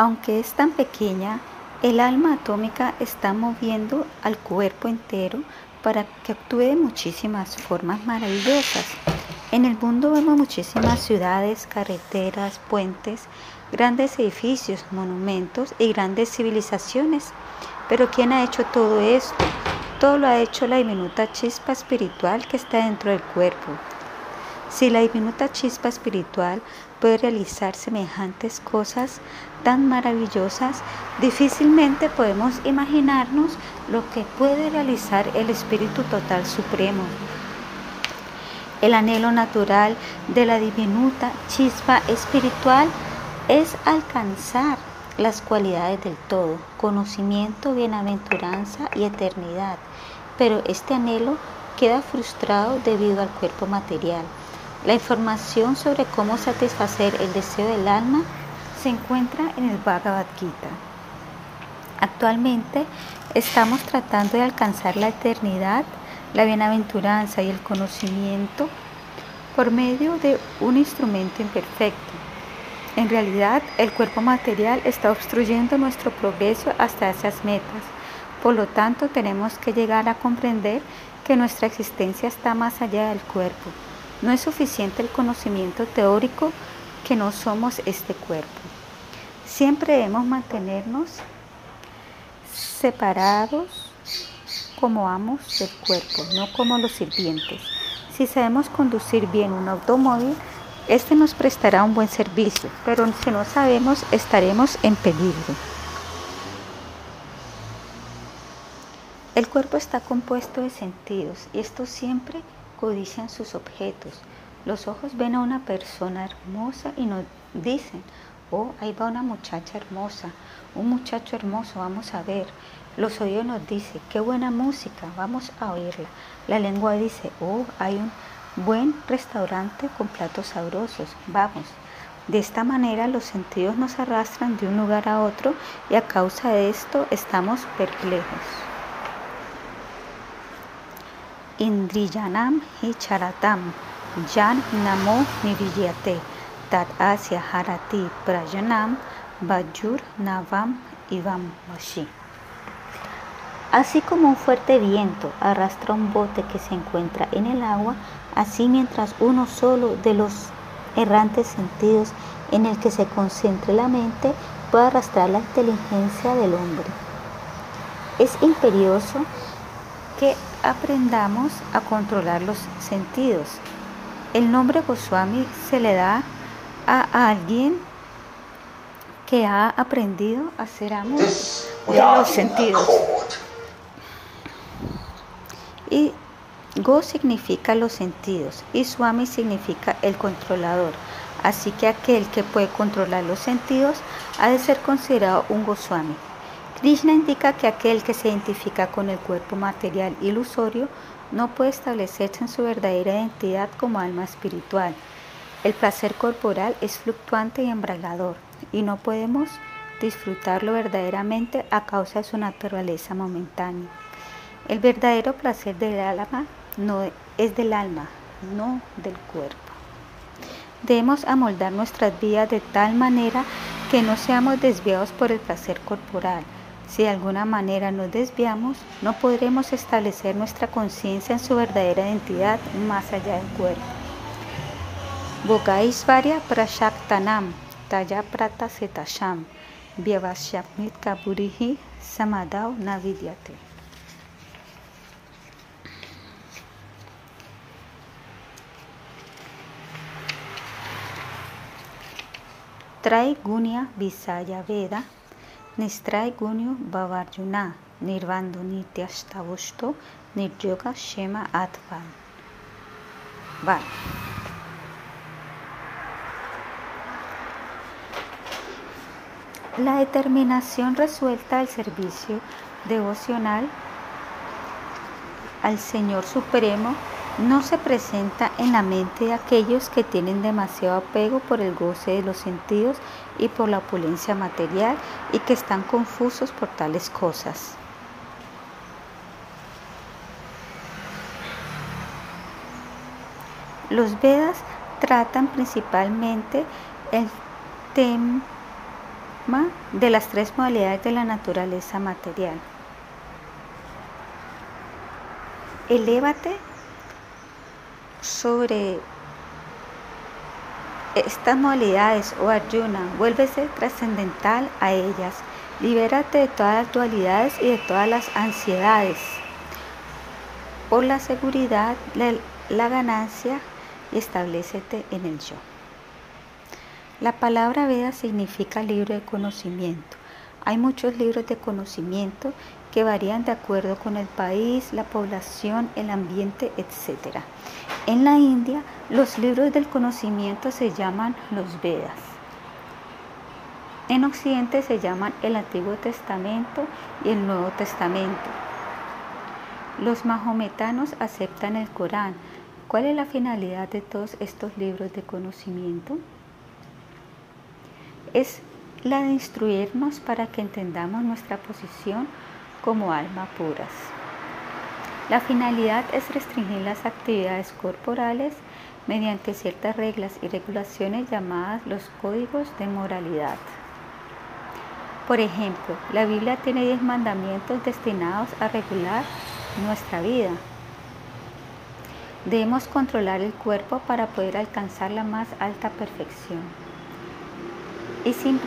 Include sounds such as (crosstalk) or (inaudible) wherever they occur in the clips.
Aunque es tan pequeña, el alma atómica está moviendo al cuerpo entero para que actúe de muchísimas formas maravillosas. En el mundo vemos muchísimas ciudades, carreteras, puentes, grandes edificios, monumentos y grandes civilizaciones. Pero ¿quién ha hecho todo esto? Todo lo ha hecho la diminuta chispa espiritual que está dentro del cuerpo. Si la diminuta chispa espiritual puede realizar semejantes cosas tan maravillosas, difícilmente podemos imaginarnos lo que puede realizar el Espíritu Total Supremo. El anhelo natural de la diminuta chispa espiritual es alcanzar las cualidades del todo, conocimiento, bienaventuranza y eternidad. Pero este anhelo queda frustrado debido al cuerpo material. La información sobre cómo satisfacer el deseo del alma se encuentra en el Bhagavad Gita. Actualmente estamos tratando de alcanzar la eternidad, la bienaventuranza y el conocimiento por medio de un instrumento imperfecto. En realidad, el cuerpo material está obstruyendo nuestro progreso hasta esas metas. Por lo tanto, tenemos que llegar a comprender que nuestra existencia está más allá del cuerpo. No es suficiente el conocimiento teórico que no somos este cuerpo. Siempre debemos mantenernos separados como amos del cuerpo, no como los sirvientes. Si sabemos conducir bien un automóvil, este nos prestará un buen servicio, pero si no sabemos, estaremos en peligro. El cuerpo está compuesto de sentidos y estos siempre codician sus objetos. Los ojos ven a una persona hermosa y nos dicen, oh, ahí va una muchacha hermosa, un muchacho hermoso, vamos a ver. Los oídos nos dicen, qué buena música, vamos a oírla. La lengua dice, oh, hay un buen restaurante con platos sabrosos, vamos. De esta manera los sentidos nos arrastran de un lugar a otro y a causa de esto estamos perplejos. Indriyanam hi charatam yan namo niviyate tat asya harati prajanam vajur navam ivam vashi. Así como un fuerte viento arrastra un bote que se encuentra en el agua, así mientras uno solo de los errantes sentidos en el que se concentre la mente puede arrastrar la inteligencia del hombre. Es imperioso que aprendamos a controlar los sentidos. El nombre Goswami se le da a alguien que ha aprendido a ser amo de los sentidos. Y Go significa los sentidos y Swami significa el controlador. Así que aquel que puede controlar los sentidos ha de ser considerado un Goswami. Krishna indica que aquel que se identifica con el cuerpo material ilusorio no puede establecerse en su verdadera identidad como alma espiritual. El placer corporal es fluctuante y embragador y no podemos disfrutarlo verdaderamente a causa de su naturaleza momentánea. El verdadero placer del alma no es del alma, no del cuerpo. Debemos amoldar nuestras vidas de tal manera que no seamos desviados por el placer corporal, si de alguna manera nos desviamos, no podremos establecer nuestra conciencia en su verdadera identidad más allá del cuerpo. Bogaisvarya Prashaktanam Taya Prata Setasham Vyavashyapnit Kaburihi Samadao Navidyate. Trae Gunya Visaya Veda Nirvando Nityashtavushto Niryoga Shema Atvan. Vale. La determinación resuelta al servicio devocional al Señor Supremo no se presenta en la mente de aquellos que tienen demasiado apego por el goce de los sentidos y por la opulencia material y que están confusos por tales cosas. Los Vedas tratan principalmente el dogma de las tres modalidades de la naturaleza material. Elévate sobre estas modalidades, o Arjuna, vuélvese trascendental a ellas. Libérate de todas las dualidades y de todas las ansiedades. Por la seguridad, la ganancia y establecete en el yo. La palabra Veda significa libro de conocimiento. Hay muchos libros de conocimiento que varían de acuerdo con el país, la población, el ambiente, etc. En la India, los libros del conocimiento se llaman los Vedas. En Occidente se llaman el Antiguo Testamento y el Nuevo Testamento. Los mahometanos aceptan el Corán. ¿Cuál es la finalidad de todos estos libros de conocimiento? Es la de instruirnos para que entendamos nuestra posición como alma puras. La finalidad es restringir las actividades corporales mediante ciertas reglas y regulaciones llamadas los códigos de moralidad. Por ejemplo, la Biblia tiene 10 mandamientos destinados a regular nuestra vida. Debemos controlar el cuerpo para poder alcanzar la más alta perfección. Y sin,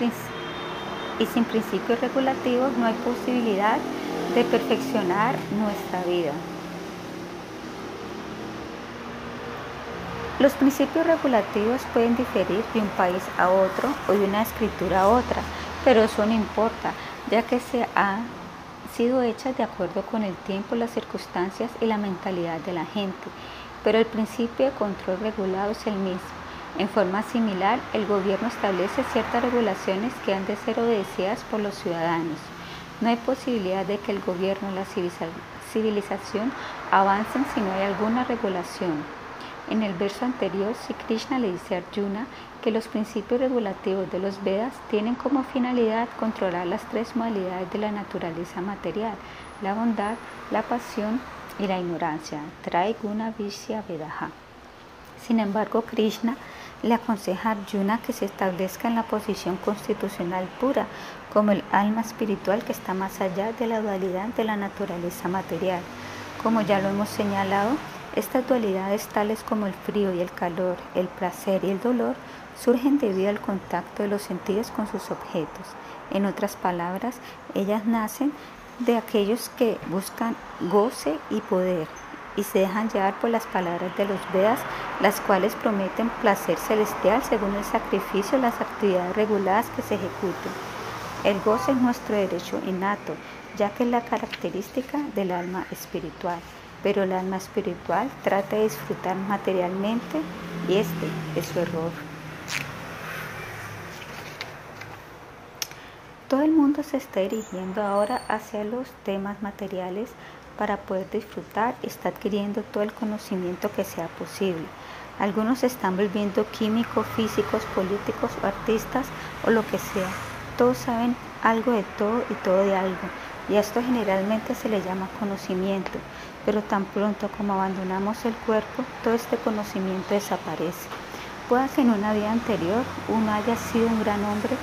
y sin principios regulativos no hay posibilidad de perfeccionar nuestra vida. Los principios regulativos pueden diferir de un país a otro o de una escritura a otra, pero eso no importa, ya que se han sido hechas de acuerdo con el tiempo, las circunstancias y la mentalidad de la gente. Pero el principio de control regulado es el mismo. En forma similar, el gobierno establece ciertas regulaciones que han de ser obedecidas por los ciudadanos. No hay posibilidad de que el gobierno y la civilización avancen si no hay alguna regulación. En el verso anterior, si Krishna le dice a Arjuna que los principios regulativos de los Vedas tienen como finalidad controlar las tres modalidades de la naturaleza material, la bondad, la pasión y la ignorancia. Trae Guna Vishya Vedaha. Sin embargo, Krishna le aconseja a Arjuna que se establezca en la posición constitucional pura, como el alma espiritual que está más allá de la dualidad de la naturaleza material. Como ya lo hemos señalado, estas dualidades tales como el frío y el calor, el placer y el dolor surgen debido al contacto de los sentidos con sus objetos. En otras palabras, ellas nacen de aquellos que buscan goce y poder y se dejan llevar por las palabras de los Vedas, las cuales prometen placer celestial según el sacrificio y las actividades reguladas que se ejecuten. El goce es nuestro derecho innato, ya que es la característica del alma espiritual, pero el alma espiritual trata de disfrutar materialmente y este es su error. Todo el mundo se está dirigiendo ahora hacia los temas materiales para poder disfrutar está adquiriendo todo el conocimiento que sea posible. Algunos se están volviendo químicos, físicos, políticos o artistas o lo que sea todos saben algo de todo y todo de algo, y a esto generalmente se le llama conocimiento, pero tan pronto como abandonamos el cuerpo, todo este conocimiento desaparece. Puede que en una vida anterior uno haya sido un gran hombre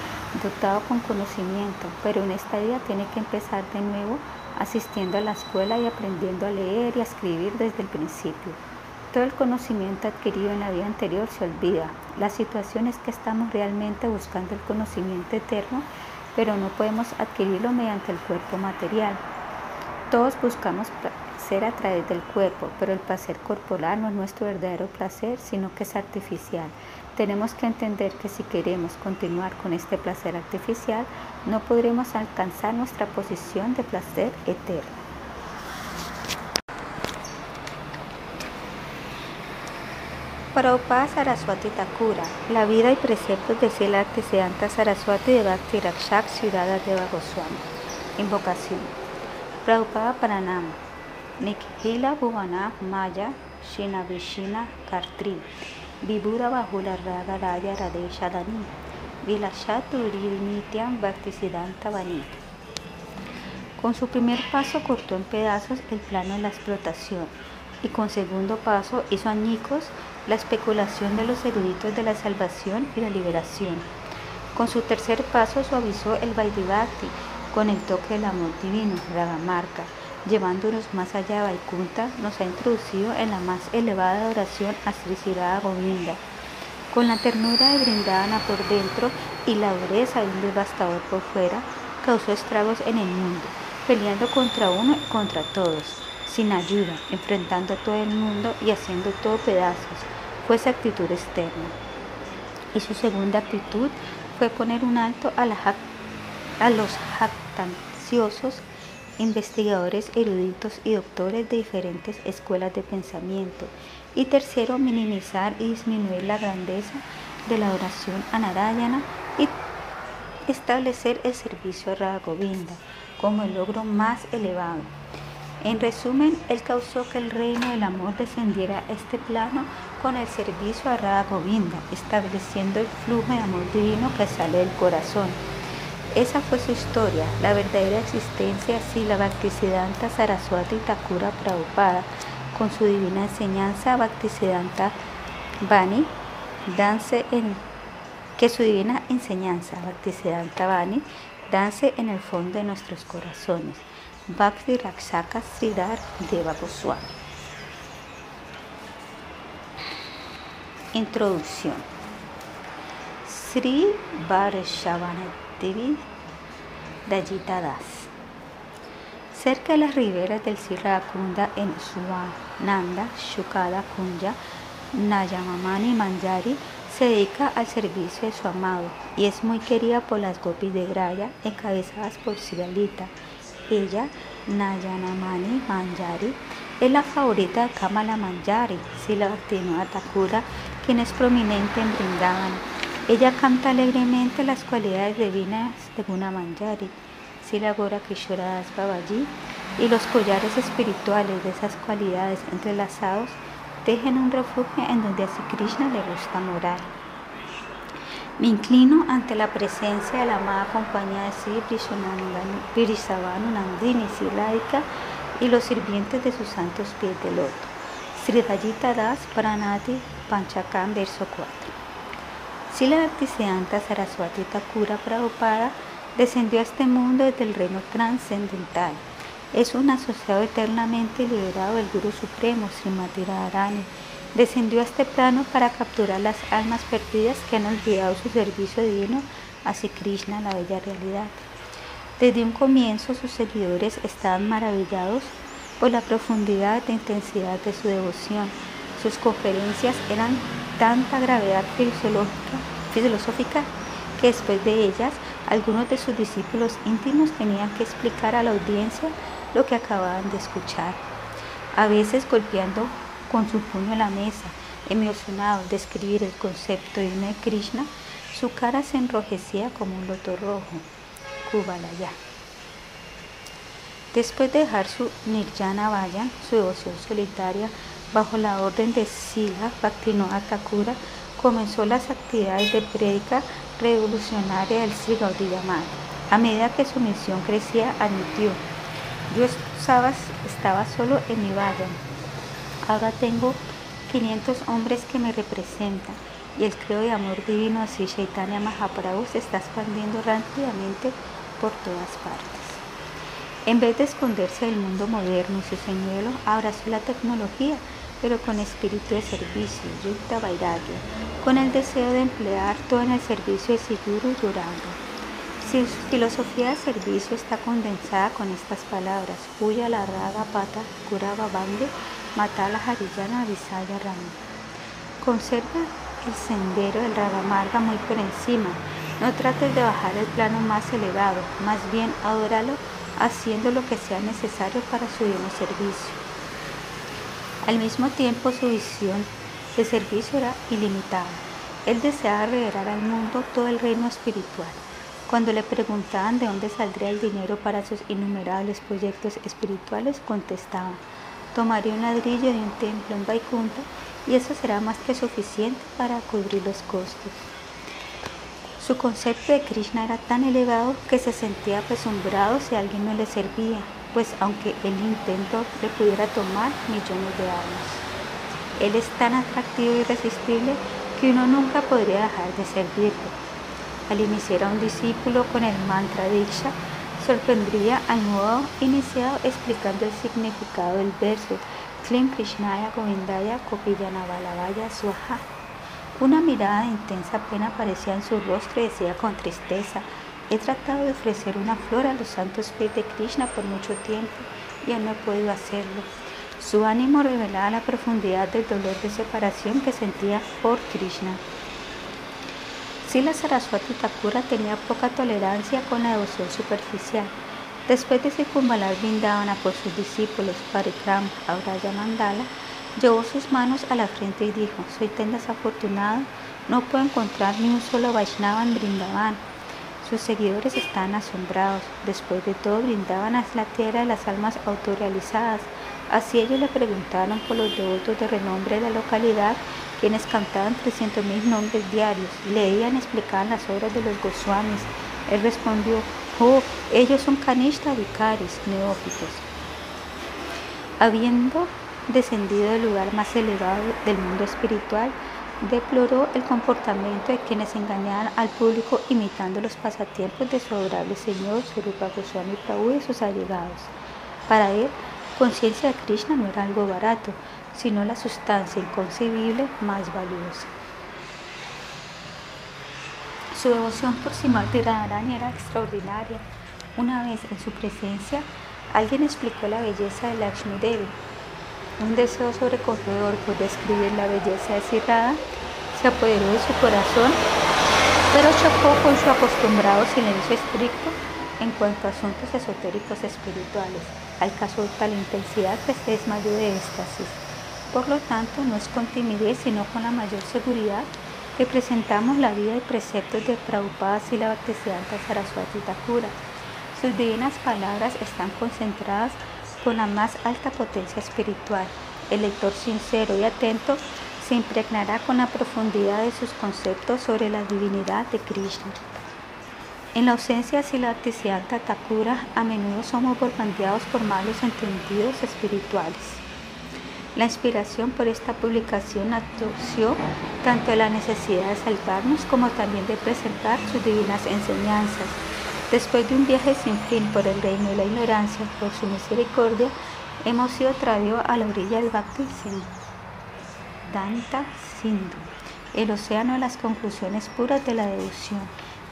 dotado con conocimiento, pero en esta vida tiene que empezar de nuevo asistiendo a la escuela y aprendiendo a leer y a escribir desde el principio. Todo el conocimiento adquirido en la vida anterior se olvida. La situación es que estamos realmente buscando el conocimiento eterno, pero no podemos adquirirlo mediante el cuerpo material. Todos buscamos placer a través del cuerpo, pero el placer corporal no es nuestro verdadero placer, sino que es artificial. Tenemos que entender que si queremos continuar con este placer artificial, no podremos alcanzar nuestra posición de placer eterno. Prabhupada Saraswati Thakura, la vida y preceptos de Sila Siddhanta Saraswati de Bhakti Rakshak Ciudad de Goswami. Invocación. Prabhupada Paranama. Nikhila Bhuvana Maya Shinavishina Kartri. Vibhuda Bahula Raga Raya Radesha Dani. Vilashatu Nityan Bhakti Siddhanta Vani. Con su primer paso cortó en pedazos el plano de la explotación y con segundo paso hizo añicos la especulación de los eruditos de la salvación y la liberación. Con su tercer paso suavizó el Vaidivakti con el toque del amor divino, Ragamarka, llevándonos más allá de Vaikunta, nos ha introducido en la más elevada adoración a Sri Govinda. Con la ternura de Brindana por dentro y la dureza de un devastador por fuera, causó estragos en el mundo, peleando contra uno y contra todos, sin ayuda, enfrentando a todo el mundo y haciendo todo pedazos. Fue esa actitud externa. Y su segunda actitud fue poner un alto a, a los jactanciosos investigadores eruditos y doctores de diferentes escuelas de pensamiento. Y tercero, minimizar y disminuir la grandeza de la adoración a Narayana y establecer el servicio a Radha Govinda como el logro más elevado. En resumen, él causó que el reino del amor descendiera a este plano con el servicio a Radha Govinda, estableciendo el flujo de amor divino que sale del corazón esa fue su historia, la verdadera existencia si la Bhaktisiddhanta Saraswati Thakura Prabhupada, con su divina enseñanza Bhaktisiddhanta Bani, dance en, que su divina enseñanza Bhaktisiddhanta Bani dance en el fondo de nuestros corazones. Bhakti Rakshaka Sridhar Deva Goswami. Introducción. Sri Varshavana Devi Das. Cerca de las riberas del Sirakunda en Suananda, Shukada Kunja, Nayamamani Manjari se dedica al servicio de su amado y es muy querida por las gopis de Graya encabezadas por Sigalita. Ella, Nayanamani Manjari, es la favorita de Kamala Manjari, Sila Bhaktivinoda Thakura, quien es prominente en Vrindavan ella canta alegremente las cualidades divinas de Guna Manjari, Silagora Kishoras Babaji, y los collares espirituales de esas cualidades entrelazados tejen un refugio en donde a Krishna le gusta morar. Me inclino ante la presencia de la amada compañía de Sri Virisavanu Nandini Siladika y los sirvientes de sus santos pies de loto. Sri Das Pranati Panchakam, verso 4. Sila Bhaktisiddhanta Saraswati Thakura Prabhupada descendió a este mundo desde el reino trascendental. Es un asociado eternamente liberado del Guru Supremo, Srimati Radharani. Descendió a este plano para capturar las almas perdidas que han olvidado su servicio divino hacia Krishna, la bella realidad. Desde un comienzo sus seguidores estaban maravillados por la profundidad e intensidad de su devoción. Sus conferencias eran tanta gravedad filosófica que después de ellas algunos de sus discípulos íntimos tenían que explicar a la audiencia lo que acababan de escuchar, a veces golpeando con su puño la mesa, emocionado de escribir el concepto de una Krishna, su cara se enrojecía como un loto rojo, Kubalaya. Después de dejar su Nirjana Vaya, su devoción solitaria, bajo la orden de Sila Bhaktivinoda Thakura, comenzó las actividades de prédica revolucionaria del Sri Gaudiya A medida que su misión crecía, admitió, yo estaba, estaba solo en mi valle. Ahora tengo 500 hombres que me representan y el creo de amor divino así Chaitanya Mahaprabhu se está expandiendo rápidamente por todas partes. En vez de esconderse del mundo moderno y su señuelo, abrazó la tecnología pero con espíritu de servicio, Yukta Vairagya, con el deseo de emplear todo en el servicio de Siguru Duranga. Si su filosofía de servicio está condensada con estas palabras, Puya la Raga Pata, Kurava Bande, Matala Hariyana Visaya Rama. Conserva el sendero del Ragamarga muy por encima. No trates de bajar el plano más elevado, más bien adóralo haciendo lo que sea necesario para su divino servicio. Al mismo tiempo su visión de servicio era ilimitada. Él deseaba revelar al mundo todo el reino espiritual. Cuando le preguntaban de dónde saldría el dinero para sus innumerables proyectos espirituales, contestaba, tomaría un ladrillo de un templo en Vaikunta y eso será más que suficiente para cubrir los costos. Su concepto de Krishna era tan elevado que se sentía apesumbrado si alguien no le servía pues aunque el intento le pudiera tomar millones de años. Él es tan atractivo y irresistible que uno nunca podría dejar de servirlo. al iniciar a un discípulo con el mantra Diksha, sorprendría al nuevo iniciado explicando el significado del verso Klim Krishnaya Govindaya Kopiyanavalabaya Swaha. Una mirada intensa pena aparecía en su rostro y decía con tristeza, he tratado de ofrecer una flor a los santos pies de Krishna por mucho tiempo y no he podido hacerlo. Su ánimo revelaba la profundidad del dolor de separación que sentía por Krishna. Sila Saraswati Thakura tenía poca tolerancia con la devoción superficial. Después de circunvalar Vindavana por sus discípulos Parikram, Auraya Mandala, llevó sus manos a la frente y dijo, soy tan desafortunado, no puedo encontrar ni un solo Vaishnava en Vrindavan. Sus seguidores están asombrados. Después de todo, Vrindavan es la tierra de las almas autorrealizadas. Así ellos le preguntaron por los devotos de renombre de la localidad quienes cantaban 300.000 nombres diarios, leían y explicaban las obras de los Goswamis. Él respondió, oh, ellos son Kanishta Vikaris, neófitos. Habiendo descendido del lugar más elevado del mundo espiritual, deploró el comportamiento de quienes engañaban al público imitando los pasatiempos de su adorable Señor Surupa Goswami Prabhu y sus allegados. Para él, conciencia de Krishna no era algo barato, sino la sustancia inconcebible más valiosa. Su devoción por Simarti Radharani era extraordinaria. Una vez en su presencia, alguien explicó la belleza de Lakshmi Devi. Un deseo sobrecogedor por describir la belleza de Sirada se apoderó de su corazón, pero chocó con su acostumbrado silencio estricto en cuanto a asuntos esotéricos espirituales. Alcanzó tal intensidad que se desmayó de éxtasis. Por lo tanto, no es con timidez, sino con la mayor seguridad que presentamos la vida y preceptos de Prabhupada Sila Bhaktisiddhanta Saraswati Thakura. Sus divinas palabras están concentradas con la más alta potencia espiritual. El lector sincero y atento se impregnará con la profundidad de sus conceptos sobre la divinidad de Krishna. En la ausencia de Sila Bhaktisiddhanta Thakura, a menudo somos bombardeados por malos entendidos espirituales. La inspiración por esta publicación asoció tanto la necesidad de salvarnos como también de presentar sus divinas enseñanzas. Después de un viaje sin fin por el reino de la ignorancia, por su misericordia, hemos sido traídos a la orilla del Bhakti Danta Sindhu, el océano de las conclusiones puras de la devoción,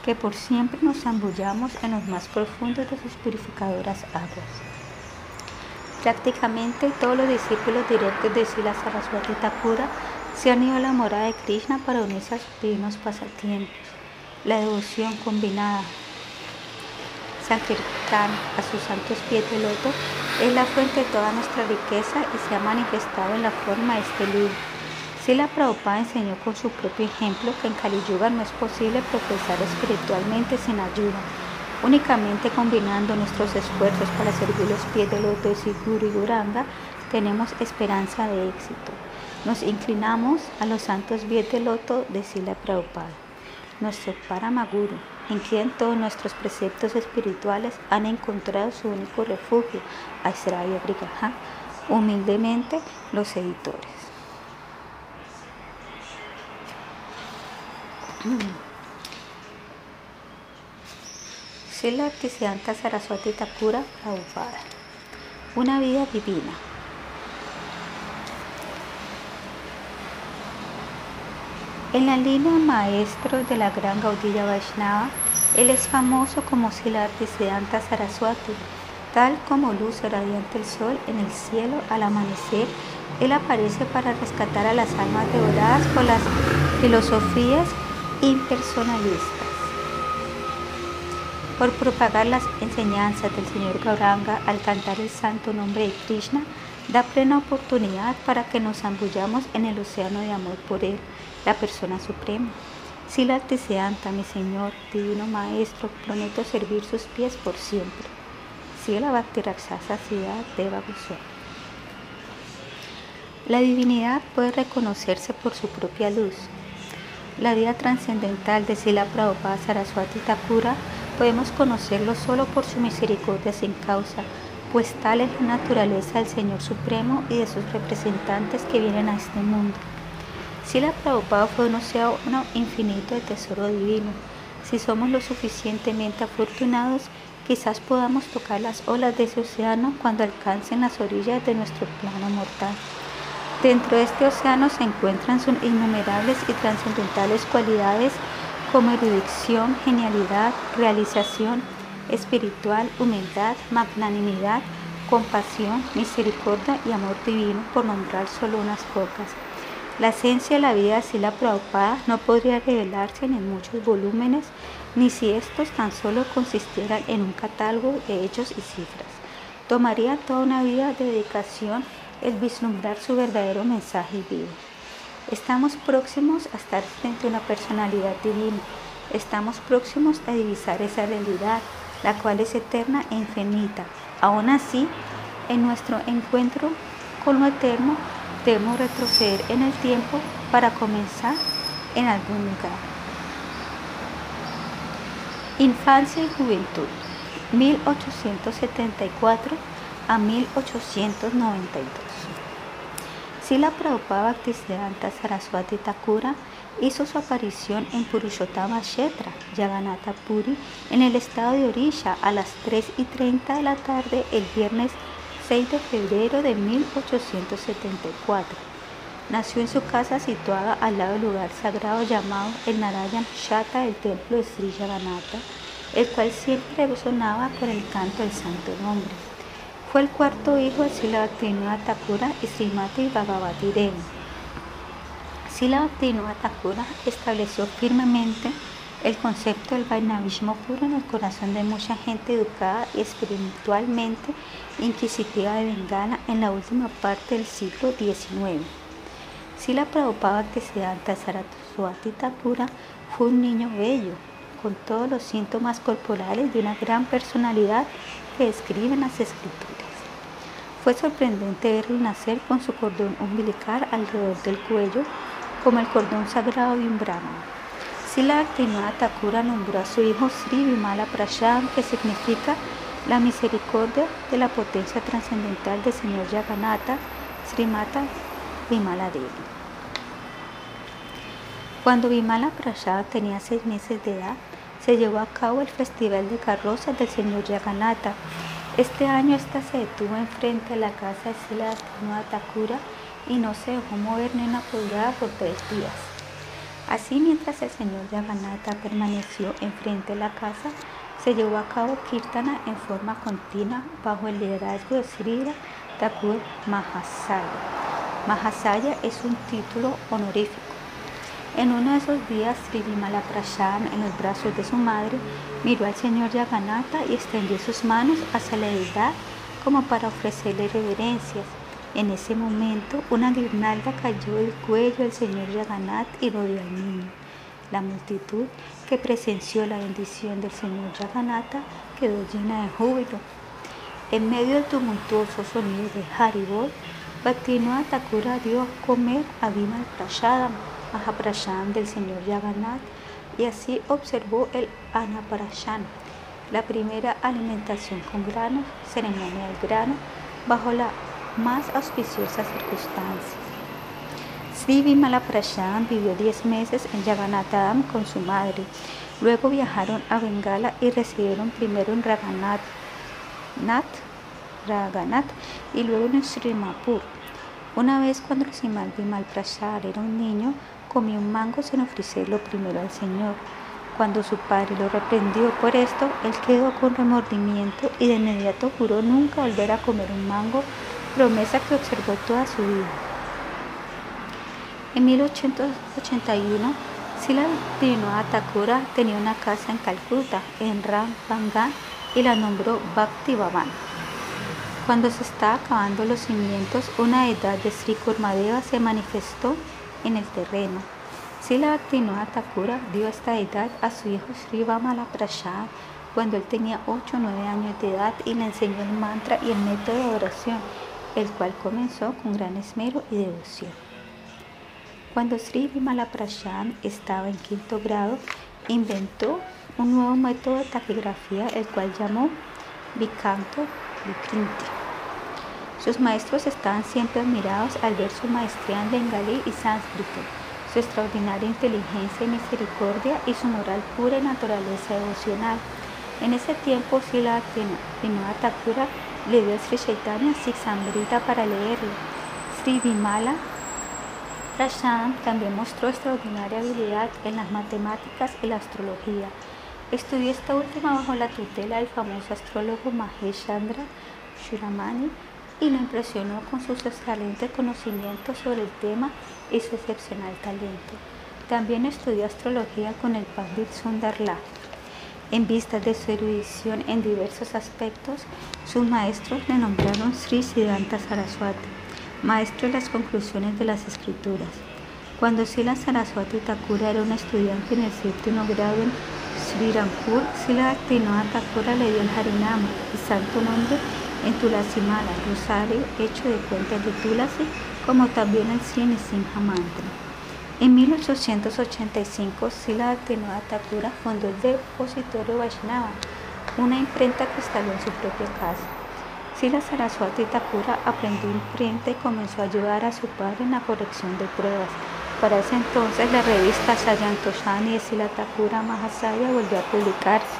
que por siempre nos zambullamos en los más profundos de sus purificadoras aguas. Prácticamente todos los discípulos directos de Sila Saraswati Thakura se han ido a la morada de Krishna para unirse a sus divinos pasatiempos. La devoción combinada Sankirtan a sus santos pies de loto es la fuente de toda nuestra riqueza y se ha manifestado en la forma de este libro. Sila Prabhupada enseñó con su propio ejemplo que en Kali Yuga no es posible progresar espiritualmente sin ayuda Únicamente combinando nuestros esfuerzos para servir los pies de loto de Siguru y Guranga, tenemos esperanza de éxito. Nos inclinamos a los santos pies de loto de Sila Prabhupada, nuestro Paramaguru, en quien todos nuestros preceptos espirituales han encontrado su único refugio, Aisraya Brigaja, humildemente los editores. Una vida divina. En la línea maestro de la gran Gaudilla Vaishnava, él es famoso como Sila Bhaktisiddhanta Saraswati. Tal como luz radiante el sol en el cielo al amanecer, él aparece para rescatar a las almas devoradas por las filosofías impersonalistas por propagar las enseñanzas del Señor Gauranga al cantar el santo nombre de Krishna, da plena oportunidad para que nos zambullamos en el océano de amor por Él, la persona suprema. Sila Teseanta, mi Señor, Divino Maestro, prometo servir sus pies por siempre. Sila Bhakti Raksasa Siddha Deva. La divinidad puede reconocerse por su propia luz. La vida trascendental de Sila Prabhupada Saraswati Thakura podemos conocerlo solo por su misericordia sin causa, pues tal es la naturaleza del Señor Supremo y de sus representantes que vienen a este mundo. Si la Prabhupada fue un océano infinito de tesoro divino, Si somos lo suficientemente afortunados, quizás podamos tocar las olas de ese océano cuando alcancen las orillas de nuestro plano mortal. Dentro de este océano se encuentran sus innumerables y trascendentales cualidades como erudición, genialidad, realización espiritual, humildad, magnanimidad, compasión, misericordia y amor divino, por nombrar solo unas pocas. La esencia de la vida de la Prabhupada no podría revelarse en muchos volúmenes, ni si estos tan solo consistieran en un catálogo de hechos y cifras. Tomaría toda una vida de dedicación el vislumbrar su verdadero mensaje vivo. Estamos próximos a estar frente a una personalidad divina. Estamos próximos a divisar esa realidad, la cual es eterna e infinita. Aún así, en nuestro encuentro con lo eterno, debemos retroceder en el tiempo para comenzar en algún lugar. Infancia y juventud, 1874 a 1892. Sila Prabhupada Bhaktisiddhanta Saraswati Thakura hizo su aparición en Purushottama Kshetra, Jagannath Puri, en el estado de Orisha a las 3 y 30 de la tarde el viernes 6 de febrero de 1874. Nació en su casa situada al lado del lugar sagrado llamado el Narayan Shata del templo de Sri Jagannatha, el cual siempre resonaba con el canto del santo nombre. Fue el cuarto hijo de Sila Bhaktivinoda Thakura y Srimati Bhagavati Devi. Sila Bhaktivinoda Thakura estableció firmemente el concepto del Vaishnavismo puro en el corazón de mucha gente educada y espiritualmente inquisitiva de Bengala en la última parte del siglo XIX. Sila Prabhupada Bhaktisiddhanta Saraswati Thakura fue un niño bello, con todos los síntomas corporales de una gran personalidad que describen las escrituras. Fue sorprendente verlo nacer con su cordón umbilical alrededor del cuello, como el cordón sagrado de un brahman. Sila Bhaktivinoda Thakura nombró a su hijo Sri Vimala Prashad, que significa la misericordia de la potencia trascendental del Señor Yaganata, Srimata Vimala Devi. Cuando Vimala Prashad tenía seis meses de edad, se llevó a cabo el Festival de Carrozas del Señor Yaganata. Este año esta se detuvo enfrente de la casa de Sila Bhaktivinoda Thakura y no se dejó mover ni una pulgada por tres días. Así, mientras el señor Yaganata permaneció enfrente de la casa, se llevó a cabo Kirtana en forma continua bajo el liderazgo de Srira Thakur Mahasaya. Mahasaya es un título honorífico. En uno de esos días, Sri Vimala en los brazos de su madre, miró al señor Yaganata y extendió sus manos hacia la deidad como para ofrecerle reverencias. En ese momento, una guirnalda cayó del cuello del señor Yaganat y rodeó al niño. La multitud que presenció la bendición del señor Yaganata quedó llena de júbilo. En medio del tumultuoso sonido de Haribol, Bhaktivinoda Thakura dio a comer a Prashadam, Mahaprashadam del señor Yaganat, y así observó el Anaparashan, la primera alimentación con grano, ceremonia del grano, bajo la más auspiciosas circunstancias. Sri Vimala vivió 10 meses en Yaganatadam con su madre. Luego viajaron a Bengala y residieron primero en Raghanath, Raganath y luego en Srimapur. Una vez cuando Simal Vimal Prashad era un niño, comió un mango sin ofrecerlo primero al Señor. Cuando su padre lo reprendió por esto, él quedó con remordimiento y de inmediato juró nunca volver a comer un mango promesa que observó toda su vida. En 1881, Sila Thakura tenía una casa en Calcuta, en Rambangan, y la nombró Bhakti. Cuando se estaba acabando los cimientos, una edad de Sri Kurmadeva se manifestó en el terreno. Sila Thakura dio esta edad a su hijo Sri Vamala Prashad cuando él tenía 8 o 9 años de edad y le enseñó el mantra y el método de oración el cual comenzó con gran esmero y devoción. Cuando Sri Vimalaprashan estaba en quinto grado, inventó un nuevo método de taquigrafía, el cual llamó Vikanto Vikrinti. Sus maestros estaban siempre admirados al ver su maestría en bengalí y sánscrito. su extraordinaria inteligencia y misericordia y su moral pura y naturaleza devocional. En ese tiempo, Sila Vinod Thakura le dio a Sri Chaitanya Siksambrita para leerlo. Sri Vimala Prashant también mostró extraordinaria habilidad en las matemáticas y la astrología. Estudió esta última bajo la tutela del famoso astrólogo Mahesh Chandra Shuramani y lo impresionó con sus excelentes conocimientos sobre el tema y su excepcional talento. También estudió astrología con el Pandit Sundarlal. En vista de su erudición en diversos aspectos, sus maestros le nombraron Sri Siddhanta Saraswati, maestro de las conclusiones de las escrituras. Cuando Sila Saraswati Thakura era un estudiante en el séptimo grado en Sri Rampur, Sila Thakura le dio el Harinama, el santo nombre en Tulasi Mala, rosario hecho de cuentas de Tulasi, como también el Sri Mantra. En 1885, Sila Bhaktivinoda Thakura fundó el Depositorio Vaishnava, una imprenta que instaló en su propia casa. Sila Saraswati Thakura aprendió imprenta y comenzó a ayudar a su padre en la corrección de pruebas. Para ese entonces, la revista Sayantoshani de Sila Thakura Mahasaya volvió a publicarse.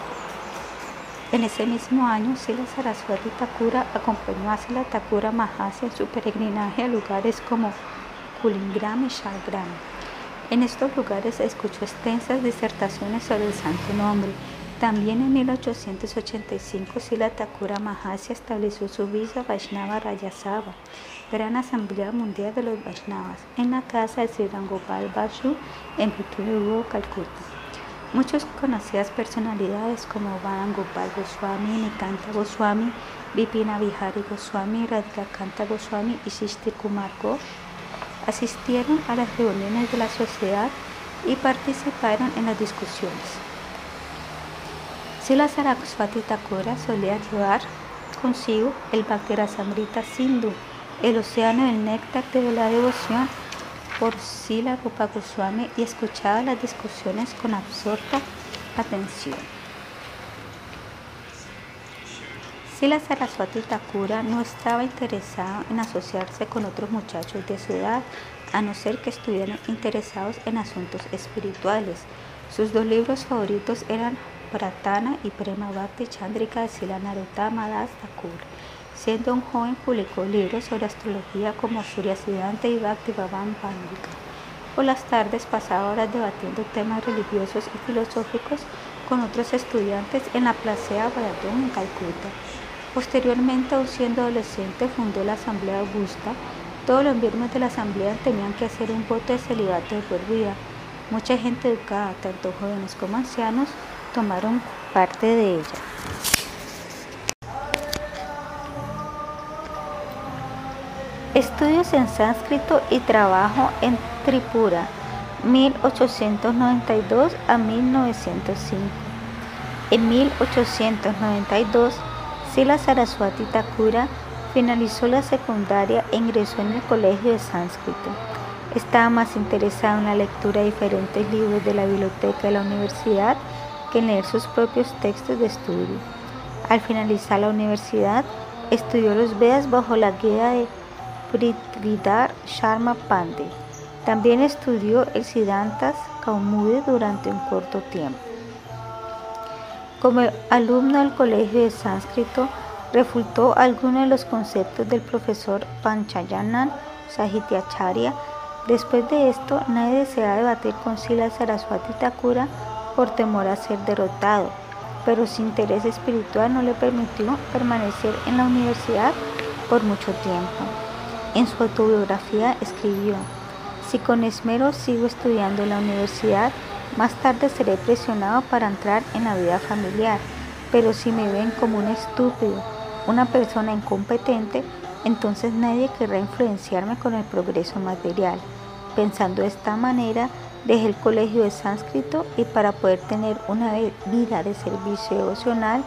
En ese mismo año, Sila Saraswati Thakura acompañó a Sila Thakura Mahasaya en su peregrinaje a lugares como Kulingram y Shalgram. En estos lugares escuchó extensas disertaciones sobre el santo nombre. También en 1885 Sila Thakura Mahasya estableció su visa Vaishnava Rajasava, Gran Asamblea Mundial de los Vaishnavas, en la casa de Sri Rangopal Bashu en Pituru, Calcuta. Muchas conocidas personalidades como Van Gopal Goswami, Nikanta Goswami, Vipina Vihari Goswami, Radhika Kanta Goswami y Shishtir Kumar Ghosh asistieron a las reuniones de la sociedad y participaron en las discusiones. Sila Saraswati Thakura solía llevar consigo el Bhaktirasamrita Sindhu, el océano del néctar de la devoción por Sila Rupa y escuchaba las discusiones con absorta atención. Sila Saraswati Thakura no estaba interesado en asociarse con otros muchachos de su edad, a no ser que estuvieran interesados en asuntos espirituales. Sus dos libros favoritos eran Pratana y Prema Bhakti Chandrika de Sila Narottama Das Thakur. Siendo un joven publicó libros sobre astrología como Surya Siddhanta y Bhakti Bhavan Pandika. Por las tardes pasaba horas debatiendo temas religiosos y filosóficos con otros estudiantes en la Placea Baradón en Calcuta. Posteriormente, aún siendo adolescente, fundó la Asamblea Augusta. Todos los miembros de la Asamblea tenían que hacer un voto de celibato de por vida. Mucha gente educada, tanto jóvenes como ancianos, tomaron parte de ella. Estudios en sánscrito y trabajo en Tripura, 1892 a 1905. En 1892 Sila Saraswati Thakura finalizó la secundaria e ingresó en el colegio de sánscrito. Estaba más interesado en la lectura de diferentes libros de la biblioteca de la universidad que en leer sus propios textos de estudio. Al finalizar la universidad, estudió los Vedas bajo la guía de Prithvidhar Sharma Pandey. También estudió el Siddhantas Kaumudi durante un corto tiempo. Como alumno del colegio de sánscrito, refutó algunos de los conceptos del profesor Panchayanan Sahityacharya. Después de esto, nadie deseaba debatir con Sila Saraswati Thakura por temor a ser derrotado, pero su interés espiritual no le permitió permanecer en la universidad por mucho tiempo. En su autobiografía escribió, si con esmero sigo estudiando en la universidad, más tarde seré presionado para entrar en la vida familiar, pero si me ven como un estúpido, una persona incompetente, entonces nadie querrá influenciarme con el progreso material. Pensando de esta manera, dejé el colegio de sánscrito y para poder tener una vida de servicio devocional,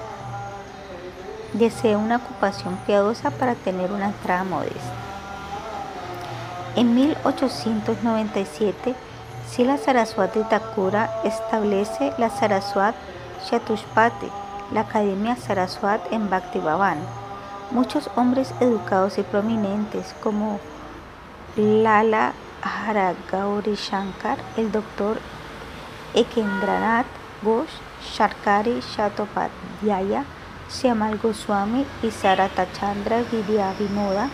deseé una ocupación piadosa para tener una entrada modesta. En 1897, Sila Saraswati Thakura establece la Saraswat Chatushpati, la Academia Saraswat en Bhakti Bhavan. Muchos hombres educados y prominentes como Lala Haragauri Shankar, el doctor Ekendranath Ghosh, Sharkari Chattopadhyaya, Syamal Goswami y Saratachandra Vidyavinoda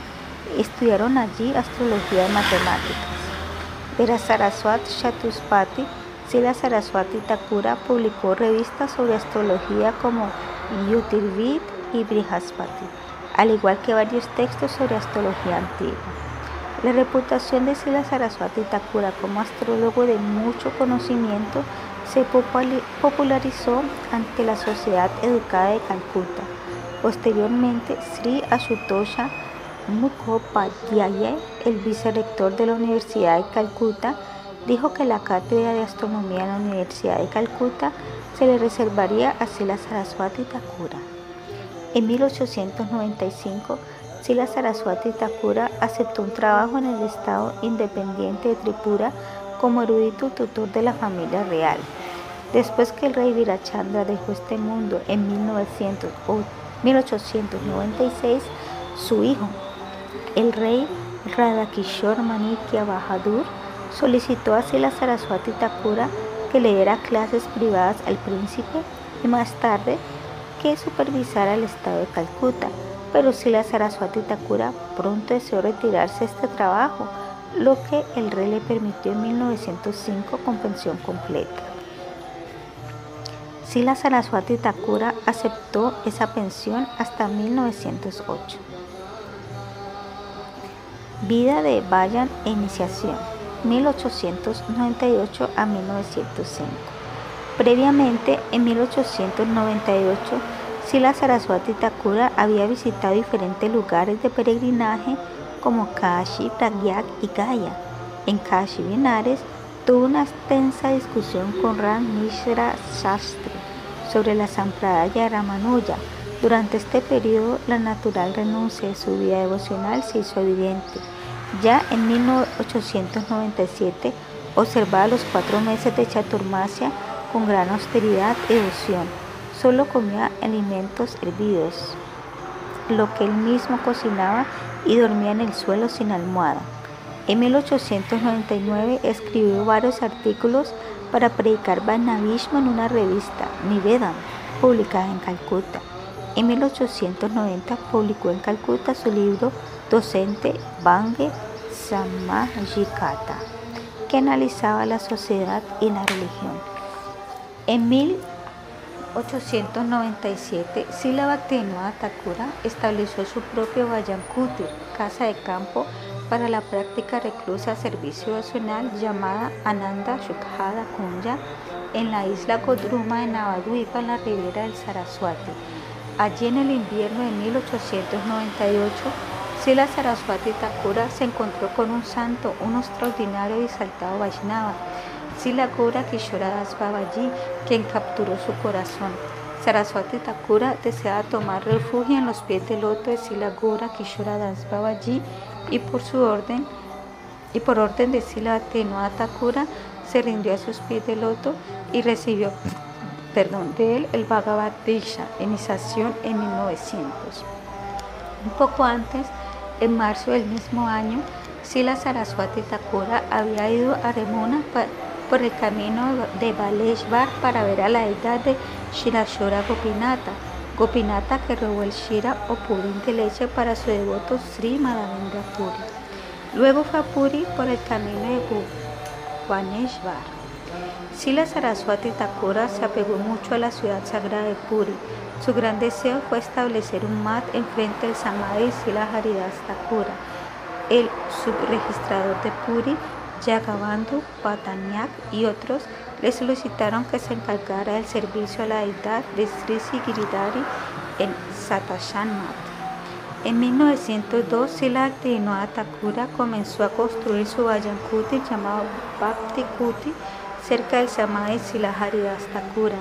estudiaron allí astrología y matemáticas. Vera Saraswat Chatuspati, Sila Saraswati Thakura publicó revistas sobre astrología como Yutirvid y Brihaspati, al igual que varios textos sobre astrología antigua. La reputación de Sila Saraswati Thakura como astrólogo de mucho conocimiento se popularizó ante la sociedad educada de Calcuta. Posteriormente, Sri Ashutosha Mukhopadhyay, el vicerrector de la Universidad de Calcuta, dijo que la cátedra de astronomía en la Universidad de Calcuta se le reservaría a Sila Saraswati Thakura. En 1895, Sila Saraswati Thakura aceptó un trabajo en el Estado independiente de Tripura como erudito tutor de la familia real. Después que el rey Virachandra dejó este mundo en 1896, su hijo, el rey Radhakishore Manikya Bahadur, solicitó a Sila Saraswati Thakura que le diera clases privadas al príncipe y más tarde que supervisara el estado de Calcuta pero Sila Saraswati Thakura pronto deseó retirarse de este trabajo, lo que el rey le permitió en 1905 con pensión completa. Sila Saraswati Thakura aceptó esa pensión hasta 1908. Vida de Bayan e iniciación, 1898 a 1905. Previamente, en 1898, Sila Saraswati Thakura había visitado diferentes lugares de peregrinaje como Kashi, Pragyak y Gaya. En Kashi Benares tuvo una extensa discusión con Ram Mishra Shastri sobre la Sampradaya Ramanuja. Durante este periodo, la natural renuncia de su vida devocional se hizo evidente. Ya en 1897 observaba los cuatro meses de Chaturmasya con gran austeridad y devoción Solo comía alimentos hervidos, lo que él mismo cocinaba y dormía en el suelo sin almohada. En 1899 escribió varios artículos para predicar Vaishnava en una revista, Nivedam, publicada en Calcuta. En 1890 publicó en Calcuta su libro docente Bange Samajikata, que analizaba la sociedad y la religión. En 1897, Sila Thakura estableció su propio Kutir, casa de campo para la práctica reclusa servicio nacional llamada Ananda Shukhada Kunja en la isla Kodruma de Navadvipa en la ribera del Saraswati. Allí en el invierno de 1898, Sila Saraswati Thakura se encontró con un santo, un extraordinario y exaltado Vaishnava, Silagura Kishoradas Babaji, quien capturó su corazón. Saraswati Thakura deseaba tomar refugio en los pies del loto de Silagura Kishoradas Babaji y por su orden y por orden de Sila Tenoa Thakura se rindió a sus pies del loto y recibió perdón, de él el Bhagavad Gita, iniciación en 1900. Un poco antes, en marzo del mismo año, Sila Saraswati Thakura había ido a Remona por el camino de Baleshvar para ver a la deidad de Shirashora Gopinata, Gopinata que robó el Shira o pudín de leche para su devoto Sri Madhavendra Puri. Luego fue a Puri por el camino de Bhuvaneshvar. Sila Saraswati Thakura se apegó mucho a la ciudad sagrada de Puri. Su gran deseo fue establecer un mat enfrente del Samadhi Sila Haridas Thakura, el subregistrador de Puri Yagabandu, Patanyak y otros le solicitaron que se encargara del servicio a la deidad de Sri Giridhari en Satashanmat. En 1902, Sila Bhaktivinoda Thakura comenzó a construir su Kuti llamado Bhakti Kuti cerca del Samadhi Sila Haridas Thakura.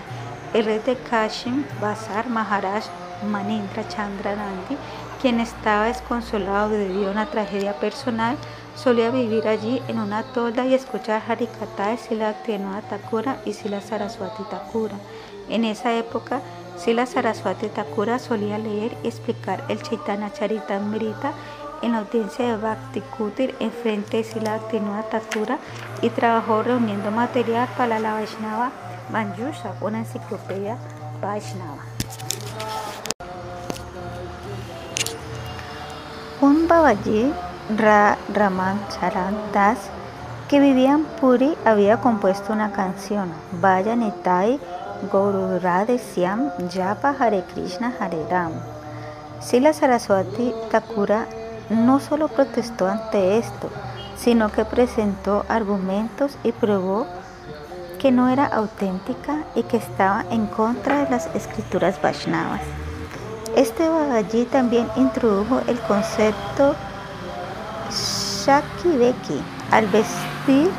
El rey de Kashim, Bazar Maharaj Manindra Chandra Nandi, quien estaba desconsolado debido a una tragedia personal, Solía vivir allí en una tolda y escuchar Harikata de Sila Bhaktivinoda Thakura y Sila Saraswati Thakura. En esa época, Sila Saraswati Thakura solía leer y explicar el Chaitanya Charitamrita en la audiencia de Bhakti Kutir en frente de Sila Thakur y trabajó reuniendo material para la Vaishnava Manjusha, una enciclopedia Vaishnava. Un Babaji Ra Raman Charan Das que vivía en Puri había compuesto una canción, Vaya Netai Gaururade Siam Japa Hare Krishna Hare Ram. Sila Saraswati Thakura no solo protestó ante esto, sino que presentó argumentos y probó que no era auténtica y que estaba en contra de las escrituras Vaishnavas. Este Bhagavad también introdujo el concepto Shakiveki al vestir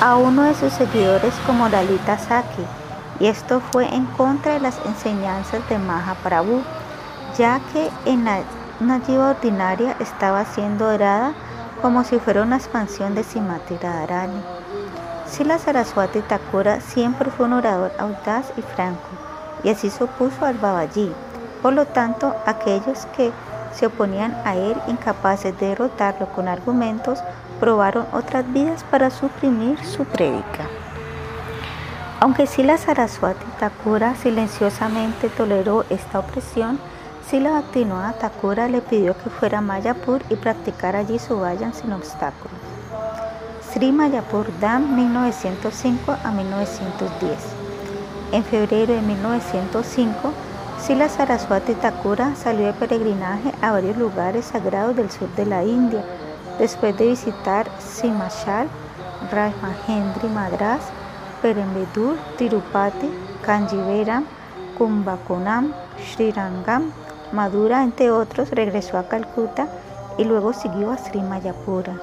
a uno de sus seguidores como Dalita Saki, y esto fue en contra de las enseñanzas de Mahaprabhu, ya que en la Nayiva ordinaria estaba siendo orada como si fuera una expansión de Simati Radharani. Sila Saraswati Thakura siempre fue un orador audaz y franco, y así se opuso al Babaji. Por lo tanto, aquellos que se oponían a él, incapaces de derrotarlo con argumentos, probaron otras vías para suprimir su prédica. Aunque Sila Saraswati Thakura silenciosamente toleró esta opresión, Sila Bhaktivinoda Thakura le pidió que fuera a Mayapur y practicara allí su vayan sin obstáculos. Sri Mayapur Dam 1905 a 1910. En febrero de 1905, Sila Saraswati Thakura salió de peregrinaje a varios lugares sagrados del sur de la India, después de visitar Simachal, Rajmahendri Madras, Perembedur, Tirupati, Kanjiveram, Kumbakonam, Srirangam, Madura, entre otros, regresó a Calcuta y luego siguió a Sri Mayapura.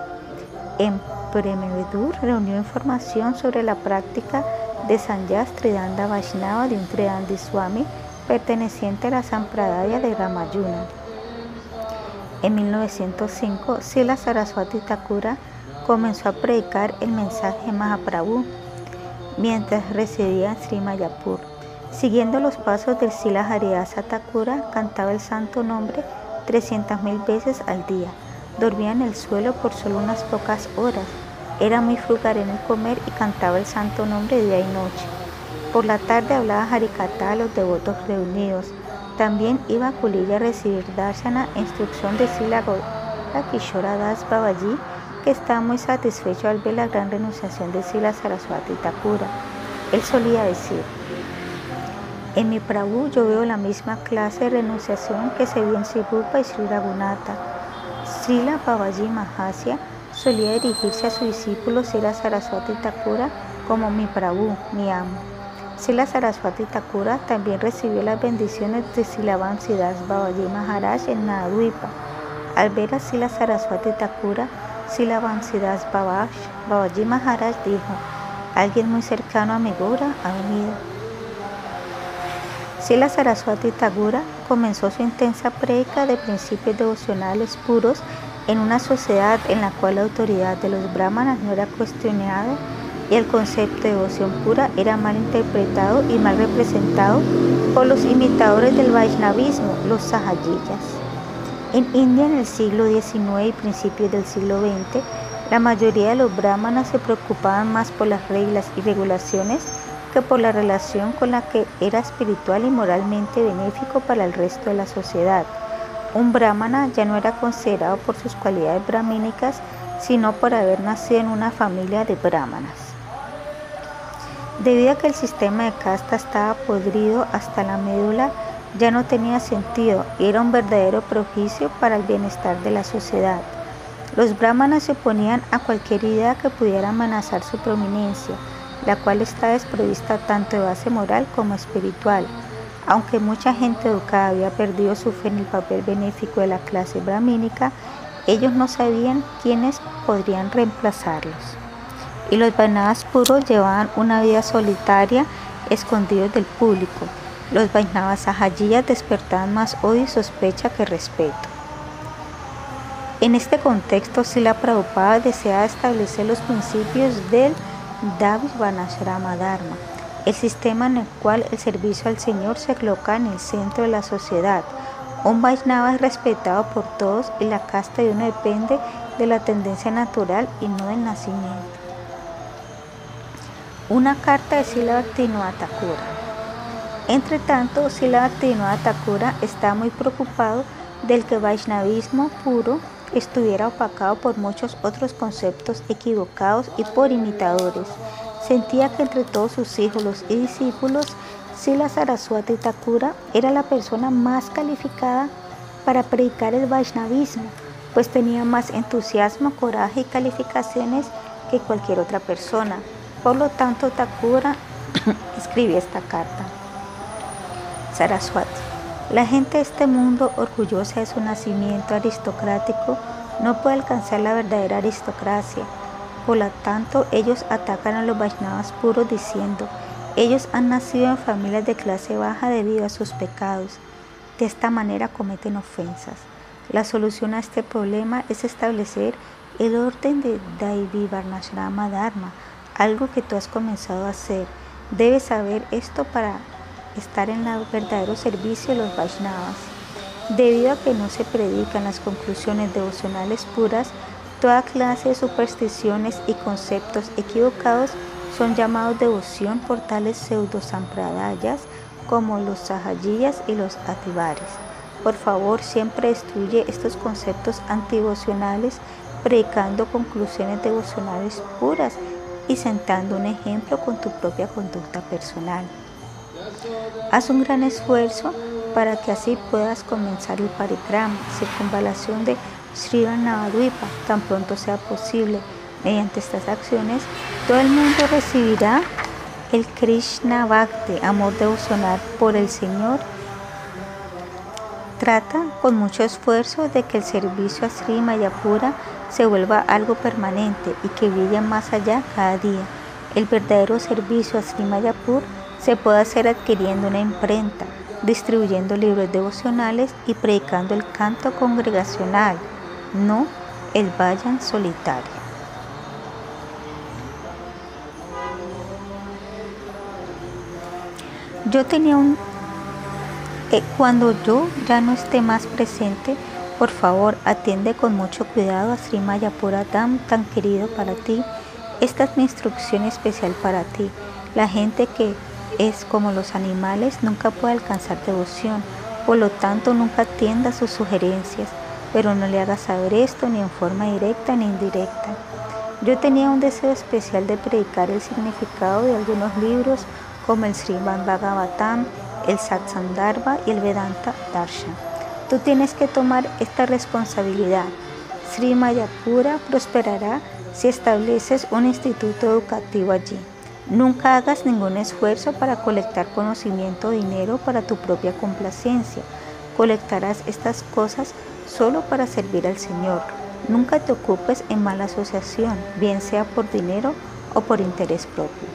En Premevedur reunió información sobre la práctica de Sanyas Tridanda Vaishnava de un Tridandi Swami perteneciente a la Sampradaya de Ramayuna. En 1905, Sila Saraswati Thakura comenzó a predicar el mensaje Mahaprabhu mientras residía en Sri Mayapur. Siguiendo los pasos del Sila Hariasa Thakura, cantaba el santo nombre 300.000 veces al día. Dormía en el suelo por solo unas pocas horas. Era muy frugal en el comer y cantaba el santo nombre día y noche. Por la tarde hablaba Harikata a los devotos reunidos. También iba a Kulilla a recibir darshana e instrucción de Sila Kishora Das Babaji, que estaba muy satisfecho al ver la gran renunciación de Sila Saraswati Thakura. Él solía decir, en mi Prabhu yo veo la misma clase de renunciación que se vio en Sirupa y Sri Raghunatha. Srila Babaji Mahasya solía dirigirse a su discípulo Sila Saraswati Thakura como mi Prabhu, mi amo. Sila Saraswati Thakura también recibió las bendiciones de Silavan Siddhas Babaji Maharaj en Nadwipa. Al ver a Sila Saraswati Thakura, Silavan Siddhas Babaji Maharaj dijo, alguien muy cercano a mi Gora ha venido. Sila Saraswati Thakura comenzó su intensa prédica de principios devocionales puros en una sociedad en la cual la autoridad de los brahmanas no era cuestionada y el concepto de devoción pura era mal interpretado y mal representado por los imitadores del Vaishnavismo, los Sahajiyas. En India en el siglo XIX y principios del siglo XX, la mayoría de los brahmanas se preocupaban más por las reglas y regulaciones por la relación con la que era espiritual y moralmente benéfico para el resto de la sociedad. Un brahmana ya no era considerado por sus cualidades brahmínicas, sino por haber nacido en una familia de brahmanas. Debido a que el sistema de casta estaba podrido hasta la médula, ya no tenía sentido y era un verdadero propicio para el bienestar de la sociedad. Los brahmanas se oponían a cualquier idea que pudiera amenazar su prominencia, la cual está desprovista tanto de base moral como espiritual. Aunque mucha gente educada había perdido su fe en el papel benéfico de la clase brahmínica, ellos no sabían quiénes podrían reemplazarlos. Y los Vaisnavas puros llevaban una vida solitaria, escondidos del público. Los Vaisnavas Sahajiyas despertaban más odio y sospecha que respeto. En este contexto, Sila Prabhupada deseaba establecer los principios del Vanashrama Dharma, el sistema en el cual el servicio al Señor se coloca en el centro de la sociedad, Un Vaishnava es respetado por todos y la casta de uno depende de la tendencia natural y no del nacimiento. Una carta de Sila Bhaktivinoda Entre tanto, Sila Thakura está muy preocupado del que Vaishnavismo puro estuviera opacado por muchos otros conceptos equivocados y por imitadores. Sentía que entre todos sus hijos y discípulos, Sila Saraswati Thakura era la persona más calificada para predicar el Vaishnavismo, pues tenía más entusiasmo, coraje y calificaciones que cualquier otra persona. Por lo tanto, Thakura (coughs) escribió esta carta. Saraswati. La gente de este mundo, orgullosa de su nacimiento aristocrático, no puede alcanzar la verdadera aristocracia. Por lo tanto, ellos atacan a los Vaishnavas puros diciendo, ellos han nacido en familias de clase baja debido a sus pecados. De esta manera cometen ofensas. La solución a este problema es establecer el orden de Daivi Varnashrama Dharma, algo que tú has comenzado a hacer. Debes saber esto para estar en el verdadero servicio de los Vaishnavas. Debido a que no se predican las conclusiones devocionales puras, toda clase de supersticiones y conceptos equivocados son llamados devoción por tales pseudo-sampradayas como los sahajiyas y los ativares. Por favor, siempre destruye estos conceptos antidevocionales predicando conclusiones devocionales puras y sentando un ejemplo con tu propia conducta personal. Haz un gran esfuerzo para que así puedas comenzar el parikrama, circunvalación de Sri Navadvipa, tan pronto sea posible. Mediante estas acciones, todo el mundo recibirá el Krishna Bhakti, amor devocional por el Señor. Trata con mucho esfuerzo de que el servicio a Sri Mayapura se vuelva algo permanente y que brille más allá cada día. El verdadero servicio a Sri Mayapur se puede hacer adquiriendo una imprenta, distribuyendo libros devocionales y predicando el canto congregacional, no el vayan solitario. Yo tenía un... Eh, cuando yo ya no esté más presente, por favor, atiende con mucho cuidado a Sri Mayapura tan querido para ti. Esta es mi instrucción especial para ti. La gente que es como los animales, nunca puede alcanzar devoción, por lo tanto nunca atienda sus sugerencias, pero no le haga saber esto ni en forma directa ni indirecta. Yo tenía un deseo especial de predicar el significado de algunos libros como el Srimad Bhagavatam, el Satsandharva y el Vedanta Darshan. Tú tienes que tomar esta responsabilidad. Sri Mayapura prosperará si estableces un instituto educativo allí. Nunca hagas ningún esfuerzo para colectar conocimiento o dinero para tu propia complacencia. Colectarás estas cosas solo para servir al Señor. Nunca te ocupes en mala asociación, bien sea por dinero o por interés propio.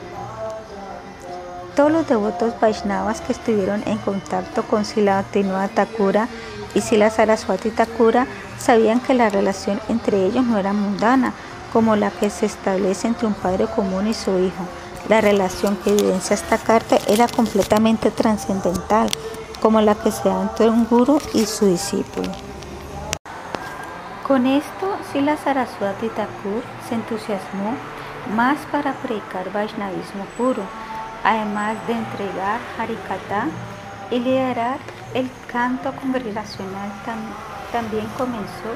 Todos los devotos Vaishnavas que estuvieron en contacto con Sila Bhaktivinoda Thakura y Sila Saraswati Thakura sabían que la relación entre ellos no era mundana, como la que se establece entre un padre común y su hijo la relación que evidencia esta carta era completamente trascendental, como la que se da entre un guru y su discípulo. Con esto, Sila Saraswati Thakur se entusiasmó más para predicar Vaishnavismo puro, además de entregar Harikata y liderar el canto congregacional. también comenzó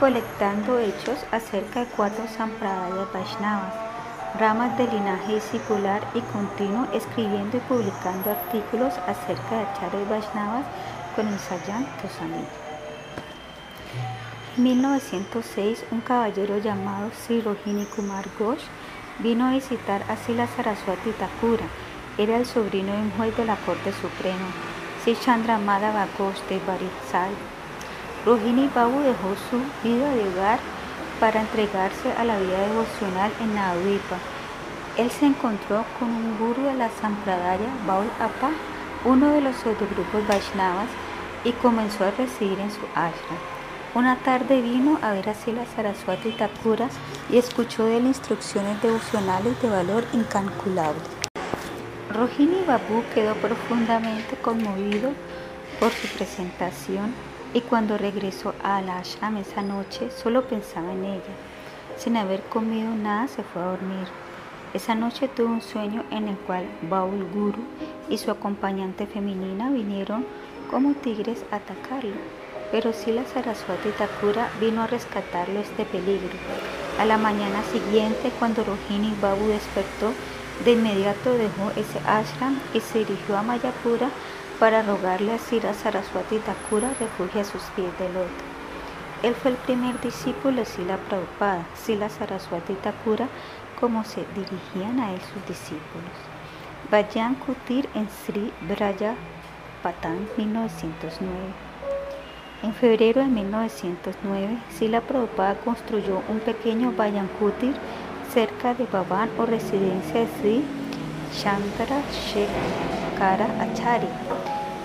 colectando hechos acerca de cuatro sampradayas Vaishnavas ramas de linaje discipular y continuo, escribiendo y publicando artículos acerca de Acharya Vaishnavas con el Sayan. En 1906, un caballero llamado Sri Rohini Kumar Ghosh vino a visitar a Sila Saraswati Thakura. Era el sobrino de un juez de la Corte Suprema, Sri Chandramada Ghosh de Baritsal. Rohini Babu dejó su vida de hogar para entregarse a la vida devocional en Navadvipa. Él se encontró con un guru de la Sampradaya, Baul Appa, uno de los grupos Vaishnavas, y comenzó a residir en su ashram. Una tarde vino a ver a Sila Saraswati Thakuras y escuchó de él instrucciones devocionales de valor incalculable. Rohini Babu quedó profundamente conmovido por su presentación y cuando regresó al ashram esa noche solo pensaba en ella. Sin haber comido nada se fue a dormir. Esa noche tuvo un sueño en el cual Baul Guru y su acompañante femenina vinieron como tigres a atacarlo, pero la Saraswati Thakura vino a rescatarlo de este peligro. A la mañana siguiente, cuando Rohini Babu despertó, de inmediato dejó ese ashram y se dirigió a Mayapura para rogarle a Sira Saraswati Thakura refugio a sus pies del loto. Él fue el primer discípulo de Sila Prabhupada, Sila Saraswati Thakura, como se dirigían a él sus discípulos. Vayan Kutir en Sri Braya Patan 1909. En febrero de 1909, Sila Prabhupada construyó un pequeño Vayan Kutir cerca de Bhavan o residencia de Sri Shankara Shekhara Acharya,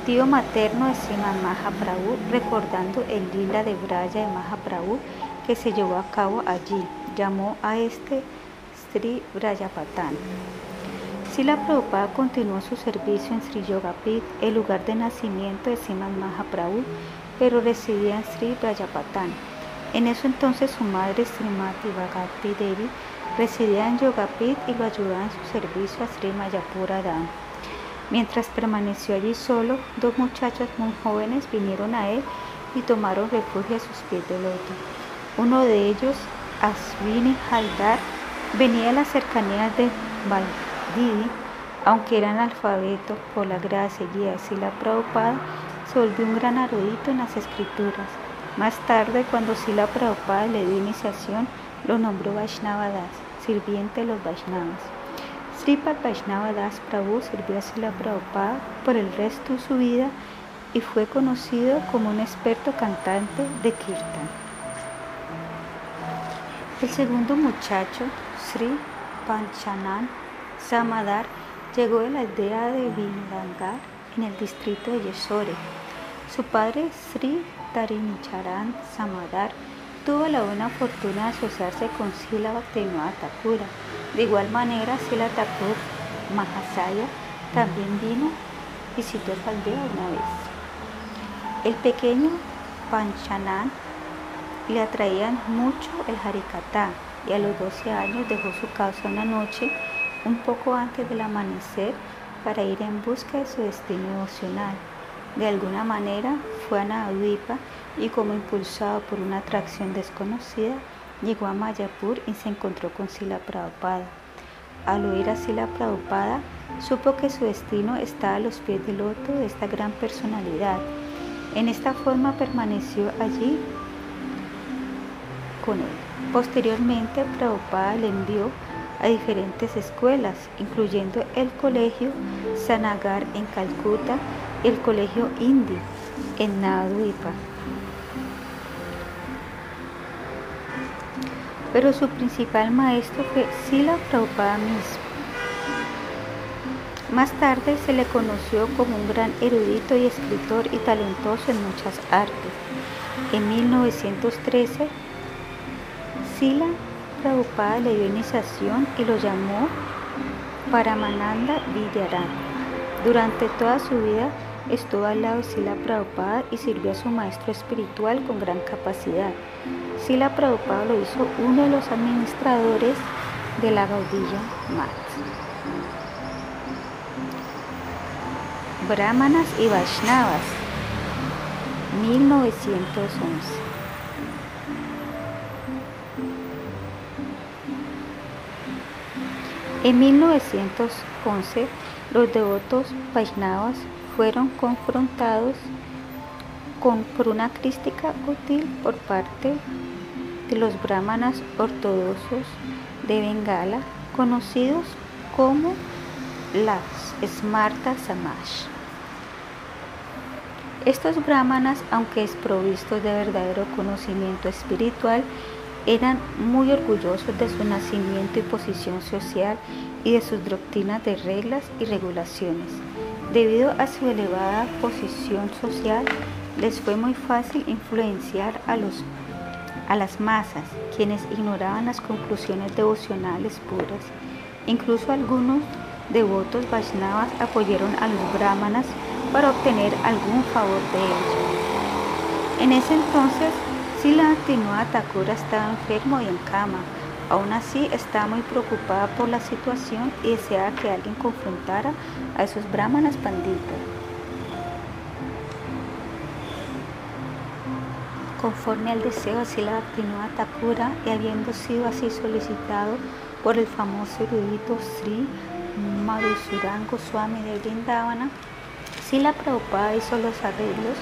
tío materno de Sriman Mahaprabhu, recordando el lila de Braya de Mahaprabhu que se llevó a cabo allí. Llamó a este Sri Brajapatan. Sila Prabhupada continuó su servicio en Sri Yogapit, el lugar de nacimiento de Siman Mahaprabhu, pero residía en Sri Brajapatan. En eso entonces su madre Srimati Bhagavati Devi residía en Yogapit y lo ayudaba en su servicio a Sri Mayapura Dham. Mientras permaneció allí solo, dos muchachos muy jóvenes vinieron a él y tomaron refugio a sus pies de loto. Uno de ellos, Aswini Haldar, venía de las cercanías de Valdidi, aunque era analfabeto por la gracia y así la Prabhupada, se volvió un gran erudito en las escrituras. Más tarde, cuando Sila Prabhupada le dio iniciación, lo nombró Vaishnava sirviente de los Vaishnavas. Sripad Vaishnava Das Prabhu sirvió a Sila Prabhupada por el resto de su vida y fue conocido como un experto cantante de Kirtan. El segundo muchacho, Sri Panchanan Samadar, llegó de la aldea de Vindangar en el distrito de Yesore. Su padre, Sri Tarinicharan Samadar, tuvo la buena fortuna de asociarse con Sila Bhaktivinoda. De igual manera, Sila Thakur Mahasaya también vino y visitó esa aldea una vez. El pequeño Panchanan le atraían mucho el Harikatá y a los 12 años dejó su casa una noche un poco antes del amanecer para ir en busca de su destino emocional. De alguna manera fue a Navadvipa y como impulsado por una atracción desconocida, llegó a Mayapur y se encontró con Sila Prabhupada. Al oír a Sila Prabhupada, supo que su destino estaba a los pies del loto de esta gran personalidad. En esta forma permaneció allí con él. Posteriormente, Prabhupada le envió a diferentes escuelas, incluyendo el Colegio Sanagar en Calcuta y el Colegio Indi en Navadvipa. Pero su principal maestro fue Sila Prabhupada mismo. Más tarde se le conoció como un gran erudito y escritor y talentoso en muchas artes. En 1913 Sila Prabhupada le dio iniciación y lo llamó Paramananda Vidyaran. Durante toda su vida estuvo al lado de Sila Prabhupada y sirvió a su maestro espiritual con gran capacidad. Sila Prabhupada lo hizo uno de los administradores de la Gaudilla Mat. Brahmanas y Vaishnavas, 1911. En 1911, los devotos Vaishnavas fueron confrontados con, por una crítica útil por parte de los brahmanas ortodoxos de Bengala, conocidos como las Smarta Samaj. Estos brahmanas, aunque desprovistos de verdadero conocimiento espiritual, eran muy orgullosos de su nacimiento y posición social y de sus doctrinas de reglas y regulaciones. Debido a su elevada posición social, les fue muy fácil influenciar a, los, a las masas, quienes ignoraban las conclusiones devocionales puras. Incluso algunos devotos Vaishnavas apoyaron a los brahmanas para obtener algún favor de ellos. En ese entonces, Sila Thakur estaba enfermo y en cama. Aún así, estaba muy preocupada por la situación y deseaba que alguien confrontara a esos brahmanas panditas. Conforme al deseo de Sila Thakura y habiendo sido así solicitado por el famoso erudito Sri Madhusuran Goswami de Vrindavana, Sila Prabhupada hizo los arreglos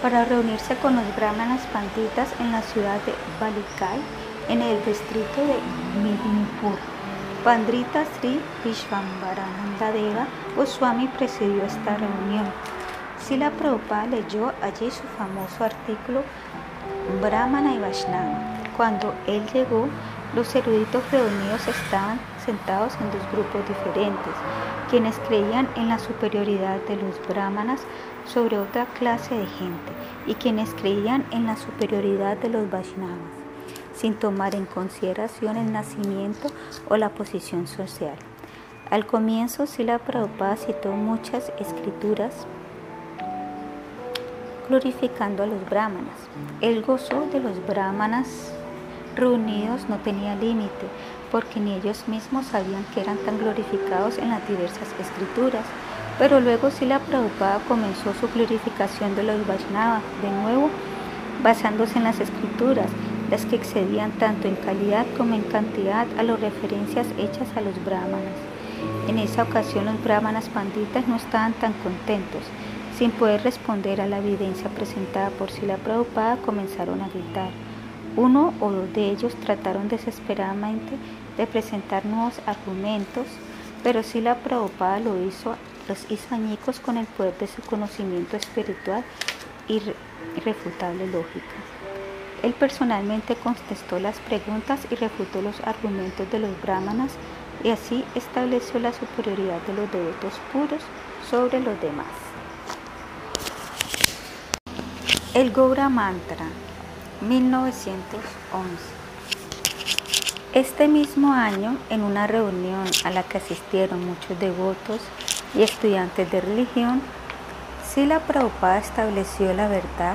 para reunirse con los brahmanas panditas en la ciudad de Balikai, en el distrito de Midnipur. Pandrita Sri Vishvambarananda Deva Goswami presidió esta reunión. Sila Prabhupada leyó allí su famoso artículo Brahmana y Vaishnava. Cuando él llegó, los eruditos reunidos estaban sentados en dos grupos diferentes, quienes creían en la superioridad de los brahmanas sobre otra clase de gente y quienes creían en la superioridad de los Vaishnavas, sin tomar en consideración el nacimiento o la posición social. Al comienzo, Sila Prabhupada citó muchas escrituras glorificando a los brahmanas. El gozo de los brahmanas reunidos no tenía límite, porque ni ellos mismos sabían que eran tan glorificados en las diversas escrituras. Pero luego Sila Prabhupada comenzó su glorificación de los Vaishnava, de nuevo basándose en las escrituras, las que excedían tanto en calidad como en cantidad a las referencias hechas a los brahmanas. En esa ocasión los brahmanas panditas no estaban tan contentos. Sin poder responder a la evidencia presentada por Sila Prabhupada, comenzaron a gritar. Uno o dos de ellos trataron desesperadamente de presentar nuevos argumentos, pero Sila Prabhupada lo hizo los hizo añicos con el poder de su conocimiento espiritual y irrefutable lógica. Él personalmente contestó las preguntas y refutó los argumentos de los brahmanas y así estableció la superioridad de los devotos puros sobre los demás. El Gaura Mantra, 1911. Este mismo año, en una reunión a la que asistieron muchos devotos y estudiantes de religión, Sila Prabhupada estableció la verdad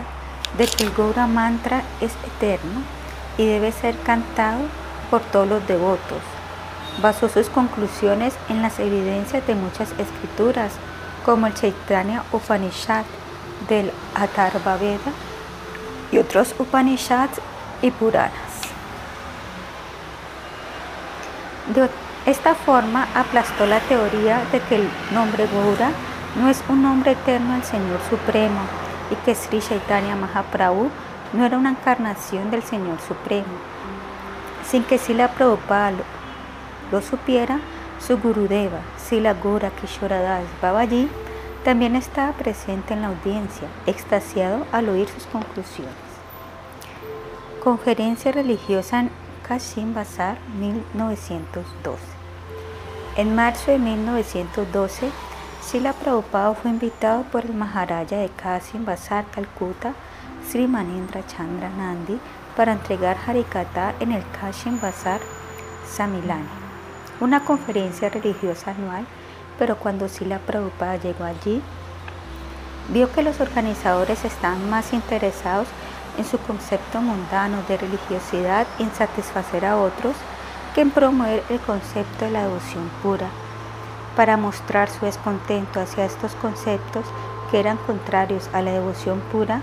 de que el Gaura Mantra es eterno y debe ser cantado por todos los devotos. Basó sus conclusiones en las evidencias de muchas escrituras, como el Chaitanya Upanishad del Atharva Veda y otros Upanishads y Puranas. De esta forma aplastó la teoría de que el nombre Gaura no es un nombre eterno del Señor Supremo y que Sri Chaitanya Mahaprabhu no era una encarnación del Señor Supremo. Sin que Sila Prabhupada lo, supiera, su Gurudeva, Sila Gura Kishoradas Babaji, también estaba presente en la audiencia, extasiado al oír sus conclusiones. Conferencia religiosa en Kashim Bazar 1912. En marzo de 1912, Sila Prabhupada fue invitado por el Maharaja de Kashim Bazar, Calcuta, Sri Manindra Chandra Nandi, para entregar Harikata en el Kashim Bazar Samilani, una conferencia religiosa anual, pero cuando Sila Prabhupada llegó allí, vio que los organizadores estaban más interesados en su concepto mundano de religiosidad y en satisfacer a otros que en promover el concepto de la devoción pura. Para mostrar su descontento hacia estos conceptos que eran contrarios a la devoción pura,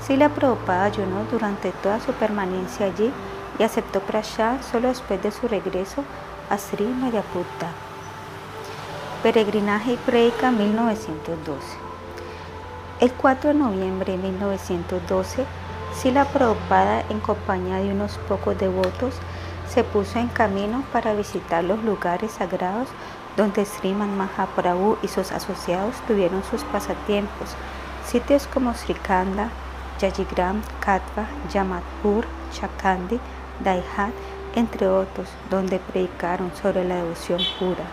Sila Prabhupada ayunó durante toda su permanencia allí y aceptó prashad solo después de su regreso a Sri Mayaputta. Peregrinaje y Predica 1912 El 4 de noviembre de 1912, Sila Prabhupada, en compañía de unos pocos devotos, se puso en camino para visitar los lugares sagrados donde Sriman Mahaprabhu y sus asociados tuvieron sus pasatiempos, sitios como Srikanda, Yajigram, Katva, Yamadpur, Chakandi, Daihat, entre otros, donde predicaron sobre la devoción pura.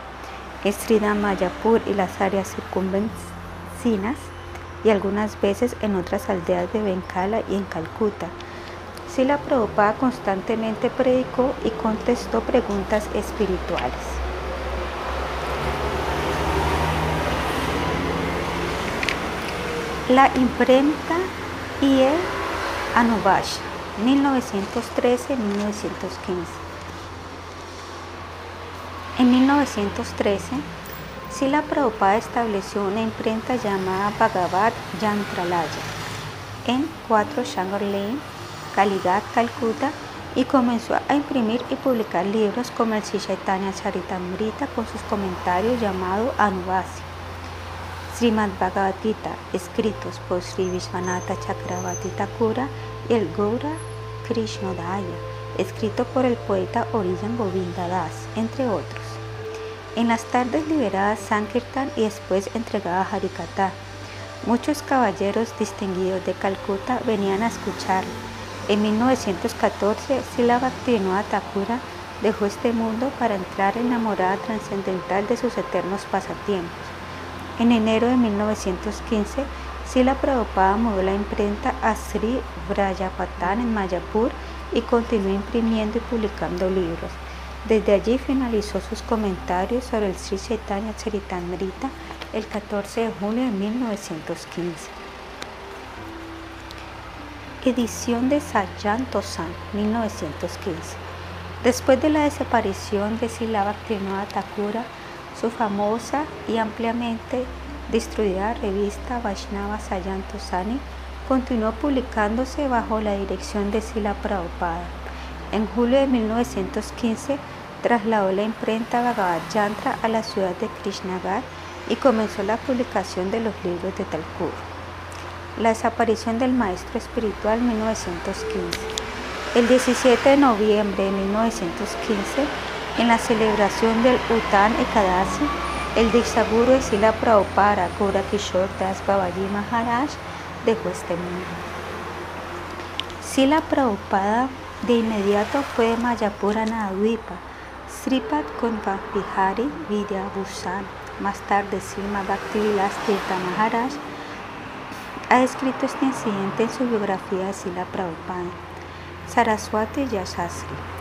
En Mayapur y las áreas circunvecinas y algunas veces en otras aldeas de Bencala y en Calcuta. Sila Prabhupada constantemente predicó y contestó preguntas espirituales. La imprenta el Anubash, 1913-1915. En 1913, Sila Prabhupada estableció una imprenta llamada Bhagavad Yantralaya en 4 Shangor Lane, Kaligat, Calcuta, y comenzó a imprimir y publicar libros como el Chaitanya Charitamrita con sus comentarios llamado Anubasi. Srimad Bhagavad Gita, escritos por Sri Vishwanatha Chakravarti Thakura y el Gaura Krishnodaya, escrito por el poeta Origen Govinda Das, entre otros. En las tardes liberadas Sankirtan y después entregada Harikata, muchos caballeros distinguidos de Calcuta venían a escucharlo en 1914, Sila Bhaktivinoda Thakura dejó este mundo para entrar en la morada trascendental de sus eternos pasatiempos. En enero de 1915, Sila Prabhupada mudó la imprenta a Sri Vrajapatan en Mayapur y continuó imprimiendo y publicando libros. Desde allí finalizó sus comentarios sobre el Sri Chaitanya Charitamrita el 14 de junio de 1915. Edición de Sajan Tosan, 1915. Después de la desaparición de Sila Bhaktivinoda Thakura, su famosa y ampliamente destruida revista Vaishnava Sayan Tosani continuó publicándose bajo la dirección de Sila Prabhupada. En julio de 1915 trasladó la imprenta Bhagavad Yantra a la ciudad de Krishnagar y comenzó la publicación de los libros de Talkur. La desaparición del maestro espiritual 1915. El 17 de noviembre de 1915, en la celebración del Uttan Ekadasi, el Dixaguru de Sila Prabhupada Kura Kishore Das Babaji Maharaj dejó este mundo. Sila Prabhupada de inmediato fue de Mayapur a Nadwipa, Sripat con Bihari Vidya Bhusan, más tarde Sima Bhaktivilas Tirtha Maharaj ha descrito este incidente en su biografía de Sila Prabhupada. Saraswati Yashasri.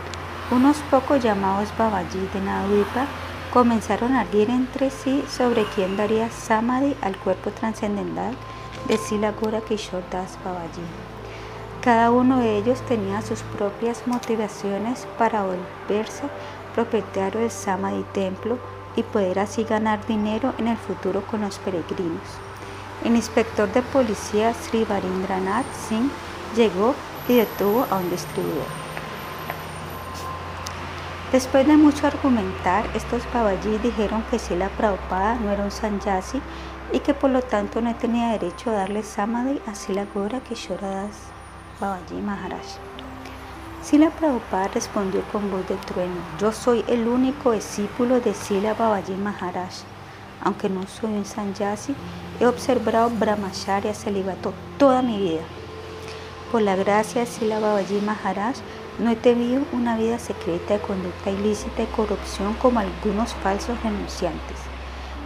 Unos pocos llamados Babaji de Navadvipa comenzaron a arguir entre sí sobre quién daría samadhi al cuerpo trascendental de Sila Gura Kishore Das Babaji. Cada uno de ellos tenía sus propias motivaciones para volverse propietario del samadhi templo y poder así ganar dinero en el futuro con los peregrinos. El inspector de policía Sri Varindranath Singh llegó y detuvo a un distribuidor. Después de mucho argumentar, estos Babaji dijeron que Sila Prabhupada no era un sanyasi y que por lo tanto no tenía derecho a darle samadhi a Sila Gora Kishoradas Babaji Maharaj. Sila Prabhupada respondió con voz de trueno, yo soy el único discípulo de Sila Babaji Maharaj aunque no soy un sanyasi, he observado brahmacharya celibato toda mi vida. Por la gracia de Sila Babaji Maharaj, no he tenido una vida secreta de conducta ilícita y corrupción como algunos falsos renunciantes.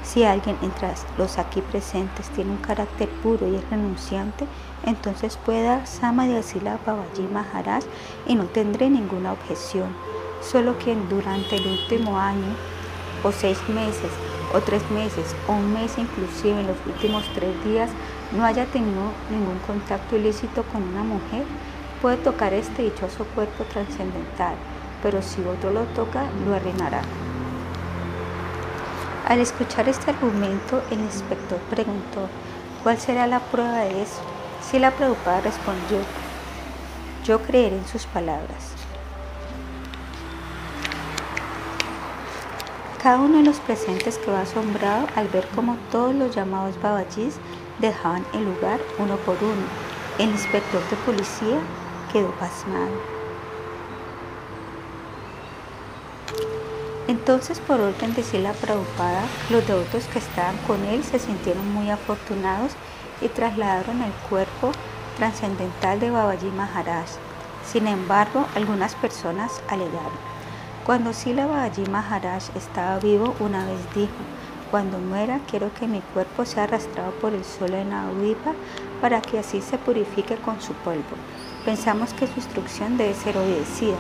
Si alguien entre los aquí presentes tiene un carácter puro y es renunciante, entonces puede dar Samadhi a Sila Babaji Maharaj y no tendré ninguna objeción. Solo quien durante el último año o seis meses o tres meses o un mes inclusive en los últimos tres días no haya tenido ningún contacto ilícito con una mujer, puede tocar este dichoso cuerpo trascendental, pero si otro lo toca, lo arruinará. Al escuchar este argumento, el inspector preguntó, ¿cuál será la prueba de eso? Si la preocupada respondió, yo creeré en sus palabras. Cada uno de los presentes quedó asombrado al ver cómo todos los llamados babajis dejaban el lugar uno por uno. El inspector de policía quedó pasmado. Entonces, por orden de Sila Prabhupada, los devotos que estaban con él se sintieron muy afortunados y trasladaron el cuerpo trascendental de Babaji Maharaj. Sin embargo, algunas personas alegaron. Cuando Sila Babaji Maharaj estaba vivo, una vez dijo, cuando muera quiero que mi cuerpo sea arrastrado por el suelo en Naudipa para que así se purifique con su polvo. Pensamos que su instrucción debe ser obedecida.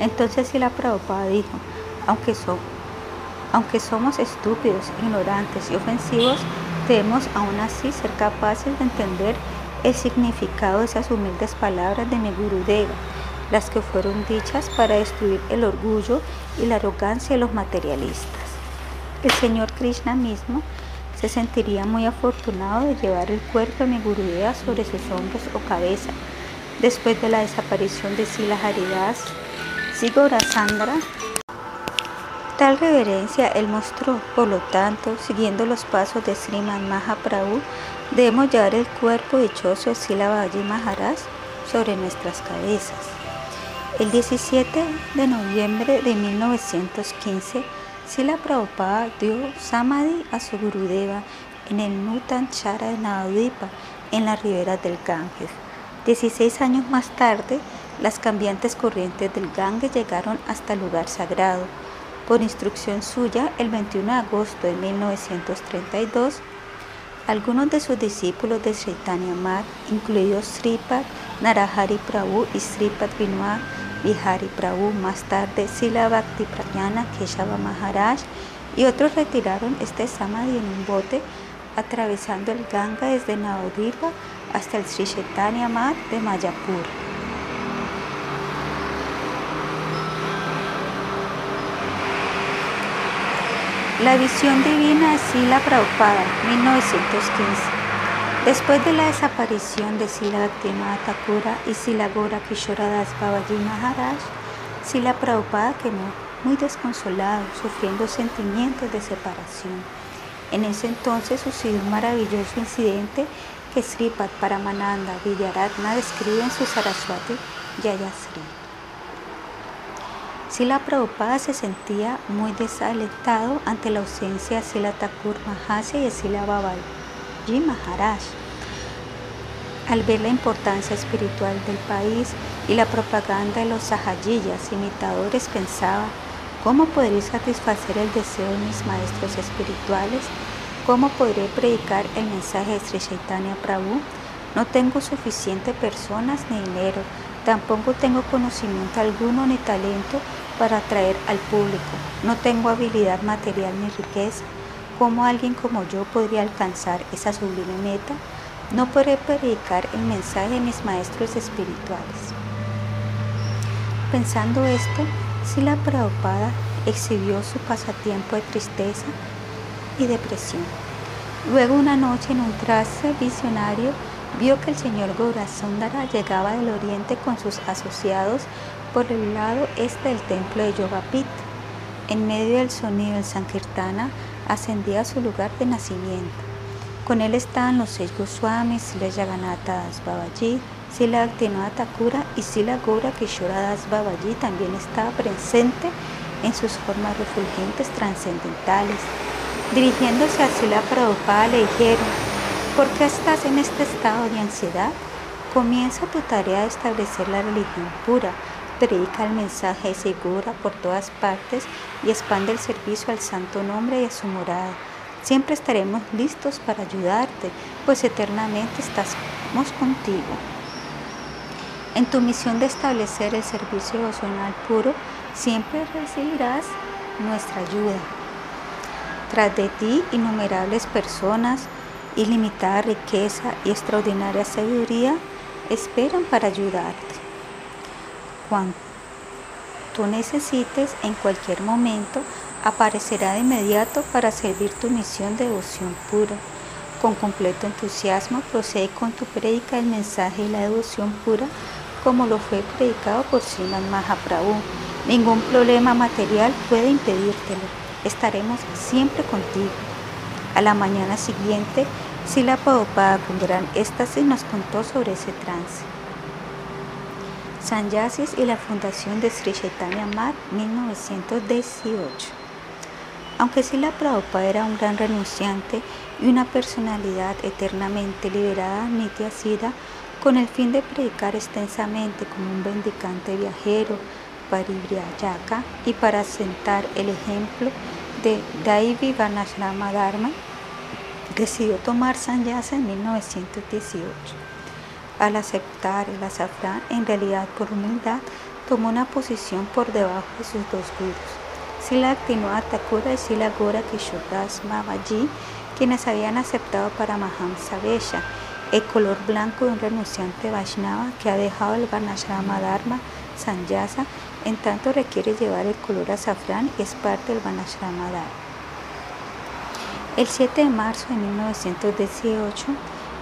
Entonces Sila Prabhupada dijo, aunque, aunque somos estúpidos, ignorantes y ofensivos, debemos aún así ser capaces de entender el significado de esas humildes palabras de mi Gurudeva, las que fueron dichas para destruir el orgullo y la arrogancia de los materialistas. El Señor Krishna mismo se sentiría muy afortunado de llevar el cuerpo de mi Gurudeva sobre sus hombros o cabeza, después de la desaparición de Sila Haridas, Sigora Sandra. Tal reverencia él mostró, por lo tanto, siguiendo los pasos de Sriman Mahaprabhu, debemos llevar el cuerpo dichoso de Sila Babaji Maharaj sobre nuestras cabezas. El 17 de noviembre de 1915, Sila Prabhupada dio Samadhi a su Gurudeva en el Nutan Chara de Navadipa, en la ribera del Ganges. Dieciséis años más tarde, las cambiantes corrientes del Ganges llegaron hasta el lugar sagrado. Por instrucción suya, el 21 de agosto de 1932, algunos de sus discípulos de Chaitanya Mat, incluidos Sripad, Narahari Prabhu y Sripad Vinod Vihari Prabhu, más tarde Sila Bhakti Pragyana Keshava Maharaj y otros retiraron este samadhi en un bote atravesando el Ganga desde Navadipa hasta el Sri Chaitanya Mat de Mayapur. La visión divina de Sila Prabhupada, 1915. Después de la desaparición de Sila Bhaktivinoda Thakura y Sila Gora Kishoradas Babaji Maharaj, Sila Prabhupada quedó muy desconsolado, sufriendo sentimientos de separación. En ese entonces sucedió un maravilloso incidente que Sripat Paramananda Villaratna describe en su Saraswati Yayasri. Sila Prabhupada se sentía muy desalentado ante la ausencia de Sila Thakur Mahasi y de Sila Babaji Maharaj. Al ver la importancia espiritual del país y la propaganda de los sahajiyas imitadores, pensaba, ¿cómo podré satisfacer el deseo de mis maestros espirituales? ¿Cómo podré predicar el mensaje de Sri Chaitanya Prabhu? No tengo suficiente personas ni dinero, tampoco tengo conocimiento alguno ni talento para atraer al público. No tengo habilidad material ni riqueza. ¿Cómo alguien como yo podría alcanzar esa sublime meta? No podré predicar el mensaje de mis maestros espirituales. Pensando esto, Sila Prabhupada exhibió su pasatiempo de tristeza y depresión. Luego una noche en un trance visionario vio que el señor Gaurasundara llegaba del oriente con sus asociados por el lado este del templo de Yogapit. En medio del sonido del Sankirtana ascendía a su lugar de nacimiento. Con él estaban los seis Goswamis, Sila Yaganatha Das Babaji, Sila Bhaktivinoda Thakura y Sila Gaura Kishora Das Babaji también estaba presente en sus formas refulgentes trascendentales. Dirigiéndose a Sila Prabhupada le dijeron, ¿por qué estás en este estado de ansiedad? Comienza tu tarea de establecer la religión pura, predica el mensaje segura por todas partes y expande el servicio al santo nombre y a su morada. Siempre estaremos listos para ayudarte, pues eternamente estamos contigo. En tu misión de establecer el servicio devocional puro, siempre recibirás nuestra ayuda. Tras de ti, innumerables personas, ilimitada riqueza y extraordinaria sabiduría esperan para ayudarte. Tú necesites, en cualquier momento, aparecerá de inmediato para servir tu misión de devoción pura. Con completo entusiasmo procede con tu predica el mensaje y la devoción pura como lo fue predicado por Sriman Mahaprabhu. Ningún problema material puede impedírtelo estaremos siempre contigo. A la mañana siguiente, Sila Prabhupada con gran éxtasis nos contó sobre ese trance. Sanyasis y la fundación de Sri Chaitanya Mat 1918. Aunque Sila Prabhupada era un gran renunciante y una personalidad eternamente liberada, Nitya Siddha, con el fin de predicar extensamente como un bendicante viajero, Parivrayaka y para sentar el ejemplo de Daivi Varnashrama Dharma, decidió tomar sanyasa en 1918. Al aceptar el azafrán, en realidad por humildad, tomó una posición por debajo de sus dos gurus. Sila Aktinua Thakura y Sila Gora Kishodas Babaji quienes habían aceptado para Mahamsa el color blanco de un renunciante Vaishnava que ha dejado el Varnashrama Dharma Sanyasa, en tanto requiere llevar el color azafrán y es parte del Varnashrama Dharma. El 7 de marzo de 1918,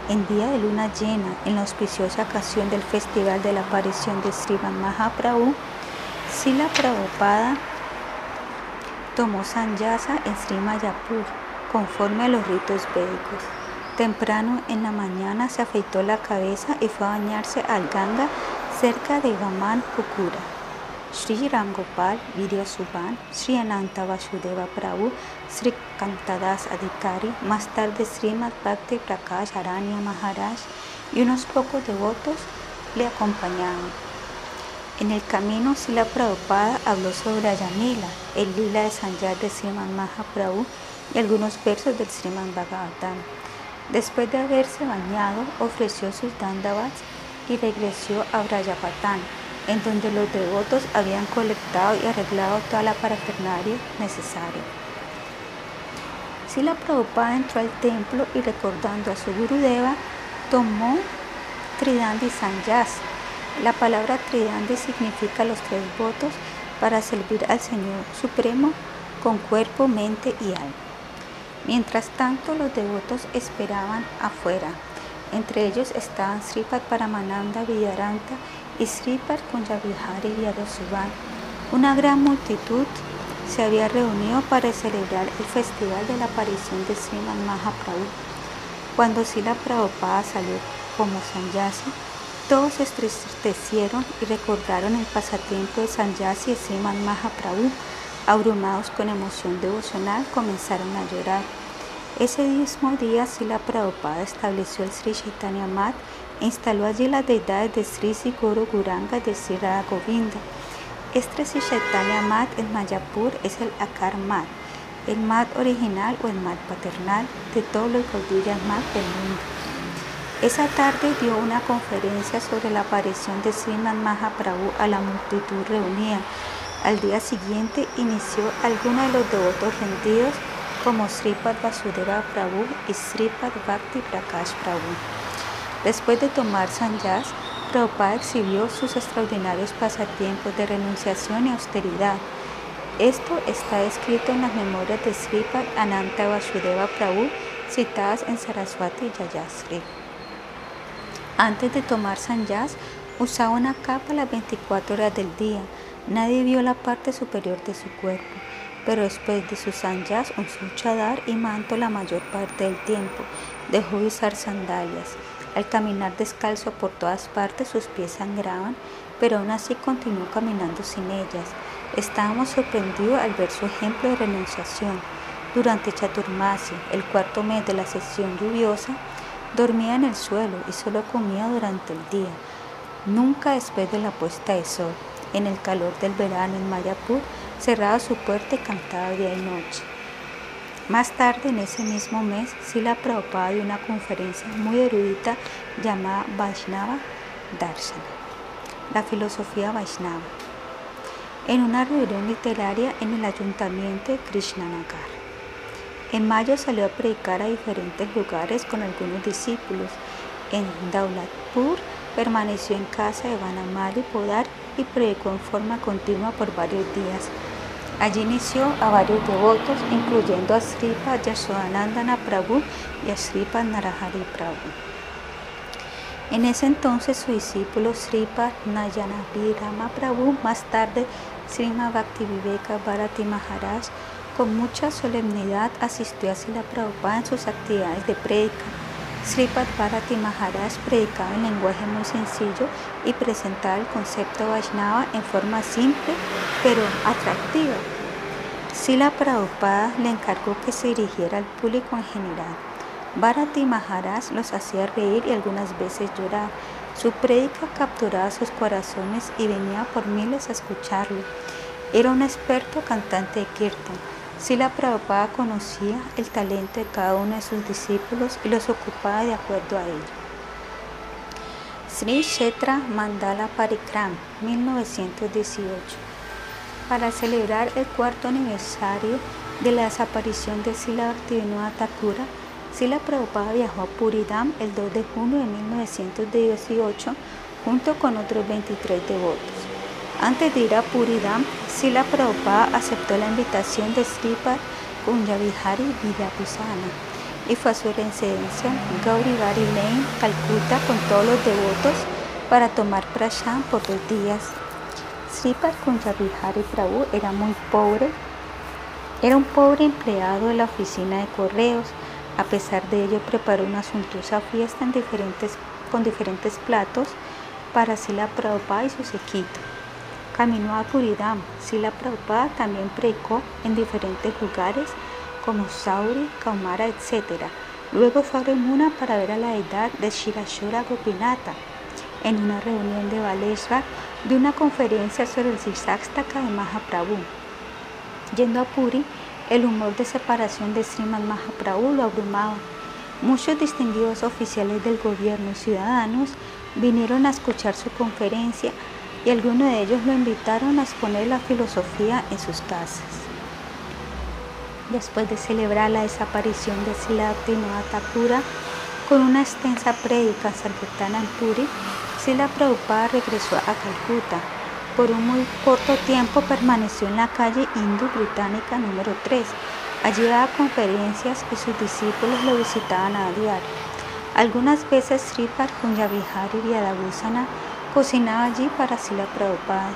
en día de luna llena, en la auspiciosa ocasión del Festival de la Aparición de Srivan Mahaprabhu, Sila Prabhupada tomó Sanyasa en Sri Mayapur, conforme a los ritos védicos. Temprano en la mañana se afeitó la cabeza y fue a bañarse al Ganga cerca de Vaman Pukura. Sri Ram Gopal, Vidya Subhan, Sri Ananta Vasudeva Prabhu, Sri Kantadas Adhikari, más tarde Srimad Bhakti Prakash Aranya Maharaj y unos pocos devotos le acompañaban. En el camino, Sila Prabhupada habló sobre Ayamila, el lila de Sanyar de Sriman Mahaprabhu y algunos versos del Sriman Bhagavatam. Después de haberse bañado, ofreció sus dandavats y regresó a Brayapatán, en donde los devotos habían colectado y arreglado toda la parafernalia necesaria. Sila Prabhupada entró al templo y recordando a su Gurudeva, tomó Tridandi Sanyas. La palabra Tridandi significa los tres votos para servir al Señor Supremo con cuerpo, mente y alma. Mientras tanto, los devotos esperaban afuera. Entre ellos estaban Sripat Paramananda Villaranta y Sripat Kunjabihari Yadosubhan. Una gran multitud se había reunido para celebrar el festival de la aparición de Sriman Mahaprabhu. Cuando Sila Prabhupada salió como Sanyasi, todos se estristecieron y recordaron el pasatiempo de Sanyasi y Sriman Mahaprabhu. Abrumados con emoción devocional, comenzaron a llorar. Ese mismo día, Sila Prabhupada estableció el Sri Chaitanya Mat instaló allí las deidades de Sri Siguru Guranga de Sri Govinda. Este Sri Chaitanya Mat en Mayapur es el Akar Mat, el Mat original o el Mat paternal de todos los Gaudiyas Mat del mundo. Esa tarde dio una conferencia sobre la aparición de Sriman Mahaprabhu a la multitud reunida. Al día siguiente inició algunos de los devotos rendidos como Sripad Vasudeva Prabhu y Sripad Bhakti Prakash Prabhu. Después de tomar sanyas, Prabhupada exhibió sus extraordinarios pasatiempos de renunciación y austeridad. Esto está escrito en las memorias de Sripad Ananta Vasudeva Prabhu citadas en Saraswati Yayasri. Antes de tomar sanyas, usaba una capa las 24 horas del día. Nadie vio la parte superior de su cuerpo, pero después de sus sanyas usó chadar y manto la mayor parte del tiempo. Dejó usar sandalias. Al caminar descalzo por todas partes sus pies sangraban, pero aún así continuó caminando sin ellas. Estábamos sorprendidos al ver su ejemplo de renunciación. Durante Chaturmasi, el cuarto mes de la sesión lluviosa, dormía en el suelo y solo comía durante el día, nunca después de la puesta de sol. En el calor del verano en Mayapur, cerraba su puerta y cantaba día y noche. Más tarde, en ese mismo mes, Sila Prabhupada dio una conferencia muy erudita llamada Vaishnava Darshana, la filosofía Vaishnava, en una reunión literaria en el ayuntamiento de Krishnanagar. En mayo salió a predicar a diferentes lugares con algunos discípulos. En Daulatpur permaneció en casa de Vanamali Podar y predicó en forma continua por varios días. Allí inició a varios devotos, incluyendo a Sripa Yashodanandana Prabhu y a Sripa Narahari Prabhu. En ese entonces su discípulo Sripa Nayanabhi Prabhu, más tarde Srima Bhaktiviveka Bharati Maharaj, con mucha solemnidad asistió a Sila Prabhupada en sus actividades de prédica Sripad Bharati Maharaj predicaba en lenguaje muy sencillo y presentaba el concepto Vaishnava en forma simple pero atractiva. Sila Prabhupada le encargó que se dirigiera al público en general. Bharati Maharaj los hacía reír y algunas veces llorar. Su prédica capturaba sus corazones y venía por miles a escucharlo. Era un experto cantante de kirtan Sila Prabhupada conocía el talento de cada uno de sus discípulos y los ocupaba de acuerdo a ello. Sri Kshetra Mandala Parikram, 1918. Para celebrar el cuarto aniversario de la desaparición de Sila Bhaktivinoda Thakura, Sila Prabhupada viajó a Puridam el 2 de junio de 1918 junto con otros 23 devotos. Antes de ir a Puridam, Sila Prabhupada aceptó la invitación de Sripad Kunjabihari Vidyabhusana y fue a su residencia Gauri Gari Lane, Calcuta, con todos los devotos para tomar prasham por dos días. Sripad Kunjabihari Prabhu era muy pobre, era un pobre empleado de la oficina de correos. A pesar de ello, preparó una suntuosa fiesta con diferentes platos para Sila Prabhupada y su sequito. Caminó a Puridam. Sila Prabhupada también predicó en diferentes lugares como Sauri, Kaumara, etc. Luego fue a Remuna para ver a la deidad de Shirashura Gopinata en una reunión de Baleshwar de una conferencia sobre el Sisakstaka de Mahaprabhu. Yendo a Puri, el humor de separación de Srimad Mahaprabhu lo abrumaba. Muchos distinguidos oficiales del gobierno y ciudadanos vinieron a escuchar su conferencia y algunos de ellos lo invitaron a exponer la filosofía en sus casas. Después de celebrar la desaparición de Sila Thakura con una extensa prédica sarketana en Puri, Sila Prabhupada regresó a Calcuta. Por un muy corto tiempo permaneció en la calle Hindu-Británica número 3. Allí daba conferencias y sus discípulos lo visitaban a diario. Algunas veces Sripad Kunyavihari Vyadabhusana cocinaba allí para Sila Prabhupada.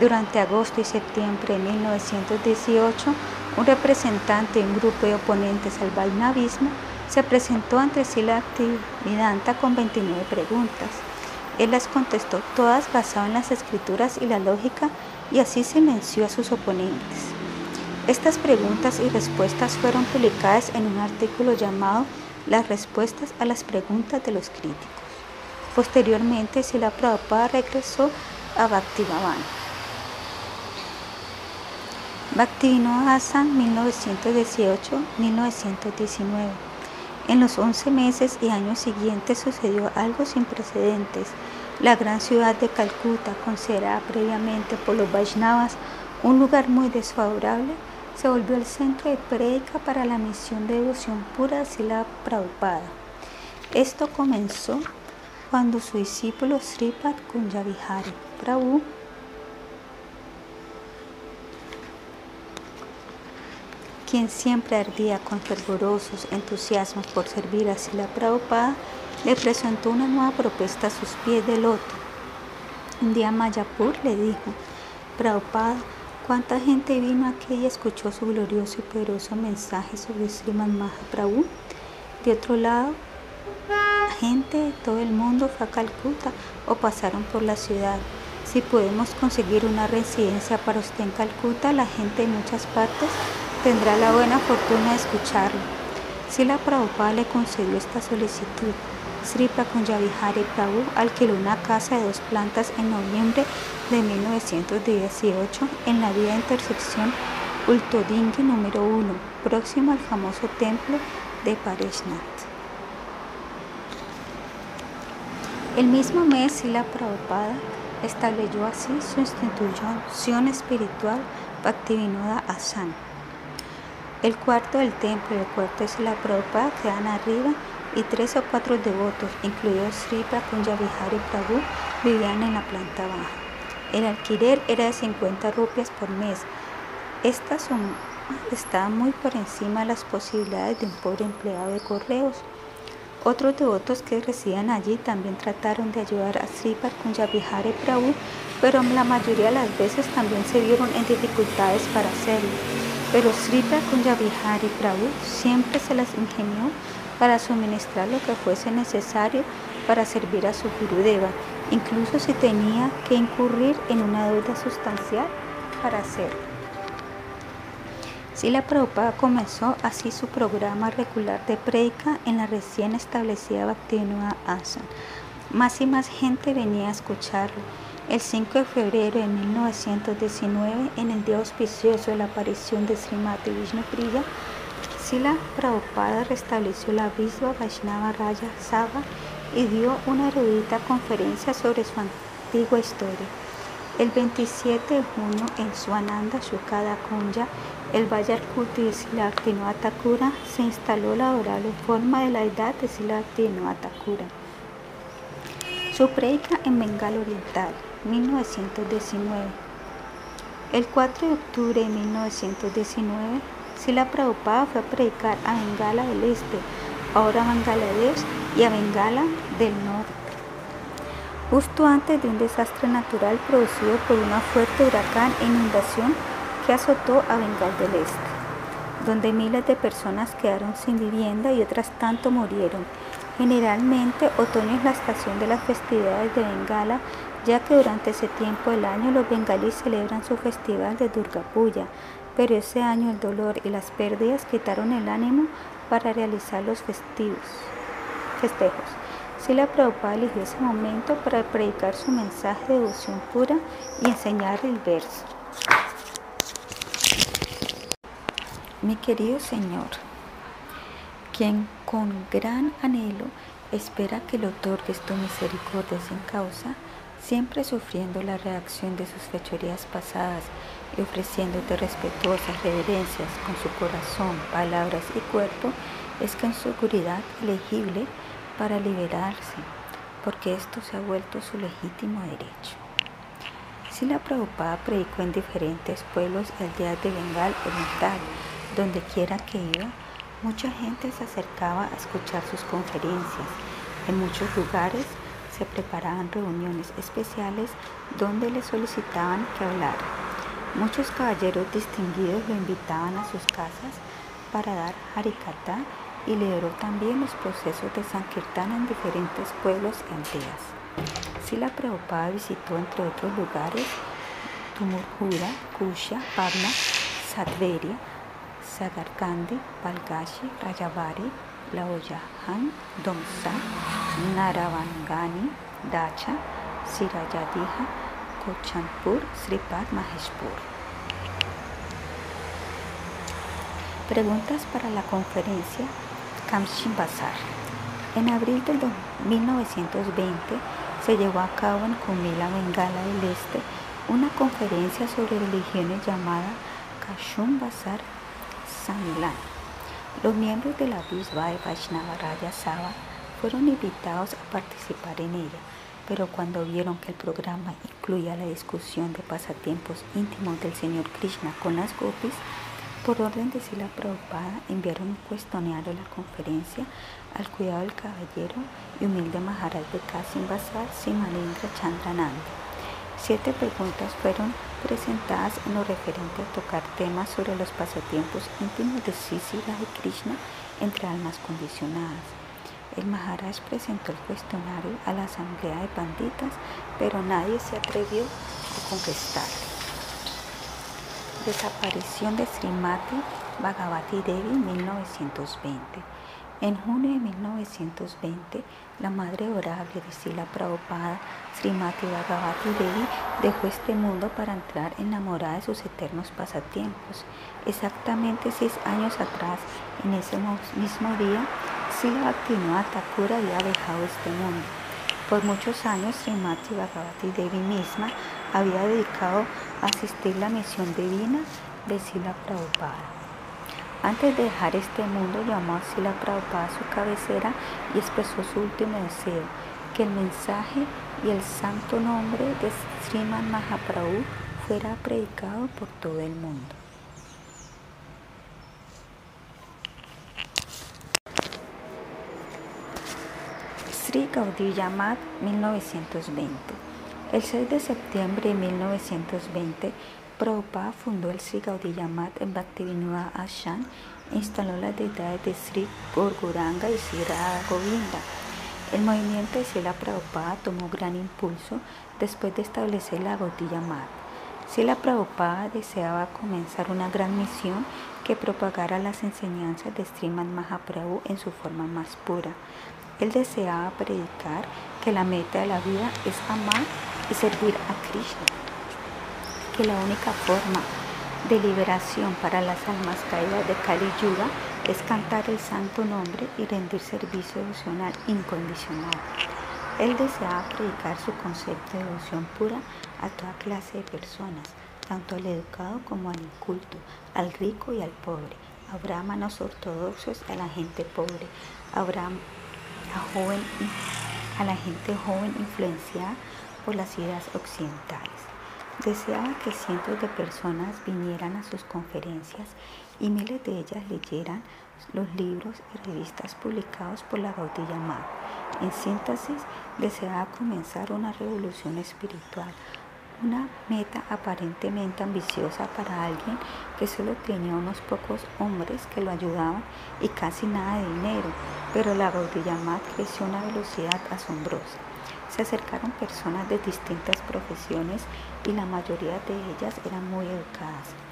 Durante agosto y septiembre de 1918, un representante de un grupo de oponentes al Vaishnavismo se presentó ante Sila Vedanta con 29 preguntas. Él las contestó todas basadas en las escrituras y la lógica y así silenció a sus oponentes. Estas preguntas y respuestas fueron publicadas en un artículo llamado Las respuestas a las preguntas de los críticos. Posteriormente, Sila Prabhupada regresó a Bhaktivinoda. Bhaktivinoda Hassan 1918-1919. En los 11 meses y años siguientes sucedió algo sin precedentes. La gran ciudad de Calcuta, considerada previamente por los Vaishnavas un lugar muy desfavorable, se volvió el centro de prédica para la misión de devoción pura de Sila Prabhupada. Esto comenzó cuando su discípulo Sripad Kunjavihari Prabhu quien siempre ardía con fervorosos entusiasmos por servir a Sila Prabhupada, le presentó una nueva propuesta a sus pies de loto. Un día Mayapur le dijo, Prabhupada, ¿cuánta gente vino aquí y escuchó su glorioso y poderoso mensaje sobre Sriman Mahaprabhu? De otro lado, gente de todo el mundo fue a Calcuta o pasaron por la ciudad. Si podemos conseguir una residencia para usted en Calcuta, la gente de muchas partes tendrá la buena fortuna de escucharlo. la Prabhupada le concedió esta solicitud. Sri Prakunjavihari Prabhu alquiló una casa de dos plantas en noviembre de 1918 en la vía de intersección Ultodingi número 1, próximo al famoso templo de Pareshnath. El mismo mes, Sila Prabhupada estableció así su institución espiritual Bhaktivinoda Asan. El cuarto del templo y el cuarto de la Prabhupada quedan arriba y tres o cuatro devotos, incluidos Sri Prakunjavihari Prabhu, vivían en la planta baja. El alquiler era de 50 rupias por mes. Esta suma estaba muy por encima de las posibilidades de un pobre empleado de correos. Otros devotos que residían allí también trataron de ayudar a Sri Prakunjavihari Prabhu, pero la mayoría de las veces también se vieron en dificultades para hacerlo pero Sri Kunjabihari Prabhu siempre se las ingenió para suministrar lo que fuese necesario para servir a su Gurudeva, incluso si tenía que incurrir en una deuda sustancial para hacerlo. Sila Prabhupada comenzó así su programa regular de predica en la recién establecida Bhaktivinoda Asan. Más y más gente venía a escucharlo el 5 de febrero de 1919, en el día auspicioso de la aparición de Srimati Vishnupriya, Sila Prabhupada restableció la Visva Vaishnava Raya Sabha y dio una erudita conferencia sobre su antigua historia. El 27 de junio en Swananda, Shukada Kunya, el Vayarkuti de Silartino Atakura, se instaló la adorable forma de la edad de Silartino Atakura. Su predica en Bengala Oriental, 1919. El 4 de octubre de 1919, Sila Prabhupada fue a predicar a Bengala del Este, ahora Bangladesh, y a Bengala del Norte justo antes de un desastre natural producido por una fuerte huracán e inundación que azotó a Bengal del Este, donde miles de personas quedaron sin vivienda y otras tanto murieron. Generalmente, otoño es la estación de las festividades de Bengala, ya que durante ese tiempo del año los bengalíes celebran su festival de Durga Puja, pero ese año el dolor y las pérdidas quitaron el ánimo para realizar los festivos, festejos. Sila Prabhupada eligió ese momento para predicar su mensaje de devoción pura y enseñar el verso. Mi querido Señor, quien con gran anhelo espera que le otorgues tu misericordia sin causa, siempre sufriendo la reacción de sus fechorías pasadas y ofreciéndote respetuosas reverencias con su corazón, palabras y cuerpo, es su seguridad elegible para liberarse, porque esto se ha vuelto su legítimo derecho. la Prabhupada predicó en diferentes pueblos y aldeas de Bengal Oriental, donde quiera que iba, mucha gente se acercaba a escuchar sus conferencias. En muchos lugares se preparaban reuniones especiales donde le solicitaban que hablara. Muchos caballeros distinguidos lo invitaban a sus casas para dar harikata y lideró también los procesos de Sankirtan en diferentes pueblos y aldeas. Sila Prabhupada visitó entre otros lugares Tumurjura, Kusha, Pavna, Sadveria, Sagarkandi, Palgashi, Rajavari, Laoyahan, Domsa, Naravangani, Dacha, Sirayadiha, Kochanpur, Sripad Maheshpur. Preguntas para la conferencia Kamshin Bazar. En abril de 1920 se llevó a cabo en Kumila, Bengala del Este, una conferencia sobre religiones llamada Kashum Bazar Samilan. Los miembros de la Bisba de Vaishnava Raya Sava fueron invitados a participar en ella, pero cuando vieron que el programa incluía la discusión de pasatiempos íntimos del Señor Krishna con las gopis, por orden de Sila Prabhupada, enviaron un cuestionario a la conferencia al cuidado del caballero y humilde Maharaj de Kasim Basar Simalindra Chandrananda. Siete preguntas fueron presentadas en lo referente a tocar temas sobre los pasatiempos íntimos de Sisila y Krishna entre almas condicionadas. El Maharaj presentó el cuestionario a la asamblea de panditas, pero nadie se atrevió a contestarle. Desaparición de Srimati Bhagavati Devi 1920. En junio de 1920, la madre orable de Sila Prabhupada, Srimati Bhagavati Devi, dejó este mundo para entrar enamorada de sus eternos pasatiempos. Exactamente seis años atrás, en ese mismo día, Sila Bhaktivinoda Thakur había dejado este mundo. Por muchos años, Srimati Bhagavati Devi misma había dedicado a asistir la misión divina de Sila Prabhupada. Antes de dejar este mundo, llamó a Sila Prabhupada a su cabecera y expresó su último deseo, que el mensaje y el santo nombre de Sriman Mahaprabhu fuera predicado por todo el mundo. Sri Gaudiya 1920 el 6 de septiembre de 1920, Prabhupada fundó el Sri Gaudiya Math en Bhaktivinoda Ashram e instaló las deidades de Sri Gorguranga y Sri Radha Govinda. El movimiento de Sila Prabhupada tomó gran impulso después de establecer la Gaudiya Math. Sila Prabhupada deseaba comenzar una gran misión que propagara las enseñanzas de Sriman Mahaprabhu en su forma más pura. Él deseaba predicar que la meta de la vida es amar y servir a Krishna, que la única forma de liberación para las almas caídas de Kali Yuga es cantar el santo nombre y rendir servicio devocional incondicional. Él deseaba predicar su concepto de devoción pura a toda clase de personas, tanto al educado como al inculto, al rico y al pobre. Habrá manos ortodoxos a la gente pobre, habrá a, joven, a la gente joven influenciada por las ideas occidentales. Deseaba que cientos de personas vinieran a sus conferencias y miles de ellas leyeran los libros y revistas publicados por la Gaudilla Mag. En síntesis, deseaba comenzar una revolución espiritual, una meta aparentemente ambiciosa para alguien que solo tenía unos pocos hombres que lo ayudaban y casi nada de dinero, pero la Gaudilla Mag creció a una velocidad asombrosa. Se acercaron personas de distintas profesiones y la mayoría de ellas eran muy educadas.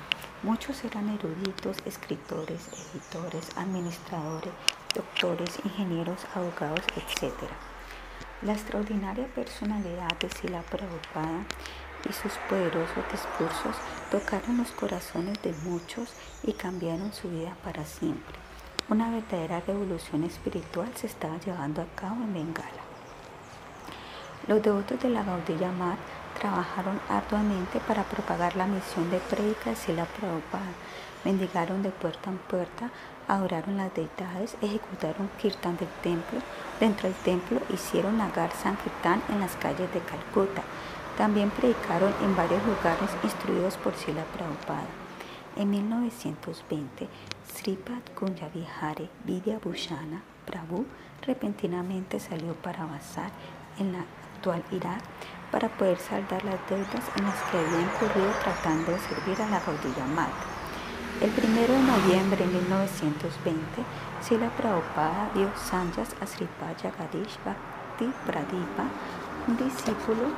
Muchos eran eruditos, escritores, editores, administradores, doctores, ingenieros, abogados, etc. La extraordinaria personalidad de Sila Prabhupada y sus poderosos discursos tocaron los corazones de muchos y cambiaron su vida para siempre. Una verdadera revolución espiritual se estaba llevando a cabo en Bengala. Los devotos de la Gaudilla Mat trabajaron arduamente para propagar la misión de prédica de Sila Prabhupada. Mendigaron de puerta en puerta, adoraron las deidades, ejecutaron kirtan del templo. Dentro del templo hicieron nagar sankirtan en las calles de Calcuta. También predicaron en varios lugares instruidos por Sila Prabhupada. En 1920, Sripad Kunjavihare Vidya Bhushana Prabhu repentinamente salió para basar en la actual Irak para poder saldar las deudas en las que había incurrido tratando de servir a la Gaudilla Mata. El 1 de noviembre de 1920, Sila Prabhupada dio sanjas a Sripad Jagadish Bhakti Pradipa, un discípulo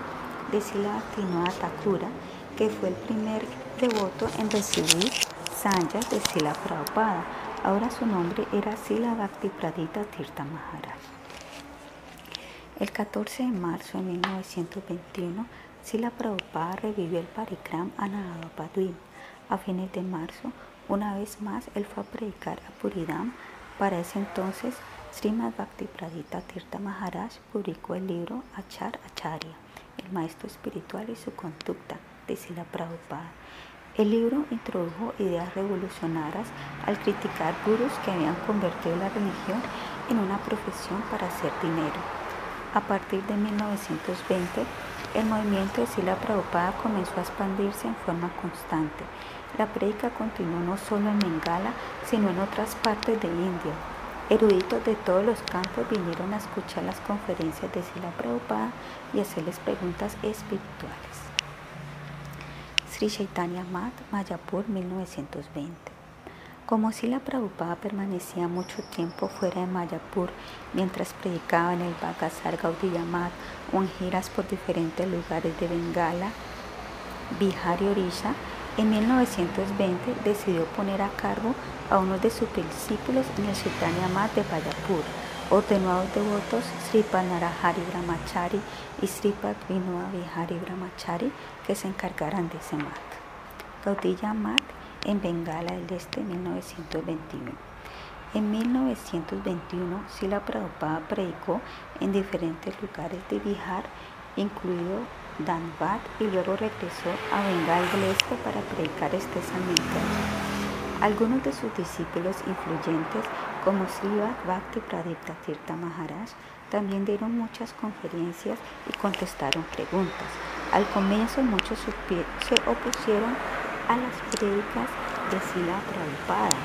de Sila Tinoa Thakura, que fue el primer devoto en recibir sanjas de Sila Prabhupada. Ahora su nombre era Sila Bhakti Pradita Tirtha Maharaj. El 14 de marzo de 1921, Sila Prabhupada revivió el Parikram Anahavapadvim. A fines de marzo, una vez más, él fue a predicar a Puridam. Para ese entonces, Srimad Bhakti Pradita Tirtha Maharaj publicó el libro Achar Acharya, el maestro espiritual y su conducta, de Sila Prabhupada. El libro introdujo ideas revolucionarias al criticar gurus que habían convertido la religión en una profesión para hacer dinero. A partir de 1920, el movimiento de Sila Prabhupada comenzó a expandirse en forma constante. La prédica continuó no solo en Bengala, sino en otras partes de India. Eruditos de todos los campos vinieron a escuchar las conferencias de Sila Prabhupada y hacerles preguntas espirituales. Sri Chaitanya Mat, Mayapur, 1920. Como si la Prabhupada permanecía mucho tiempo fuera de Mayapur mientras predicaba en el Bhagasar Gaudiyamat o en giras por diferentes lugares de Bengala, Bihar y Orisha, en 1920 decidió poner a cargo a uno de sus discípulos en el Chaitanya Mat de Mayapur, ordenó a los devotos Sripad Narahari Brahmachari y Sripad Vinua Vihari Brahmachari que se encargaran de ese mat. Gaudiya Mat en Bengala del Este en 1921. En 1921, Sila Prabhupada predicó en diferentes lugares de Bihar, incluido Dhanbad, y luego regresó a Bengala del Este para predicar extensamente. Algunos de sus discípulos influyentes, como Sriva Bhakti Pradipta Tirtha Maharaj, también dieron muchas conferencias y contestaron preguntas. Al comienzo muchos se opusieron a las prédicas de Sila Prabhupada.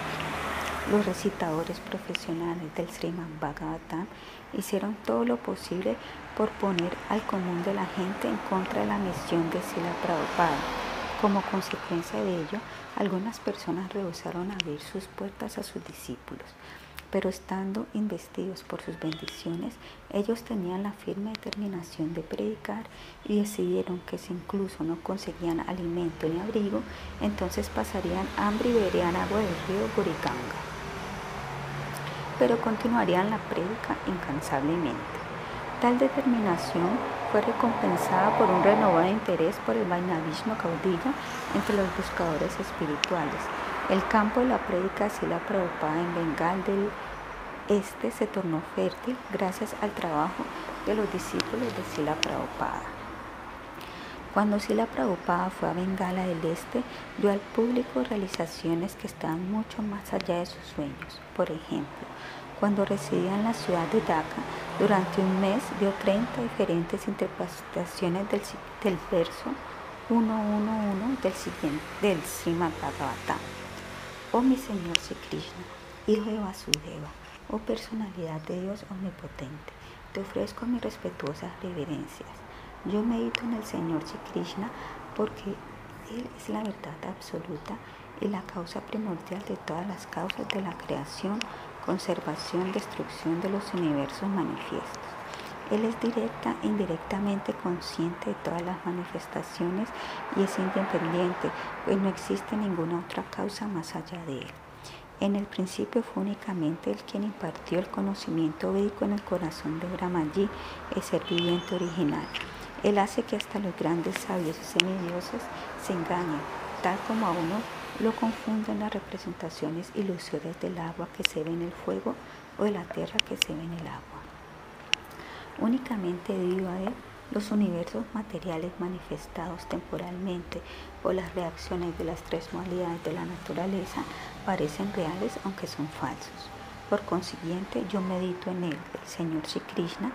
Los recitadores profesionales del Sriman Bhagavatam hicieron todo lo posible por poner al común de la gente en contra de la misión de Sila Prabhupada. Como consecuencia de ello, algunas personas rehusaron abrir sus puertas a sus discípulos pero estando investidos por sus bendiciones, ellos tenían la firme determinación de predicar y decidieron que si incluso no conseguían alimento ni abrigo, entonces pasarían hambre y beberían agua del río Gurikanga. Pero continuarían la prédica incansablemente. Tal determinación fue recompensada por un renovado interés por el Vainavismo caudilla entre los buscadores espirituales el campo de la prédica la Prabhupada en Bengal del Este se tornó fértil gracias al trabajo de los discípulos de Sila Prabhupada. Cuando Sila Prabhupada fue a Bengala del Este, dio al público realizaciones que estaban mucho más allá de sus sueños. Por ejemplo, cuando residía en la ciudad de Dhaka, durante un mes dio 30 diferentes interpretaciones del, verso 111 del, siguiente, del Srimad Bhagavatam. Oh mi Señor Sri Krishna, Hijo de Vasudeva, oh personalidad de Dios omnipotente, te ofrezco mis respetuosas reverencias. Yo medito en el Señor Sri Krishna porque Él es la verdad absoluta y la causa primordial de todas las causas de la creación, conservación, destrucción de los universos manifiestos. Él es directa e indirectamente consciente de todas las manifestaciones y es independiente, pues no existe ninguna otra causa más allá de él. En el principio fue únicamente el quien impartió el conocimiento védico en el corazón de Brahmaji, el ser viviente original. Él hace que hasta los grandes sabios y semidioses se engañen, tal como a uno lo confunden las representaciones ilusorias del agua que se ve en el fuego o de la tierra que se ve en el agua. Únicamente debido a él, los universos materiales manifestados temporalmente por las reacciones de las tres modalidades de la naturaleza parecen reales aunque son falsos. Por consiguiente, yo medito en él, el Señor Sri Krishna,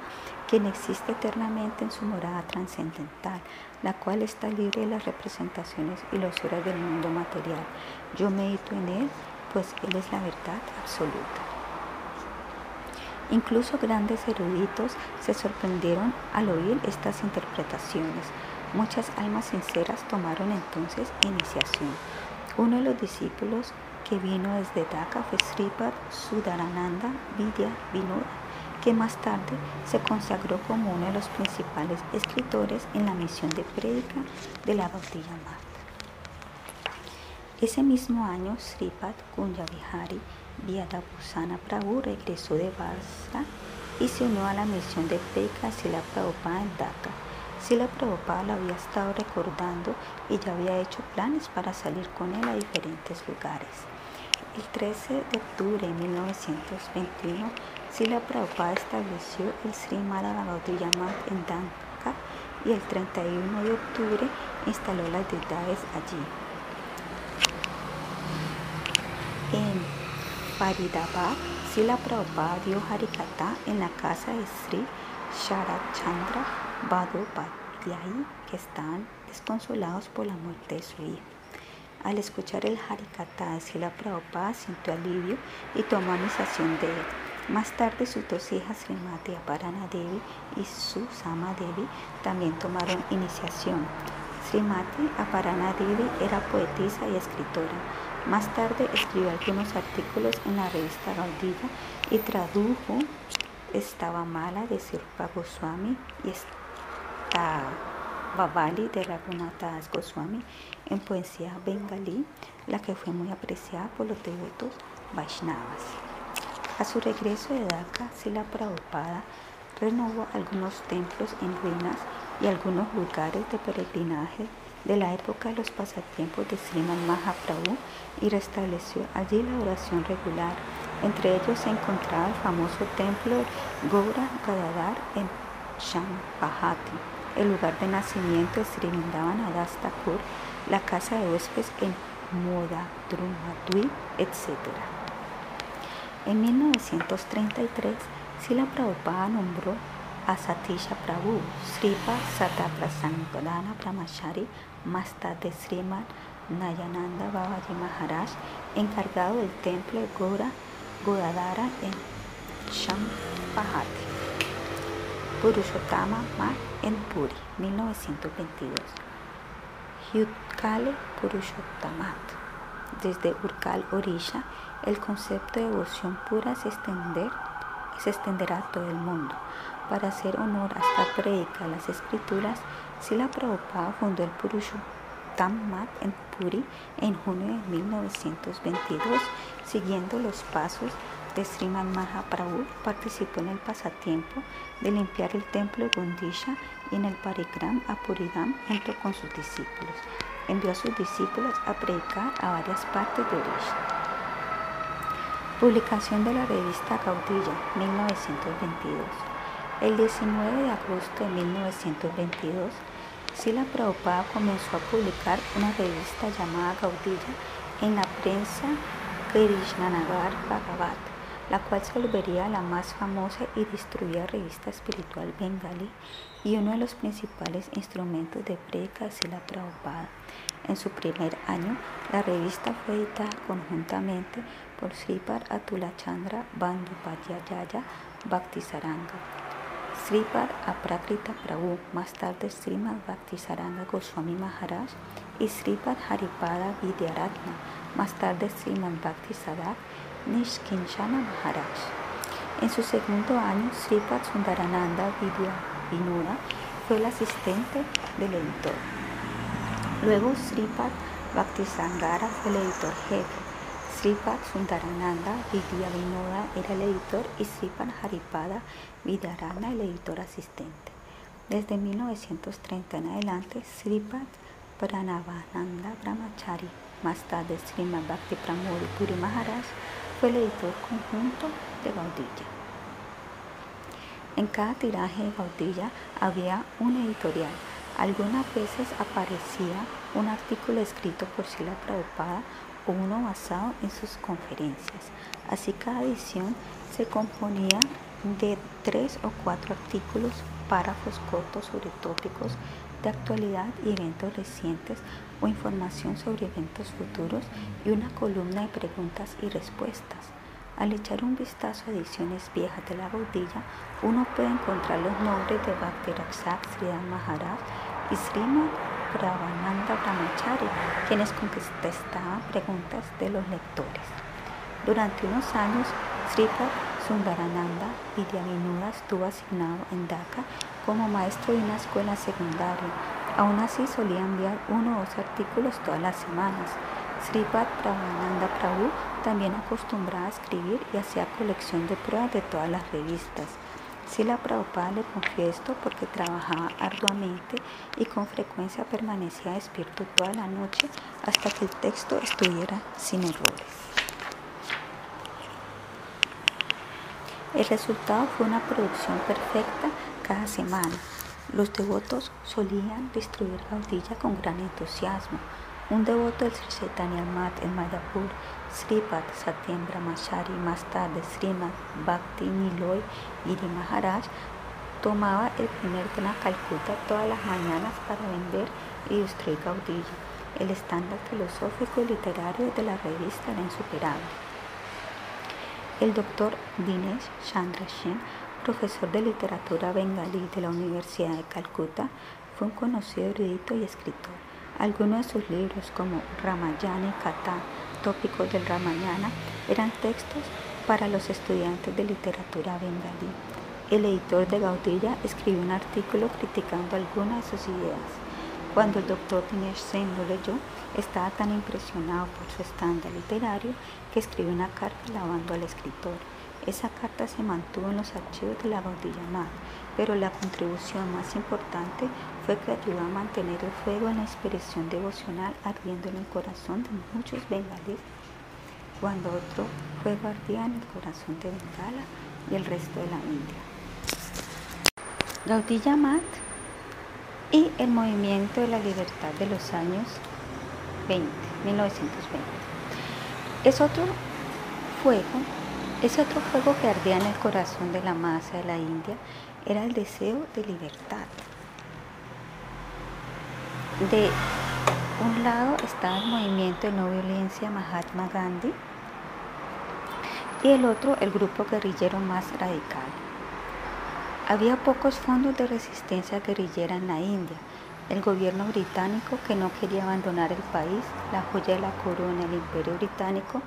quien existe eternamente en su morada trascendental, la cual está libre de las representaciones y los horas del mundo material. Yo medito en él, pues él es la verdad absoluta. Incluso grandes eruditos se sorprendieron al oír estas interpretaciones. Muchas almas sinceras tomaron entonces iniciación. Uno de los discípulos que vino desde Dhaka fue Sripad Sudarananda Vidya Vinoda, que más tarde se consagró como uno de los principales escritores en la misión de prédica de la Gaudilla Ese mismo año, Sripad Kunjavihari Vyadabhusana Prabhu regresó de Basra y se unió a la misión de prédica Sila Prabhupada en Dhaka. Sila Prabhupada lo había estado recordando y ya había hecho planes para salir con él a diferentes lugares. El 13 de octubre de 1921, Sila Prabhupada estableció el Sri Madhavagaudiya en Dhaka y el 31 de octubre instaló las deidades allí. En Faridabad, Sila Prabhupada dio Harikata en la casa de Sri Sharad Chandra Badopatyayi, que están desconsolados por la muerte de su hijo. Al escuchar el Harikata de Sila Prabhupada sintió alivio y tomó iniciación de él. Más tarde sus dos hijas Srimati Aparana Devi y Susama Devi también tomaron iniciación. Srimati Aparana Devi era poetisa y escritora. Más tarde escribió algunos artículos en la revista Gaudilla y tradujo Estaba mala de Sirpa Goswami y Babali de Raghunath Goswami en poesía bengalí, la que fue muy apreciada por los devotos Vaishnavas. A su regreso de Dhaka, Sila Prabhupada renovó algunos templos en ruinas y algunos lugares de peregrinaje de la época de los pasatiempos de Sriman Mahaprabhu y restableció allí la oración regular. Entre ellos se encontraba el famoso templo Gaura Gadadhar en Champahati, el lugar de nacimiento de Sri Adas Thakur, la casa de huéspedes en Modadrumadui, etc. En 1933, Sila Prabhupada nombró a Satisha Prabhu, Sripa Sataprasangana Brahmachari, más tarde Sriman Nayananda Babaji Maharaj, encargado del templo Gora Godadara en Champahati. Purushottama Ma en Puri, 1922. Yutkale Purushottamat. Desde Urkal, Orisha, el concepto de devoción pura se, extender, se extenderá a todo el mundo. Para hacer honor a esta predica las escrituras, Sila Prabhupada fundó el Purushottamat en Puri en junio de 1922, siguiendo los pasos de Sriman Mahaprabhu participó en el pasatiempo de limpiar el templo de Gundisha y en el Parikram a Puridam junto con sus discípulos. Envió a sus discípulos a predicar a varias partes de Orisha. Publicación de la revista Gaudilla, 1922. El 19 de agosto de 1922, Sila Prabhupada comenzó a publicar una revista llamada Gaudilla en la prensa Krishnanagar Bhagavat, la cual se volvería la más famosa y distribuida revista espiritual bengalí y uno de los principales instrumentos de predica de Sila Prabhupada. En su primer año, la revista fue editada conjuntamente por Sripad Atulachandra Bandyopadhyaya Bhaktisaranga, Sripad Aprakrita Prabhu, más tarde Srimad Bhaktisaranga Goswami Maharaj y Sripad Haripada Vidyaratna, más tarde Srimad Bhaktisadak Nishkinshana Maharaj. En su segundo año, Sripad Sundarananda Vidya Vinuda fue el asistente del editor. Luego Sripad Bhaktisangara fue el editor jefe. Sripad Sundarananda Vidya Vinoda era el editor y Sripad Haripada Vidyarana el editor asistente. Desde 1930 en adelante, Sripad Pranavananda Brahmachari, más tarde Srimad Bhakti Pramodi Puri Maharaj, fue el editor conjunto de Gaudilla. En cada tiraje de Gaudilla había un editorial. Algunas veces aparecía un artículo escrito por Sila Prabhupada o uno basado en sus conferencias. Así cada edición se componía de tres o cuatro artículos, párrafos cortos sobre tópicos de actualidad y eventos recientes o información sobre eventos futuros y una columna de preguntas y respuestas. Al echar un vistazo a ediciones viejas de la Gaudilla, uno puede encontrar los nombres de Bhakti Rakshak Sridhar Maharaj y Srimad Prabhananda Brahmachari, quienes contestaban preguntas de los lectores. Durante unos años, Sripad Sundarananda Vidyavinuda estuvo asignado en Dhaka como maestro de una escuela secundaria. Aún así solía enviar uno o dos artículos todas las semanas. Sripad Prabhananda Prabhu también acostumbraba a escribir y hacía colección de pruebas de todas las revistas. Sila Prabhupada le confió esto porque trabajaba arduamente y con frecuencia permanecía despierto toda la noche hasta que el texto estuviera sin errores. El resultado fue una producción perfecta cada semana. Los devotos solían distribuir Gaudilla con gran entusiasmo. Un devoto del Sri Chaitanya Mat en Mayapur, Sripad Satyam Brahmachari, más tarde Srimad Bhakti Niloy Giri Maharaj, tomaba el primer tren a Calcuta todas las mañanas para vender y distribuir Gaudilla. El estándar filosófico y literario de la revista era insuperable. El doctor Dinesh Chandra Shen, profesor de literatura bengalí de la Universidad de Calcuta, fue un conocido erudito y escritor. Algunos de sus libros, como Ramayana y Kata, tópicos del Ramayana, eran textos para los estudiantes de literatura bengalí. El editor de Gaudilla escribió un artículo criticando algunas de sus ideas. Cuando el doctor Dinesh Sen lo leyó, estaba tan impresionado por su estándar literario escribió una carta alabando al escritor. Esa carta se mantuvo en los archivos de la Gaudilla Mad, pero la contribución más importante fue que ayudó a mantener el fuego en la inspiración devocional ardiendo en el corazón de muchos bengalíes, cuando otro fuego ardía en el corazón de Bengala y el resto de la India. Gaudilla Mat y el movimiento de la libertad de los años 20, 1920. Es otro fuego, ese otro fuego que ardía en el corazón de la masa de la India era el deseo de libertad. De un lado estaba el movimiento de no violencia Mahatma Gandhi y el otro el grupo guerrillero más radical. Había pocos fondos de resistencia guerrillera en la India. El gobierno británico, que no quería abandonar el país, la joya de la corona, el imperio británico,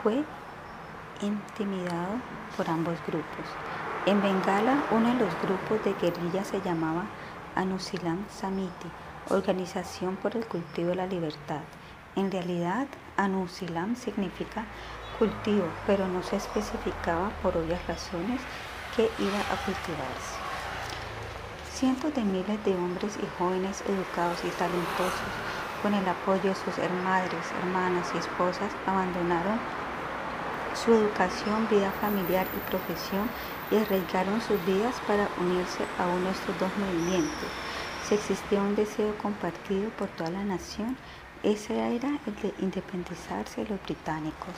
fue intimidado por ambos grupos. En Bengala, uno de los grupos de guerrilla se llamaba Anusilam Samiti, Organización por el Cultivo de la Libertad. En realidad, Anusilam significa cultivo, pero no se especificaba por obvias razones que iba a cultivarse. Cientos de miles de hombres y jóvenes educados y talentosos, con el apoyo de sus madres, hermanas y esposas, abandonaron su educación, vida familiar y profesión y arriesgaron sus vidas para unirse a uno de estos dos movimientos. Si existía un deseo compartido por toda la nación, ese era el de independizarse de los británicos.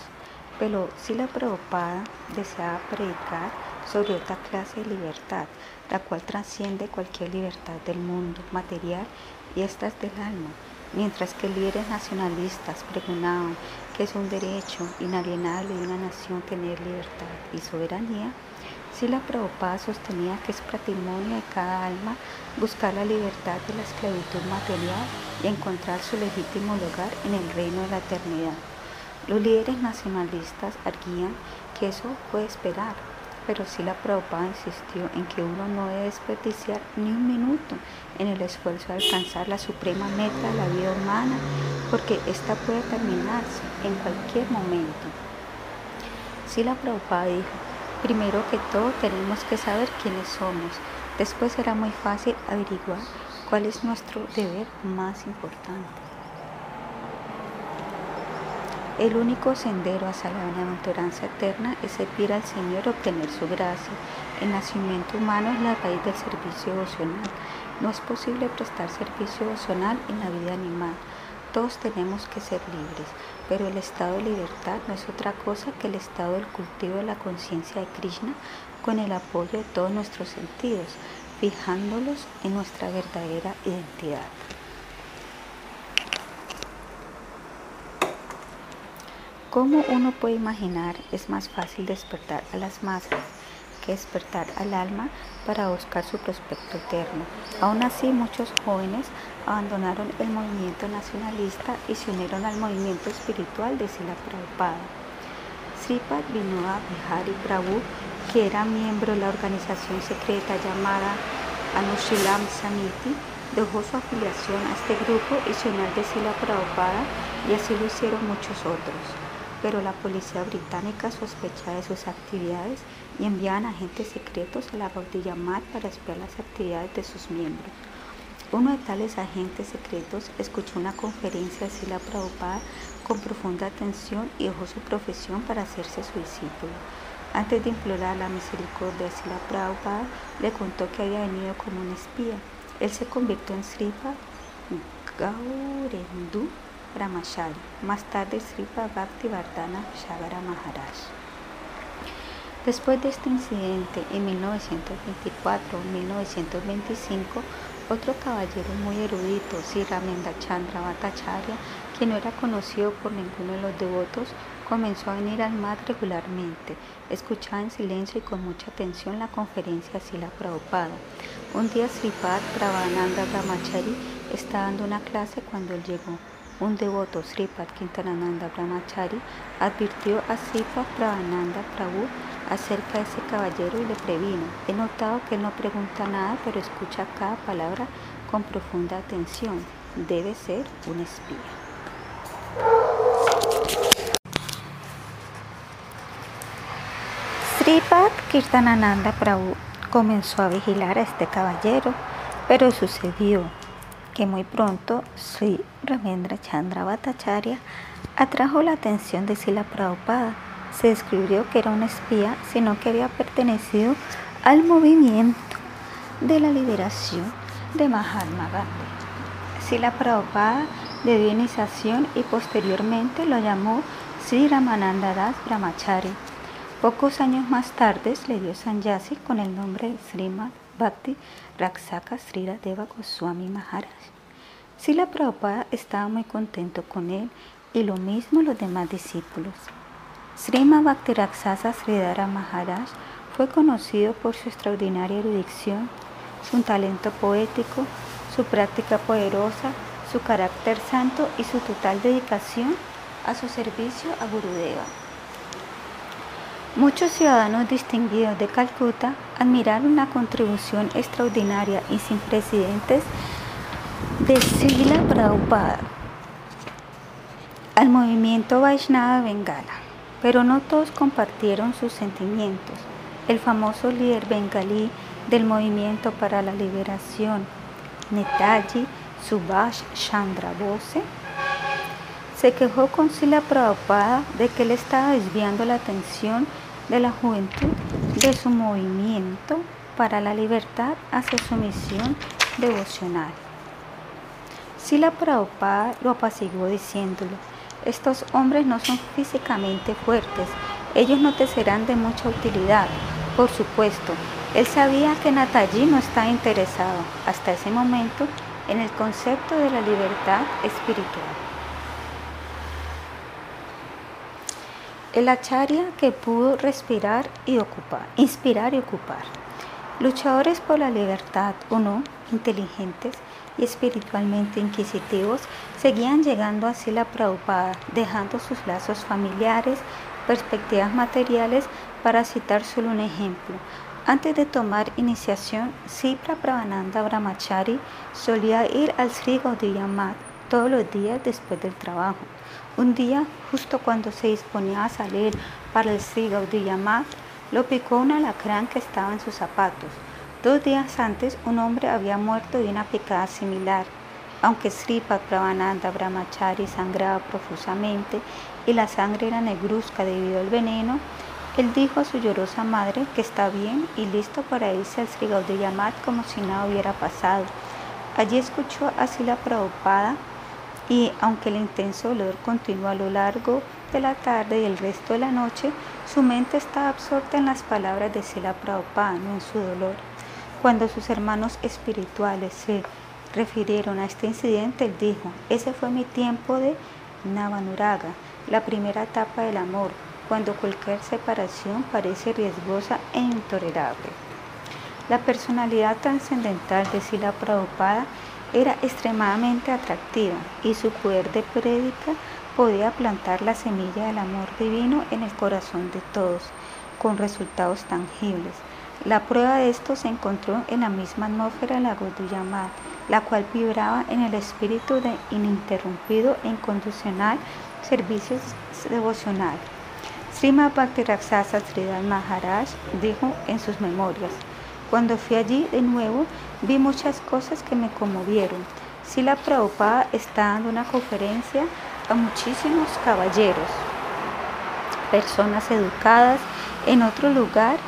Pero si la Prabhupada deseaba predicar sobre otra clase de libertad, la cual trasciende cualquier libertad del mundo material y esta es del alma, mientras que líderes nacionalistas pregonaban que es un derecho inalienable de una nación tener libertad y soberanía, si la Prabhupada sostenía que es patrimonio de cada alma buscar la libertad de la esclavitud material y encontrar su legítimo lugar en el reino de la eternidad. Los líderes nacionalistas arguían que eso puede esperar, pero si la Prabhupada insistió en que uno no debe desperdiciar ni un minuto en el esfuerzo de alcanzar la suprema meta de la vida humana, porque ésta puede terminarse en cualquier momento. Si la Prabhupada dijo, primero que todo tenemos que saber quiénes somos, después será muy fácil averiguar cuál es nuestro deber más importante. El único sendero hacia la bienaventuranza eterna es servir al Señor obtener su gracia. El nacimiento humano es la raíz del servicio devocional. No es posible prestar servicio devocional en la vida animal. Todos tenemos que ser libres, pero el estado de libertad no es otra cosa que el estado del cultivo de la conciencia de Krishna con el apoyo de todos nuestros sentidos, fijándolos en nuestra verdadera identidad. Como uno puede imaginar, es más fácil despertar a las masas que despertar al alma para buscar su prospecto eterno. Aún así, muchos jóvenes abandonaron el movimiento nacionalista y se unieron al movimiento espiritual de Sila Prabhupada. Sripad Vinoda Bihari Prabhu, que era miembro de la organización secreta llamada Anushilam Samiti, dejó su afiliación a este grupo y se unió al de Sila Prabhupada y así lo hicieron muchos otros pero la policía británica sospecha de sus actividades y envían agentes secretos a la Gaudilla Mar para espiar las actividades de sus miembros. Uno de tales agentes secretos escuchó una conferencia de Sila Prabhupada con profunda atención y dejó su profesión para hacerse su discípulo. Antes de implorar la misericordia de Sila Prabhupada, le contó que había venido como un espía. Él se convirtió en Sripa Gaurendu Brahmachari, más tarde Sripa Bhakti Vardhana Shagara Maharaj. Después de este incidente, en 1924-1925, otro caballero muy erudito, Sri Ramendra Chandra Bhattacharya, quien no era conocido por ninguno de los devotos, comenzó a venir al MAD regularmente. Escuchaba en silencio y con mucha atención la conferencia Sila Prabhupada. Un día Sripad Prabhananda Brahmachari estaba dando una clase cuando él llegó. Un devoto, Sripad Quintanananda Brahmachari, advirtió a Sripad Prabhananda Prabhu acerca de ese caballero y le previno. He notado que él no pregunta nada, pero escucha cada palabra con profunda atención. Debe ser un espía. Sripad Kirtanananda Prabhu comenzó a vigilar a este caballero, pero sucedió que muy pronto Sri Ramendra Chandra Bhattacharya atrajo la atención de Sila Prabhupada. Se descubrió que era un espía, sino que había pertenecido al movimiento de la liberación de Mahatma Gandhi. Sila Prabhupada dio iniciación y posteriormente lo llamó Sri Ramananda Das Brahmachari. Pocos años más tarde le dio Sanyasi con el nombre de Srimad Bhakti Raksaka Srira Deva Goswami Maharaj. Sila Prabhupada estaba muy contento con él y lo mismo los demás discípulos. Srima Bhakti Raksasa Sridhara Maharaj fue conocido por su extraordinaria erudición, su talento poético, su práctica poderosa, su carácter santo y su total dedicación a su servicio a Gurudeva. Muchos ciudadanos distinguidos de Calcuta admiraron la contribución extraordinaria y sin precedentes de Sila Prabhupada al movimiento Vaishnava Bengala, pero no todos compartieron sus sentimientos. El famoso líder bengalí del movimiento para la liberación, Netaji Subhash Chandra Bose, se quejó con Sila Prabhupada de que él estaba desviando la atención de la juventud de su movimiento para la libertad hacia su misión devocional. Sila Prabhupada lo apaciguó diciéndolo, estos hombres no son físicamente fuertes, ellos no te serán de mucha utilidad. Por supuesto, él sabía que Nataji no estaba interesado hasta ese momento en el concepto de la libertad espiritual. El acharya que pudo respirar y ocupar, inspirar y ocupar. Luchadores por la libertad o no, inteligentes y espiritualmente inquisitivos, seguían llegando así la Prabhupada, dejando sus lazos familiares, perspectivas materiales, para citar solo un ejemplo. Antes de tomar iniciación, Sipra Prabhananda Brahmachari solía ir al Sri Gaudiya todos los días después del trabajo. Un día, justo cuando se disponía a salir para el Sri Gaudiya lo picó un alacrán que estaba en sus zapatos. Dos días antes, un hombre había muerto de una picada similar. Aunque Sripat Prabhananda Brahmachari sangraba profusamente y la sangre era negruzca debido al veneno, él dijo a su llorosa madre que está bien y listo para irse al Sri Gaudiya como si nada hubiera pasado. Allí escuchó así la Prabhupada y aunque el intenso dolor continuó a lo largo de la tarde y el resto de la noche, su mente estaba absorta en las palabras de Sila Prabhupada, no en su dolor. Cuando sus hermanos espirituales se refirieron a este incidente, él dijo, ese fue mi tiempo de Navanuraga, la primera etapa del amor, cuando cualquier separación parece riesgosa e intolerable. La personalidad trascendental de Sila Prabhupada era extremadamente atractiva y su poder de prédica podía plantar la semilla del amor divino en el corazón de todos, con resultados tangibles. La prueba de esto se encontró en la misma atmósfera de la Goduyamad, la cual vibraba en el espíritu de ininterrumpido e incondicional servicio devocional. Srimad Bhakti Raksasa Sridhar Maharaj dijo en sus memorias, cuando fui allí de nuevo vi muchas cosas que me conmovieron. Sila Prabhupada está dando una conferencia a muchísimos caballeros, personas educadas. En otro lugar,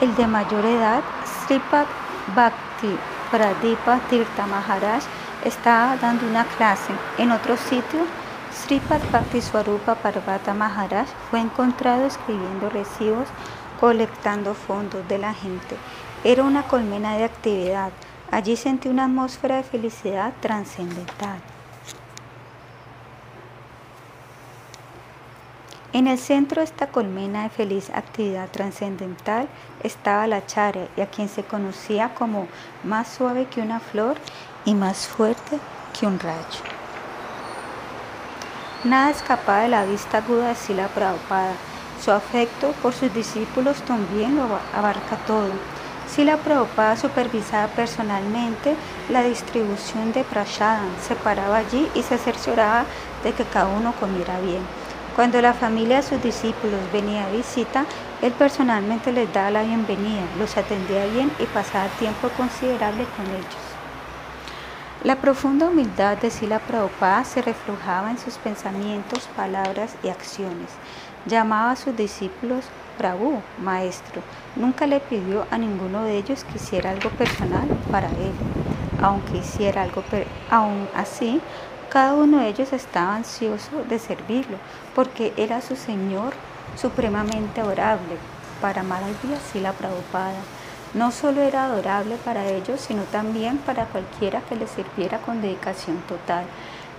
el de mayor edad, Sripad Bhakti Pradipa Tirtha Maharaj, está dando una clase. En otro sitio, Sripad Bhakti Swarupa Parvata Maharaj fue encontrado escribiendo recibos colectando fondos de la gente. Era una colmena de actividad. Allí sentí una atmósfera de felicidad trascendental. En el centro de esta colmena de feliz actividad trascendental estaba la chara, y a quien se conocía como más suave que una flor y más fuerte que un rayo. Nada escapaba de la vista aguda de Sila Prabhupada. Su afecto por sus discípulos también lo abarca todo. Sila Prabhupada supervisaba personalmente la distribución de prasadam, se paraba allí y se cercioraba de que cada uno comiera bien. Cuando la familia de sus discípulos venía a visita, él personalmente les daba la bienvenida, los atendía bien y pasaba tiempo considerable con ellos. La profunda humildad de Sila Prabhupada se reflejaba en sus pensamientos, palabras y acciones. Llamaba a sus discípulos Prabhu, maestro. Nunca le pidió a ninguno de ellos que hiciera algo personal para él. Aunque hiciera algo, aún así, cada uno de ellos estaba ansioso de servirlo, porque era su Señor supremamente adorable. Para al día Sila Prabhupada no solo era adorable para ellos, sino también para cualquiera que le sirviera con dedicación total.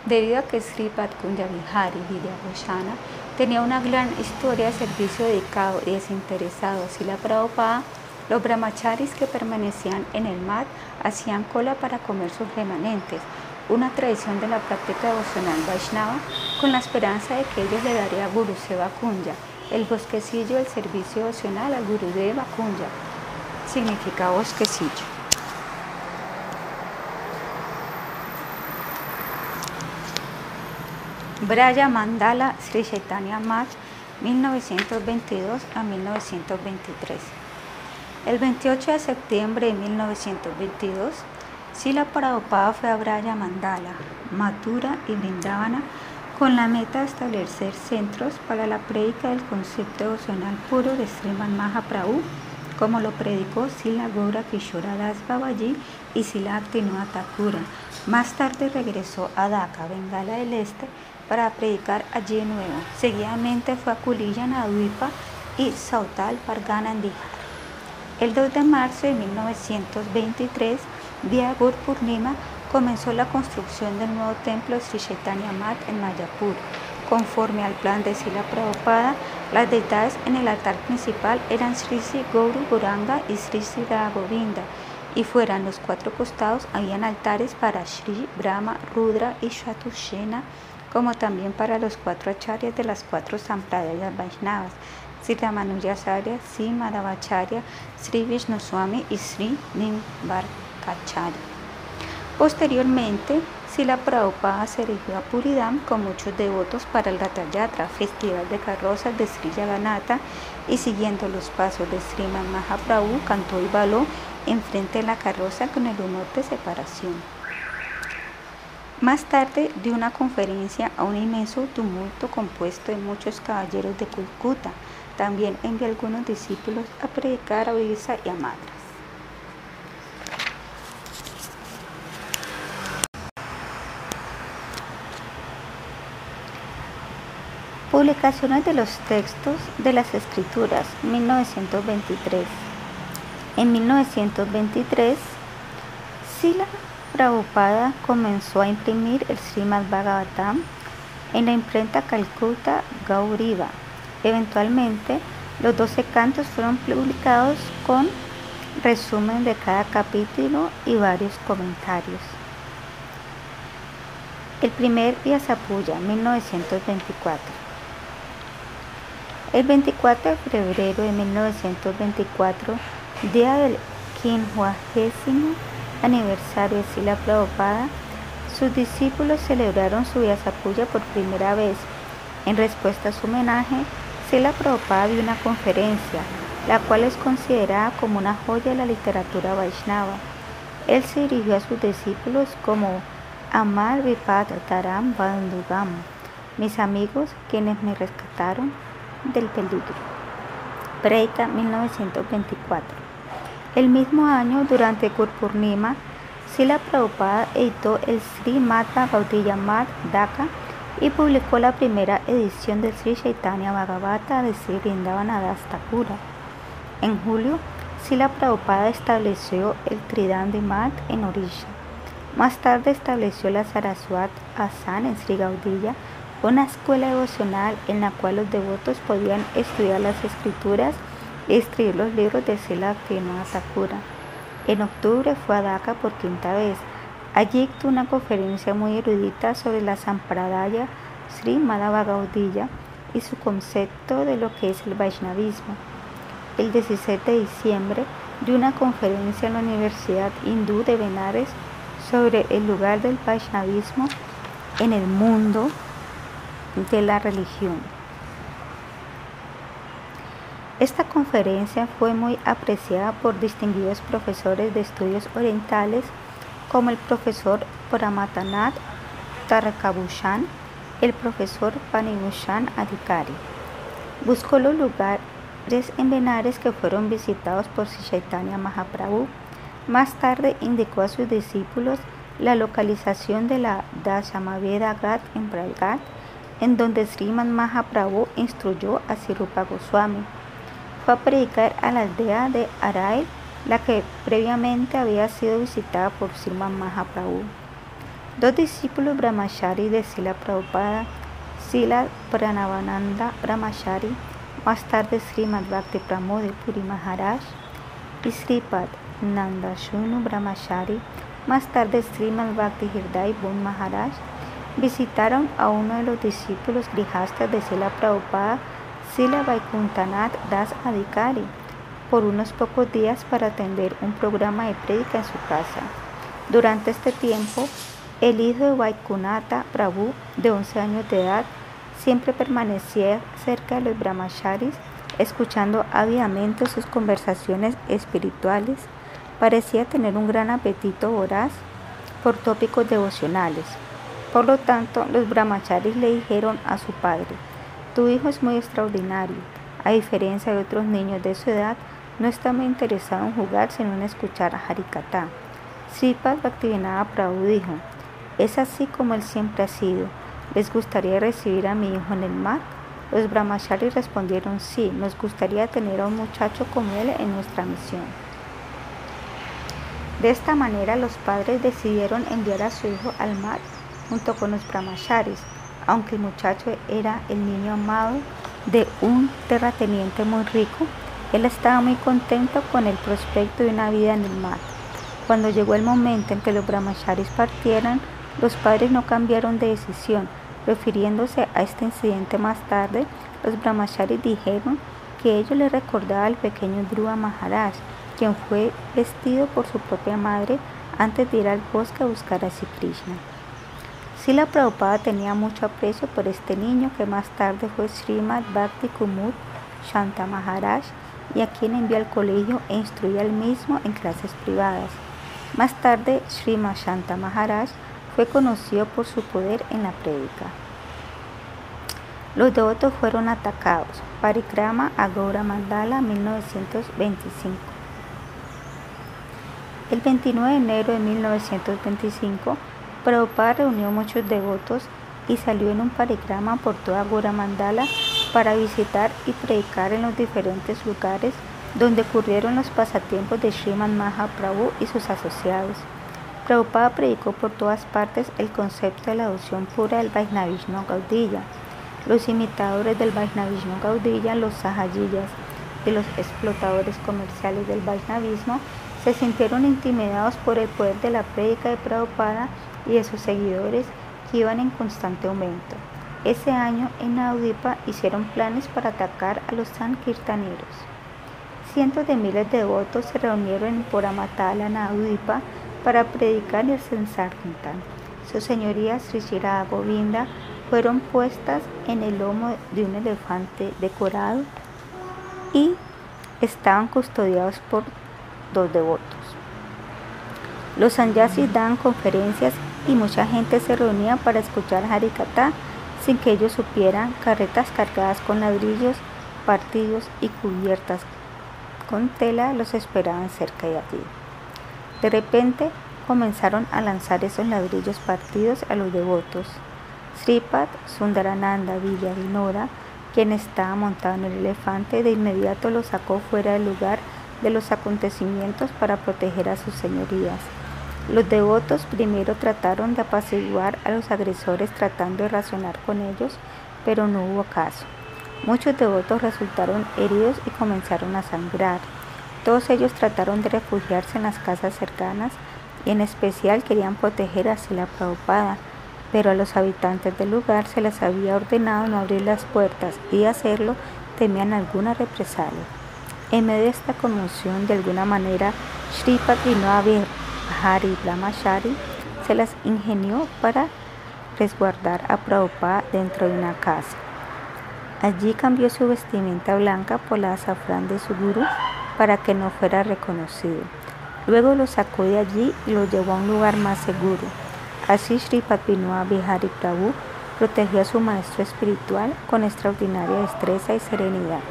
Debido a que Sri Patkunya Vihari Vidyagoshana tenía una gran historia de servicio dedicado y desinteresado a Sila Prabhupada, los brahmacharis que permanecían en el mat hacían cola para comer sus remanentes, una tradición de la práctica devocional Vaishnava, con la esperanza de que ellos le daría a Guru Seva Kunya, el bosquecillo del servicio devocional al Gurudeva Kunya, significa bosquecillo. Braya Mandala Sri Chaitanya Math 1922 a 1923. El 28 de septiembre de 1922, Sila Prabhupada fue a Braya Mandala, Mathura y Vrindavana con la meta de establecer centros para la prédica del concepto devocional puro de Sriman Mahaprabhu como lo predicó Sila Gaura Kishora Das Babaji y Sila Aktinua Thakura. Más tarde regresó a Dhaka, Bengala del Este, para predicar allí de nuevo. Seguidamente fue a Kulilla Nadwipa y Sautal Pargana El 2 de marzo de 1923, Gur Purnima, comenzó la construcción del nuevo templo Sri Chaitanya Mat en Mayapur. Conforme al plan de Sila Prabhupada, las deidades en el altar principal eran Sri Gauru Goranga y Sri Sri Govinda, y fuera en los cuatro costados habían altares para Sri, Brahma, Rudra y Shatushena, como también para los cuatro acharyas de las cuatro sampradayas Vaishnavas, Sri Ramanujacharya, Sri Madhavacharya, Sri Vishnuswami y Sri Posteriormente, Sila Prabhupada se erigió a Puridam con muchos devotos para el Ratayatra, festival de carrozas de Sri Yaganatha, y siguiendo los pasos de Sriman Mahaprabhu, cantó y baló enfrente de la carroza con el honor de separación. Más tarde dio una conferencia a un inmenso tumulto compuesto de muchos caballeros de Calcuta. También envió algunos discípulos a predicar a Odisha y a Madras. Publicaciones de los textos de las Escrituras, 1923. En 1923, Sila Prabhupada comenzó a imprimir el Srimad Bhagavatam en la imprenta Calcuta Gauriva. Eventualmente, los 12 cantos fueron publicados con resumen de cada capítulo y varios comentarios. El primer Vyasapuya, 1924. El 24 de febrero de 1924, día del quincuagésimo aniversario de Sila Prabhupada, sus discípulos celebraron su Vyasapuya por primera vez. En respuesta a su homenaje, Sila Prabhupada dio una conferencia, la cual es considerada como una joya de la literatura Vaishnava. Él se dirigió a sus discípulos como Amar Vipat Taram Bandugam, mis amigos quienes me rescataron del peligro. Preita 1924. El mismo año, durante Kurpurnima, Sila Prabhupada editó el Sri Mata Gaudiya Mat Dhaka y publicó la primera edición del Sri Chaitanya Bhagavata de Sri Vrindavanadas Thakura. En julio, Sila Prabhupada estableció el Tridandi Mat en Orisha. Más tarde estableció la Saraswat Asan en Sri Gaudiya una escuela devocional en la cual los devotos podían estudiar las escrituras y escribir los libros de Sila Bhaktivinoda Thakura. En octubre fue a Dhaka por quinta vez. Allí dictó una conferencia muy erudita sobre la Sampradaya Sri Madhavagaudiya y su concepto de lo que es el Vaishnavismo. El 17 de diciembre dio una conferencia en la Universidad Hindú de Benares sobre el lugar del Vaishnavismo en el mundo de la religión. Esta conferencia fue muy apreciada por distinguidos profesores de estudios orientales como el profesor Pramatanat Tarakabushan, el profesor Panibushan Adhikari. Buscó los lugares en Benares que fueron visitados por Chaitanya Mahaprabhu. Más tarde indicó a sus discípulos la localización de la Dashamaveda Ghat en Bralgat en donde Sriman Mahaprabhu instruyó a Sirupa Goswami. Fue a predicar a la aldea de Arai, la que previamente había sido visitada por Sriman Mahaprabhu. Dos discípulos brahmachari de Sila Prabhupada, Sila Pranavananda Brahmachari, más tarde Srimad Bhakti Puri Maharaj, y Sripad Nandashunu Brahmachari, más tarde Srimad Bhakti Hirdai Bun Maharaj, visitaron a uno de los discípulos grijastas de Sila Prabhupada, Sila Vaikuntanath Das Adhikari, por unos pocos días para atender un programa de prédica en su casa. Durante este tiempo, el hijo de Vaikunatha Prabhu, de 11 años de edad, siempre permanecía cerca de los brahmacharis, escuchando ávidamente sus conversaciones espirituales. Parecía tener un gran apetito voraz por tópicos devocionales. Por lo tanto, los brahmacharis le dijeron a su padre, tu hijo es muy extraordinario. A diferencia de otros niños de su edad, no está muy interesado en jugar sino en escuchar a Harikata. Sripat Bhaktivinoda Prabhu dijo, es así como él siempre ha sido. ¿Les gustaría recibir a mi hijo en el mar? Los brahmacharis respondieron sí, nos gustaría tener a un muchacho como él en nuestra misión. De esta manera los padres decidieron enviar a su hijo al mar junto con los brahmacharis, aunque el muchacho era el niño amado de un terrateniente muy rico, él estaba muy contento con el prospecto de una vida en el mar. Cuando llegó el momento en que los brahmacharis partieran, los padres no cambiaron de decisión, Refiriéndose a este incidente más tarde, los brahmacharis dijeron que ello le recordaba al pequeño Dhruva Maharaj, quien fue vestido por su propia madre antes de ir al bosque a buscar a Sri Krishna. Sila Prabhupada tenía mucho aprecio por este niño que más tarde fue Srimad Bhakti Kumud Shanta Maharaj y a quien envió al colegio e instruía al mismo en clases privadas. Más tarde, Srimad Shanta Maharaj fue conocido por su poder en la prédica. Los devotos fueron atacados. Parikrama Agora Mandala 1925. El 29 de enero de 1925, Prabhupada reunió muchos devotos y salió en un parikrama por toda Agora Mandala para visitar y predicar en los diferentes lugares donde ocurrieron los pasatiempos de Sriman Mahaprabhu y sus asociados. Prabhupada predicó por todas partes el concepto de la adopción pura del Vaishnavismo Gaudilla. Los imitadores del Vaishnavismo Gaudilla, los sahajiyas y los explotadores comerciales del Vaishnavismo se sintieron intimidados por el poder de la prédica de Prabhupada y de sus seguidores que iban en constante aumento. Ese año en Naudipa hicieron planes para atacar a los sankirtaneros. Cientos de miles de devotos se reunieron en Poramatala, Naudipa, para predicar y censar Su señoría Sri Govinda fueron puestas en el lomo de un elefante decorado y estaban custodiados por dos devotos. Los sanyasis daban conferencias y mucha gente se reunía para escuchar Harikata sin que ellos supieran carretas cargadas con ladrillos partidos y cubiertas con tela los esperaban cerca de allí. De repente comenzaron a lanzar esos ladrillos partidos a los devotos. Sripat Sundarananda Villavinora, quien estaba montado en el elefante, de inmediato lo sacó fuera del lugar de los acontecimientos para proteger a sus señorías. Los devotos primero trataron de apaciguar a los agresores tratando de razonar con ellos, pero no hubo caso. Muchos devotos resultaron heridos y comenzaron a sangrar. Todos ellos trataron de refugiarse en las casas cercanas y en especial querían proteger a Sila Prabhupada, pero a los habitantes del lugar se les había ordenado no abrir las puertas y hacerlo temían alguna represalia. En medio de esta conmoción, de alguna manera, Sri Patrinoa Hari Brahmachari se las ingenió para resguardar a Prabhupada dentro de una casa. Allí cambió su vestimenta blanca por la azafrán de su guru para que no fuera reconocido. Luego lo sacó de allí y lo llevó a un lugar más seguro. Así Sri Papinua Bihari Prabhu protegió a su maestro espiritual con extraordinaria destreza y serenidad.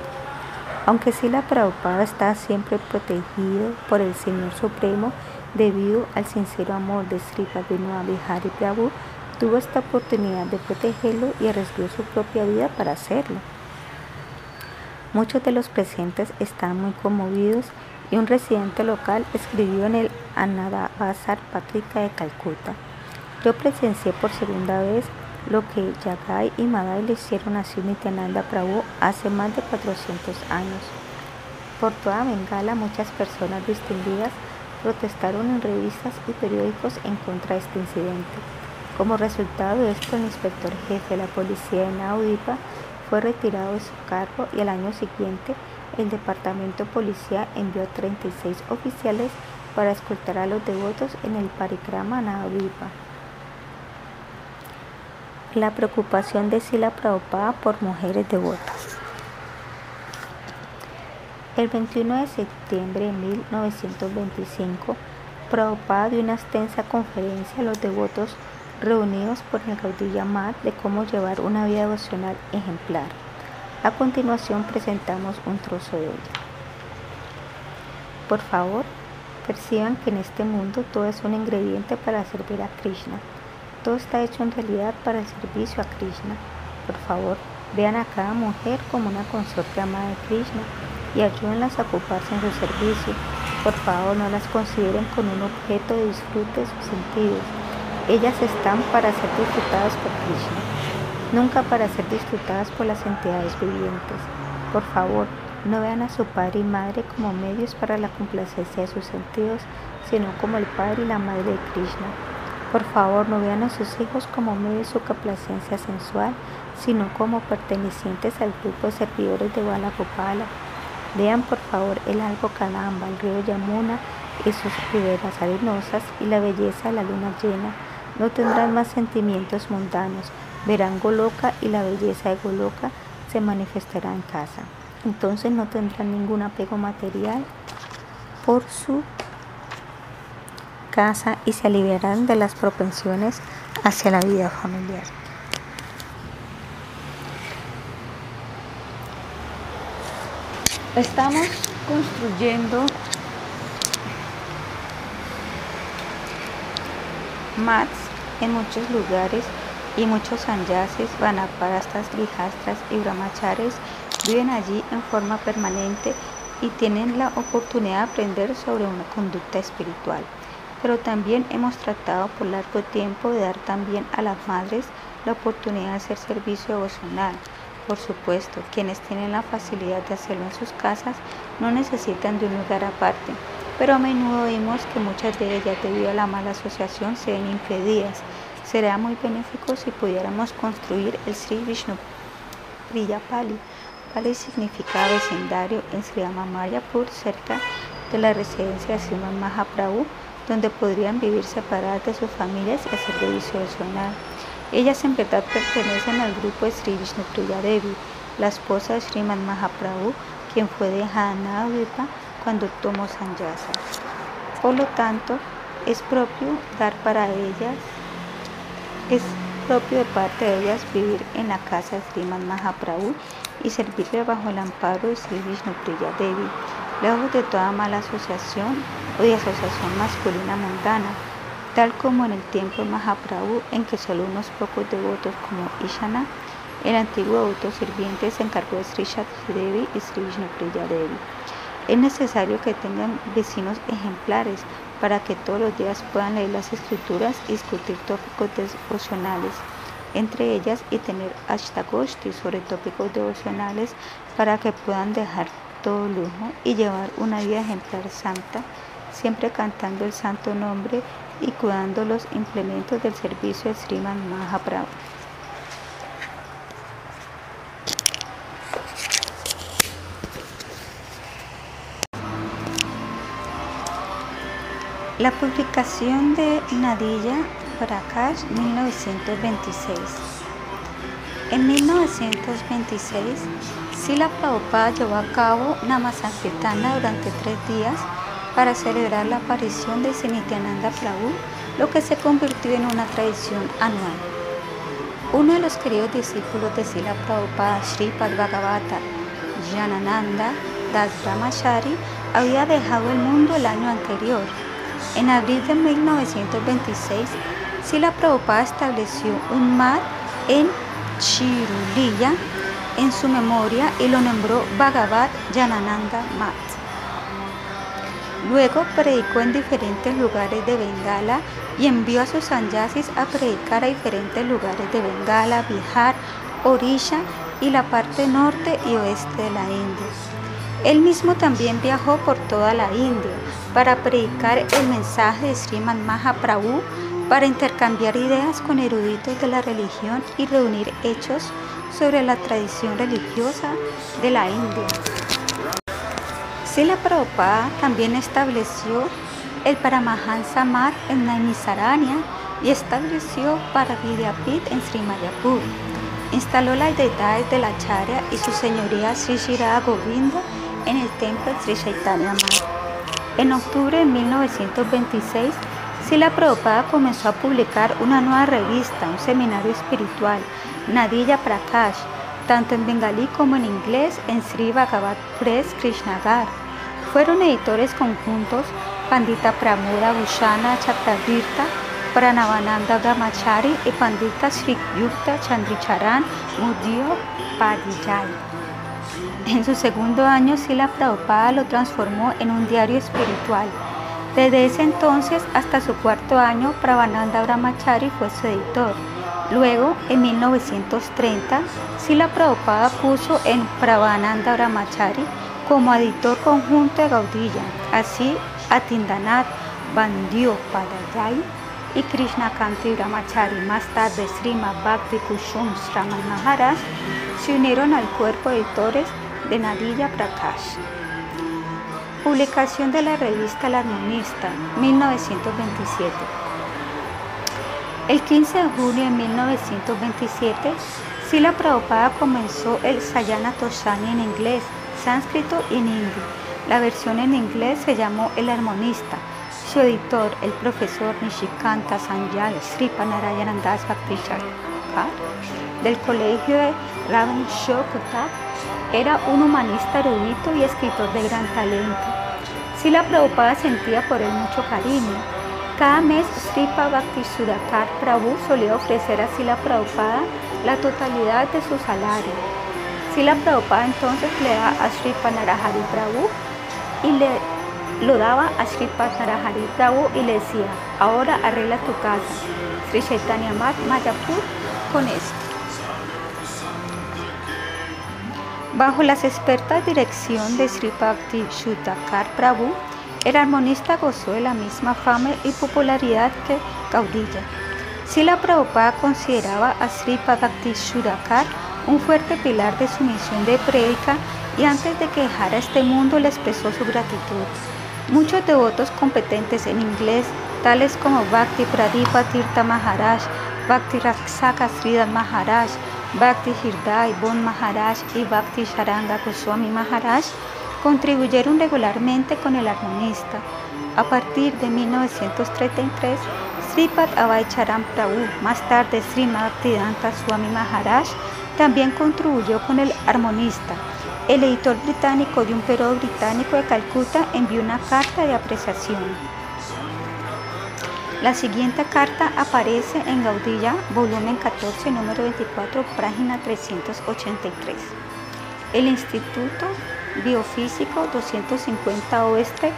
Aunque Sila Prabhupada está siempre protegido por el Señor Supremo debido al sincero amor de Sri Papinua Bihari Prabhu, tuvo esta oportunidad de protegerlo y arriesgó su propia vida para hacerlo. Muchos de los presentes están muy conmovidos y un residente local escribió en el Anadabasar Patrika de Calcuta. Yo presencié por segunda vez lo que Yagai y Madai le hicieron a Nityananda Prabhu hace más de 400 años. Por toda Bengala muchas personas distinguidas protestaron en revistas y periódicos en contra de este incidente. Como resultado de esto, el inspector jefe de la policía de Naudipa fue retirado de su cargo y al año siguiente el departamento policía envió 36 oficiales para escoltar a los devotos en el parikrama Naudipa. La preocupación de Sila Prabhupada por mujeres devotas. El 21 de septiembre de 1925, Prabhupada dio una extensa conferencia a los devotos reunidos por el Gaudilla Mat de cómo llevar una vida devocional ejemplar. A continuación presentamos un trozo de ella. Por favor, perciban que en este mundo todo es un ingrediente para servir a Krishna. Todo está hecho en realidad para el servicio a Krishna. Por favor, vean a cada mujer como una consorte amada de Krishna y a ocuparse en su servicio. Por favor, no las consideren con un objeto de disfrute de sus sentidos. Ellas están para ser disfrutadas por Krishna, nunca para ser disfrutadas por las entidades vivientes. Por favor, no vean a su padre y madre como medios para la complacencia de sus sentidos, sino como el padre y la madre de Krishna. Por favor, no vean a sus hijos como medios de su complacencia sensual, sino como pertenecientes al grupo de servidores de Balagopala. Vean por favor el lago Kadamba, el río Yamuna y sus riberas arenosas y la belleza de la luna llena. No tendrán más sentimientos mundanos. Verán Goloka y la belleza de Goloka se manifestará en casa entonces no tendrán ningún apego material por su casa y se aliviarán de las propensiones hacia la vida familiar. Estamos construyendo mats en muchos lugares y muchos sanyasis, vanaparastas, grihastras y brahmachares viven allí en forma permanente y tienen la oportunidad de aprender sobre una conducta espiritual. Pero también hemos tratado por largo tiempo de dar también a las madres la oportunidad de hacer servicio devocional. Por supuesto, quienes tienen la facilidad de hacerlo en sus casas no necesitan de un lugar aparte, pero a menudo vimos que muchas de ellas debido a la mala asociación se ven impedidas. Sería muy benéfico si pudiéramos construir el Sri Vishnu Priyapali Pali significa vecindario en Sri Mayapur, cerca de la residencia de Sriman Mahaprabhu, donde podrían vivir separadas de sus familias y hacer servicio devocional. Ellas en verdad pertenecen al grupo de Sri Vishnupriya Devi, la esposa de Sriman Mahaprabhu, quien fue de Navadvipa cuando tomó Sanyasa. Por lo tanto, es propio dar para ellas, es propio de parte de ellas vivir en la casa de Sriman Mahaprabhu y servirle bajo el amparo de Sri Vishnu Priya Devi, lejos de toda mala asociación o de asociación masculina mundana, tal como en el tiempo de Mahaprabhu en que solo unos pocos devotos como Ishana, el antiguo devoto sirviente, se encargó de Sri Devi y Sri Vishnu Priya Devi. Es necesario que tengan vecinos ejemplares para que todos los días puedan leer las escrituras y discutir tópicos devocionales entre ellas y tener ashtagoshti sobre tópicos devocionales para que puedan dejar todo lujo y llevar una vida ejemplar santa, siempre cantando el santo nombre y cuidando los implementos del servicio de Sriman Mahaprabhu. La publicación de Nadilla Prakash 1926. En 1926, Sila Prabhupada llevó a cabo Namasankirtana durante tres días para celebrar la aparición de Senityananda Prabhu, lo que se convirtió en una tradición anual. Uno de los queridos discípulos de Sila Prabhupada, Sri Bhagavata Janananda Das Brahmachari, había dejado el mundo el año anterior. En abril de 1926, Sila Prabhupada estableció un mat en Chiruliya en su memoria y lo nombró Bhagavat Janananda Mat. Luego predicó en diferentes lugares de Bengala y envió a sus sanyasis a predicar a diferentes lugares de Bengala, Bihar, Orisha y la parte norte y oeste de la India. Él mismo también viajó por toda la India para predicar el mensaje de Sriman Mahaprabhu para intercambiar ideas con eruditos de la religión y reunir hechos sobre la tradición religiosa de la India. Sila Prabhupada también estableció el Paramahansa Mat en Naimisaranya y estableció Paravidyapit en Sri Mayapur. Instaló las deidades de la Acharya y su señoría Sri Shirada Govinda en el templo Sri Chaitanya Mat. En octubre de 1926, Sila Prabhupada comenzó a publicar una nueva revista, un seminario espiritual, Nadilla Prakash, tanto en bengalí como en inglés en Sri Bhagavat Press Krishnagar. Fueron editores conjuntos Pandita Pramoda Bhushana Chakravirta, Pranavananda Brahmachari y Pandita Sri Yukta Chandricharan Mudio. En su segundo año, Sila Prabhupada lo transformó en un diario espiritual. Desde ese entonces hasta su cuarto año, Prabhananda Brahmachari fue su editor. Luego, en 1930, Sila Prabhupada puso en Prabhananda Brahmachari como editor conjunto de Gaudilla. Así, Atindanath Padayay y Krishna Kanti Brahmachari, más tarde Srima Bhakti Kushum Sraman Maharaj, se unieron al cuerpo de editores de Nadilla Prakash. Publicación de la revista La Armonista, 1927. El 15 de junio de 1927, Sila Prabhupada comenzó el Sayana Toshani en inglés, sánscrito y en hindi. La versión en inglés se llamó El Armonista. Su editor, el profesor Nishikanta Sanjay Sripa Narayanandas del colegio de Ravan Shokutak, era un humanista erudito y escritor de gran talento. Sila Prabhupada sentía por él mucho cariño. Cada mes Sripa Bhakti Sudakar Prabhu solía ofrecer a Sila Prabhupada la totalidad de su salario. Sila Prabhupada entonces le da a Sripa Narahari Prabhu y le lo daba a Sripa Narahari Prabhu y le decía, ahora arregla tu casa. Sri Chaitanya Mayapur con esto. Bajo las expertas dirección de Sri Bhakti Sudakar Prabhu, el armonista gozó de la misma fama y popularidad que Gaudilla. Sila Prabhupada consideraba a Sri Bhakti Sudakar un fuerte pilar de su misión de prédica y antes de que dejara este mundo le expresó su gratitud. Muchos devotos competentes en inglés, tales como Bhakti Pradipa Tirtha Maharaj, Bhakti Raksaka Sridhar Maharaj, Bhakti Hirdai Bon Maharaj y Bhakti Sharanga Goswami Maharaj contribuyeron regularmente con el armonista. A partir de 1933, Sripad Abhay Charan Prabhu, más tarde Srimad Bhaktivedanta Swami Maharaj, también contribuyó con el armonista. El editor británico de un periodo británico de Calcuta envió una carta de apreciación. La siguiente carta aparece en Gaudilla, volumen 14, número 24, página 383. El Instituto Biofísico 250 Oeste,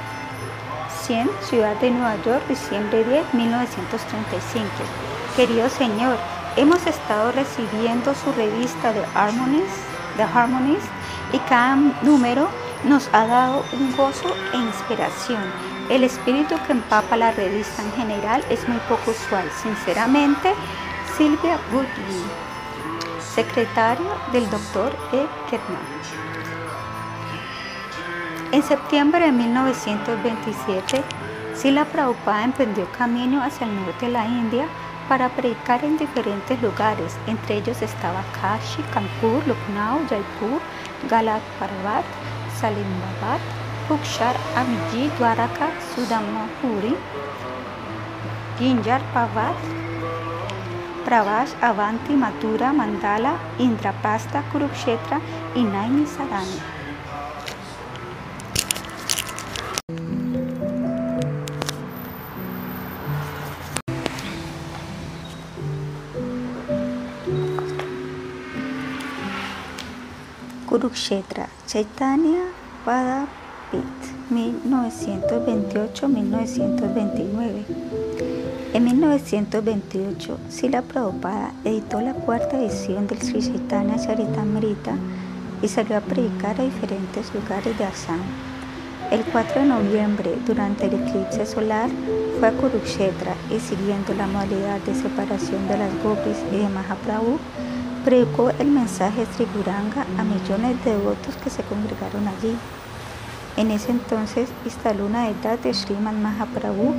100, Ciudad de Nueva York, diciembre 10, 1935. Querido señor, hemos estado recibiendo su revista de Harmonies, The Harmonies y cada número nos ha dado un gozo e inspiración el espíritu que empapa la revista en general es muy poco usual. Sinceramente, Silvia Goodwin, secretario del doctor E. Ketman. En septiembre de 1927, Sila Prabhupada emprendió camino hacia el norte de la India para predicar en diferentes lugares. Entre ellos estaba Kashi, Kanpur, Lucknow, Jaipur, Galat Parvat, Salimbabad, Bukshar, Amiji, Dwaraka, Sudamapuri, Ginjar, Pavat, Pravash, Avanti, Mathura, Mandala, Indrapasta, Kurukshetra y Naini Sarani. Kurukshetra, Chaitanya, Pada 1928-1929. En 1928, Sila Prabhupada editó la cuarta edición del Sri Chaitanya Charitamrita y salió a predicar a diferentes lugares de Assam. El 4 de noviembre, durante el eclipse solar, fue a Kurukshetra y siguiendo la modalidad de separación de las gopis y de Mahaprabhu, predicó el mensaje Sri Guranga a millones de devotos que se congregaron allí. En ese entonces instaló una edad de Sriman Mahaprabhu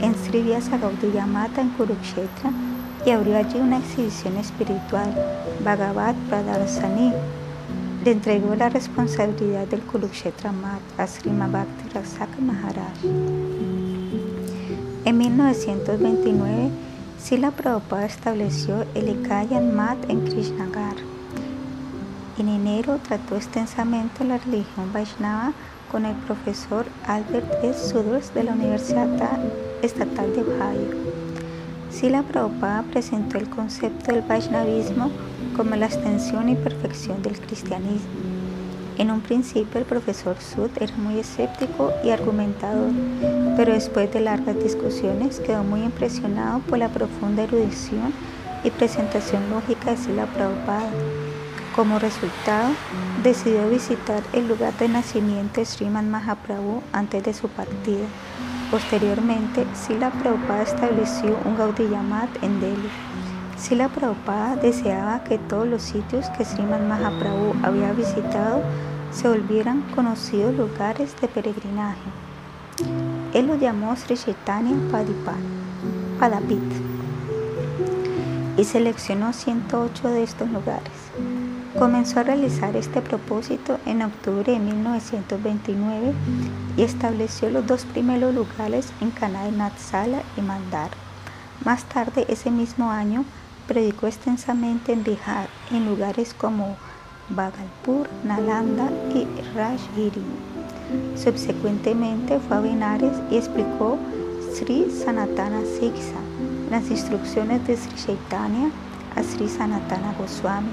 en Sri Vyasa Mata en Kurukshetra y abrió allí una exhibición espiritual, Bhagavad Pradarsani. Le entregó la responsabilidad del Kurukshetra Mat a Srimad Bhakti Raksaka Maharaj. En 1929, Sila Prabhupada estableció el Ekayan Mat en Krishnagar. En enero trató extensamente la religión Vaishnava con el profesor Albert S. Suders de la Universidad Estatal de Ohio. Sila Prabhupada presentó el concepto del Vaishnavismo como la extensión y perfección del cristianismo. En un principio el profesor Sud era muy escéptico y argumentador, pero después de largas discusiones quedó muy impresionado por la profunda erudición y presentación lógica de Sila Prabhupada. Como resultado, decidió visitar el lugar de nacimiento de Sriman Mahaprabhu antes de su partida. Posteriormente, Sila Prabhupada estableció un Gaudiyamat en Delhi. Sila Prabhupada deseaba que todos los sitios que Sriman Mahaprabhu había visitado se volvieran conocidos lugares de peregrinaje. Él lo llamó Sri Chaitanya Padapit y seleccionó 108 de estos lugares. Comenzó a realizar este propósito en octubre de 1929 y estableció los dos primeros lugares en Cana de Natsala y Mandar. Más tarde, ese mismo año, predicó extensamente en Bihar, en lugares como Bhagalpur, Nalanda y Rajgiri. Subsecuentemente fue a Benares y explicó Sri Sanatana Siksha, las instrucciones de Sri Chaitanya a Sri Sanatana Goswami.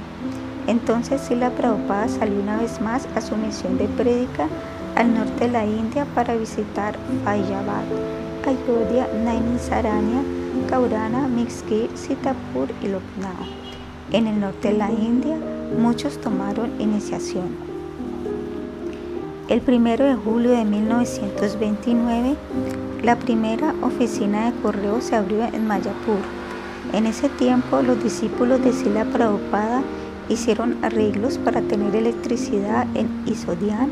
Entonces Sila Prabhupada salió una vez más a su misión de prédica al norte de la India para visitar Fayyabad, Ayodhya, Saranya, Kaurana, Mixkir, Sitapur y Lucknow. En el norte de la India, muchos tomaron iniciación. El primero de julio de 1929, la primera oficina de correo se abrió en Mayapur. En ese tiempo, los discípulos de Sila Prabhupada hicieron arreglos para tener electricidad en Isodian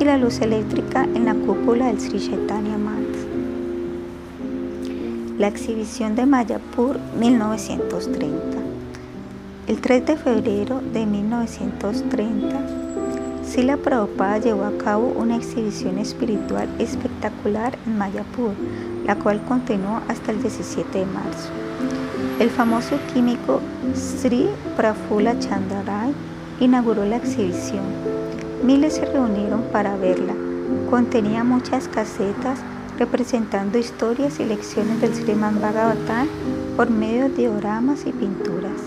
y la luz eléctrica en la cúpula del Sri Chaitanya Mat. La exhibición de Mayapur 1930. El 3 de febrero de 1930, Sila Prabhupada llevó a cabo una exhibición espiritual espectacular en Mayapur, la cual continuó hasta el 17 de marzo. El famoso químico Sri Prafula Chandaray inauguró la exhibición. Miles se reunieron para verla. Contenía muchas casetas representando historias y lecciones del Sriman Bhagavatam por medio de dioramas y pinturas.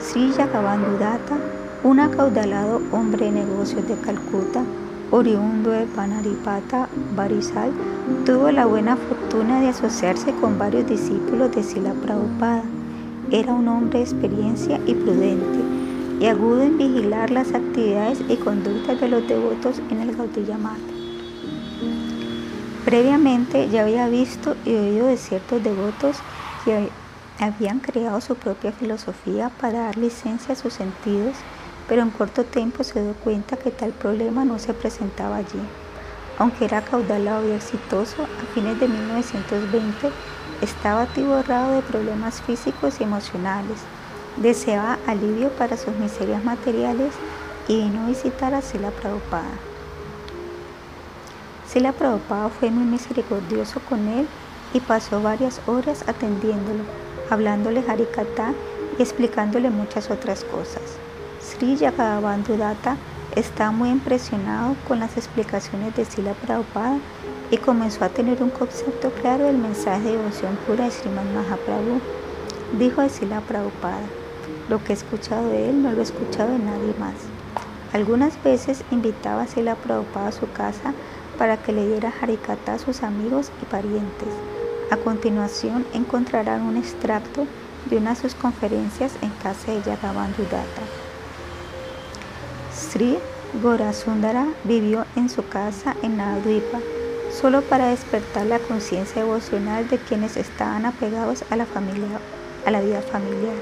Sri Yagavandudata, un acaudalado hombre de negocios de Calcuta, oriundo de Panaripata, Barisal, tuvo la buena fortuna de asociarse con varios discípulos de Sila Prabhupada. Era un hombre de experiencia y prudente, y agudo en vigilar las actividades y conductas de los devotos en el Gaudiya Previamente ya había visto y oído de ciertos devotos que habían creado su propia filosofía para dar licencia a sus sentidos pero en corto tiempo se dio cuenta que tal problema no se presentaba allí. Aunque era caudalado y exitoso, a fines de 1920 estaba atiborrado de problemas físicos y emocionales. Deseaba alivio para sus miserias materiales y vino a visitar a Sila Prabhupada. Sila Prabhupada fue muy misericordioso con él y pasó varias horas atendiéndolo, hablándole Harikata y explicándole muchas otras cosas. Sri Yagavandudata está muy impresionado con las explicaciones de Sila Prabhupada y comenzó a tener un concepto claro del mensaje de devoción pura de Sriman Mahaprabhu. Dijo de Sila Prabhupada, lo que he escuchado de él no lo he escuchado de nadie más. Algunas veces invitaba a Sila Prabhupada a su casa para que le diera harikata a sus amigos y parientes. A continuación encontrarán un extracto de una de sus conferencias en casa de Yagavandudata. Sri Gorasundara vivió en su casa en Navadvipa solo para despertar la conciencia devocional de quienes estaban apegados a la, familia, a la vida familiar.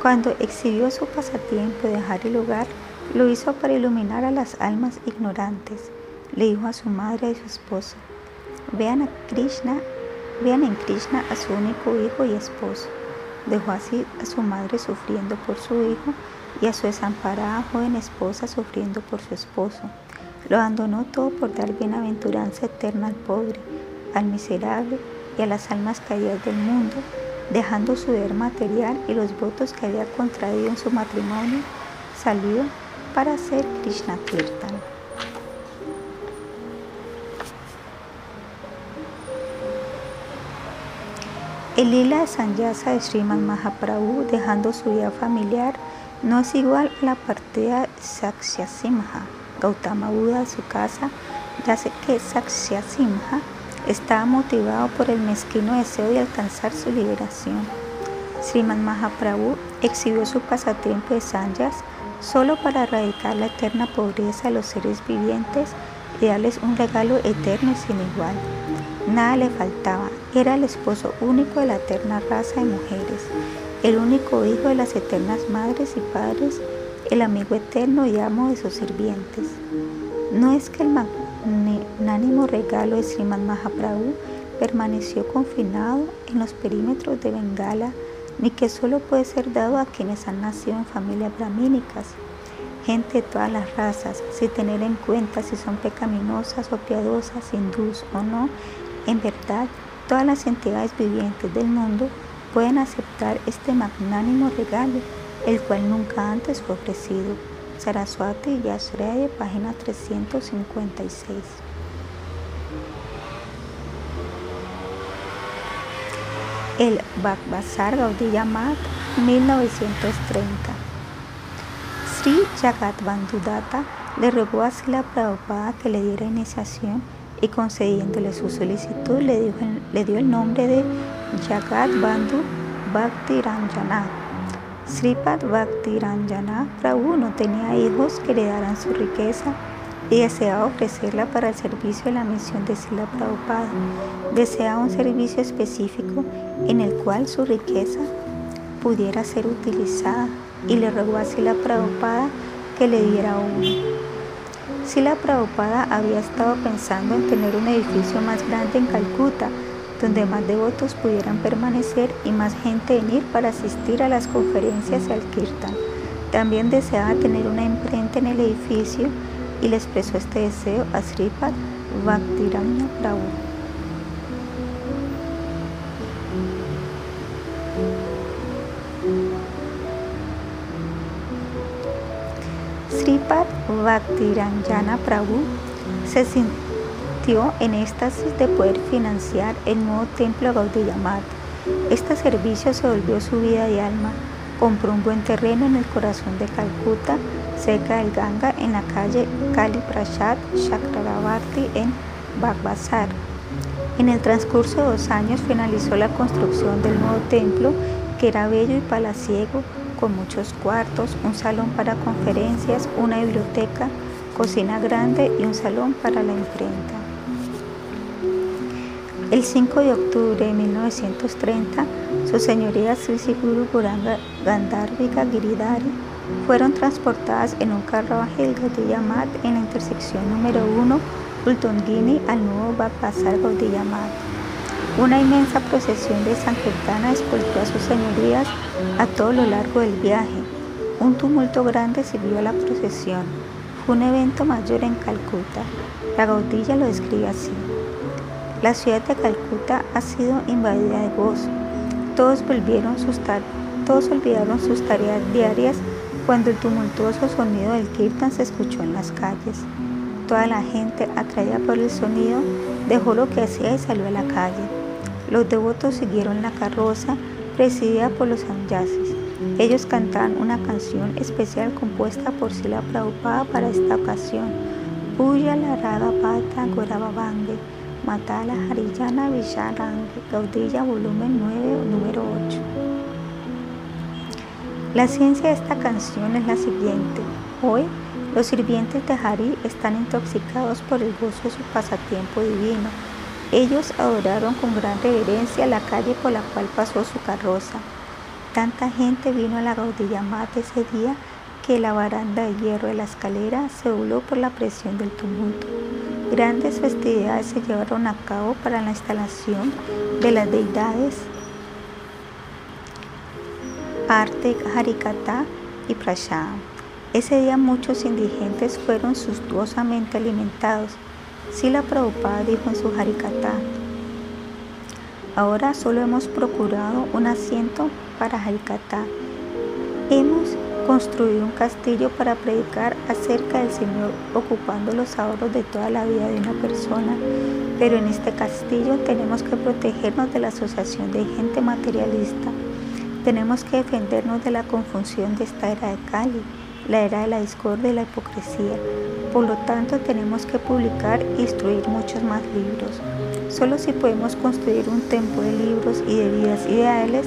Cuando exhibió su pasatiempo de dejar el hogar, lo hizo para iluminar a las almas ignorantes. Le dijo a su madre y su esposo, vean a Krishna, vean en Krishna a su único hijo y esposo. Dejó así a su madre sufriendo por su hijo y a su desamparada joven esposa sufriendo por su esposo. Lo abandonó todo por dar bienaventuranza eterna al pobre, al miserable y a las almas caídas del mundo, dejando su deber material y los votos que había contraído en su matrimonio, salió para hacer Krishna Kirtan. El lila de Sanyasa de Sriman Mahaprabhu, dejando su vida familiar, no es igual a la partida de Simha, Gautama Buda de su casa, ya que Simha estaba motivado por el mezquino deseo de alcanzar su liberación. Sriman Mahaprabhu exhibió su pasatiempo de sanyas solo para erradicar la eterna pobreza de los seres vivientes y darles un regalo eterno y sin igual. Nada le faltaba, era el esposo único de la eterna raza de mujeres, el único hijo de las eternas madres y padres, el amigo eterno y amo de sus sirvientes. No es que el magnánimo regalo de Sriman Mahaprabhu permaneció confinado en los perímetros de Bengala, ni que solo puede ser dado a quienes han nacido en familias bramínicas, gente de todas las razas, sin tener en cuenta si son pecaminosas o piadosas, hindús o no, en verdad, todas las entidades vivientes del mundo pueden aceptar este magnánimo regalo, el cual nunca antes fue ofrecido. Saraswati Yashraya, página 356. El Bhagvasar Gaudiya Mat, 1930. Sri Jagat Bandudata le rogó a Sila Prabhupada que le diera iniciación y concediéndole su solicitud le, le dio el nombre de Jagat Bandhu Bhakti Ranjana. Sripad Bhakti Ranjana Prabhu no tenía hijos que heredaran su riqueza y deseaba ofrecerla para el servicio de la misión de Sila Prabhupada. Deseaba un servicio específico en el cual su riqueza pudiera ser utilizada y le rogó a Sila Prabhupada que le diera uno. Sila Prabhupada había estado pensando en tener un edificio más grande en Calcuta, donde más devotos pudieran permanecer y más gente venir para asistir a las conferencias y al kirtan. También deseaba tener una imprenta en el edificio y le expresó este deseo a Sripad Bhaktiranya Prabhu. Bhaktiranjana Prabhu se sintió en éxtasis de poder financiar el nuevo templo Gaudiya Este servicio se volvió su vida de alma. Compró un buen terreno en el corazón de Calcuta, cerca del Ganga, en la calle Kali Prasad Chakravarti en Bagbazar. En el transcurso de dos años finalizó la construcción del nuevo templo, que era bello y palaciego, con muchos cuartos, un salón para conferencias, una biblioteca, cocina grande y un salón para la imprenta. El 5 de octubre de 1930, su señoría Sri Guru Guranga Gandharvika Giridhari fueron transportadas en un carruaje del Yamat en la intersección número 1 Ultongini al nuevo Bapasar Yamat. Una inmensa procesión de Sankirtana escoltó a sus señorías a todo lo largo del viaje. Un tumulto grande siguió a la procesión. Fue un evento mayor en Calcuta. La gaudilla lo describe así. La ciudad de Calcuta ha sido invadida de gozo. Todos, volvieron sus todos olvidaron sus tareas diarias cuando el tumultuoso sonido del kirtan se escuchó en las calles. Toda la gente, atraída por el sonido, dejó lo que hacía y salió a la calle. Los devotos siguieron la carroza presidida por los sanyasis. Ellos cantaban una canción especial compuesta por Sila Prabhupada para esta ocasión. Puya la Raga Pata Gorababange, Matala Hariyana Visharange, Gaudilla volumen 9, número 8. La ciencia de esta canción es la siguiente. Hoy, los sirvientes de Hari están intoxicados por el gozo de su pasatiempo divino ellos adoraron con gran reverencia la calle por la cual pasó su carroza. Tanta gente vino a la Gaudilla Mate ese día que la baranda de hierro de la escalera se dobló por la presión del tumulto. Grandes festividades se llevaron a cabo para la instalación de las deidades Arte, Harikata y Prashad. Ese día muchos indigentes fueron suntuosamente alimentados Sila Prabhupada dijo en su Harikata, ahora solo hemos procurado un asiento para Harikata. Hemos construir un castillo para predicar acerca del Señor, ocupando los ahorros de toda la vida de una persona. Pero en este castillo tenemos que protegernos de la asociación de gente materialista. Tenemos que defendernos de la confusión de esta era de Cali, la era de la discordia y la hipocresía. Por lo tanto, tenemos que publicar e instruir muchos más libros. Solo si podemos construir un templo de libros y de vidas ideales,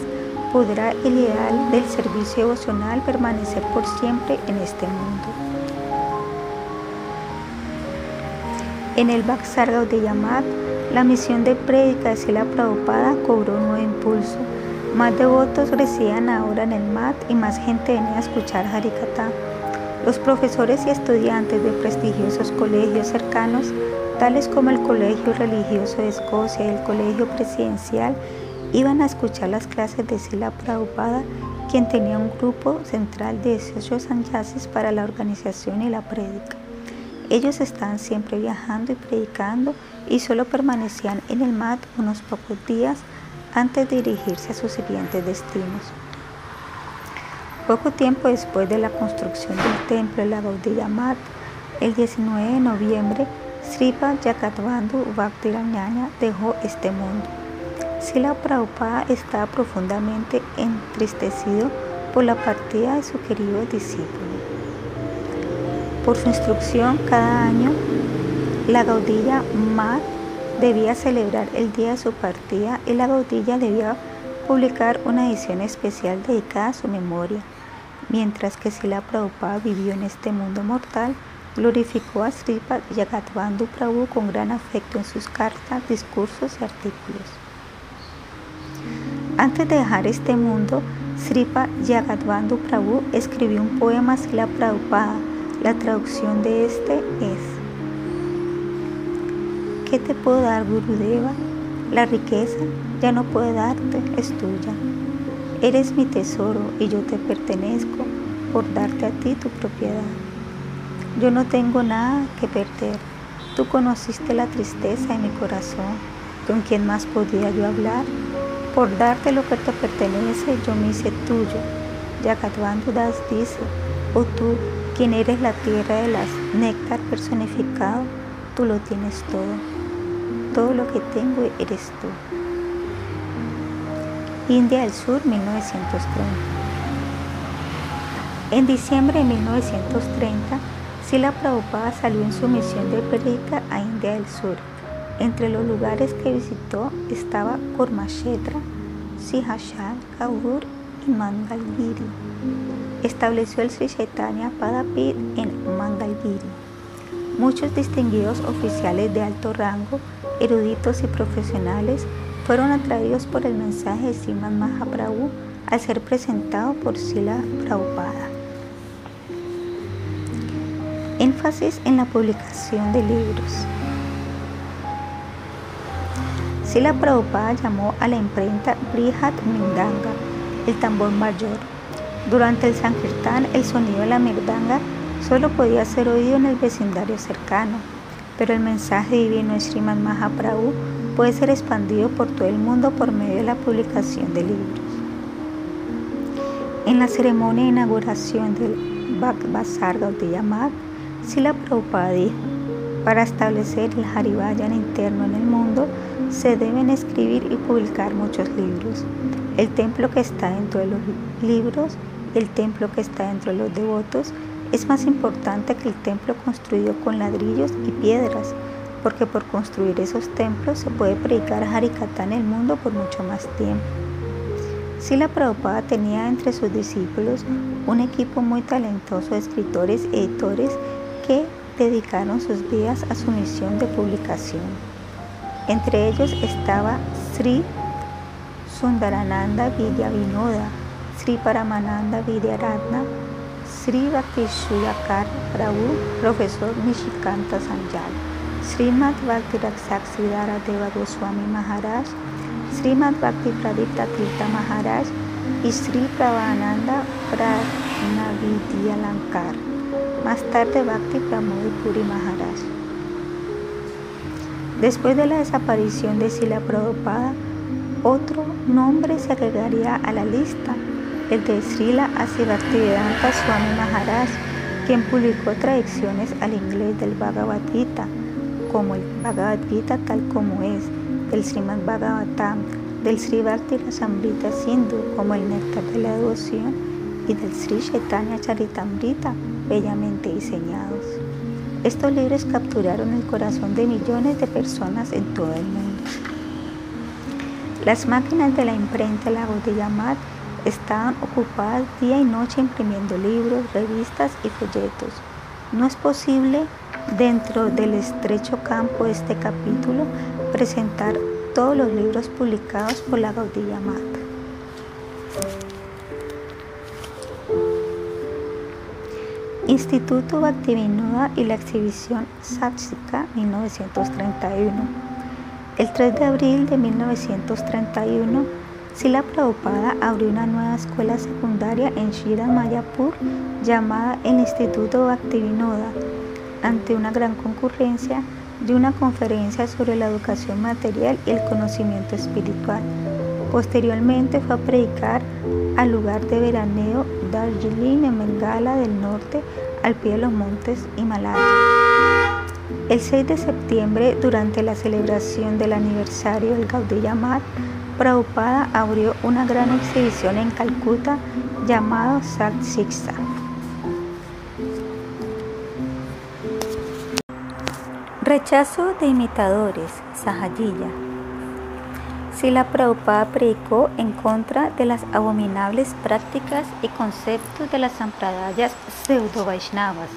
podrá el ideal del servicio devocional permanecer por siempre en este mundo. En el Bhaksar Yamat, la misión de prédica de Sila Prabhupada cobró un nuevo impulso. Más devotos residían ahora en el MAT y más gente venía a escuchar Harikata. Los profesores y estudiantes de prestigiosos colegios cercanos, tales como el Colegio Religioso de Escocia y el Colegio Presidencial, iban a escuchar las clases de Sila Prabhupada, quien tenía un grupo central de 18 sanyasis para la organización y la prédica. Ellos estaban siempre viajando y predicando y solo permanecían en el mat unos pocos días antes de dirigirse a sus siguientes destinos. Poco tiempo después de la construcción del templo de la Gaudiya Mat, el 19 de noviembre, Sripa Yakatvandu Bhaktiranyanya dejó este mundo. Sila Prabhupada estaba profundamente entristecido por la partida de su querido discípulo. Por su instrucción, cada año la Gaudilla Mat debía celebrar el día de su partida y la Gaudilla debía publicar una edición especial dedicada a su memoria. Mientras que Sila Prabhupada vivió en este mundo mortal, glorificó a Sripa Yagatvandu Prabhu con gran afecto en sus cartas, discursos y artículos. Antes de dejar este mundo, Sripa Yagadvandu Prabhu escribió un poema Sila Prabhupada. La traducción de este es: ¿Qué te puedo dar, Gurudeva? La riqueza ya no puede darte, es tuya. Eres mi tesoro y yo te pertenezco por darte a ti tu propiedad. Yo no tengo nada que perder. Tú conociste la tristeza en mi corazón. ¿Con quién más podía yo hablar? Por darte lo que te pertenece, yo me hice tuyo. Yagatvandu Das dice, oh tú, quien eres la tierra de las néctar personificado, tú lo tienes todo. Todo lo que tengo eres tú. India del Sur, 1930. En diciembre de 1930, Sila Prabhupada salió en su misión de predica a India del Sur entre los lugares que visitó estaba Kurmashetra, Sihashal, Kaur y Mangalgiri. Estableció el Sri Chaitanya Padapit en Mangalgiri. Muchos distinguidos oficiales de alto rango, eruditos y profesionales fueron atraídos por el mensaje de Siman Mahaprabhu al ser presentado por Sila Prabhupada. Énfasis en la publicación de libros. Sila Prabhupada llamó a la imprenta Brihat Mindanga, el tambor mayor. Durante el Sankirtan, el sonido de la mirdanga solo podía ser oído en el vecindario cercano, pero el mensaje divino de Sriman Mahaprabhu puede ser expandido por todo el mundo por medio de la publicación de libros. En la ceremonia de inauguración del Bhakbasar Gaudiya Math, Sila Prabhupada dijo, para establecer el Harivayan interno en el mundo, se deben escribir y publicar muchos libros. El templo que está dentro de los libros, el templo que está dentro de los devotos, es más importante que el templo construido con ladrillos y piedras, porque por construir esos templos se puede predicar Harikata en el mundo por mucho más tiempo. Sila Prabhupada tenía entre sus discípulos un equipo muy talentoso de escritores y editores que dedicaron sus vidas a su misión de publicación. Entre ellos estaba Sri Sundarananda Vinoda, Sri Paramananda Vidyaratna, Sri Bhaktishudakar Prabhu, profesor Nishikanta Sanjal, Srimad Bhakti Raksaksridhara Deva Goswami Maharaj, Srimad Bhakti Pradipta Tirtha Maharaj y Sri Prabhananda Pranavidyalankar. Más tarde Bhakti Pramodi Puri Maharaj. Después de la desaparición de Sila Prabhupada, otro nombre se agregaría a la lista, el de Srila Asivaktivedanta Swami Maharaj, quien publicó traducciones al inglés del Bhagavad Gita, como el Bhagavad Gita tal como es, del Srimad Bhagavatam, del Sri Bhakti Rasamrita Sindhu, como el Néctar de la Devoción, y del Sri Chaitanya Charitamrita, bellamente diseñados. Estos libros capturaron el corazón de millones de personas en todo el mundo. Las máquinas de la imprenta La Mat estaban ocupadas día y noche imprimiendo libros, revistas y folletos. No es posible, dentro del estrecho campo de este capítulo, presentar todos los libros publicados por la Gaudiya Mat. Instituto Bhaktivinoda y la exhibición Satsika 1931. El 3 de abril de 1931, Sila Prabhupada abrió una nueva escuela secundaria en Shira Mayapur llamada el Instituto Bhaktivinoda, ante una gran concurrencia de una conferencia sobre la educación material y el conocimiento espiritual. Posteriormente fue a predicar al lugar de veraneo Darjeeling en Bengala del Norte, al pie de los montes Himalaya. El 6 de septiembre, durante la celebración del aniversario del Gaudiya Mat, Prabhupada abrió una gran exhibición en Calcuta llamado Sat Siksa. Rechazo de imitadores, Sahajilla. Sila Prabhupada predicó en contra de las abominables prácticas y conceptos de las sampradayas pseudo-vaishnavas,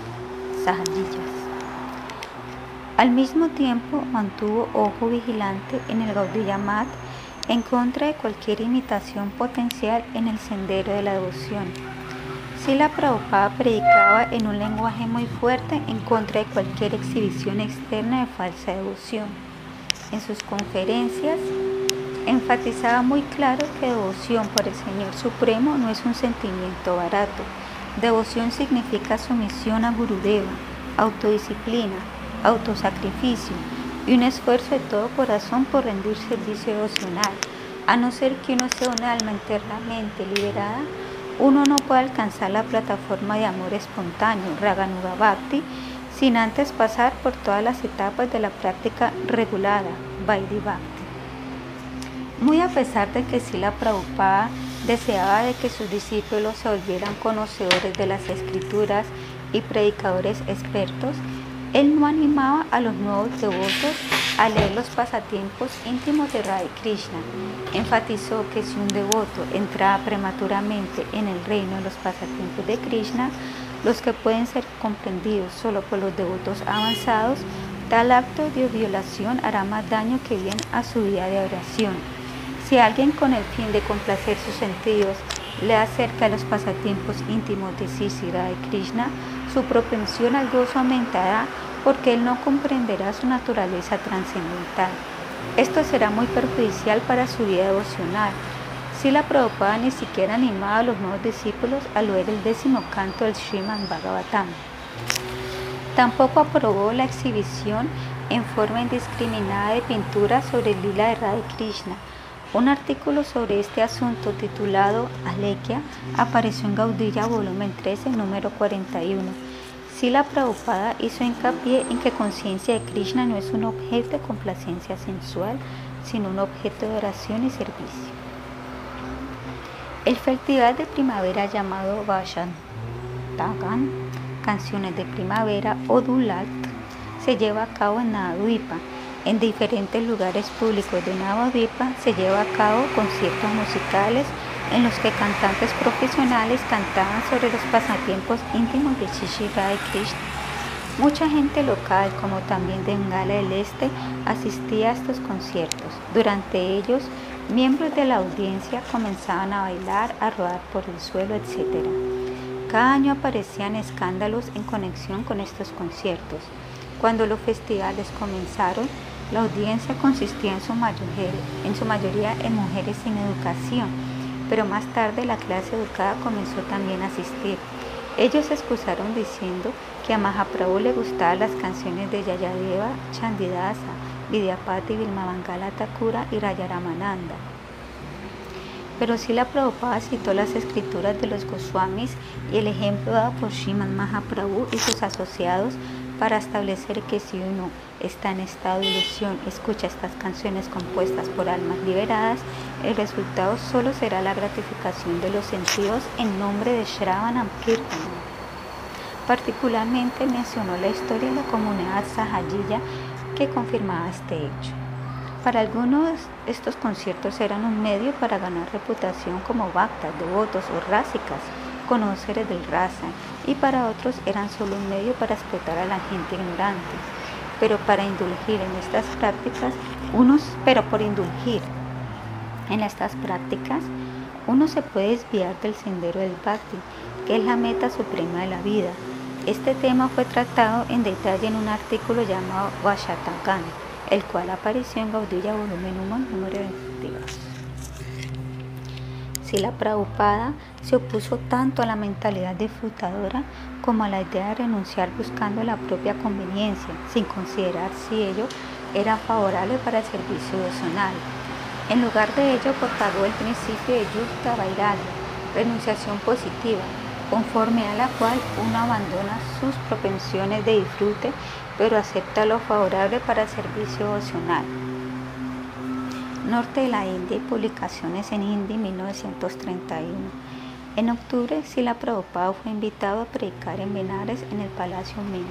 Sahajillas. Al mismo tiempo mantuvo ojo vigilante en el Gaudiya Mat en contra de cualquier imitación potencial en el sendero de la devoción Sila Prabhupada predicaba en un lenguaje muy fuerte en contra de cualquier exhibición externa de falsa devoción. En sus conferencias enfatizaba muy claro que devoción por el Señor Supremo no es un sentimiento barato. Devoción significa sumisión a Gurudeva, autodisciplina, autosacrificio y un esfuerzo de todo corazón por rendir servicio devocional. A no ser que uno sea un alma internamente liberada, uno no puede alcanzar la plataforma de amor espontáneo, Raganuga Bhakti, sin antes pasar por todas las etapas de la práctica regulada, Vaidhi. Muy a pesar de que Sila Prabhupada deseaba de que sus discípulos se volvieran conocedores de las escrituras y predicadores expertos, él no animaba a los nuevos devotos a leer los pasatiempos íntimos de Radha Krishna. Enfatizó que si un devoto entraba prematuramente en el reino de los pasatiempos de Krishna, los que pueden ser comprendidos solo por los devotos avanzados, tal acto de violación hará más daño que bien a su vida de oración. Si alguien con el fin de complacer sus sentidos le acerca a los pasatiempos íntimos de Sisira de Krishna, su propensión al gozo aumentará porque él no comprenderá su naturaleza trascendental. Esto será muy perjudicial para su vida devocional. Si la Prabhupada ni siquiera animaba a los nuevos discípulos a leer el décimo canto del Sriman Bhagavatam. Tampoco aprobó la exhibición en forma indiscriminada de pinturas sobre el lila de Radha Krishna. Un artículo sobre este asunto titulado Alekia apareció en Gaudilla, volumen 13, número 41 Sila Prabhupada hizo hincapié en que conciencia de Krishna no es un objeto de complacencia sensual, sino un objeto de oración y servicio. El festival de primavera llamado Tagan, Canciones de Primavera o Dulat, se lleva a cabo en Navadvipa. En diferentes lugares públicos de Navadvipa se lleva a cabo conciertos musicales en los que cantantes profesionales cantaban sobre los pasatiempos íntimos de Shishira y Krishna. Mucha gente local, como también de Bengala del Este, asistía a estos conciertos. Durante ellos, miembros de la audiencia comenzaban a bailar, a rodar por el suelo, etc. Cada año aparecían escándalos en conexión con estos conciertos. Cuando los festivales comenzaron, la audiencia consistía en su, mayoría en mujeres sin educación pero más tarde la clase educada comenzó también a asistir. Ellos se excusaron diciendo que a Mahaprabhu le gustaban las canciones de Yayadeva, Chandidasa, Vidyapati, Vilmavangala Thakura y Rayaramananda. Pero si la Prabhupada citó las escrituras de los Goswamis y el ejemplo dado por Sriman Mahaprabhu y sus asociados para establecer que si uno está en estado de ilusión, escucha estas canciones compuestas por almas liberadas, el resultado solo será la gratificación de los sentidos en nombre de Shravanam Kirtan. Particularmente mencionó la historia de la comunidad Sahajiya que confirmaba este hecho. Para algunos estos conciertos eran un medio para ganar reputación como bhaktas, devotos o rásicas, conocedores del raza, y para otros eran solo un medio para explotar a la gente ignorante. Pero para indulgir en estas prácticas, unos, pero por indulgir en estas prácticas, uno se puede desviar del sendero del bhakti, que es la meta suprema de la vida, este tema fue tratado en detalle en un artículo llamado Vashatakan, el cual apareció en Gaudilla volumen 1, número 22. Si la Prabhupada se opuso tanto a la mentalidad disfrutadora como a la idea de renunciar buscando la propia conveniencia, sin considerar si ello era favorable para el servicio devocional. En lugar de ello, propagó el principio de Yukta Vairagya, renunciación positiva, conforme a la cual uno abandona sus propensiones de disfrute, pero acepta lo favorable para el servicio opcional. Norte de la India y publicaciones en India 1931. En octubre, Sila Prabhupada fue invitado a predicar en Benares en el Palacio Mint.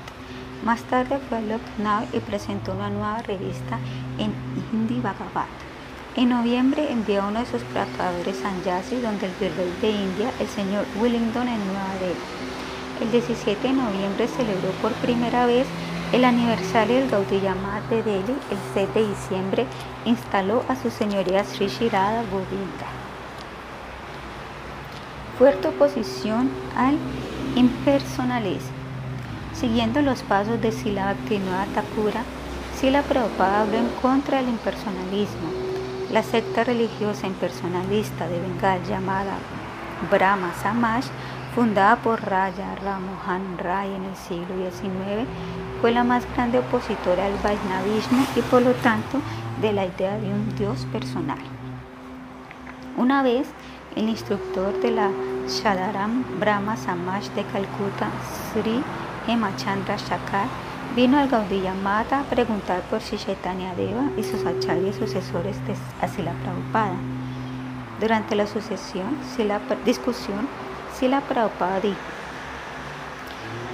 Más tarde fue a Lucknow y presentó una nueva revista en Hindi Bhagavat. En noviembre envió a uno de sus predicadores Sanjasi, donde el virrey de India, el señor Willingdon, en Nueva Delhi. El 17 de noviembre celebró por primera vez el aniversario del Gaudiya de Delhi. El 7 de diciembre instaló a su señoría Sri Shirada Govinda. Fuerte oposición al impersonalismo. Siguiendo los pasos de Sila Bhaktivinoda Thakura, Sila Prabhupada habló en contra del impersonalismo la secta religiosa impersonalista de Bengal llamada Brahma Samaj, fundada por Raya Ramohan Ray en el siglo XIX, fue la más grande opositora al Vaishnavismo y por lo tanto de la idea de un Dios personal. Una vez, el instructor de la Shadaram Brahma Samaj de Calcuta, Sri Hemachandra Shakar, Vino al Gaudiya Mata a preguntar por si Chaitanya Deva y sus acharyas sucesores de Asila Prabhupada. Durante la sucesión, la discusión, Sila Prabhupada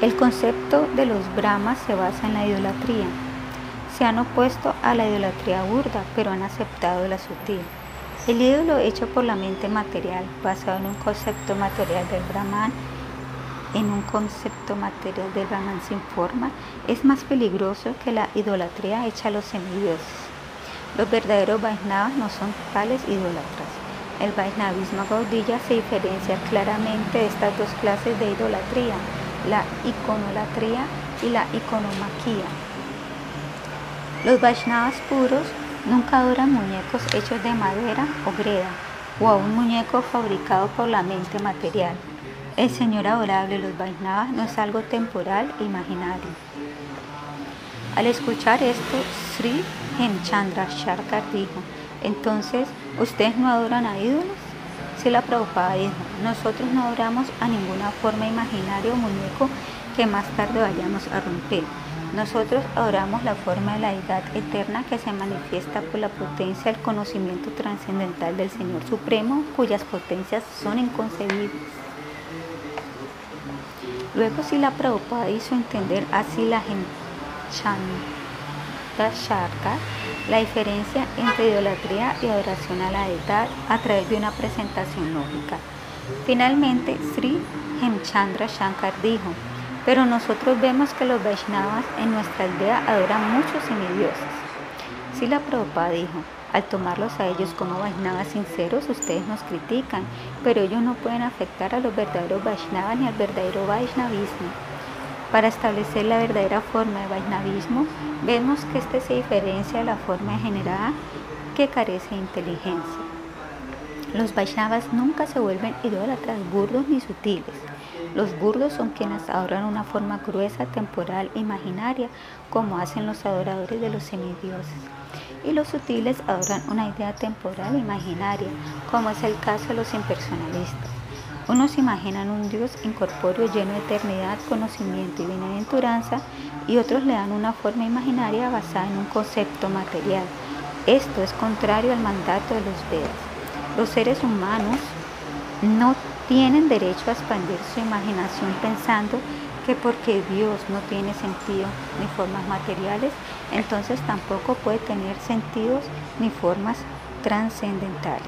el concepto de los brahmas se basa en la idolatría. Se han opuesto a la idolatría burda, pero han aceptado la sutil. El ídolo hecho por la mente material, basado en un concepto material del Brahman, en un concepto material del Brahman sin forma es más peligroso que la idolatría hecha a los semidioses. Los verdaderos Vaisnavas no son tales idólatras. El Vaisnavismo Gaudilla se diferencia claramente de estas dos clases de idolatría, la iconolatría y la iconomaquía. Los Vaisnavas puros nunca adoran muñecos hechos de madera o greda o a un muñeco fabricado por la mente material. El Señor adorable los Vaisnavas no es algo temporal e imaginario. Al escuchar esto, Sri Hemchandra Sharkar dijo, entonces, ¿ustedes no adoran a ídolos? Si la Prabhupada dijo, nosotros no adoramos a ninguna forma imaginaria o muñeco que más tarde vayamos a romper. Nosotros adoramos la forma de la edad eterna que se manifiesta por la potencia del conocimiento trascendental del Señor Supremo, cuyas potencias son inconcebibles. Luego la Prabhupada hizo entender a Sila Sharka la diferencia entre idolatría y adoración a la deidad a través de una presentación lógica. Finalmente, Sri Hemchandra Shankar dijo, pero nosotros vemos que los Vaishnavas en nuestra aldea adoran muchos semidioses. Sila Prabhupada dijo, al tomarlos a ellos como Vaishnavas sinceros, ustedes nos critican, pero ellos no pueden afectar a los verdaderos Vaishnavas ni al verdadero Vaishnavismo. Para establecer la verdadera forma de Vaishnavismo, vemos que este se diferencia de la forma generada que carece de inteligencia. Los Vaishnavas nunca se vuelven idólatras burdos ni sutiles. Los burdos son quienes adoran una forma gruesa, temporal, imaginaria, como hacen los adoradores de los semidioses. y los sutiles adoran una idea temporal imaginaria, como es el caso de los impersonalistas. Unos imaginan un Dios incorpóreo lleno de eternidad, conocimiento y bienaventuranza, y otros le dan una forma imaginaria basada en un concepto material. Esto es contrario al mandato de los Vedas. Los seres humanos no tienen derecho a expandir su imaginación pensando que porque Dios no tiene sentido ni formas materiales, entonces tampoco puede tener sentidos ni formas trascendentales.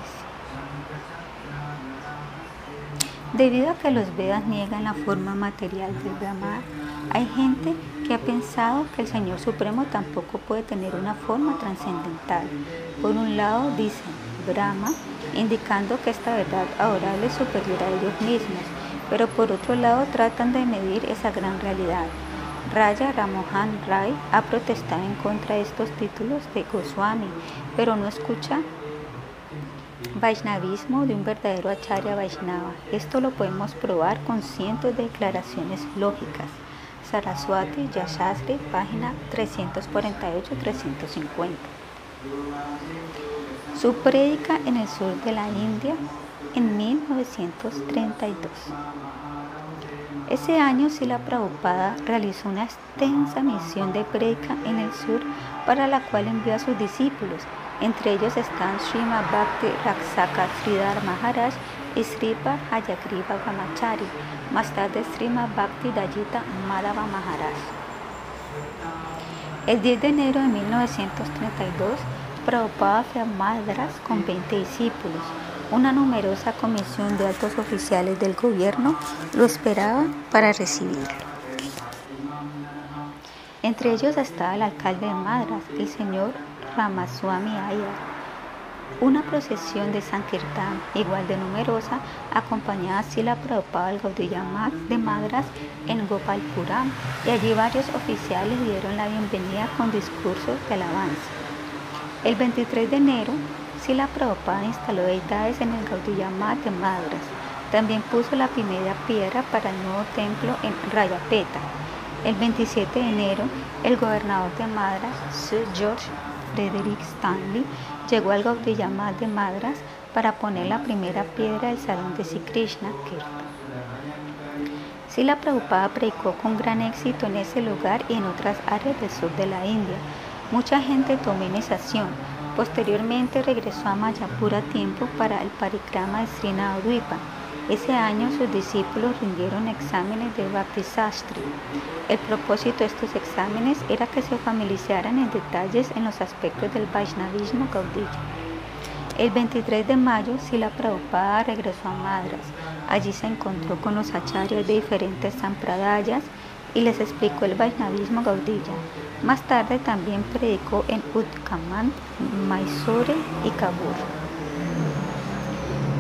Debido a que los Vedas niegan la forma material del Brahma, hay gente que ha pensado que el Señor Supremo tampoco puede tener una forma trascendental. Por un lado dicen Brahma, indicando que esta verdad adorable es superior a ellos mismos, pero por otro lado tratan de medir esa gran realidad. Raya Ramohan Rai ha protestado en contra de estos títulos de Goswami, pero no escucha Vaishnavismo de un verdadero Acharya Vaishnava. Esto lo podemos probar con cientos de declaraciones lógicas. Saraswati Yashasri, página 348-350. Su prédica en el sur de la India en 1932. Ese año Sila Prabhupada realizó una extensa misión de prédica en el sur para la cual envió a sus discípulos entre ellos están Srimad Bhakti Raksaka Sridhar Maharaj y Sripa Hayagriva Brahmachari, más tarde Srimad Bhakti Dayita Madhava Maharaj. El 10 de enero de 1932, Prabhupada fue a Madras con 20 discípulos. Una numerosa comisión de altos oficiales del gobierno lo esperaba para recibirlo. Entre ellos estaba el alcalde de Madras, el señor Ramaswamy Ayar. Una procesión de Sankirtan, igual de numerosa, acompañaba a Sila Prabhupada al Gaudiya de Madras en Gopalpuram y allí varios oficiales dieron la bienvenida con discursos de alabanza. El 23 de enero, Sila Prabhupada instaló deidades en el Gaudiya de Madras. También puso la primera piedra para el nuevo templo en Rayapeta. El 27 de enero, el gobernador de Madras, Sir George Frederick Stanley llegó al Gaudiyamad de Madras para poner la primera piedra del salón de Sri Krishna Kirtan. Sila Prabhupada predicó con gran éxito en ese lugar y en otras áreas del sur de la India. Mucha gente tomó iniciación. Posteriormente regresó a Mayapur a tiempo para el parikrama de Srinadvipa ese año sus discípulos rindieron exámenes de Bhakti Sastri. El propósito de estos exámenes era que se familiarizaran en detalles en los aspectos del Vaishnavismo Gaudiya. El 23 de mayo, Sila Prabhupada regresó a Madras. Allí se encontró con los acharyas de diferentes sampradayas y les explicó el Vaishnavismo Gaudiya. Más tarde también predicó en Utkamand, Mysore y Kabul.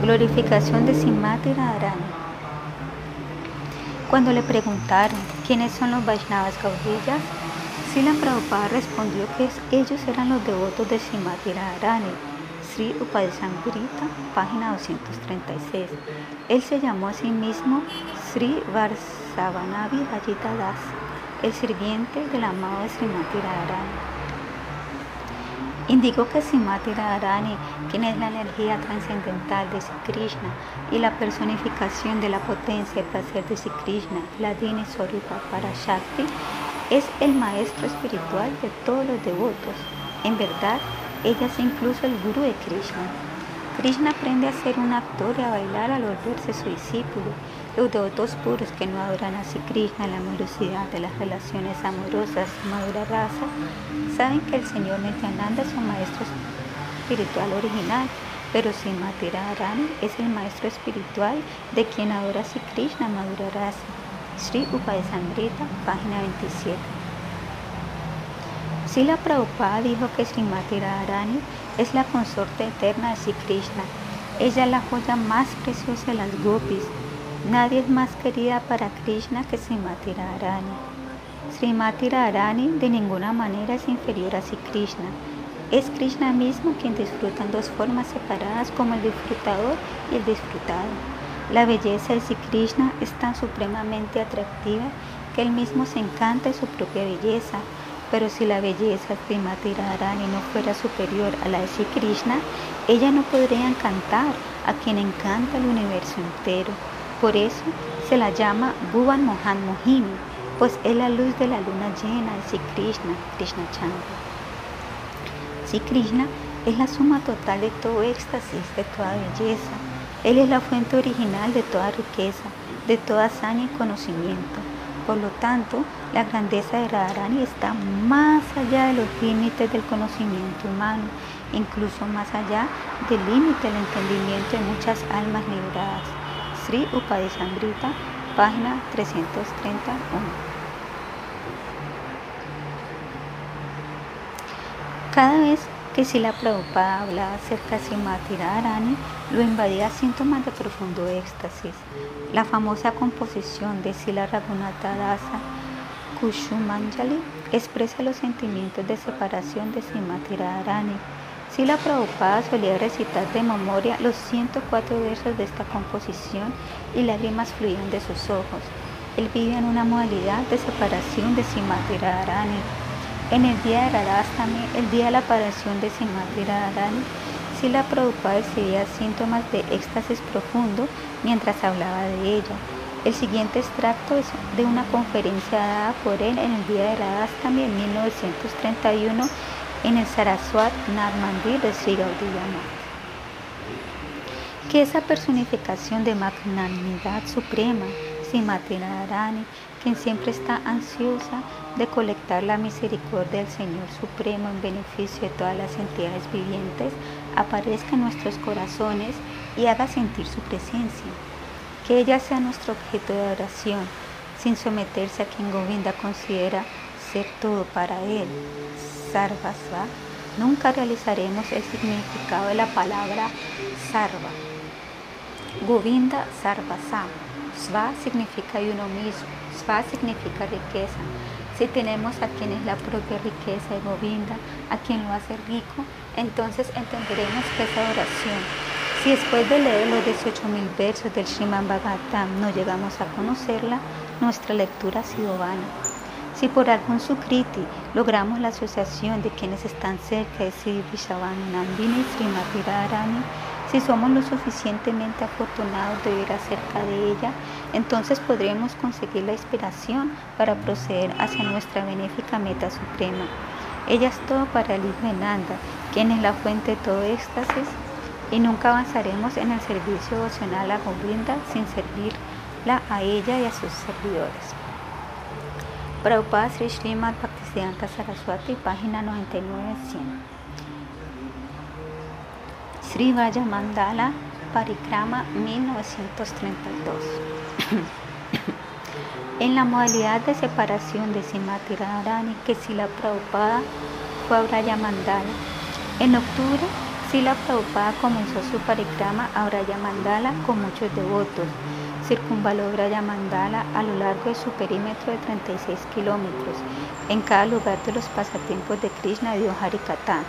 Glorificación de Simati Radharani. Cuando le preguntaron quiénes son los Vaishnavas Gaudillas, Sila Prabhupada respondió que ellos eran los devotos de Simati Radharani, Sri Upadesambrita, página 236. Él se llamó a sí mismo Sri Varsavanavi Rajita Das, el sirviente del amado de Srimati Radharani. Indicó que Simati Radharani, quien es la energía trascendental de Sri Krishna y la personificación de la potencia y placer de Sri Krishna, la Dini Swarupa para Shakti, es el maestro espiritual de todos los devotos. En verdad, ella es incluso el guru de Krishna. Krishna aprende a ser un actor y a bailar al volverse su discípulo. Los devotos puros que no adoran a Krishna en la amorosidad de las relaciones amorosas madura raza saben que el Señor Nityananda es su maestro espiritual original, pero Srimati Radharani es el maestro espiritual de quien adora Sri Krishna Madhura Rasa. Sri Upadesamrita, página 27. Sila Prabhupada dijo que Srimati Radharani es la consorte eterna de Sri Krishna. Ella es la joya más preciosa de las gopis. Nadie es más querida para Krishna que Srimati Radharani. Srimati Radharani de ninguna manera es inferior a Sri Krishna. Es Krishna mismo quien disfruta en dos formas separadas como el disfrutador y el disfrutado. La belleza de Sri Krishna es tan supremamente atractiva que él mismo se encanta de su propia belleza. pero si la belleza de Srimati Radharani no fuera superior a la de Sri Krishna, ella no podría encantar a quien encanta el universo entero. Por eso se la llama Bhuvan Mohan Mohini, pues es la luz de la luna llena de Sri Krishna, Krishna Chandra. Sri Krishna es la suma total de todo éxtasis, de toda belleza. Él es la fuente original de toda riqueza, de toda hazaña y conocimiento. Por lo tanto, la grandeza de Radharani está más allá de los límites del conocimiento humano, incluso más allá del límite del entendimiento de muchas almas liberadas. Sri Upadeshambrita, página 331. Cada vez que si la Prabhupada hablaba acerca de Srimati Radharani, lo invadía síntomas de profundo éxtasis. La famosa composición de Sila Raghunatha Dasa, Kushumanjali, expresa los sentimientos de separación de Srimati Radharani. Sila Prabhupada solía recitar de memoria los 104 versos de esta composición y lágrimas fluían de sus ojos. Él vivía en una modalidad de separación de Srimati Radharani en el día de Radhastami, el día de la aparición de Srimati Radharani, Sila Prabhupada exhibía síntomas de éxtasis profundo mientras hablaba de ella. El siguiente extracto es de una conferencia dada por él en el día de Radhastami en 1931 en el Saraswat Mandir de Que esa personificación de magnanimidad suprema, Srimati Radharani, quien siempre está ansiosa de colectar la misericordia del Señor Supremo en beneficio de todas las entidades vivientes, aparezca en nuestros corazones y haga sentir su presencia. Que ella sea nuestro objeto de oración, sin someterse a quien Govinda considera ser todo para él. Sarvasva. Nunca realizaremos el significado de la palabra sarva. Govinda Sarvasa. Sva significa uno mismo. Sva significa riqueza. Si tenemos a quien es la propia riqueza de Govinda, a quien lo hace rico, entonces entenderemos que esa oración. Si después de leer los 18.000 versos del Sriman Bhagavatam no llegamos a conocerla, nuestra lectura ha sido vana. Si por algún sukriti logramos la asociación de quienes están cerca de Sri Vishavanu Nandini y Srimati Radharani, si somos lo suficientemente afortunados de vivir acerca de ella, entonces podremos conseguir la inspiración para proceder hacia nuestra benéfica meta suprema. Ella es todo para el Hijo de Nanda, quien es la fuente de todo éxtasis, y nunca avanzaremos en el servicio devocional a Govinda sin servirla a ella y a sus servidores. Prabhupada Sri Srimad Bhaktisiddhanta Saraswati, página 99-100. Sri Vaya Mandala Parikrama 1932. (coughs) en la modalidad de separación de Simati Radharani que Sila Prabhupada fue a Braya Mandala. En octubre, Sila Prabhupada comenzó su parikrama a Braya Mandala con muchos devotos. Circunvaló Braya Mandala a lo largo de su perímetro de 36 kilómetros. En cada lugar de los pasatiempos de Krishna dio Harikatha.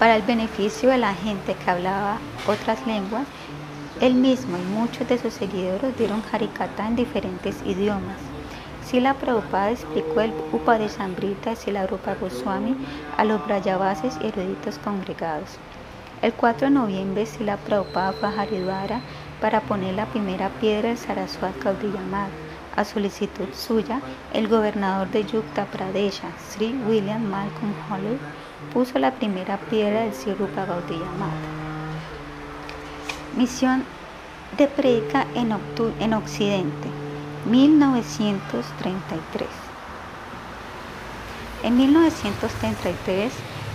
Para el beneficio de la gente que hablaba otras lenguas, él mismo y muchos de sus seguidores dieron Harikata en diferentes idiomas. Sila Prabhupada explicó el Upadeshambrita de Sila Rupa Goswami a los brayavases y eruditos congregados. El 4 de noviembre, Sila Prabhupada fue a Haridwara para poner la primera piedra del Saraswat Kaudiyamad. A solicitud suya, el gobernador de Yukta Pradesha, Sri William Malcolm Hollow, puso la primera piedra del Sirupa Gaudiya Misión de predica en, en Occidente, 1933. En 1933,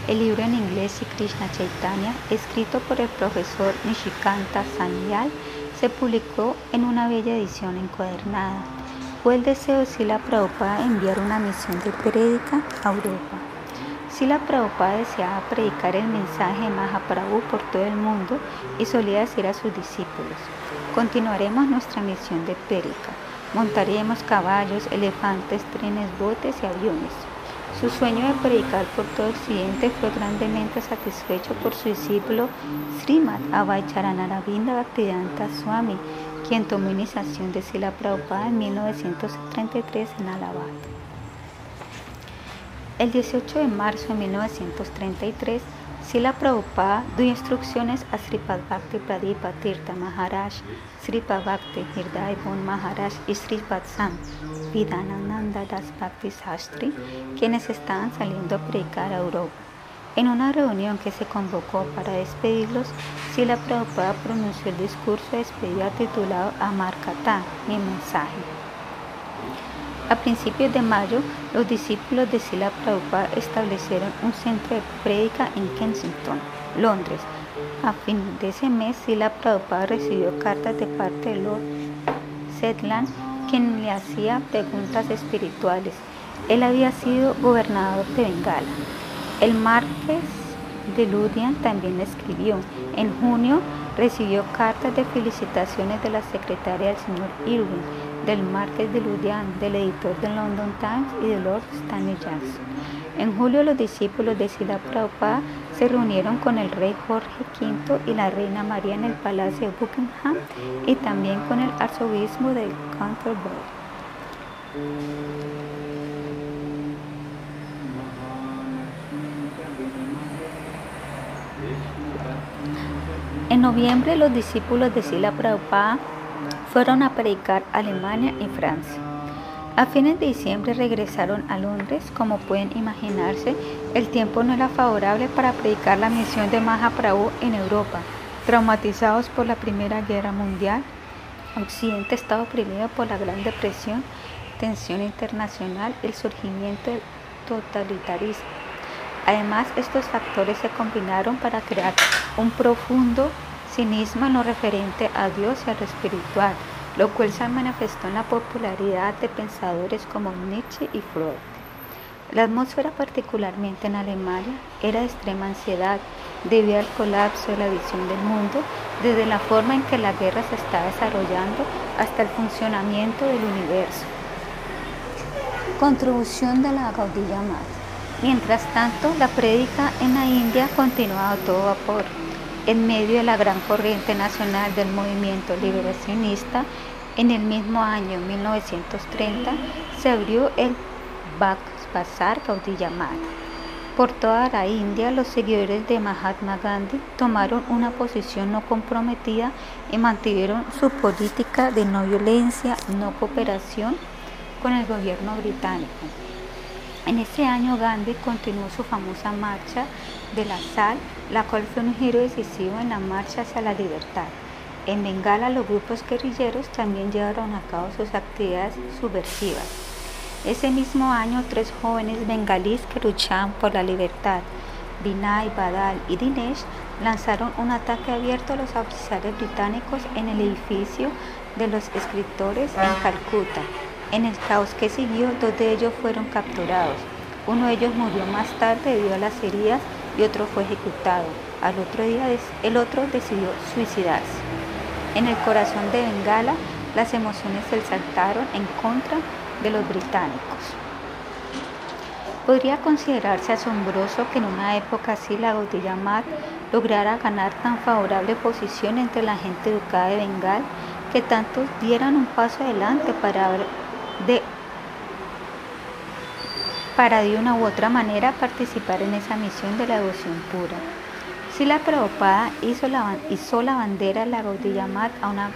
el libro en inglés y Krishna Chaitanya, escrito por el profesor Nishikanta Sanyal, se publicó en una bella edición encuadernada. Fue el deseo de Sila Prabhupada enviar una misión de prédica a Europa. Sila Prabhupada deseaba predicar el mensaje de Mahaprabhu por todo el mundo y solía decir a sus discípulos, continuaremos nuestra misión de Périca, montaremos caballos, elefantes, trenes, botes y aviones. Su sueño de predicar por todo Occidente fue grandemente satisfecho por su discípulo Srimad Abhaycharanaravinda Bhaktivedanta Swami, quien tomó iniciación de Sila Prabhupada en 1933 en Allahabad. El 18 de marzo de 1933, Sila Prabhupada dio instrucciones a Sripad Bhakti Pradipa Tirtha Maharaj, Sripad Bhakti Hirdai Bon Maharaj y Sripad Sam Vidanananda Das Bhakti Sastri, quienes estaban saliendo a predicar a Europa. En una reunión que se convocó para despedirlos, Sila Prabhupada pronunció el discurso de despedida titulado Amar Kata, mi mensaje. A principios de mayo, los discípulos de Sila Prabhupada establecieron un centro de prédica en Kensington, Londres. A fin de ese mes, Sila Prabhupada recibió cartas de parte de Lord Setland, quien le hacía preguntas espirituales. Él había sido gobernador de Bengala. El marqués de Ludian también escribió. En junio recibió cartas de felicitaciones de la secretaria del señor Irwin, del marqués de Ludian, del editor del London Times y de Lord Stanley Jackson. En julio los discípulos de Sila Prabhupada se reunieron con el rey Jorge V y la reina María en el palacio de Buckingham y también con el arzobispo de Canterbury. En noviembre los discípulos de Sila Prabhupada fueron a predicar Alemania y Francia. A fines de diciembre regresaron a Londres. Como pueden imaginarse, el tiempo no era favorable para predicar la misión de Mahaprabhu en Europa. Traumatizados por la Primera Guerra Mundial, Occidente estaba oprimido por la Gran Depresión, tensión internacional, el surgimiento del totalitarismo. Además, estos factores se combinaron para crear un profundo cinismo en lo referente a Dios y a lo espiritual, lo cual se manifestó en la popularidad de pensadores como Nietzsche y Freud. La atmósfera, particularmente en Alemania, era de extrema ansiedad debido al colapso de la visión del mundo, desde la forma en que la guerra se está desarrollando hasta el funcionamiento del universo. Contribución de la Gaudilla Madre. Mientras tanto, la prédica en la India continuaba a todo vapor. En medio de la gran corriente nacional del movimiento liberacionista, en el mismo año 1930 se abrió el Bazar Gaudillamad. Por toda la India, los seguidores de Mahatma Gandhi tomaron una posición no comprometida y mantuvieron su política de no violencia, no cooperación con el gobierno británico. En ese año Gandhi continuó su famosa marcha de la sal, la cual fue un giro decisivo en la marcha hacia la libertad. En Bengala los grupos guerrilleros también llevaron a cabo sus actividades subversivas. Ese mismo año tres jóvenes bengalíes que luchaban por la libertad, Vinay, Badal y Dinesh, lanzaron un ataque abierto a los oficiales británicos en el edificio de los escritores en Calcuta, en el caos que siguió, dos de ellos fueron capturados. Uno de ellos murió más tarde debido a las heridas y otro fue ejecutado. Al otro día el otro decidió suicidarse. En el corazón de Bengala las emociones se saltaron en contra de los británicos. Podría considerarse asombroso que en una época así la Gaudilla Mat lograra ganar tan favorable posición entre la gente educada de Bengal que tantos dieran un paso adelante para de para de una u otra manera participar en esa misión de la devoción pura. Si la Prabhupada hizo la, hizo la bandera de la Gaudilla Mat a una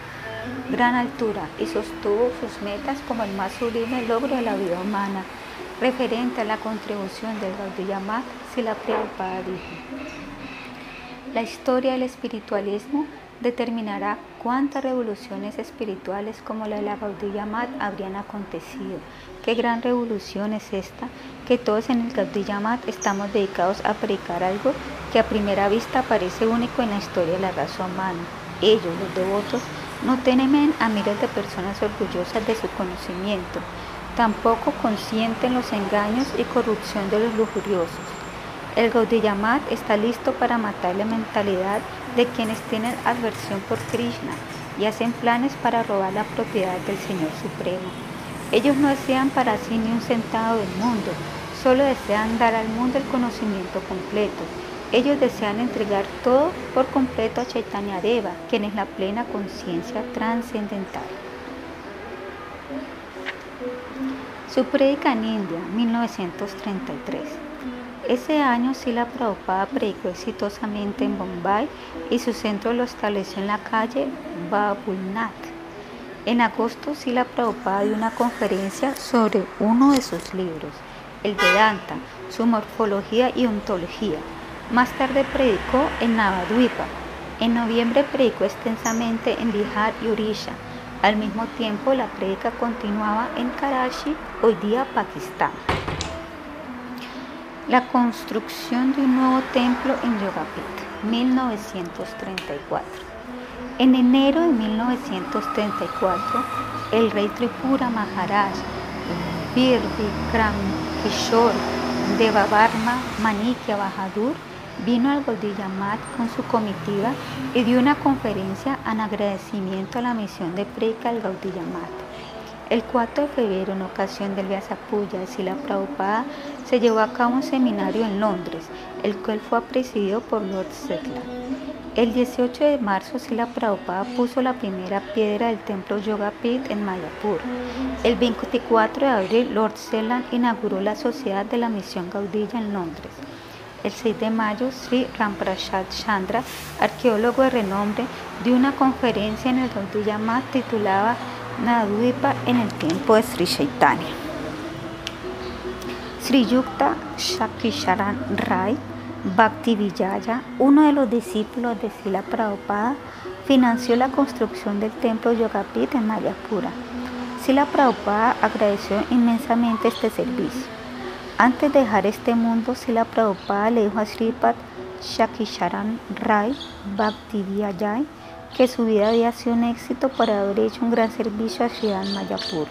gran altura y sostuvo sus metas como el más sublime logro de la vida humana, referente a la contribución del Gaudilla Mat, si la Prabhupada dijo. La historia del espiritualismo determinará cuántas revoluciones espirituales como la de la Gaudilla Mat habrían acontecido. Qué gran revolución es esta, que todos en el Gaudilla Mat estamos dedicados a predicar algo que a primera vista parece único en la historia de la raza humana. Ellos, los devotos, no temen a miles de personas orgullosas de su conocimiento, tampoco consienten los engaños y corrupción de los lujuriosos. El Gaudiyamat está listo para matar la mentalidad de quienes tienen aversión por Krishna y hacen planes para robar la propiedad del Señor Supremo. Ellos no desean para sí ni un centavo del mundo, solo desean dar al mundo el conocimiento completo. Ellos desean entregar todo por completo a Chaitanya Deva, quien es la plena conciencia trascendental. Su prédica en India, 1933. Ese año Sila Prabhupada predicó exitosamente en Bombay y su centro lo estableció en la calle Babulnath. En agosto Sila Prabhupada dio una conferencia sobre uno de sus libros, el Vedanta, su morfología y ontología. Más tarde predicó en Navadvipa. En noviembre predicó extensamente en Bihar y Orisha. Al mismo tiempo, la predica continuaba en Karachi, hoy día Pakistán. La construcción de un nuevo templo en Yogapit, 1934. En enero de 1934, el rey Tripura Maharaj, Vikram Kishore Devabarma Manikya Bahadur, vino al Gaudiya con su comitiva y dio una conferencia en agradecimiento a la misión de Preka al Gaudiya El 4 de febrero, en ocasión del Vyasapuya de Sila Prabhupada, se llevó a cabo un seminario en Londres, el cual fue presidido por Lord Settler. El 18 de marzo, Sila Prabhupada puso la primera piedra del templo Yoga Pit en Mayapur. El 24 de abril, Lord Selan inauguró la Sociedad de la Misión Gaudilla en Londres. El 6 de mayo, Sri Ramprasad Chandra, arqueólogo de renombre, dio una conferencia en el Gaudilla Mat titulada Naduipa en el tiempo de Sri Chaitanya. Sri Yukta Shakisharan Rai Bhakti Vijaya, uno de los discípulos de Sila Prabhupada, financió la construcción del templo Yogapit en Mayapura. Sila Prabhupada agradeció inmensamente este servicio. Antes de dejar este mundo, Sila Prabhupada le dijo a Sripat Shakisharan Rai Bhakti Vijaya que su vida había sido un éxito por haber hecho un gran servicio a Ciudad Mayapur.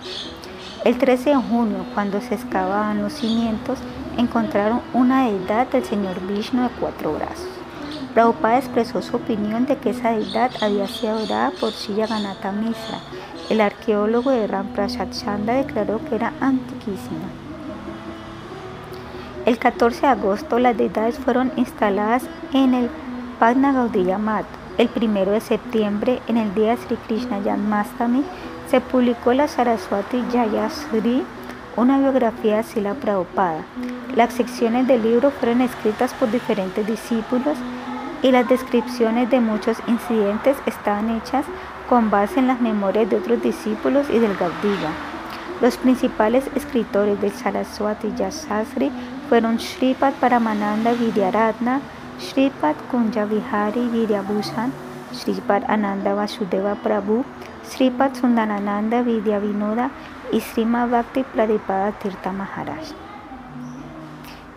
El 13 de junio, cuando se excavaban los cimientos, encontraron una deidad del señor Vishnu de cuatro brazos. Prabhupada expresó su opinión de que esa deidad había sido adorada por Ganata Misra. El arqueólogo de Ramprasad Chanda declaró que era antiquísima. El 14 de agosto las deidades fueron instaladas en el Pagna Gaudiya Mat. El 1 de septiembre, en el día Sri Krishna Janmastami, se publicó la Saraswati Jayasri una biografía de Sila Prabhupada. Las secciones del libro fueron escritas por diferentes discípulos y las descripciones de muchos incidentes estaban hechas con base en las memorias de otros discípulos y del Gaudiya. Los principales escritores del Saraswati Yasasri fueron Sripad Paramananda Vidyaratna, Sripad Kunjavihari Vidyabhushan, Sripad Ananda Vasudeva Prabhu, Sripad Sundarananda Vidyavinoda y Srima Bhakti Pradipada Tirtha Maharaj.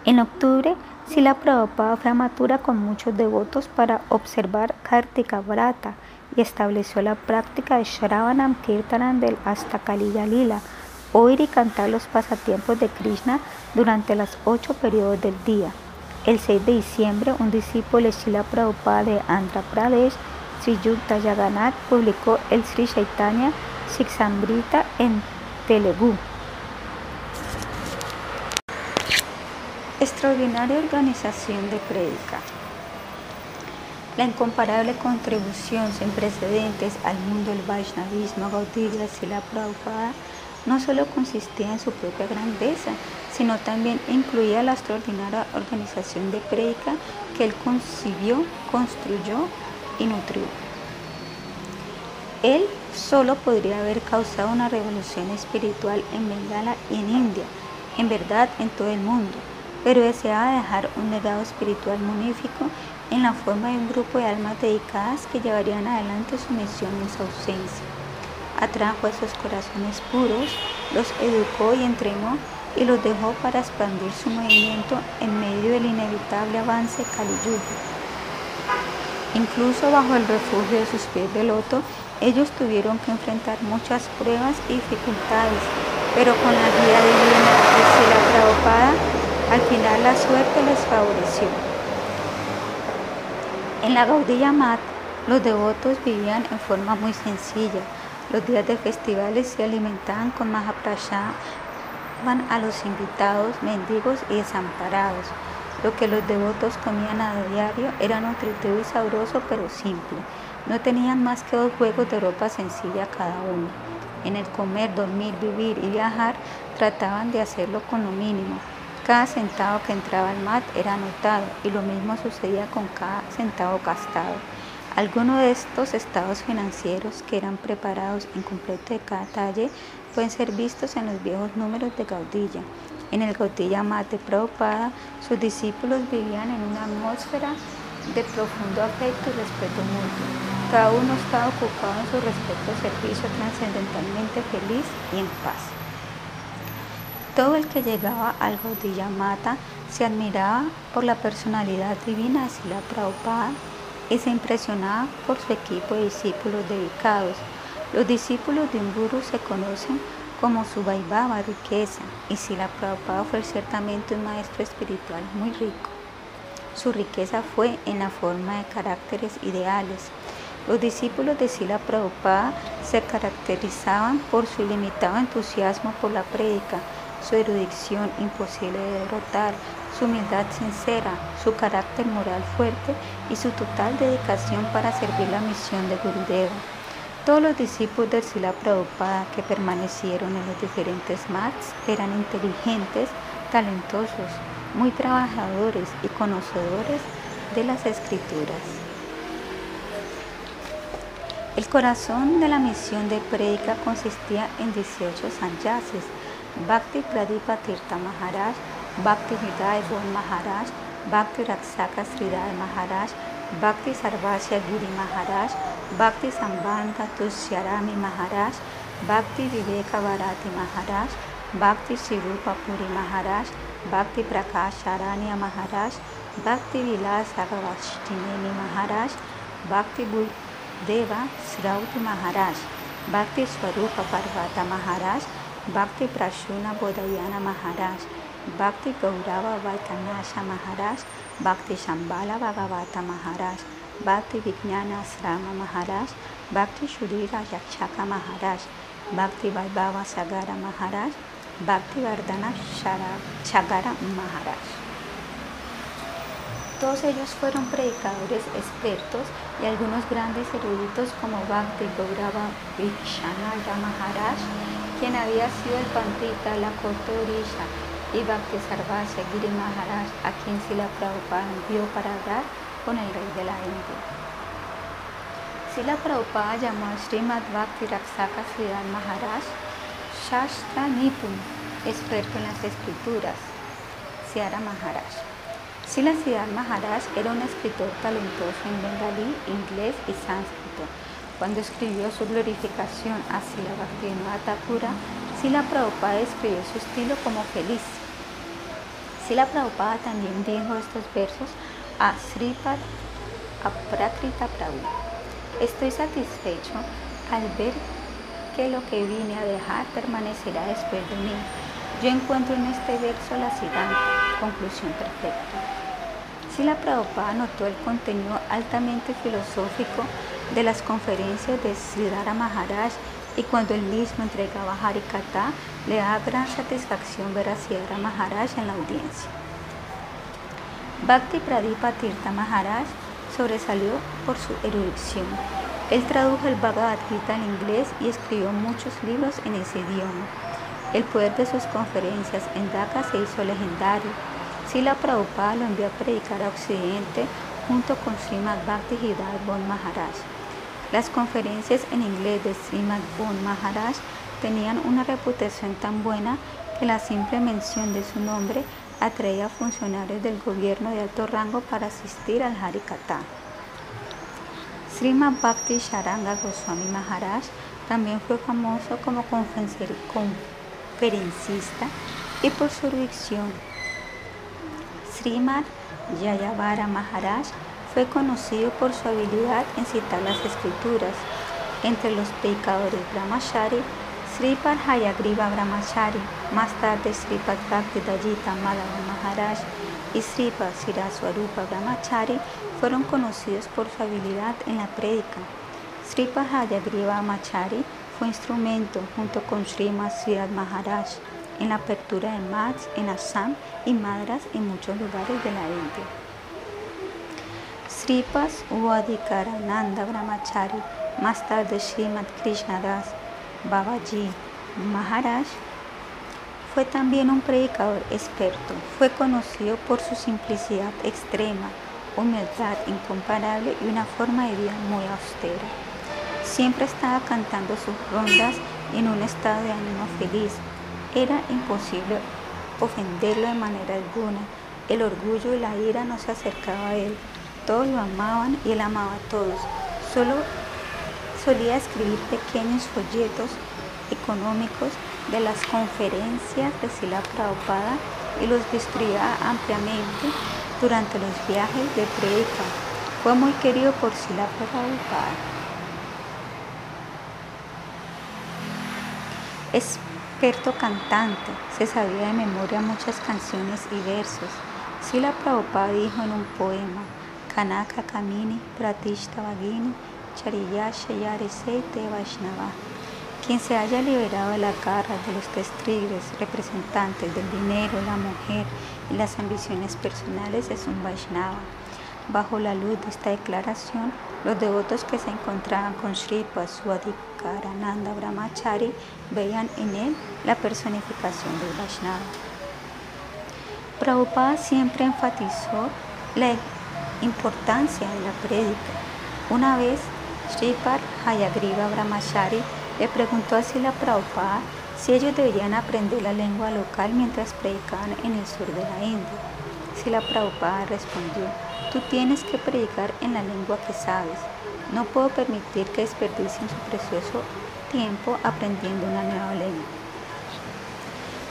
En octubre, Sila Prabhupada fue a Mathura con muchos devotos para observar Kartika Vrata y estableció la práctica de Shravanam Kirtanam del Astakaliya Lila, oír y cantar los pasatiempos de Krishna durante los ocho periodos del día. El 6 de diciembre, un discípulo de Sila Prabhupada de Andhra Pradesh, Sri Yukta Jagannath, publicó el Sri Chaitanya Siksambrita en Telugu. Extraordinaria organización de prédica. La incomparable contribución sin precedentes al mundo del Vaishnavismo Gaudiya Sila Prabhupada no solo consistía en su propia grandeza, sino también incluía la extraordinaria organización de prédica que él concibió, construyó y nutrió. Él solo podría haber causado una revolución espiritual en Bengala y en India, en verdad en todo el mundo, pero deseaba dejar un legado espiritual magnífico en la forma de un grupo de almas dedicadas que llevarían adelante su misión en su ausencia. Atrajo a esos corazones puros, los educó y entrenó y los dejó para expandir su movimiento en medio del inevitable avance Kali Incluso bajo el refugio de sus pies de loto, ellos tuvieron que enfrentar muchas pruebas y dificultades, pero con la guía divina de la Prabhupada, al final la suerte les favoreció. En la Gaudiya Mat, los devotos vivían en forma muy sencilla. Los días de festivales se alimentaban con van a los invitados, mendigos y desamparados. Lo que los devotos comían a diario era nutritivo y sabroso, pero simple. No tenían más que dos juegos de ropa sencilla cada uno. En el comer, dormir, vivir y viajar trataban de hacerlo con lo mínimo. Cada centavo que entraba al mat era anotado y lo mismo sucedía con cada centavo gastado. Algunos de estos estados financieros que eran preparados en completo de cada talle pueden ser vistos en los viejos números de Gaudilla. En el Gaudilla Mate Prabhupada, sus discípulos vivían en una atmósfera de profundo afecto y respeto mutuo. Cada uno estaba ocupado en su respecto servicio trascendentalmente feliz y en paz. Todo el que llegaba al Gaudilla Mata se admiraba por la personalidad divina de Sila Prabhupada y se impresionaba por su equipo de discípulos dedicados. Los discípulos de un guru se conocen como su vaibhava riqueza y Sila Prabhupada fue ciertamente un maestro espiritual muy rico. Su riqueza fue en la forma de caracteres ideales. Los discípulos de Sila Prabhupada se caracterizaban por su ilimitado entusiasmo por la prédica, su erudición imposible de derrotar, su humildad sincera, su carácter moral fuerte y su total dedicación para servir la misión de Gurudeva. Todos los discípulos de Sila Prabhupada que permanecieron en los diferentes mats eran inteligentes, talentosos, muy trabajadores y conocedores de las escrituras. El corazón de la misión de Predica consistía en 18 sanyasis, Bhakti Pradipa Tirtha Maharaj, Bhakti Hridaya Bon Maharaj, Bhakti Raksaka Sridhar Maharaj, Bhakti Sarvasya Giri Maharaj, Bhakti Sambandha Tushyarami Maharaj, Bhakti Viveka Bharati Maharaj, Bhakti Sirupa Puri Maharaj, Bhakti Prakash Aranya Maharaj, Bhakti Vilasa Gavashtineni Maharaj, Bhakti Deva Srauti Maharaj, Bhakti Swarupa Parvata Maharaj, Bhakti Prashuna Bodhayana Maharaj, Bhakti Gaurava Vaikanasha Maharaj, Bhakti Shambhala Bhagavata Maharaj, Bhakti Vijnana Asrama Maharaj, Bhakti Shurira Yakshaka Maharaj, Bhakti Vaibhava Sagara Maharaj, Bhakti Vardhana Chagara Maharaj. Todos ellos fueron predicadores expertos y algunos grandes eruditos como Bhakti Gaurava Vikshanaya Maharaj, quien había sido el pandita de la corte y Bhakti Sarvasya Giri Maharaj, a quien Sila Prabhupada envió para hablar con el rey de la India. Sila Prabhupada llamó a Srimad Bhakti Raksaka Sridhar Maharaj Shastra experto en las escrituras, Siara Maharaj. Sila Siddhar Maharaj era un escritor talentoso en bengalí, inglés y sánscrito. Cuando escribió su glorificación a Sila Bhaktivinoda Thakura, Sila Prabhupada escribió su estilo como feliz. Sila Prabhupada también dijo estos versos a Sripad Aprakrita Prabhu. Estoy satisfecho al ver que lo que vine a dejar permanecerá después de mí. Yo encuentro en este verso la siguiente conclusión perfecta. Si la Prabhupada notó el contenido altamente filosófico de las conferencias de Sridhara Maharaj y cuando él mismo entregaba Harikata, le da gran satisfacción ver a Sridhara Maharaj en la audiencia. Bhakti Pradipa Tirtha Maharaj sobresalió por su erudición él tradujo el Bhagavad Gita en inglés y escribió muchos libros en ese idioma. El poder de sus conferencias en Dhaka se hizo legendario. Sila Prabhupada lo envió a predicar a Occidente junto con Srimad Bhakti Hidayat Bon Maharaj. Las conferencias en inglés de Srimad Bon Maharaj tenían una reputación tan buena que la simple mención de su nombre atraía a funcionarios del gobierno de alto rango para asistir al Harikata. Srimad Bhakti Sharanga Goswami Maharaj también fue famoso como conferencista y por su erudición. Srimad Yayavara Maharaj fue conocido por su habilidad en citar las escrituras. Entre los predicadores Brahmachari, Sripad Hayagriva Brahmachari, más tarde Sripad Bhakti Dajita Madhava Maharaj y Sripad Siraswarupa Brahmachari fueron conocidos por su habilidad en la prédica. Sri Hayagriva Machari fue instrumento junto con Sri Siddharth Maharaj en la apertura de mats en Assam y Madras en muchos lugares de la India. Sripas Uadikarananda Brahmachari, más tarde Srimad Krishnadas Babaji Maharaj fue también un predicador experto. Fue conocido por su simplicidad extrema, humildad incomparable y una forma de vida muy austera. Siempre estaba cantando sus rondas en un estado de ánimo feliz. Era imposible ofenderlo de manera alguna. El orgullo y la ira no se acercaban a él. Todos lo amaban y él amaba a todos. Solo solía escribir pequeños folletos económicos de las conferencias de Sila Prabhupada y los distribuía ampliamente durante los viajes de predica. Fue muy querido por Sila Prabhupada. Experto cantante, se sabía de memoria muchas canciones y versos. Sila Prabhupada dijo en un poema, Kanaka Kamini Pratishta Vagini Chariyasha Yarisete Vaishnava quien se haya liberado de la garra de los tres representantes del dinero, la mujer y las ambiciones personales es un Vaishnava. Bajo la luz de esta declaración, los devotos que se encontraban con Sripa Swadhikarananda Brahmachari veían en él la personificación del Vaishnava. Prabhupada siempre enfatizó la importancia de la prédica. Una vez, Sripar Hayagriva Brahmachari le preguntó a Sila Prabhupada si ellos deberían aprender la lengua local mientras predicaban en el sur de la India. Sila Prabhupada respondió, tú tienes que predicar en la lengua que sabes. No puedo permitir que desperdicien su precioso tiempo aprendiendo una nueva lengua.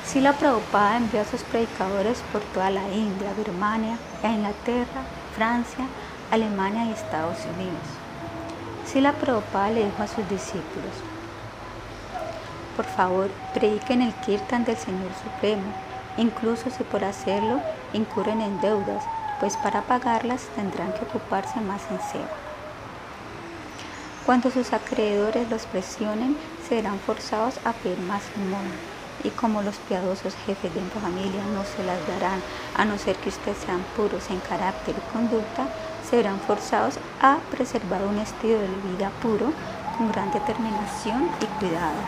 Sila Prabhupada envió a sus predicadores por toda la India, Birmania, Inglaterra, Francia, Alemania y Estados Unidos. Sila Prabhupada le dijo a sus discípulos, por favor, prediquen el kirtan del Señor Supremo, incluso si por hacerlo incurren en deudas, pues para pagarlas tendrán que ocuparse más en serio. Cuando sus acreedores los presionen, serán forzados a pedir más limón. Y como los piadosos jefes de su familia no se las darán, a no ser que ustedes sean puros en carácter y conducta, serán forzados a preservar un estilo de vida puro con gran determinación y cuidado.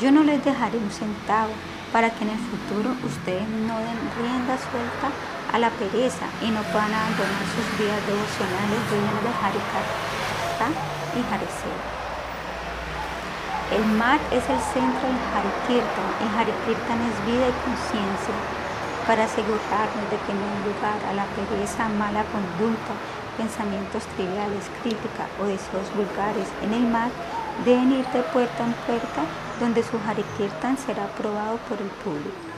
Yo no les dejaré un centavo para que en el futuro ustedes no den rienda suelta a la pereza y no puedan abandonar sus vidas devocionales llenas de Harikata y Hariseo. El mar es el centro del Harikirtan y Harikirtan es vida y conciencia. Para asegurarnos de que no hay lugar a la pereza, mala conducta, pensamientos triviales, crítica o deseos vulgares en el mar, deben ir de puerta en puerta donde su Harikirtan será aprobado por el público.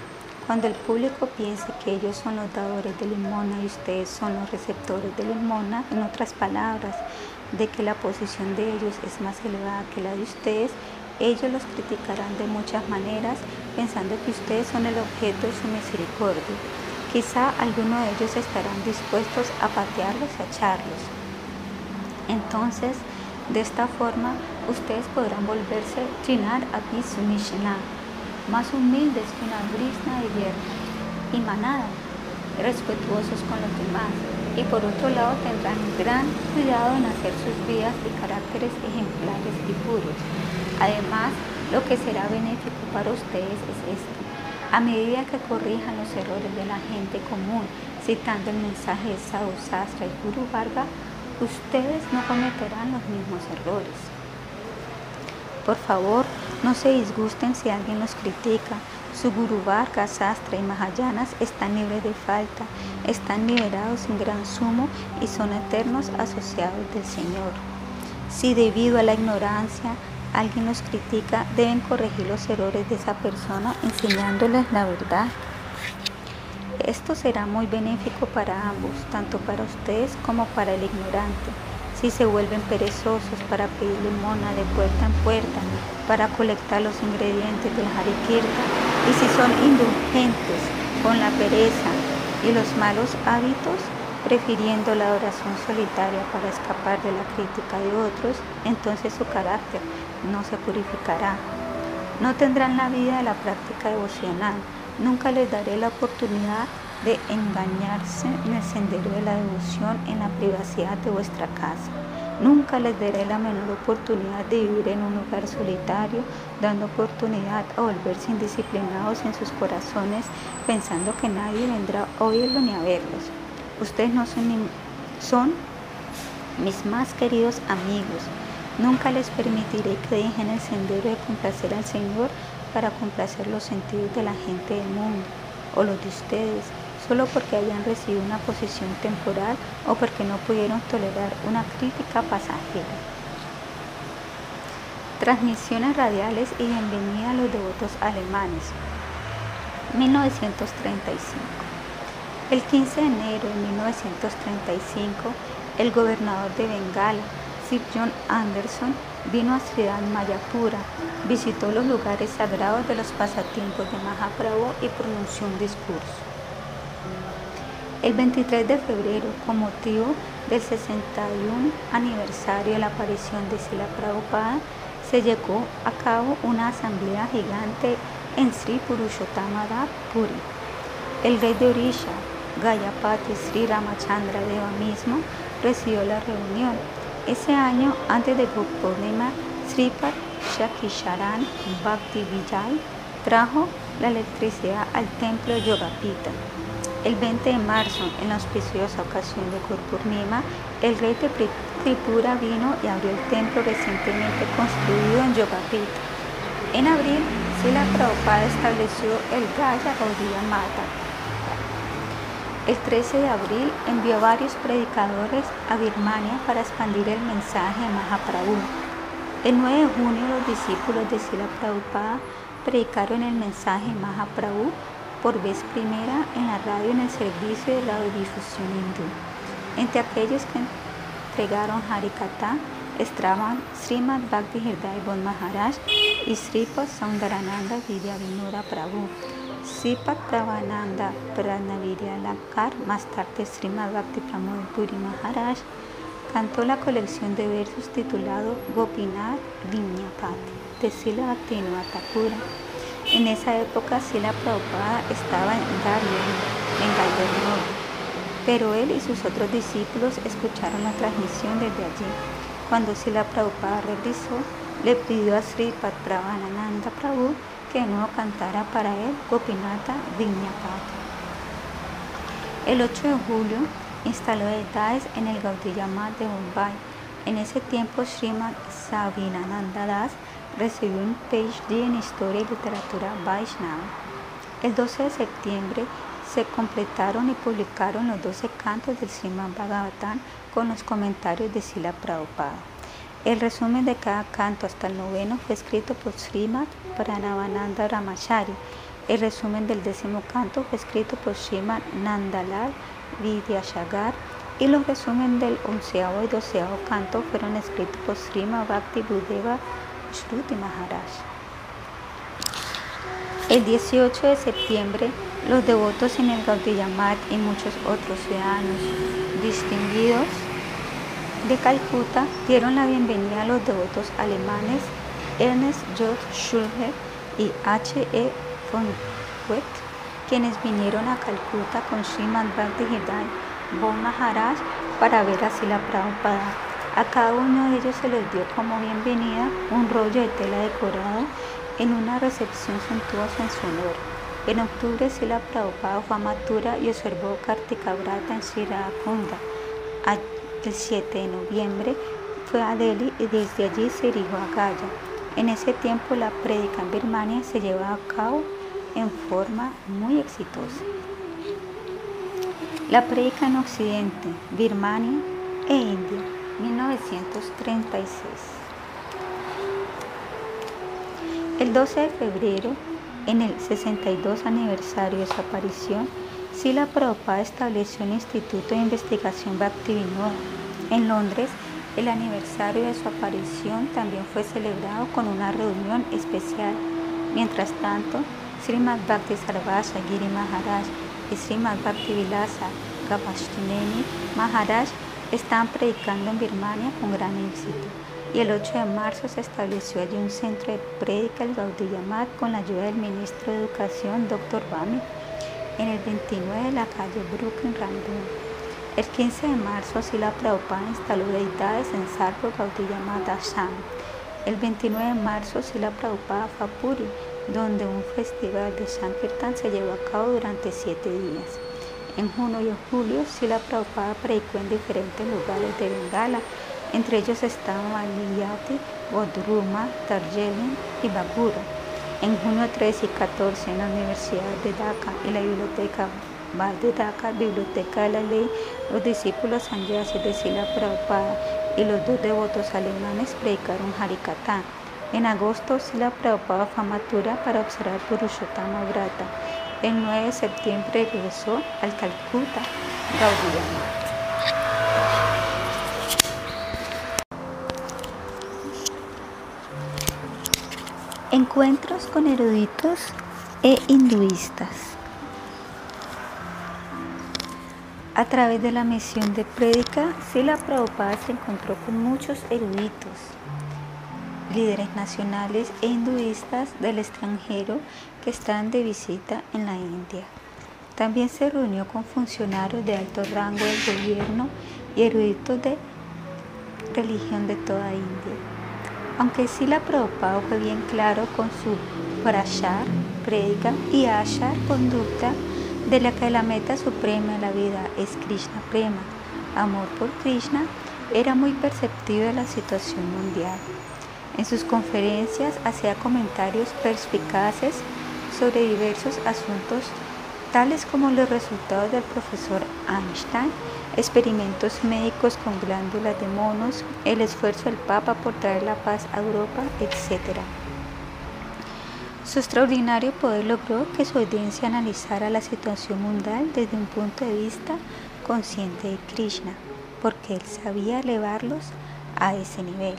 Cuando el público piense que ellos son los dadores de limona y ustedes son los receptores de limona, en otras palabras, de que la posición de ellos es más elevada que la de ustedes, ellos los criticarán de muchas maneras pensando que ustedes son el objeto de su misericordia. Quizá algunos de ellos estarán dispuestos a patearlos y a echarlos. Entonces, de esta forma, ustedes podrán volverse trinar a Mishna, más humildes que una brisna de hierro, y manada, respetuosos con los demás, y por otro lado tendrán gran cuidado en hacer sus vidas de caracteres ejemplares y puros. Además, lo que será benéfico para ustedes es esto. A medida que corrijan los errores de la gente común, citando el mensaje de Sadhu Sastra y Guru Varga, ustedes no cometerán los mismos errores. Por favor, no se disgusten si alguien los critica. Su Guruvarga, Sastra y Mahayanas están libres de falta, están liberados sin gran sumo y son eternos asociados del Señor. Si debido a la ignorancia alguien los critica, deben corregir los errores de esa persona enseñándoles la verdad. Esto será muy benéfico para ambos, tanto para ustedes como para el ignorante. Si se vuelven perezosos para pedir limona de puerta en puerta, para colectar los ingredientes del harikirta, y si son indulgentes con la pereza y los malos hábitos, prefiriendo la oración solitaria para escapar de la crítica de otros, entonces su carácter no se purificará. No tendrán la vida de la práctica devocional, Nunca les daré la oportunidad de engañarse en el sendero de la devoción en la privacidad de vuestra casa. Nunca les daré la menor oportunidad de vivir en un lugar solitario, dando oportunidad a volverse indisciplinados en sus corazones, pensando que nadie vendrá a oírlo ni a verlos. Ustedes no son, son mis más queridos amigos. Nunca les permitiré que dejen el sendero de complacer al Señor para complacer los sentidos de la gente del mundo o los de ustedes solo porque hayan recibido una posición temporal o porque no pudieron tolerar una crítica pasajera. Transmisiones radiales y bienvenida a los devotos alemanes. 1935. El 15 de enero de 1935, el gobernador de Bengala, Sir John Anderson, vino a Ciudad Mayapura, visitó los lugares sagrados de los pasatiempos de Mahaprabhu y pronunció un discurso. El 23 de febrero, con motivo del 61 aniversario de la aparición de Sila Prabhupada, se llevó a cabo una asamblea gigante en Sri Purushottama Puri. El rey de Orisha, Gayapati Sri Ramachandra Deva mismo, presidió la reunión. Ese año, antes de Gopurnima, Sripad Shakisharan Bhakti Vijay trajo la electricidad al templo Yogapita. El 20 de marzo, en la auspiciosa ocasión de Gurpurnima, el rey de Tripura vino y abrió el templo recientemente construido en Yogapita. En abril, Sila Prabhupada estableció el Gaya Gaudiya Mata. El 13 de abril envió varios predicadores a Birmania para expandir el mensaje de Mahaprabhu. El 9 de junio, los discípulos de Sila Prabhupada predicaron el mensaje de Mahaprabhu por vez primera en la radio en el servicio de radiodifusión hindú. Entre aquellos que entregaron Harikata estaban Srimad Bhakti Hridaya Bon Maharaj y Sripad Saundarananda Vidya Vinura Prabhu. Sripat Prabhananda Pranavirya Lakar, más tarde Srimad Bhakti Pramod Puri Maharaj, cantó la colección de versos titulado Gopinath Vinyapati de Sila Bhaktivinoda Thakura en esa época Sila Prabhupada estaba en Darien, en Galveston, pero él y sus otros discípulos escucharon la transmisión desde allí. Cuando Sila Prabhupada regresó, le pidió a Sri Padpravananda Prabhu que no cantara para él Gopinata Vinyapata. El 8 de julio instaló detalles en el Gaudiya de Bombay. En ese tiempo Srimad Savinananda Das recibió un PhD en Historia y Literatura Vaishnava. El 12 de septiembre se completaron y publicaron los 12 cantos del Srimad Bhagavatam con los comentarios de Sila Prabhupada. El resumen de cada canto hasta el noveno fue escrito por Srimad Pranavananda Ramachari. El resumen del décimo canto fue escrito por Srimad Nandalal Vidyashagar y los resúmenes del onceavo y doceavo canto fueron escritos por Srimad Bhakti Budeva Shruti Maharaj. El 18 de septiembre, los devotos en el Gaudiyamat y muchos otros ciudadanos distinguidos de Calcuta dieron la bienvenida a los devotos alemanes Ernest J. Schulher y H. E. von Huet, quienes vinieron a Calcuta con Srimad Bhakti Bon Maharaj para ver a Sila Prabhupada a cada uno de ellos se les dio como bienvenida un rollo de tela decorado en una recepción suntuosa en su honor. En octubre Sila Prabhupada fue a Mathura y observó Kartika Brata en Sirakunda. El 7 de noviembre fue a Delhi y desde allí se dirigió a Gaya. En ese tiempo la prédica en Birmania se llevaba a cabo en forma muy exitosa. La prédica en Occidente, Birmania e India 1936. El 12 de febrero, en el 62 aniversario de su aparición, Sila Prabhupada estableció un instituto de investigación Bhaktivinoda. En Londres, el aniversario de su aparición también fue celebrado con una reunión especial. Mientras tanto, Srimad Bhakti Sarvasa Giri Maharaj y Srimad Bhakti Vilasa Maharaj Estaban predicando en Birmania con gran éxito y el 8 de marzo se estableció allí un centro de prédica, el Gaudiyamat, con la ayuda del ministro de Educación, Dr. Bami, en el 29 de la calle Brooklyn Random. El 15 de marzo, Sila Prabhupada instaló deidades en Sarva Gaudilla Madhasham. El 29 de marzo, Sila Prabhupada fue a Puri, donde un festival de Sankirtan se llevó a cabo durante siete días. En junio y julio, Sila Prabhupada predicó en diferentes lugares de Bengala, entre ellos estaban Maliyati, Bodruma, Darjeeling y Bagura. En junio 13 y 14, en la Universidad de Dhaka y la Biblioteca de Dhaka, Biblioteca de la Ley, los discípulos sanyasis de Sila Prabhupada y los dos devotos alemanes predicaron Harikata. En agosto, Sila Prabhupada fue a para observar Purushottama Vrata. El 9 de septiembre regresó al Calcuta, Gaudiya Encuentros con eruditos e hinduistas. A través de la misión de prédica, Sila Prabhupada se encontró con muchos eruditos, líderes nacionales e hinduistas del extranjero que están de visita en la India. También se reunió con funcionarios de alto rango del gobierno y eruditos de religión de toda India. Aunque Sila Prabhupada fue bien claro con su prashar, prédica y ashar, conducta, de la que la meta suprema de la vida es Krishna Prema, amor por Krishna, era muy perceptivo de la situación mundial. En sus conferencias hacía comentarios perspicaces sobre diversos asuntos tales como los resultados del profesor Einstein, experimentos médicos con glándulas de monos, el esfuerzo del Papa por traer la paz a Europa, etc. Su extraordinario poder logró que su audiencia analizara la situación mundial desde un punto de vista consciente de Krishna, porque él sabía elevarlos a ese nivel.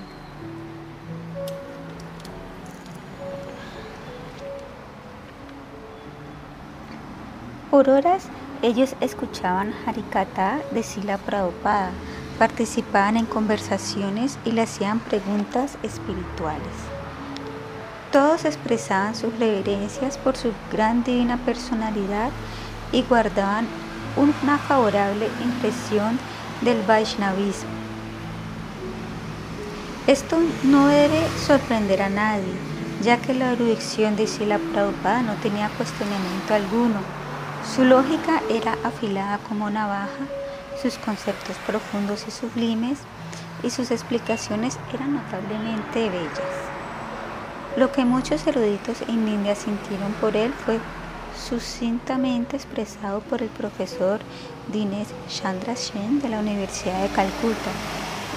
Por horas ellos escuchaban Harikata de Sila Prabhupada, participaban en conversaciones y le hacían preguntas espirituales. Todos expresaban sus reverencias por su gran divina personalidad y guardaban una favorable impresión del Vaishnavismo. Esto no debe sorprender a nadie, ya que la erudición de Sila Prabhupada no tenía cuestionamiento alguno. Su lógica era afilada como navaja, sus conceptos profundos y sublimes, y sus explicaciones eran notablemente bellas. Lo que muchos eruditos en India sintieron por él fue sucintamente expresado por el profesor Dinesh Chandra Sen de la Universidad de Calcuta.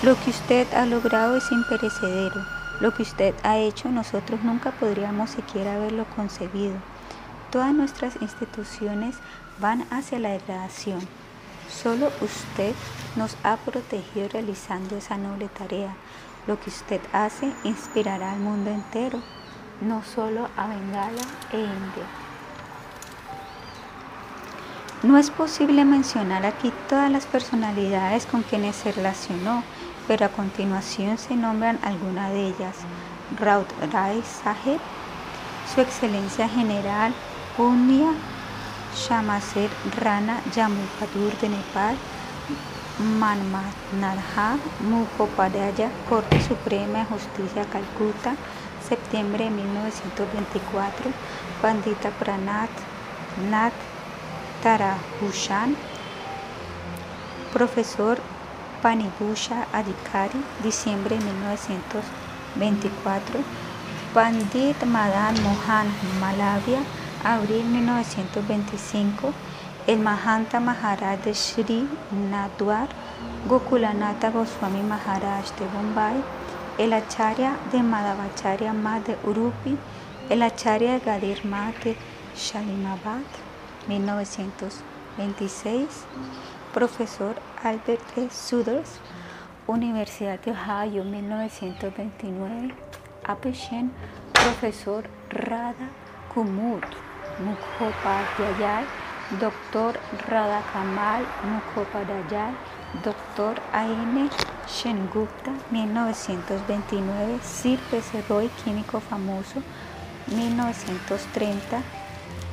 Lo que usted ha logrado es imperecedero. Lo que usted ha hecho nosotros nunca podríamos siquiera haberlo concebido. Todas nuestras instituciones van hacia la degradación. Solo usted nos ha protegido realizando esa noble tarea. Lo que usted hace inspirará al mundo entero, no solo a Bengala e India. No es posible mencionar aquí todas las personalidades con quienes se relacionó, pero a continuación se nombran algunas de ellas. Raut Rai Sahib, Su Excelencia General Punya Shamaser Rana Yamupadur de Nepal, Manmatnadha Mukhopadhyaya, Corte Suprema de Justicia Calcuta, septiembre de 1924, Pandita Pranat Nat Tarahushan, profesor Panibusha Adhikari, diciembre de 1924, Pandit Madan Mohan Malavia, abril 1925, el Mahanta Maharaj de Sri Nadwar, Gokulanata Goswami Maharaj de Bombay, el Acharya de Madhavacharya Mat de Urupi, el Acharya de Gadir Mat de Shalimabad, 1926, profesor Albert E. Suders, Universidad de Ohio, 1929, Apeshen, profesor Radha Kumud, Mukhopadhyay, Doctor Radhakamal Mukhopadhyay, Doctor Aine Shengupta, 1929, Sir P.C. Roy, químico famoso, 1930,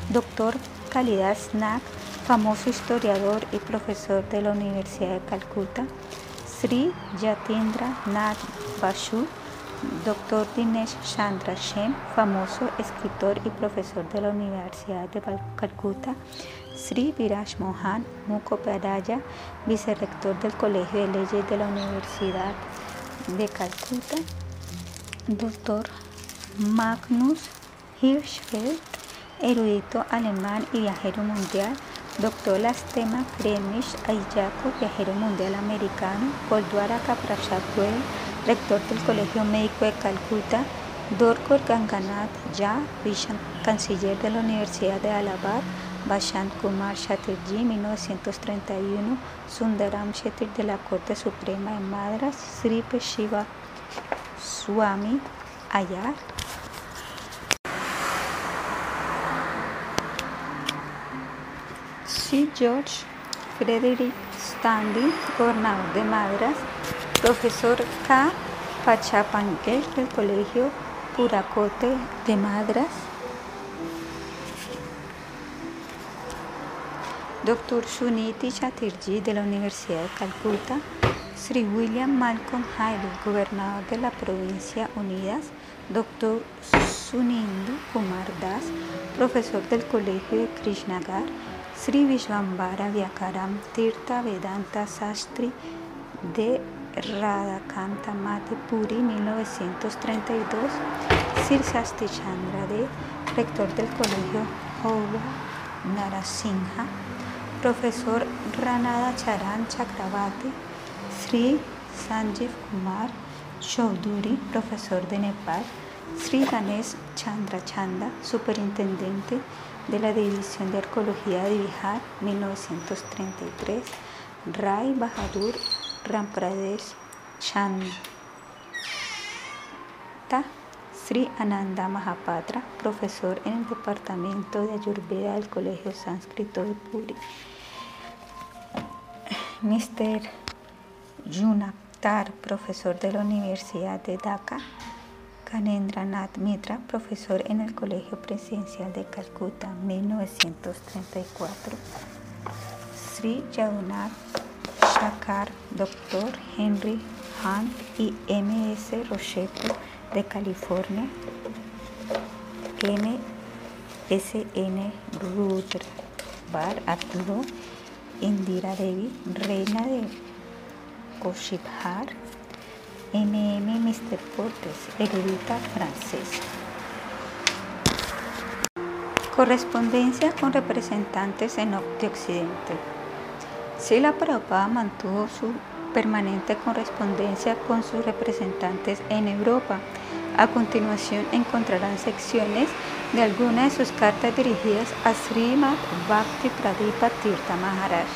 Doctor Kalidas Nag, famoso historiador y profesor de la Universidad de Calcuta, Sri Yatindra Nath Basu, Dr. Dinesh Chandra Shen, famoso escritor y profesor de la Universidad de Calcuta, Sri Viraj Mohan Mukhopadhyaya, vicerrector del Colegio de Leyes de la Universidad de Calcuta, Dr. Magnus Hirschfeld, erudito alemán y viajero mundial, Doctor Lastema Kremich Ayako, viajero mundial americano, Goldwara rector del Colegio Médico de Calcuta, Dorkor Ganganath Ya, canciller de la Universidad de Allahabad, Bashant Kumar Chatterjee, 1931, Sundaram Shetty de la Corte Suprema de Madras, Sri Shiva Swami Ayar. Sri George Frederick Stanley, gobernador de Madras, profesor K. Pachapanquel del Colegio Puracote de Madras, Dr. Suniti Chatterjee de la Universidad de Calcuta, Sri William Malcolm Haley, gobernador de la provincia Unidas, Dr. Sunindu Kumar Das, profesor del Colegio de Krishnagar, Sri Vishwambara Vyakaram Tirtha Vedanta Sastri de Radhakanta Puri 1932, Sir Sasti Chandra de rector del Colegio Hova Narasingha, profesor Ranada Charan Chakrabarti, Sri Sanjeev Kumar Chaudhuri, profesor de Nepal, Sri Ganesh Chandra Chanda, superintendente de la División de Arqueología de Bihar, 1933, Rai Bahadur Rampradesh Chanda, Sri Ananda Mahapatra, profesor en el Departamento de Ayurveda del Colegio Sánscrito de Puri. Mr. Junaptar, profesor de la Universidad de Dhaka. Nath Mitra, profesor en el Colegio Presidencial de Calcuta, 1934. Sri Jagannath Shakar, Dr. Henry Hunt y M.S. Rocheto de California. M.S.N. Rudra Bar Arturo Indira Devi, reina de Koshibhar, NM Mr. Portes, erudita francesa. Correspondencia con representantes en de Occidente. Sila Prabhupada mantuvo su permanente correspondencia con sus representantes en Europa. A continuación encontrarán secciones de algunas de sus cartas dirigidas a Srimad Bhakti Pradipa Tirtha Maharaj.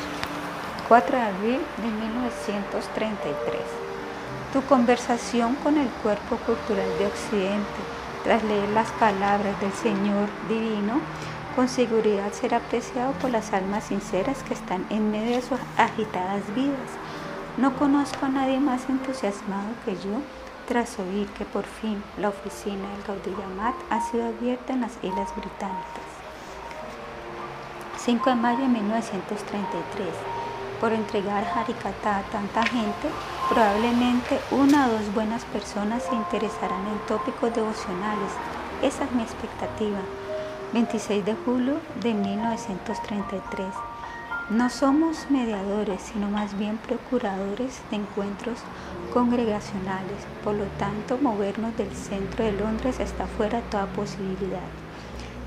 4 de abril de 1933. Tu conversación con el cuerpo cultural de Occidente, tras leer las palabras del Señor Divino, con seguridad será apreciado por las almas sinceras que están en medio de sus agitadas vidas. No conozco a nadie más entusiasmado que yo tras oír que por fin la oficina del Gaudillamat ha sido abierta en las Islas Británicas. 5 de mayo de 1933. Por entregar Harikata a tanta gente, probablemente una o dos buenas personas se interesarán en tópicos devocionales. Esa es mi expectativa. 26 de julio de 1933. No somos mediadores, sino más bien procuradores de encuentros congregacionales. Por lo tanto, movernos del centro de Londres está fuera de toda posibilidad.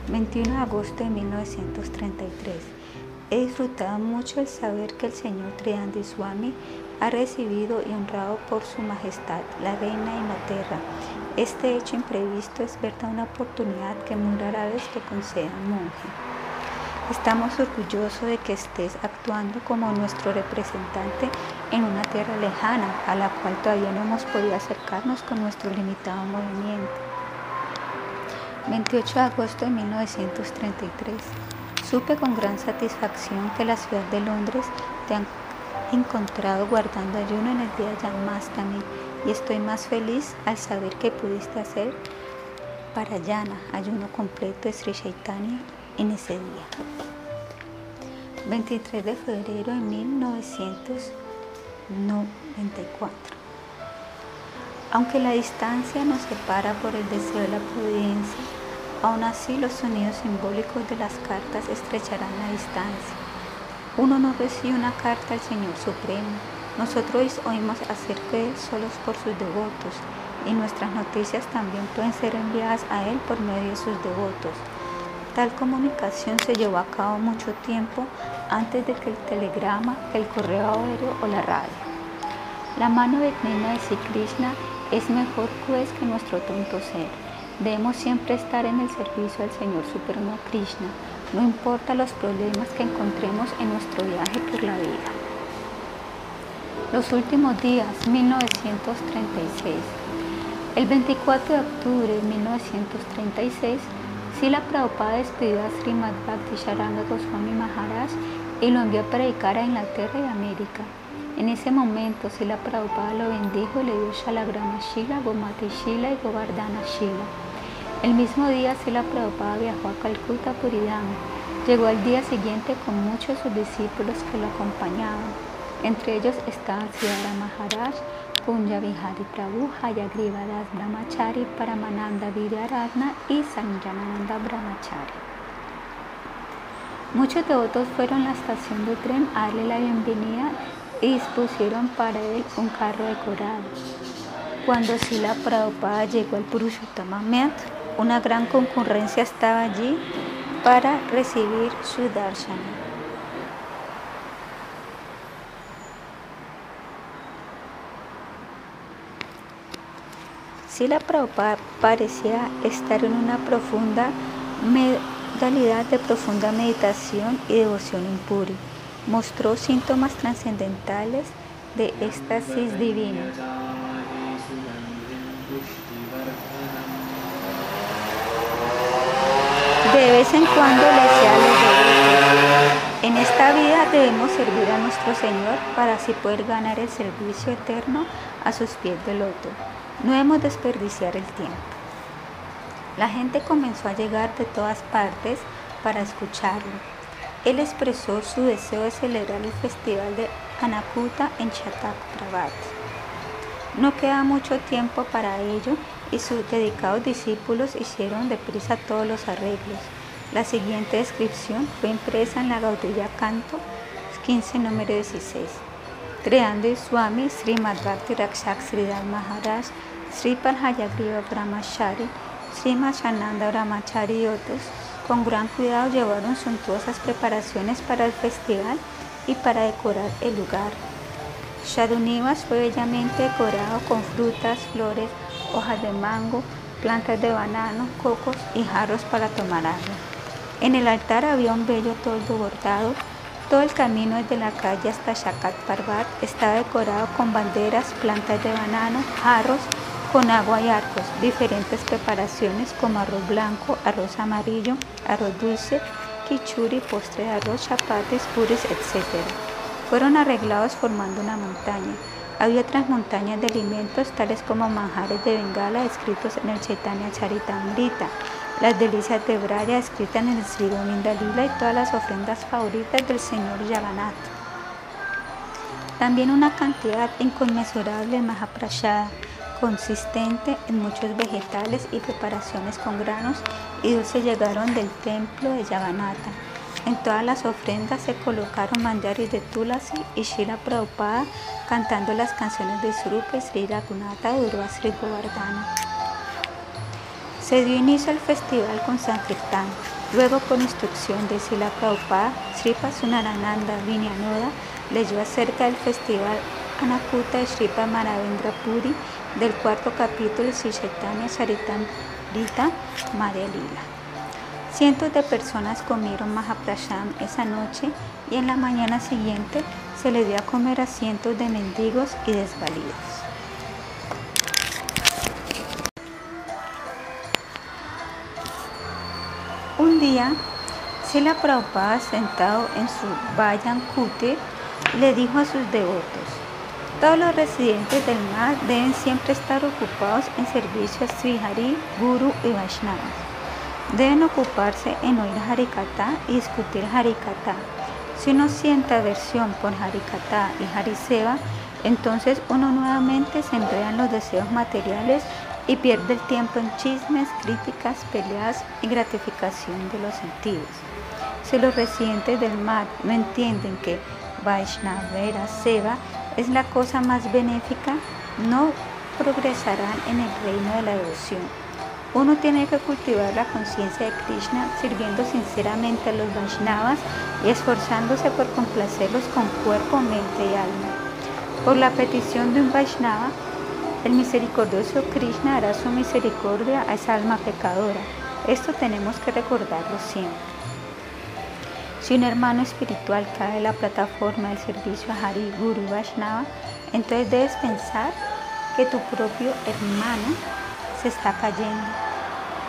21 de agosto de 1933. He disfrutado mucho el saber que el señor Triandi Swami ha recibido y honrado por su majestad, la reina de Inglaterra. Este hecho imprevisto es verdad una oportunidad que muy rara vez te conceda monje. Estamos orgullosos de que estés actuando como nuestro representante en una tierra lejana a la cual todavía no hemos podido acercarnos con nuestro limitado movimiento. 28 de agosto de 1933. Supe con gran satisfacción que la ciudad de Londres te ha encontrado guardando ayuno en el día de Yamastami y estoy más feliz al saber que pudiste hacer para Yana ayuno completo de Sri Chaitanya en ese día. 23 de febrero de 1994. Aunque la distancia nos separa por el deseo de la prudencia, aún así los sonidos simbólicos de las cartas estrecharán la distancia. Uno no recibe una carta al Señor Supremo. Nosotros oímos acerca de él solos por sus devotos y nuestras noticias también pueden ser enviadas a él por medio de sus devotos. Tal comunicación se llevó a cabo mucho tiempo antes de que el telegrama, el correo aéreo o la radio. La mano de Sri Krishna es mejor juez que nuestro tonto ser. Debemos siempre estar en el servicio del Señor Supremo Krishna, no importa los problemas que encontremos en nuestro viaje por la vida. Los últimos días, 1936. El 24 de octubre de 1936, Sila Prabhupada despidió a Srimad Bhakti Sharanga Goswami Maharaj y lo envió a predicar a Inglaterra y América. En ese momento, Sila Prabhupada lo bendijo y le dio Shalagrama Shila, Gomati Shila y Govardhana Shila. El mismo día, Sila Prabhupada viajó a Calcuta, Puridam. Llegó al día siguiente con muchos de sus discípulos que lo acompañaban. Entre ellos estaban Siddhara Maharaj, Punya Vihari Prabhu, Hayagriva Das Brahmachari, Paramananda Vidyaratna y Sanjananda Brahmachari. Muchos devotos fueron a la estación de tren a darle la bienvenida y dispusieron para él un carro decorado. Cuando Sila Prabhupada llegó al Purushottama una gran concurrencia estaba allí para recibir su darshana. Sila Prabhupada parecía estar en una profunda modalidad de profunda meditación y devoción impuri. Mostró síntomas trascendentales de éxtasis divino. De vez en cuando le decía a los en esta vida debemos servir a nuestro Señor para así poder ganar el servicio eterno a sus pies de loto. No debemos desperdiciar el tiempo. La gente comenzó a llegar de todas partes para escucharlo. Él expresó su deseo de celebrar el festival de Anakuta en Chatak Pravat. No queda mucho tiempo para ello y sus dedicados discípulos hicieron deprisa todos los arreglos. La siguiente descripción fue impresa en la Gaudilla Canto 15 número 16. Triandi Swami Srimad Bhakti Rakshak Sridhar Maharaj Sri Parhayagriva Brahmachari, Sri Machananda Brahmachari y otros, con gran cuidado llevaron suntuosas preparaciones para el festival y para decorar el lugar. Shadunivas fue bellamente decorado con frutas, flores, hojas de mango, plantas de banano, cocos y jarros para tomar agua. En el altar había un bello toldo bordado todo el camino desde la calle hasta Shakat Parvat estaba decorado con banderas, plantas de banano, jarros con agua y arcos, diferentes preparaciones como arroz blanco, arroz amarillo, arroz dulce, quichuri, postre de arroz, chapates, puris, etc. Fueron arreglados formando una montaña. Había otras montañas de alimentos tales como manjares de Bengala escritos en el Chaitanya Charitamrita, las delicias de Braya escritas en el Sri Lila y todas las ofrendas favoritas del Señor Yaganat. También una cantidad inconmensurable de Mahaprashada, consistente en muchos vegetales y preparaciones con granos y dulces llegaron del templo de Yaganata. En todas las ofrendas se colocaron manjaris de Tulasi y Shila Prabhupada cantando las canciones de Srupa y Sri Raghunatha Durva Sri Govardhana. Se dio inicio al festival con Sankirtan. Luego, con instrucción de Sila Prabhupada, Sripa Sunarananda Vinyanoda leyó acerca del festival Anakuta de Sripa Maravendra Puri del cuarto capítulo de Srishetanya Charitamrita Maria Lila. Cientos de personas comieron Mahaprasham esa noche y en la mañana siguiente se le dio a comer a cientos de mendigos y desvalidos. Un día, Sila Prabhupada, sentado en su Vayan Kutir, le dijo a sus devotos, todos los residentes del mar deben siempre estar ocupados en servicio a Srihari, Guru y Vaishnavas. Deben ocuparse en oír Harikata y discutir Harikata. Si uno siente aversión por Harikata y Hariseva, entonces uno nuevamente se enreda en los deseos materiales y pierde el tiempo en chismes, críticas, peleas y gratificación de los sentidos. Si los residentes del mar no entienden que Vaishnavera Seva es la cosa más benéfica, no progresarán en el reino de la devoción. Uno tiene que cultivar la conciencia de Krishna sirviendo sinceramente a los Vaishnavas y esforzándose por complacerlos con cuerpo, mente y alma. Por la petición de un Vaishnava, el misericordioso Krishna hará su misericordia a esa alma pecadora. Esto tenemos que recordarlo siempre. Si un hermano espiritual cae en la plataforma del servicio a Hari, Guru Vaishnava, entonces debes pensar que tu propio hermano se está cayendo.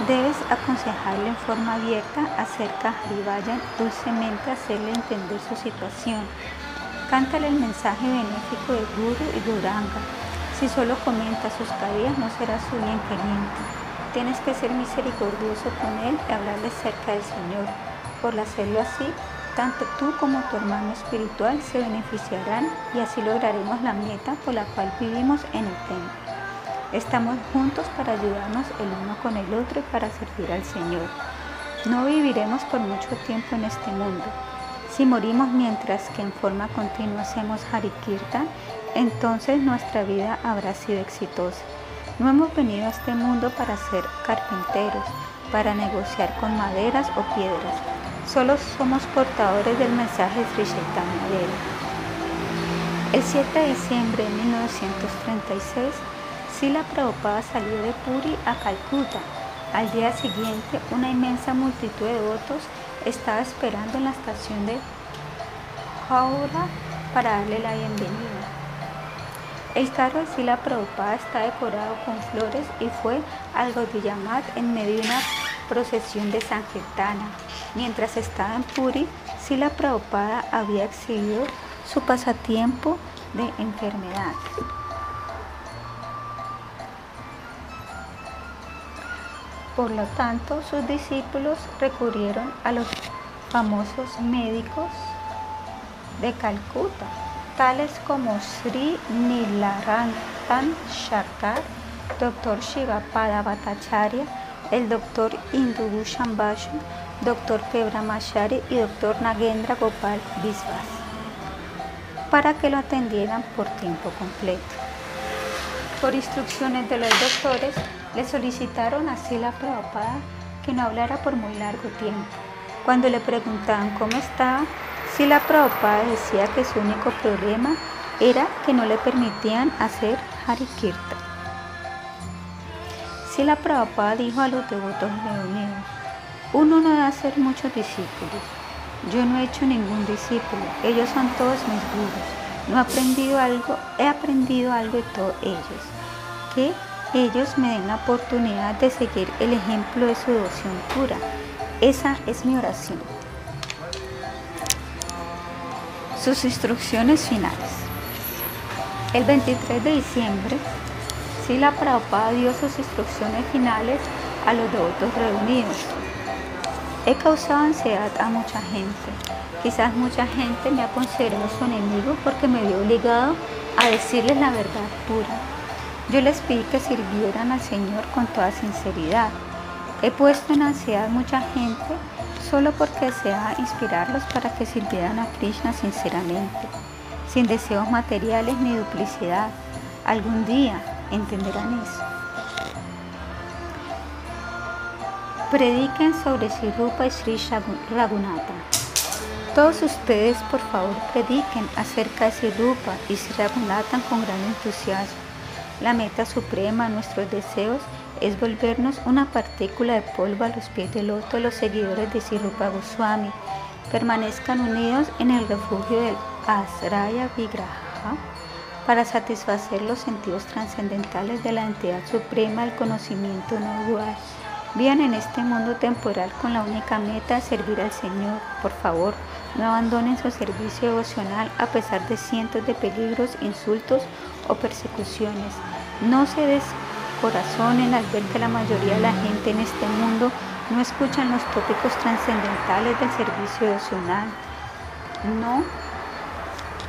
Debes aconsejarle en forma abierta acerca de vayan dulcemente hacerle entender su situación. Cántale el mensaje benéfico de Guru y Guranga. Si solo comenta sus caídas, no será su bien. Tienes que ser misericordioso con él y hablarle cerca del Señor. Por hacerlo así, tanto tú como tu hermano espiritual se beneficiarán y así lograremos la meta por la cual vivimos en el templo. Estamos juntos para ayudarnos el uno con el otro y para servir al Señor. No viviremos por mucho tiempo en este mundo. Si morimos mientras que en forma continua hacemos Harikirtan, entonces nuestra vida habrá sido exitosa. No hemos venido a este mundo para ser carpinteros, para negociar con maderas o piedras Solo somos portadores del mensaje Sri Chaitanya El 7 de diciembre de 1936, Sila Prabhupada salió de Puri a Calcuta. Al día siguiente, una inmensa multitud de devotos estaba esperando en la estación de Haura para darle la bienvenida. El carro de Sila Prabhupada está decorado con flores y fue al Gaudiyamat en medio de una procesión de Sankirtana. Mientras estaba en Puri, Sila Prabhupada había exhibido su pasatiempo de enfermedad. Por lo tanto, sus discípulos recurrieron a los famosos médicos de Calcuta, tales como Sri Nilarantan Shakar, Dr. Shivapada Bhattacharya, el Dr. Indubhushan Bashu, Dr. Pebra Mashari y Dr. Nagendra Gopal Biswas, para que lo atendieran por tiempo completo. Por instrucciones de los doctores, le solicitaron a Sila Prabhupada que no hablara por muy largo tiempo. Cuando le preguntaban cómo estaba, Sila Prabhupada decía que su único problema era que no le permitían hacer Harikirta. Sila Prabhupada dijo a los devotos reunidos, uno no debe hacer muchos discípulos. Yo no he hecho ningún discípulo. Ellos son todos mis gurus. No he aprendido algo, he aprendido algo de todos ellos. Que ellos me den la oportunidad de seguir el ejemplo de su devoción pura. Esa es mi oración. Sus instrucciones finales. El 23 de diciembre, Sila Prabhupada dio sus instrucciones finales a los devotos reunidos. He causado ansiedad a mucha gente. Quizás mucha gente me ha considerado su enemigo porque me vio obligado a decirles la verdad pura. Yo les pedí que sirvieran al Señor con toda sinceridad. He puesto en ansiedad mucha gente solo porque deseaba inspirarlos para que sirvieran a Krishna sinceramente, sin deseos materiales ni duplicidad. Algún día entenderán eso. Prediquen sobre Sri Rupa y Sri Raghunatha. Todos ustedes, por favor, prediquen acerca de Sri Rupa y Sri Raghunatha con gran entusiasmo. La meta suprema de nuestros deseos es volvernos una partícula de polvo a los pies del loto los seguidores de Sri Rupa Goswami. Permanezcan unidos en el refugio del Asraya Vigraha para satisfacer los sentidos trascendentales de la entidad suprema del conocimiento no dual Vivan en este mundo temporal con la única meta servir al Señor. Por favor, no abandonen su servicio devocional a pesar de cientos de peligros, insultos o persecuciones. No se descorazonen al ver que la mayoría de la gente en este mundo no escuchan los tópicos trascendentales del servicio devocional. no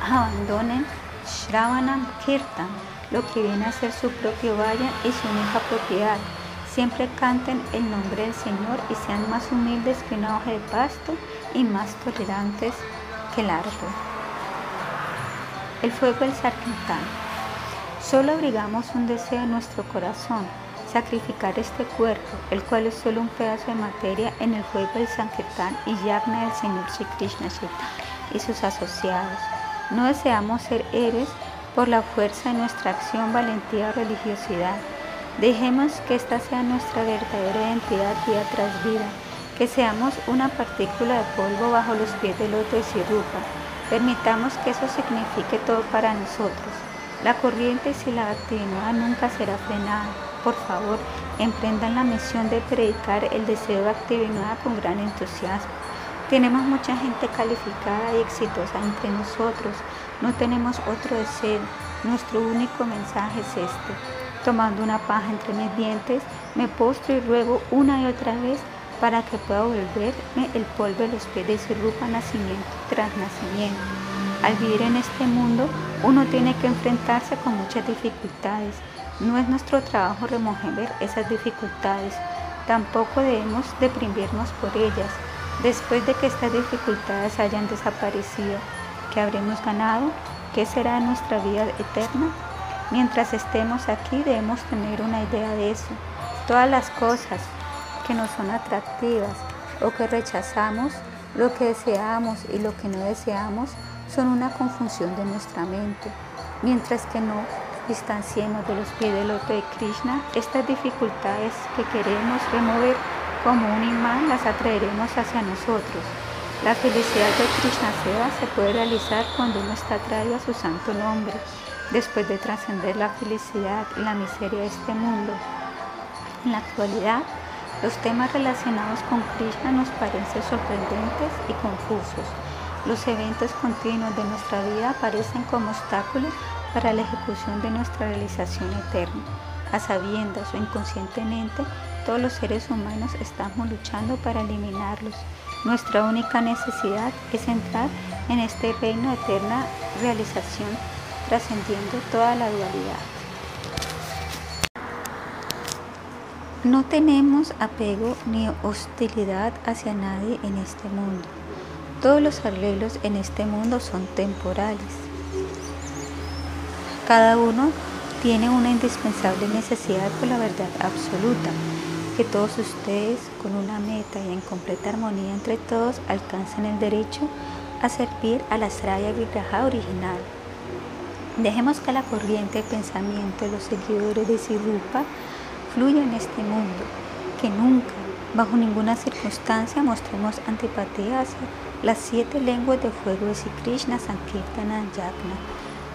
abandonen Shravanam Kirtan, lo que viene a ser su propio valle y su única propiedad. Siempre canten el nombre del Señor y sean más humildes que una hoja de pasto y más tolerantes que el árbol. El fuego del Sarkirtan. Solo abrigamos un deseo en nuestro corazón, sacrificar este cuerpo, el cual es solo un pedazo de materia en el fuego del Sankirtan y Yagna del Señor Sri Krishna y sus asociados. No deseamos ser héroes por la fuerza de nuestra acción, valentía o religiosidad. Dejemos que esta sea nuestra verdadera identidad día tras vida, que seamos una partícula de polvo bajo los pies del loto de Sirupa. Permitamos que eso signifique todo para nosotros. La corriente y la actividad nunca será frenada. Por favor, emprendan la misión de predicar el deseo de actividad con gran entusiasmo. Tenemos mucha gente calificada y exitosa entre nosotros. No tenemos otro deseo. Nuestro único mensaje es este. Tomando una paja entre mis dientes, me postro y ruego una y otra vez para que pueda volverme el polvo de los pies de su rupa nacimiento tras nacimiento. Al vivir en este mundo, uno tiene que enfrentarse con muchas dificultades. No es nuestro trabajo remover esas dificultades. Tampoco debemos deprimirnos por ellas. Después de que estas dificultades hayan desaparecido, ¿qué habremos ganado? ¿Qué será nuestra vida eterna? Mientras estemos aquí debemos tener una idea de eso. Todas las cosas que nos son atractivas o que rechazamos, lo que deseamos y lo que no deseamos, son una confusión de nuestra mente. Mientras que no distanciemos de los pies del loto de Krishna, estas dificultades que queremos remover como un imán las atraeremos hacia nosotros. La felicidad de Krishna Seva se puede realizar cuando uno está atraído a su santo nombre, después de trascender la felicidad y la miseria de este mundo. En la actualidad, los temas relacionados con Krishna nos parecen sorprendentes y confusos. Los eventos continuos de nuestra vida aparecen como obstáculos para la ejecución de nuestra realización eterna. A sabiendas o inconscientemente, todos los seres humanos estamos luchando para eliminarlos. Nuestra única necesidad es entrar en este reino eterna realización, trascendiendo toda la dualidad. No tenemos apego ni hostilidad hacia nadie en este mundo. Todos los arreglos en este mundo son temporales. Cada uno tiene una indispensable necesidad por la verdad absoluta que todos ustedes, con una meta y en completa armonía entre todos, alcancen el derecho a servir a la Sraya Vigraha original. Dejemos que la corriente de pensamiento de los seguidores de Sirupa fluya en este mundo, que nunca, bajo ninguna circunstancia, mostremos antipatía hacia las siete lenguas de fuego de Sri Krishna, Sankirtana, Yagna.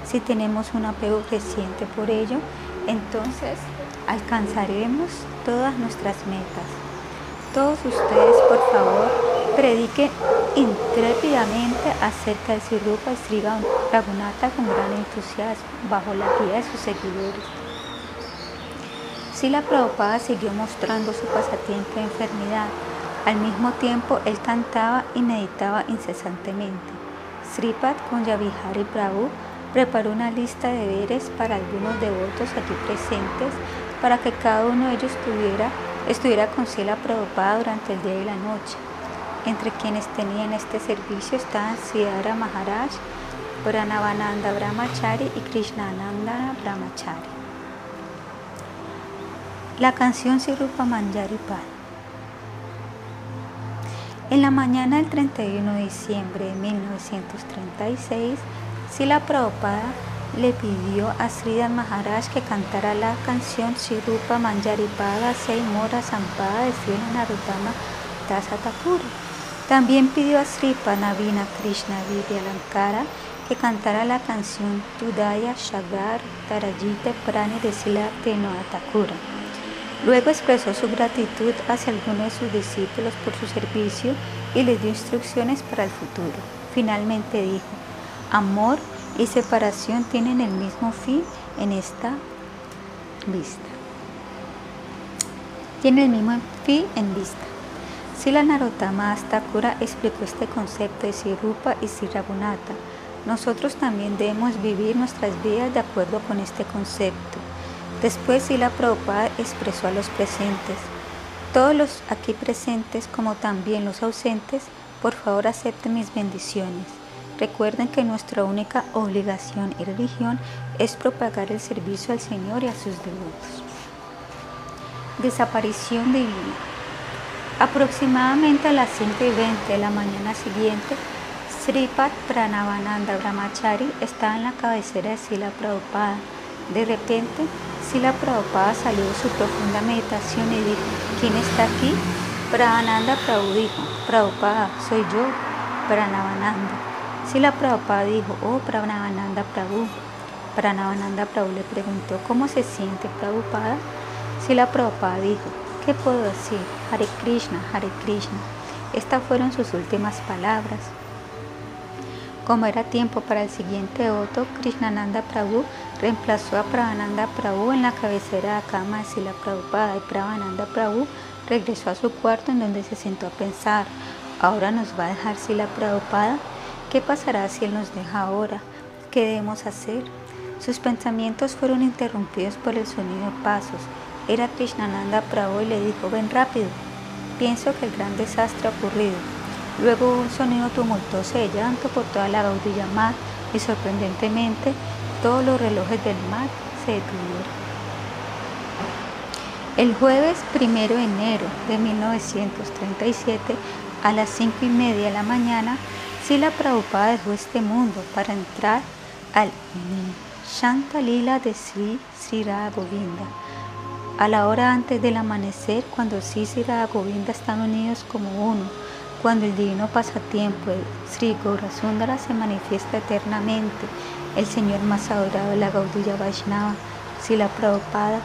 Si tenemos un apego creciente por ello, entonces alcanzaremos todas nuestras metas. Todos ustedes, por favor, prediquen intrépidamente acerca de Sirupa y Sri Raghunatha con gran entusiasmo, bajo la guía de sus seguidores. Sila Prabhupada siguió mostrando su pasatiempo de enfermedad. Al mismo tiempo, él cantaba y meditaba incesantemente. Sripad con Yavihari Prabhu preparó una lista de deberes para algunos devotos aquí presentes para que cada uno de ellos tuviera, estuviera con Sila Prabhupada durante el día y la noche. Entre quienes tenían este servicio estaban Siddhara Maharaj, Pranavananda Brahmachari y Krishnananda Brahmachari. La canción Sirupa Manjari Pad. En la mañana del 31 de diciembre de 1936, Sila Prabhupada le pidió a Sridhar Maharaj que cantara la canción Sirupa Manjaripada Mora Sampada de Sri Narottama Dasa También pidió a Sri Panavina Krishna Lankara que cantara la canción Tudaya Shagar Tarajite Prani de Sila Tenoa Luego expresó su gratitud hacia algunos de sus discípulos por su servicio y les dio instrucciones para el futuro. Finalmente dijo, amor y separación tienen el mismo fin en esta vista. Tiene el mismo fin en vista. Sila Narottama Thakura explicó este concepto de Sirupa y Siragunata. Nosotros también debemos vivir nuestras vidas de acuerdo con este concepto. Después Sila Prabhupada expresó a los presentes, todos los aquí presentes como también los ausentes, por favor acepten mis bendiciones. Recuerden que nuestra única obligación y religión es propagar el servicio al Señor y a sus devotos. Desaparición divina. Aproximadamente a las 5 y 20 de la mañana siguiente, Sripat Pranavananda Brahmachari estaba en la cabecera de Sila Prabhupada. De repente, Sila Prabhupada salió de su profunda meditación y dijo, ¿quién está aquí? Pranavananda Prabhu dijo, Prabhupada, soy yo, Pranavananda. Sila Prabhupada dijo, oh Pranavananda Prabhu. Pranavananda Prabhu le preguntó, ¿cómo se siente Prabhupada? Sila Prabhupada dijo, ¿Qué puedo decir? Hare Krishna, Hare Krishna. Estas fueron sus últimas palabras. Como era tiempo para el siguiente voto, Krishnananda Prabhu reemplazó a Prabhananda Prabhu en la cabecera de la cama de Sila Prabhupada y Prabhananda Prabhu regresó a su cuarto en donde se sentó a pensar. Ahora nos va a dejar Sila Prabhupada. ¿Qué pasará si él nos deja ahora? ¿Qué debemos hacer? Sus pensamientos fueron interrumpidos por el sonido de pasos. Era Krishnananda Prabhu y le dijo, ven rápido, pienso que el gran desastre ha ocurrido. Luego hubo un sonido tumultuoso de llanto por toda la gaudilla mar y sorprendentemente todos los relojes del mar se detuvieron. El jueves primero de enero de 1937, a las cinco y media de la mañana, Sila Prabhupada dejó este mundo para entrar al Shanta Lila de Sri Sri Govinda a la hora antes del amanecer, cuando Sisi y Govinda están unidos como uno, cuando el divino pasatiempo de Sri Gaurasundara se manifiesta eternamente, el Señor más adorado de la Gaudilla Vaishnava, Sila Prabhupada,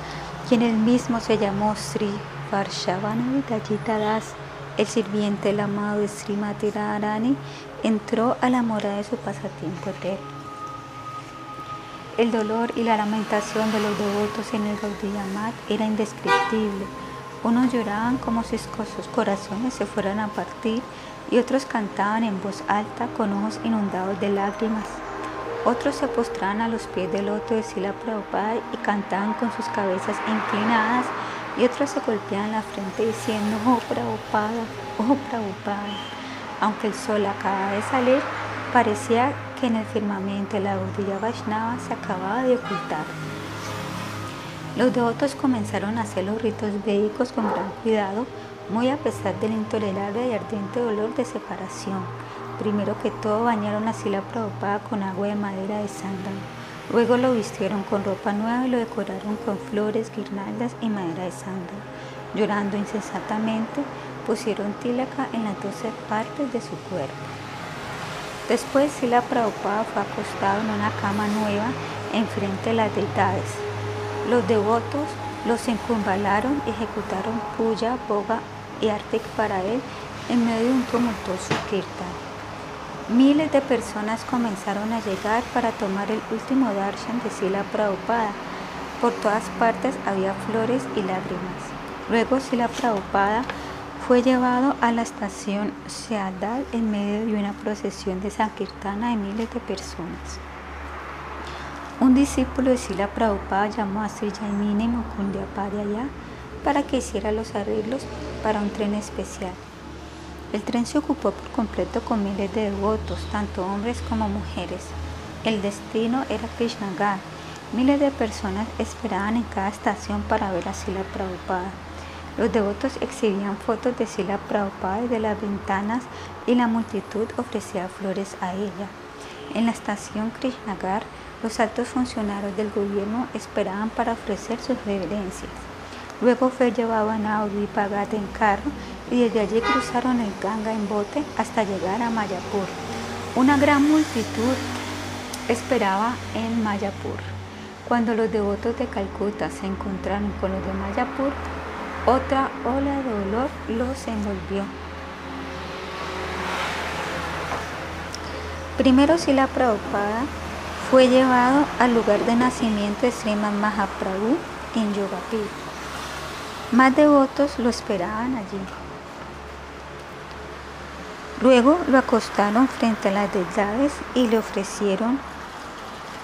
quien él mismo se llamó Sri Varshavana Das, el sirviente del amado de Sri Radharani, entró a la morada de su pasatiempo eterno. El dolor y la lamentación de los devotos en el Gaudiya era indescriptible. Unos lloraban como si sus corazones se fueran a partir y otros cantaban en voz alta con ojos inundados de lágrimas. Otros se postraban a los pies del loto de Sila Prabhupada y cantaban con sus cabezas inclinadas y otros se golpeaban la frente diciendo, oh Prabhupada, oh Prabhupada. Aunque el sol acaba de salir, parecía en el firmamento la Gaudilla Vaishnava se acababa de ocultar. Los devotos comenzaron a hacer los ritos védicos con gran cuidado, muy a pesar del intolerable y ardiente dolor de separación. Primero que todo bañaron a Sila Prabhupada con agua de madera de sándalo. Luego lo vistieron con ropa nueva y lo decoraron con flores, guirnaldas y madera de sándalo. Llorando insensatamente, pusieron tilaka en las doce partes de su cuerpo. Después Sila Prabhupada fue acostado en una cama nueva enfrente de las deidades. Los devotos los circunvalaron y ejecutaron puya, boga y artik para él en medio de un tumultuoso kirtan. Miles de personas comenzaron a llegar para tomar el último darshan de Sila Prabhupada. Por todas partes había flores y lágrimas. Luego Sila Prabhupada fue llevado a la estación Seadal en medio de una procesión de Sankirtana de miles de personas. Un discípulo de Sila Prabhupada llamó a Sri Jaimini allá para que hiciera los arreglos para un tren especial. El tren se ocupó por completo con miles de devotos, tanto hombres como mujeres. El destino era Krishnagar. Miles de personas esperaban en cada estación para ver a Sila Prabhupada. Los devotos exhibían fotos de Sila Prabhupada de las ventanas y la multitud ofrecía flores a ella. En la estación Krishnagar, los altos funcionarios del gobierno esperaban para ofrecer sus reverencias. Luego fue llevado a Nauru y Pagat en carro y desde allí cruzaron el Ganga en bote hasta llegar a Mayapur. Una gran multitud esperaba en Mayapur. Cuando los devotos de Calcuta se encontraron con los de Mayapur, otra ola de dolor los envolvió. Primero Sila Prabhupada fue llevado al lugar de nacimiento de Sriman Mahaprabhu en Yogapur. Más devotos lo esperaban allí. Luego lo acostaron frente a las deidades y le ofrecieron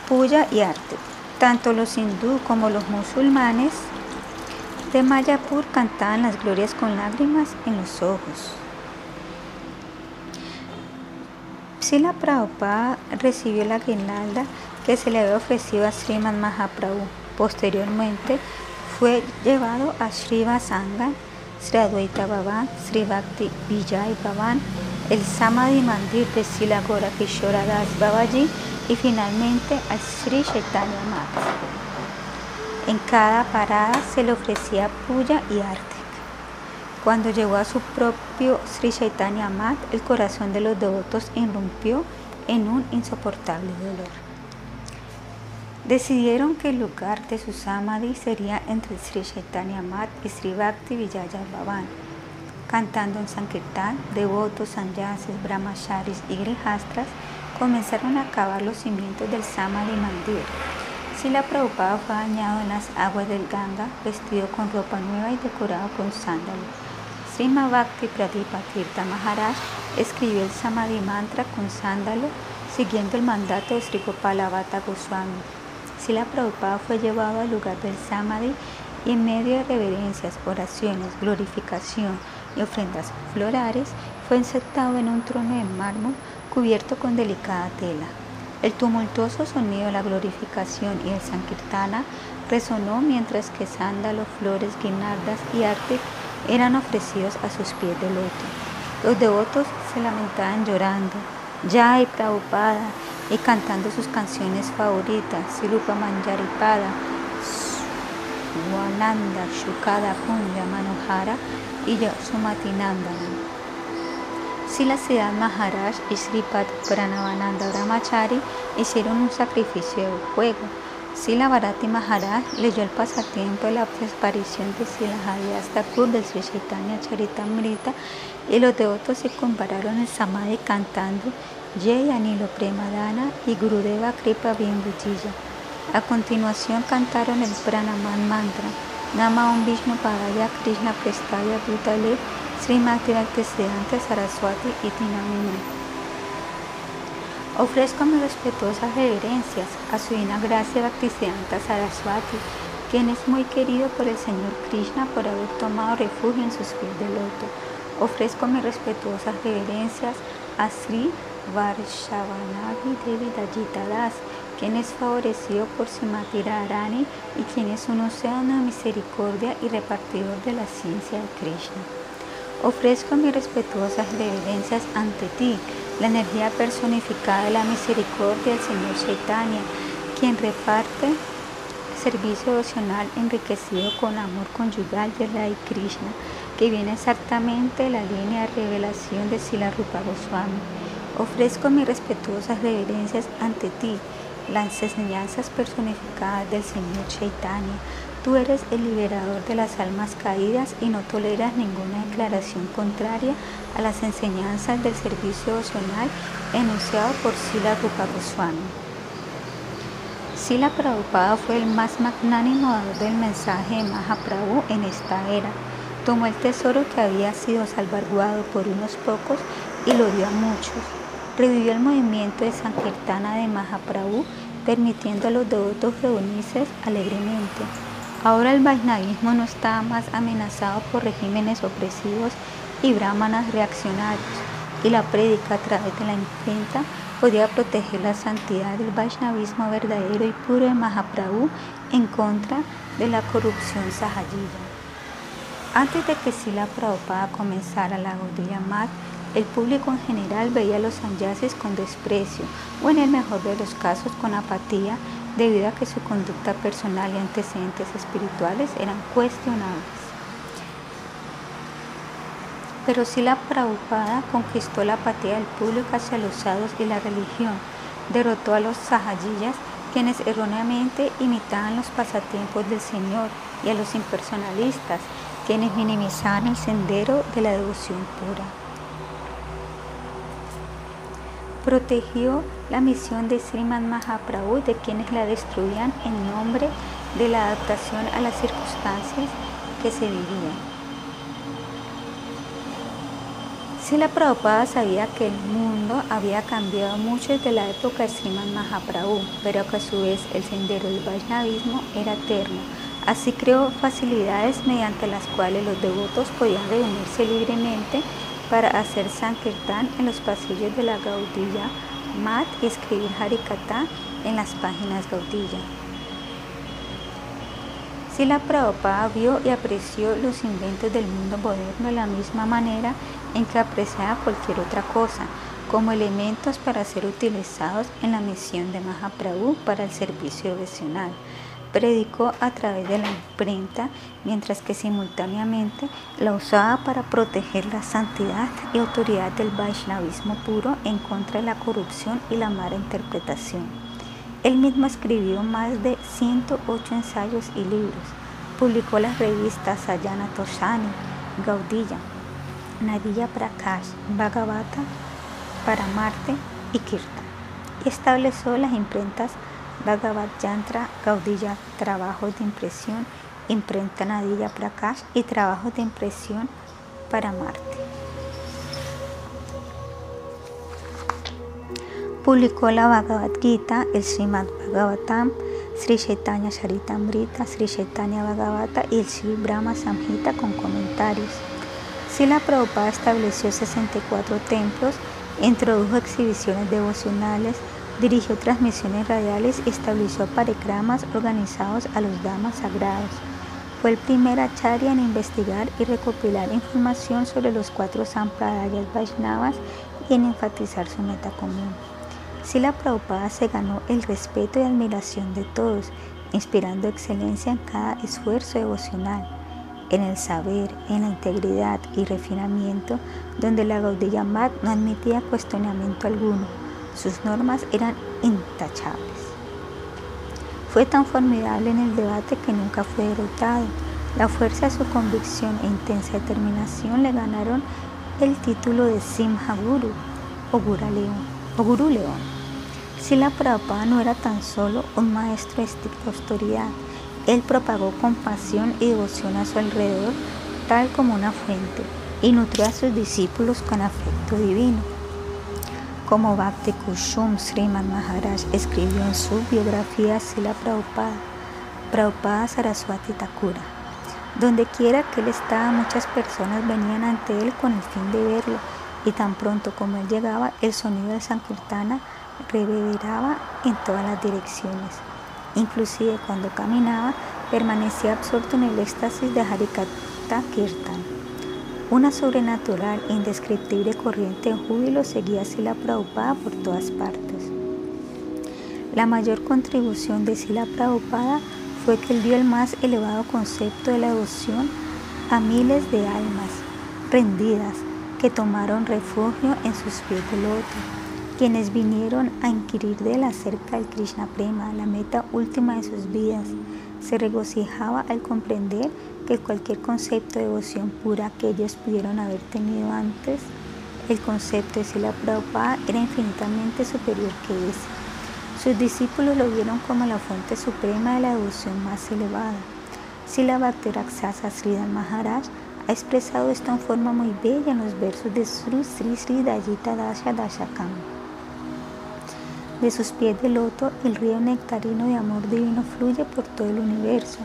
puya y arte. Tanto los hindú como los musulmanes de Mayapur cantaban las glorias con lágrimas en los ojos. Sila Prabhupada recibió la guirnalda que se le había ofrecido a Sriman Mahaprabhu. Posteriormente fue llevado a Sriva Sangha, Sri Advaita Bhavan, Sri Bhakti Vijay Bhavan, el Samadhi Mandir de Sila Gora Kishora Das Babaji y finalmente al Sri Chaitanya Math. En cada parada se le ofrecía puya y arte. Cuando llegó a su propio Sri Chaitanya Mat, el corazón de los devotos irrumpió en un insoportable dolor. Decidieron que el lugar de su samadhi sería entre Sri Chaitanya Mat y Sri Bhakti Vijaya. Cantando en Sankirtan, devotos, sanyasis, brahmacharis y grihastras comenzaron a cavar los cimientos del samadhi mandir. Sila Prabhupada fue bañado en las aguas del Ganga, vestido con ropa nueva y decorado con sándalos. Srima Bhakti Pradipa Tirtha Maharaj escribió el Samadhi Mantra con sándalo siguiendo el mandato de Sri Gopala Bhatta Goswami. Sila Prabhupada fue llevado al lugar del Samadhi y en medio de reverencias, oraciones, glorificación ofrendas florales fue sentado en un trono de mármol cubierto con delicada tela. El tumultuoso sonido de la glorificación y el Sankirtana resonó mientras que sándalo, flores, guirnaldas y arte eran ofrecidos a sus pies de loto. Los devotos se lamentaban llorando, ya y Prabhupada, y cantando sus canciones favoritas, Sirupa Manjaripada, Swananda, Shukada Kunja Manohara y Sumatinandana. Sila Siddharth Maharaj y Sripat Pranavananda Brahmachari hicieron un sacrificio de fuego Sila Bharati Maharaj leyó el pasatiempo de la aparición de Sila hasta Thakur del Sri Chaitanya Charitamrita y los devotos se compararon el Samadhi cantando Jai Anilo Premadana y Gurudeva Kripa Vijaya. A continuación cantaron el Pranaman Mantra Krishna Prestaya Bhutale Srimati Bhaktisiddhanta Saraswati y Tinamina. Ofrezco mis respetuosas reverencias a su Gracia Bhaktisiddhanta Saraswati, quien es muy querido por el Señor Krishna por haber tomado refugio en sus pies de loto. Ofrezco mis respetuosas reverencias a Sri Varshavanavi Devi Dajita Das, quien es favorecido por Simati Arani y quien es un océano de misericordia y repartidor de la ciencia de Krishna. Ofrezco mis respetuosas reverencias ante ti, la energía personificada de la misericordia del Señor Chaitanya, quien reparte servicio devocional enriquecido con amor conyugal de Rai Krishna, que viene exactamente de la línea de revelación de Sila Rupa Goswami. Ofrezco mis respetuosas reverencias ante ti, las enseñanzas personificadas del Señor Chaitanya, Tú eres el liberador de las almas caídas y no toleras ninguna declaración contraria a las enseñanzas del servicio devocional enunciado por Sila Rupa Goswami. Sila Prabhupada fue el más magnánimo del mensaje de Mahaprabhu en esta era. Tomó el tesoro que había sido salvaguardado por unos pocos y lo dio a muchos. Revivió el movimiento de Sankirtana de Mahaprabhu, permitiendo a los devotos reunirse alegremente. Ahora el Vaishnavismo no estaba más amenazado por regímenes opresivos y brahmanas reaccionarios, y la prédica a través de la imprenta podía proteger la santidad del Vaishnavismo verdadero y puro de Mahaprabhu en contra de la corrupción sahayilla. Antes de que Sila Prabhupada comenzara la Gaudiya el público en general veía a los sanyasis con desprecio o en el mejor de los casos con apatía debido a que su conducta personal y antecedentes espirituales eran cuestionables. Pero si la Prabhupada conquistó la apatía del público hacia los sadhus y la religión, derrotó a los sahajiyas, quienes erróneamente imitaban los pasatiempos del Señor, y a los impersonalistas, quienes minimizaban el sendero de la devoción pura protegió la misión de Sriman Mahaprabhu de quienes la destruían en nombre de la adaptación a las circunstancias que se vivían. Sila Prabhupada sabía que el mundo había cambiado mucho desde la época de Sriman Mahaprabhu, pero que a su vez el sendero del Vaishnavismo era eterno. Así creó facilidades mediante las cuales los devotos podían reunirse libremente para hacer Sankirtan en los pasillos de la Gaudiya Mat y escribir Harikata en las páginas Gaudiya. Sila Prabhupada vio y apreció los inventos del mundo moderno de la misma manera en que apreciaba cualquier otra cosa, como elementos para ser utilizados en la misión de Mahaprabhu para el servicio devocional. Predicó a través de la imprenta, mientras que simultáneamente la usaba para proteger la santidad y autoridad del Vaishnavismo puro en contra de la corrupción y la mala interpretación. Él mismo escribió más de 108 ensayos y libros. Publicó las revistas Sayana Toshani, Gaudiya, Nadiya Prakash, Bhagavata, Paramarte y Kirtan. Y estableció las imprentas Bhagavat Yantra, Gaudiya, Trabajos de Impresión, Imprenta Nadiya Prakash y Trabajos de Impresión Paramarte. Publicó la Bhagavad Gita, el Srimad Bhagavatam, Sri Chaitanya Charitamrita, Sri Chaitanya Bhagavata y el Sri Brahma Samhita con comentarios. Sila Prabhupada estableció 64 templos, introdujo exhibiciones devocionales, dirigió transmisiones radiales y estableció parikramas organizados a los damas sagrados. Fue el primer acharya en investigar y recopilar información sobre los cuatro sampradayas Vaishnavas y en enfatizar su meta común. Sila Prabhupada se ganó el respeto y admiración de todos, inspirando excelencia en cada esfuerzo devocional, en el saber, en la integridad y refinamiento, donde la Gaudiya Mat no admitía cuestionamiento alguno. Sus normas eran intachables. Fue tan formidable en el debate que nunca fue derrotado. La fuerza de su convicción e intensa determinación le ganaron el título de Simha Guru o Guru León. Sila Prabhupada no era tan solo un maestro de estricta autoridad, él propagó compasión y devoción a su alrededor, tal como una fuente, y nutrió a sus discípulos con afecto divino. Como Bhakti Kushum Sriman Maharaj escribió en su biografía Sila Prabhupada, Prabhupada Saraswati Thakura. Donde quiera que él estaba, muchas personas venían ante él con el fin de verlo, y tan pronto como él llegaba, el sonido de Sankirtana reverberaba en todas las direcciones. Inclusive cuando caminaba, permanecía absorto en el éxtasis de Harikata Kirtan. Una sobrenatural indescriptible corriente de júbilo seguía Sila Prabhupada por todas partes. La mayor contribución de Sila Prabhupada fue que él dio el más elevado concepto de la devoción a miles de almas rendidas que tomaron refugio en sus pies de loto quienes vinieron a inquirir de él acerca del Krishna Prema, la meta última de sus vidas. Se regocijaba al comprender que cualquier concepto de devoción pura que ellos pudieron haber tenido antes, el concepto de Sila Prabhupada era infinitamente superior que ese. Sus discípulos lo vieron como la fuente suprema de la devoción más elevada. Sila Bhaktiraksasa Sridhar Maharaj ha expresado esto en forma muy bella en los versos de Sri Sri Sri Dayita Dasha Dashakam. De sus pies de loto, el río nectarino de amor divino fluye por todo el universo.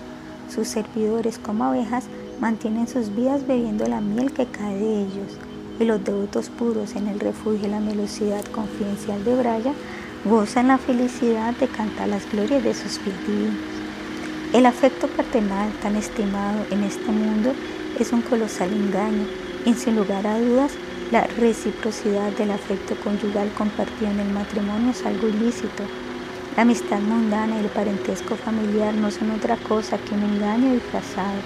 Sus servidores como abejas mantienen sus vidas bebiendo la miel que cae de ellos. Y los devotos puros en el refugio y la velocidad confidencial de Braya gozan la felicidad de cantar las glorias de sus pies divinos. El afecto paternal tan estimado en este mundo es un colosal engaño y sin lugar a dudas la reciprocidad del afecto conyugal compartido en el matrimonio es algo ilícito. La amistad mundana y el parentesco familiar no son otra cosa que un engaño disfrazado.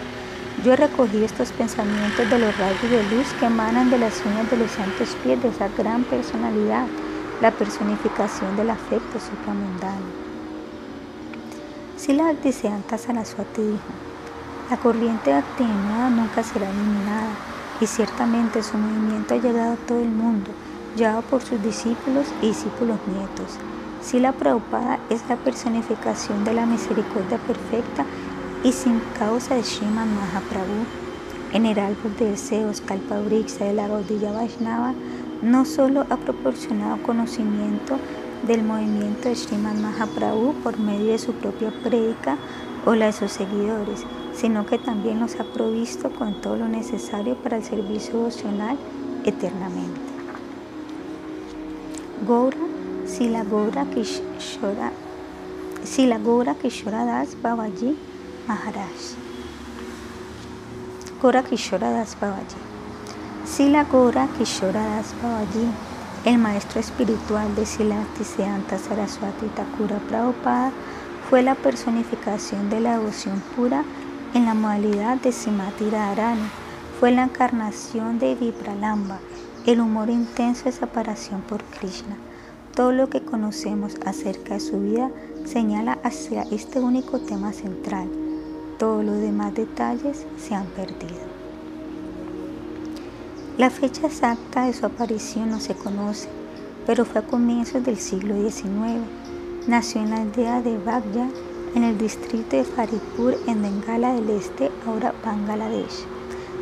Yo he recogido estos pensamientos de los rayos de luz que emanan de las uñas de los santos pies de esa gran personalidad, la personificación del afecto supramundano. Sila Bhaktisiddhanta Saraswati dijo, la corriente activa nunca será eliminada, y ciertamente su movimiento ha llegado a todo el mundo, llevado por sus discípulos y discípulos nietos. Sila Prabhupada es la personificación de la misericordia perfecta y sin causa de Shiman Mahaprabhu. en el árbol de deseos Kalpabriksha de la Gaudilla Vaishnava, no solo ha proporcionado conocimiento del movimiento de Sriman Mahaprabhu por medio de su propia prédica o la de sus seguidores, sino que también nos ha provisto con todo lo necesario para el servicio devocional eternamente. Goura, Sila Goura Kishora, Sila Das Babaji Maharaj. Gora Kishora Das Babaji. Sila Gora Kishora Das Babaji, el maestro espiritual de Siddhartha Siddhanta Saraswati Thakura Prabhupada, fue la personificación de la devoción pura en la modalidad de Simati Radharani. Fue la encarnación de Vipralamba, el humor intenso de separación por Krishna. Todo lo que conocemos acerca de su vida señala hacia este único tema central. Todos los demás detalles se han perdido. La fecha exacta de su aparición no se conoce, pero fue a comienzos del siglo XIX. Nació en la aldea de Bagya, en el distrito de Faridpur, en Bengala del Este, ahora Bangladesh,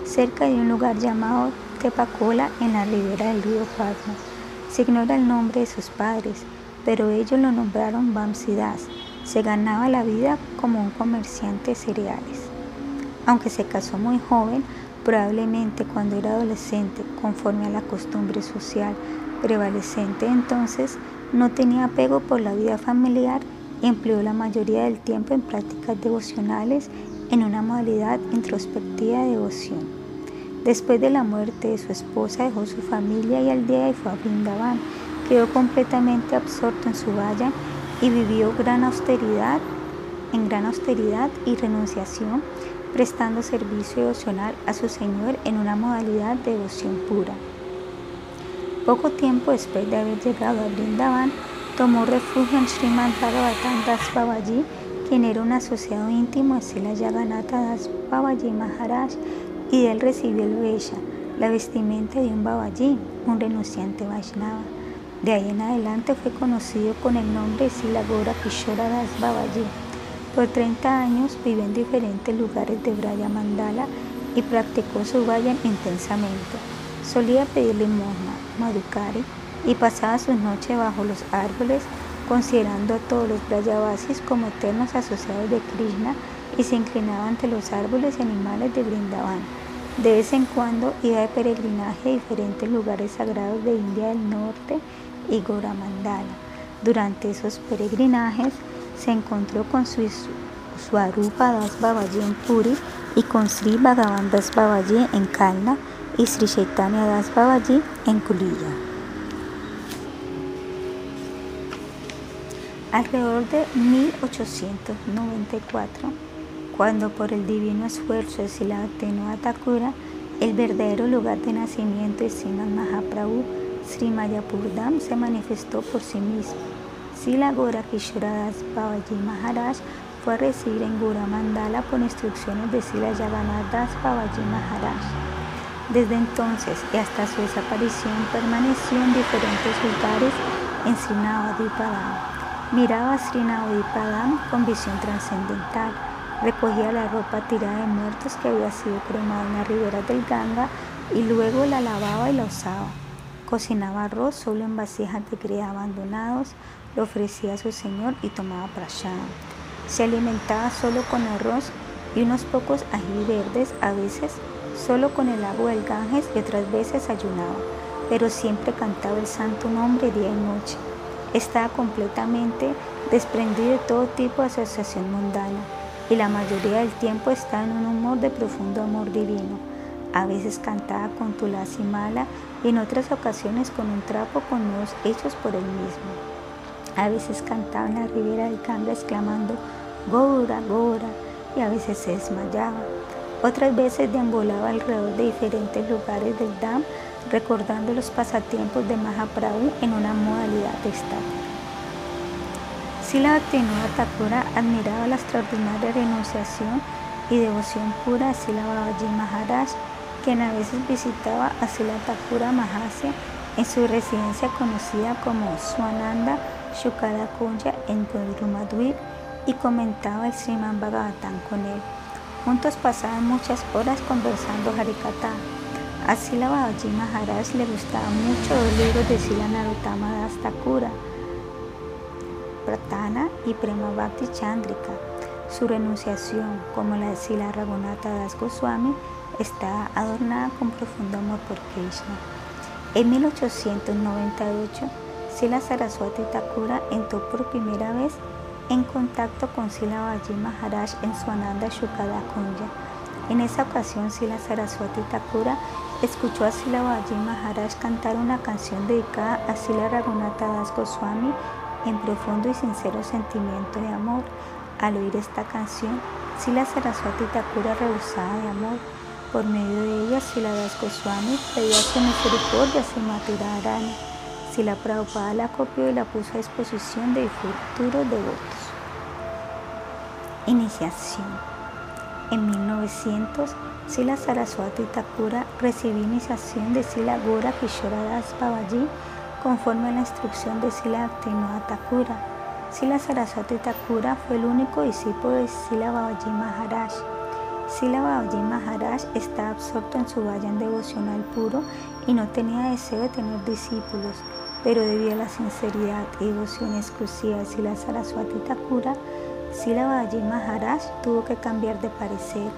cerca de un lugar llamado Tepacola, en la ribera del río Padma. Se ignora el nombre de sus padres, pero ellos lo nombraron Bamsidas. Se ganaba la vida como un comerciante de cereales. Aunque se casó muy joven, probablemente cuando era adolescente, conforme a la costumbre social prevalecente entonces, no tenía apego por la vida familiar empleó la mayoría del tiempo en prácticas devocionales en una modalidad introspectiva de devoción. Después de la muerte de su esposa dejó su familia y aldea y fue a Brindavan. Quedó completamente absorto en su valla y vivió gran austeridad, en gran austeridad y renunciación, prestando servicio devocional a su Señor en una modalidad de devoción pura. Poco tiempo después de haber llegado a Brindavan, tomó refugio en Srimad Bhagavatam Das Babaji, quien era un asociado íntimo de Sila Yaganatha Das Babaji Maharaj, y de él recibió el Vesha, la vestimenta de un Babaji, un renunciante Vaishnava. De ahí en adelante fue conocido con el nombre Sila Gora Kishora Das Babaji. Por 30 años vivió en diferentes lugares de Braya Mandala y practicó su vayan intensamente. Solía pedir limosna, madukari y pasaba sus noches bajo los árboles, considerando a todos los Brayavasis como eternos asociados de Krishna y se inclinaba ante los árboles y animales de Brindavan. De vez en cuando iba de peregrinaje a diferentes lugares sagrados de India del Norte y Goramandala. Durante esos peregrinajes se encontró con su Swarupa Das Babaji en Puri y con Sri Bhagavan Das Babaji en Kalna y Sri Chaitanya Das Babaji en Kulilla. Alrededor de 1894, cuando por el divino esfuerzo de Sila Thakura, el verdadero lugar de nacimiento de Sriman Mahaprabhu, Sri Mayapurdam, se manifestó por sí mismo. Sila Gora Das Babaji Maharaj fue a recibir en Gura Mandala por instrucciones de Sila Jagannath Das Babaji Maharaj. Desde entonces y hasta su desaparición permaneció en diferentes lugares en Srinavadipadam. Miraba a Srinavadipadam con visión trascendental. Recogía la ropa tirada de muertos que había sido cremada en la ribera del Ganga y luego la lavaba y la usaba. Cocinaba arroz solo en vasijas de cría abandonados, lo ofrecía a su señor y tomaba prashadam. Se alimentaba solo con arroz y unos pocos ají verdes, a veces solo con el agua del Ganges y otras veces ayunaba, pero siempre cantaba el santo nombre día y noche. Estaba completamente desprendido de todo tipo de asociación mundana y la mayoría del tiempo estaba en un humor de profundo amor divino. A veces cantaba con tulasi mala y en otras ocasiones con un trapo con nudos hechos por él mismo. A veces cantaba en la ribera del Ganges exclamando Gora, Gora y a veces se desmayaba. Otras veces deambulaba alrededor de diferentes lugares del Dam, recordando los pasatiempos de Mahaprabhu en una modalidad de estado. Sila Bhaktivinoda Thakura admiraba la extraordinaria renunciación y devoción pura a Sila Babaji Maharaj, quien a veces visitaba a Sila Thakura Mahasya en su residencia conocida como Swananda Shukada Kunja en Gurudrumadwip y comentaba el Sriman Bhagavatam con él. Juntos pasaban muchas horas conversando Harikata. A Sila Babaji Maharaj le gustaban mucho los libros de Sila Narottama Das Thakura, Pratana y Prema Bhakti Chandrika. Su renunciación, como la Sila Raghunatha Das Goswami, está adornada con profundo amor por Krishna. En 1898, Sila Saraswati Thakura entró por primera vez en contacto con Sila Babaji Maharaj en su Ananda Shukada Kunja. En esa ocasión, Sila Saraswati Thakura escuchó a Sila Babaji Maharaj cantar una canción dedicada a Sila Raghunatha Das Goswami en profundo y sincero sentimiento de amor. Al oír esta canción, Sila Saraswati Thakura rebosaba de amor. Por medio de ella, Sila Das Goswami pedía su misericordia a Srimati Radharani. Sila Prabhupada la copió y la puso a disposición de futuros devotos. Iniciación. En 1900, Sila Saraswati Thakura recibió iniciación de Sila Gora Kishora Das Babaji conforme a la instrucción de Sila Bhaktivinoda Thakura. Sila Saraswati Thakura fue el único discípulo de Sila Babaji Maharaj. Sila Babaji Maharaj estaba absorto en su vayan devocional puro y no tenía deseo de tener discípulos, pero debido a la sinceridad y devoción exclusiva de Sila Saraswati Thakura, Sila Babaji Maharaj tuvo que cambiar de parecer.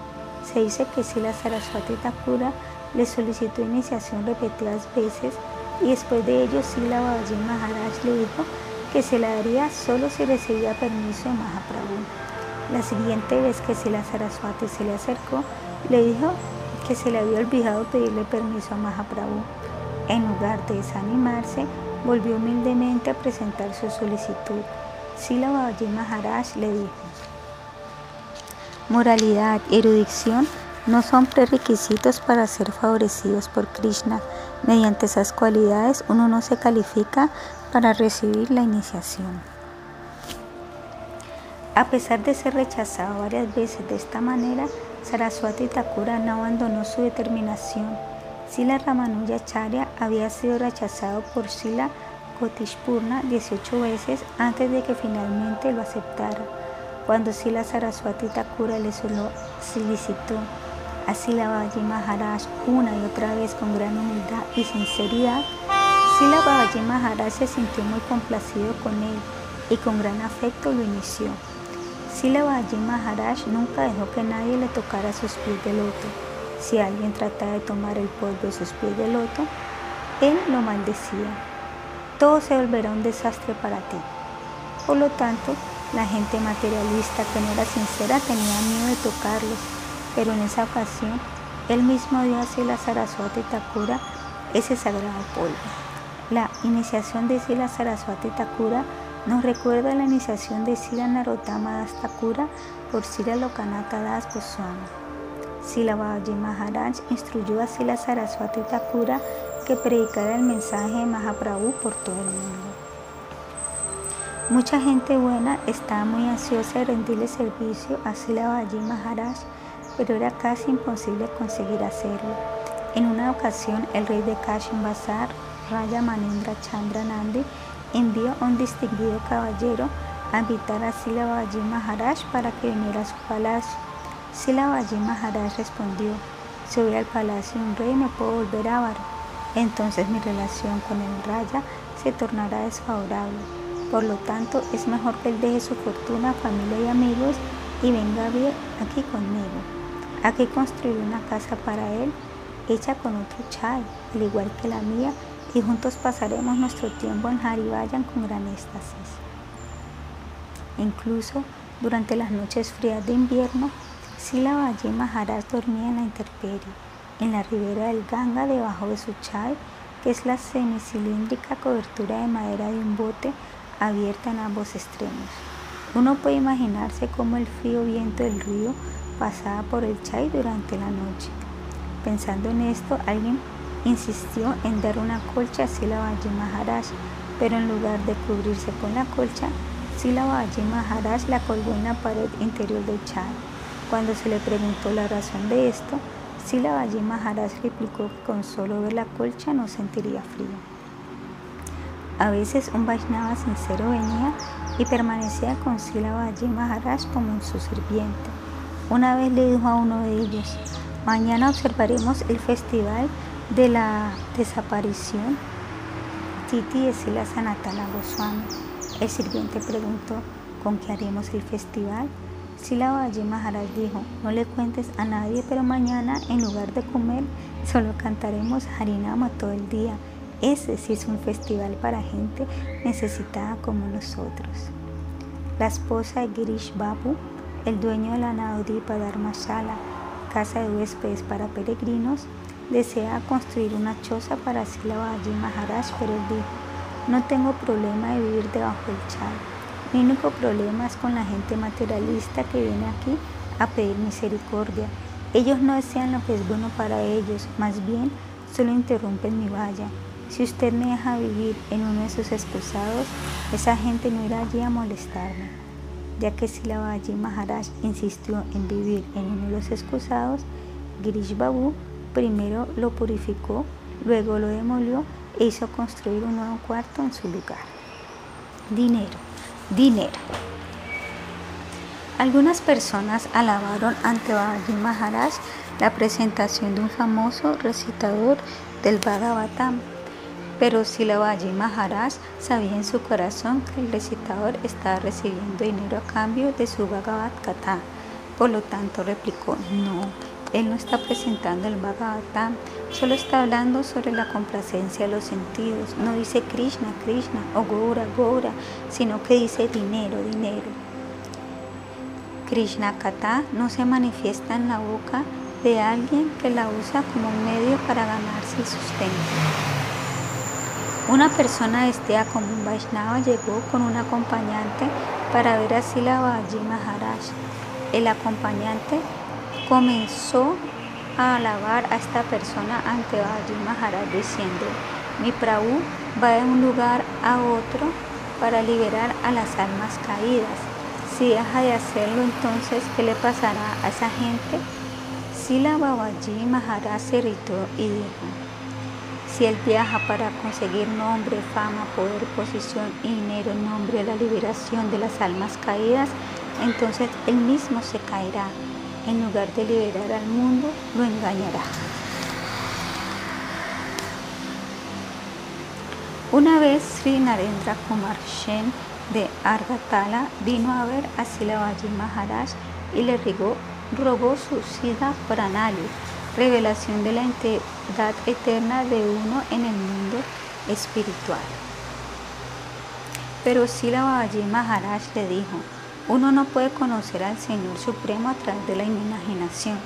Se dice que Sila Saraswati Thakura le solicitó iniciación repetidas veces y después de ello Sila Babaji Maharaj le dijo que se la daría solo si recibía permiso de Mahaprabhu. La siguiente vez que Sila Saraswati se le acercó, le dijo que se le había olvidado pedirle permiso a Mahaprabhu. En lugar de desanimarse, volvió humildemente a presentar su solicitud. Sila Babaji Maharaj le dijo, moralidad erudición no son prerequisitos para ser favorecidos por Krishna. Mediante esas cualidades uno no se califica para recibir la iniciación. A pesar de ser rechazado varias veces de esta manera, Saraswati Thakura no abandonó su determinación. Sila Ramanujacharya había sido rechazado por Sila Kotishpurna 18 veces antes de que finalmente lo aceptara. Cuando Sila Saraswati Thakura le solicitó a Sila Babaji Maharaj una y otra vez con gran humildad y sinceridad, Sila Babaji Maharaj se sintió muy complacido con él y con gran afecto lo inició. Sila Babaji Maharaj nunca dejó que nadie le tocara sus pies de loto. Si alguien trataba de tomar el polvo de sus pies de loto, él lo maldecía. Todo se volverá un desastre para ti. Por lo tanto, la gente materialista que no era sincera tenía miedo de tocarlos, pero en esa ocasión él mismo dio a Sila Saraswati Thakura ese sagrado polvo. La iniciación de Sila Saraswati Thakura nos recuerda la iniciación de Sila Narottama Das Thakura por Sila Lokanatha Das Goswami. Sila Babaji Maharaj instruyó a Sila Saraswati Thakura que predicara el mensaje de Mahaprabhu por todo el mundo. Mucha gente buena estaba muy ansiosa de rendirle servicio a Sila Babaji Maharaj, pero era casi imposible conseguir hacerlo. En una ocasión, el rey de Kashin Bazar, Raya Manindra Chandra Nandi, envió a un distinguido caballero a invitar a Sila Babaji Maharaj para que viniera a su palacio. Sila Babaji Maharaj respondió, si voy al palacio de un rey me puedo volver avaro, entonces mi relación con el Raya se tornará desfavorable. Por lo tanto, es mejor que él deje su fortuna, familia y amigos y venga aquí conmigo. Aquí construiré una casa para él, hecha con otro chai, al igual que la mía, y juntos pasaremos nuestro tiempo en Harivayan con gran éxtasis. Incluso durante las noches frías de invierno, Sila Babaji Maharaj dormía en la intemperie, en la ribera del Ganga debajo de su chai, que es la semicilíndrica cobertura de madera de un bote abierta en ambos extremos. Uno puede imaginarse cómo el frío viento del río pasaba por el chai durante la noche. Pensando en esto, alguien insistió en dar una colcha a Sila Babaji Maharaj, pero en lugar de cubrirse con la colcha, Sila Babaji Maharaj la colgó en la pared interior del chai. Cuando se le preguntó la razón de esto, Sila Babaji Maharaj replicó que con solo ver la colcha no sentiría frío. A veces un Vaishnava sincero venía y permanecía con Sila Babaji Maharaj como su sirviente. Una vez le dijo a uno de ellos, mañana observaremos el festival de la desaparición. Titi de Sila Sanatana Goswami. El sirviente preguntó, ¿con qué haremos el festival? Silavaji Maharaj dijo, no le cuentes a nadie, pero mañana en lugar de comer solo cantaremos Harinama todo el día. Ese sí es un festival para gente necesitada como nosotros. La esposa de Girish Babu, el dueño de la Naudipa Dharmashala, casa de huéspedes para peregrinos, desea construir una choza para Silavaji Maharaj, pero dijo, no tengo problema de vivir debajo del chal. Mi único problema es con la gente materialista que viene aquí a pedir misericordia. Ellos no desean lo que es bueno para ellos, más bien solo interrumpen mi valla. Si usted me deja vivir en uno de sus excusados, esa gente no irá allí a molestarme. Ya que si la Valle Maharaj insistió en vivir en uno de los excusados, Girish Babu primero lo purificó, luego lo demolió e hizo construir un nuevo cuarto en su lugar. Dinero dinero. Algunas personas alabaron ante Babaji Maharaj la presentación de un famoso recitador del Bhagavatam, pero Silavaji Maharaj sabía en su corazón que el recitador estaba recibiendo dinero a cambio de su Bhagavad Gita. Por lo tanto, replicó, no, él no está presentando el Bhagavatam, solo está hablando sobre la complacencia de los sentidos. No dice Krishna, Krishna o Gora, Gora, sino que dice dinero, dinero. Krishna Kata no se manifiesta en la boca de alguien que la usa como un medio para ganarse el sustento. Una persona vestida como un Vaishnava llegó con un acompañante para ver a Silavaji Maharaj. El acompañante comenzó a alabar a esta persona ante Baji Maharaj diciendo, mi Prabhu va de un lugar a otro para liberar a las almas caídas. Si deja de hacerlo, entonces, ¿qué le pasará a esa gente? Sila Babaji Maharaj se irritó y dijo, si él viaja para conseguir nombre, fama, poder, posición y dinero en nombre de la liberación de las almas caídas, entonces él mismo se caerá en lugar de liberar al mundo, lo engañará. Una vez Sri Narendra Kumar Shen de Argatala vino a ver a Silavaji Maharaj y le robó su Siddha Pranali, revelación de la entidad eterna de uno en el mundo espiritual. Pero Silavaji Maharaj le dijo, uno no puede conocer al Señor Supremo a través de la imaginación.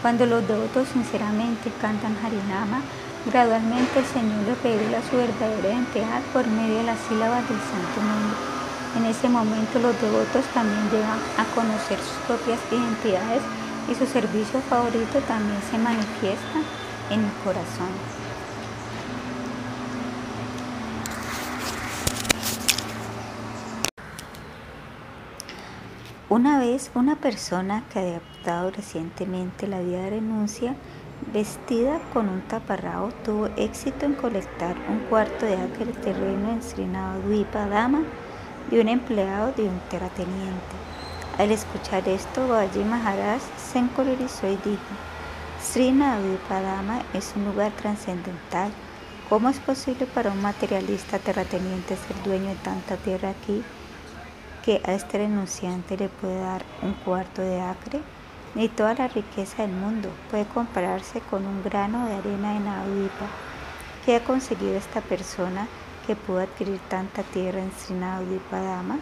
Cuando los devotos sinceramente cantan Harinama, gradualmente el Señor le revela su verdadera identidad por medio de las sílabas del Santo Mundo. En ese momento los devotos también llegan a conocer sus propias identidades y su servicio favorito también se manifiesta en el corazón. Una vez una persona que había adoptado recientemente la vida de renuncia, vestida con un taparrao, tuvo éxito en colectar un cuarto de acre de terreno en Srinavadvipa Dama de un empleado de un terrateniente. Al escuchar esto, Babaji Maharaj se encolerizó y dijo, Srinavadvipa Dama es un lugar trascendental. ¿Cómo es posible para un materialista terrateniente ser dueño de tanta tierra aquí? que a este renunciante le puede dar un cuarto de acre, ni toda la riqueza del mundo puede compararse con un grano de arena de Naudipa. ¿Qué ha conseguido esta persona que pudo adquirir tanta tierra en Srinaudipa Dama?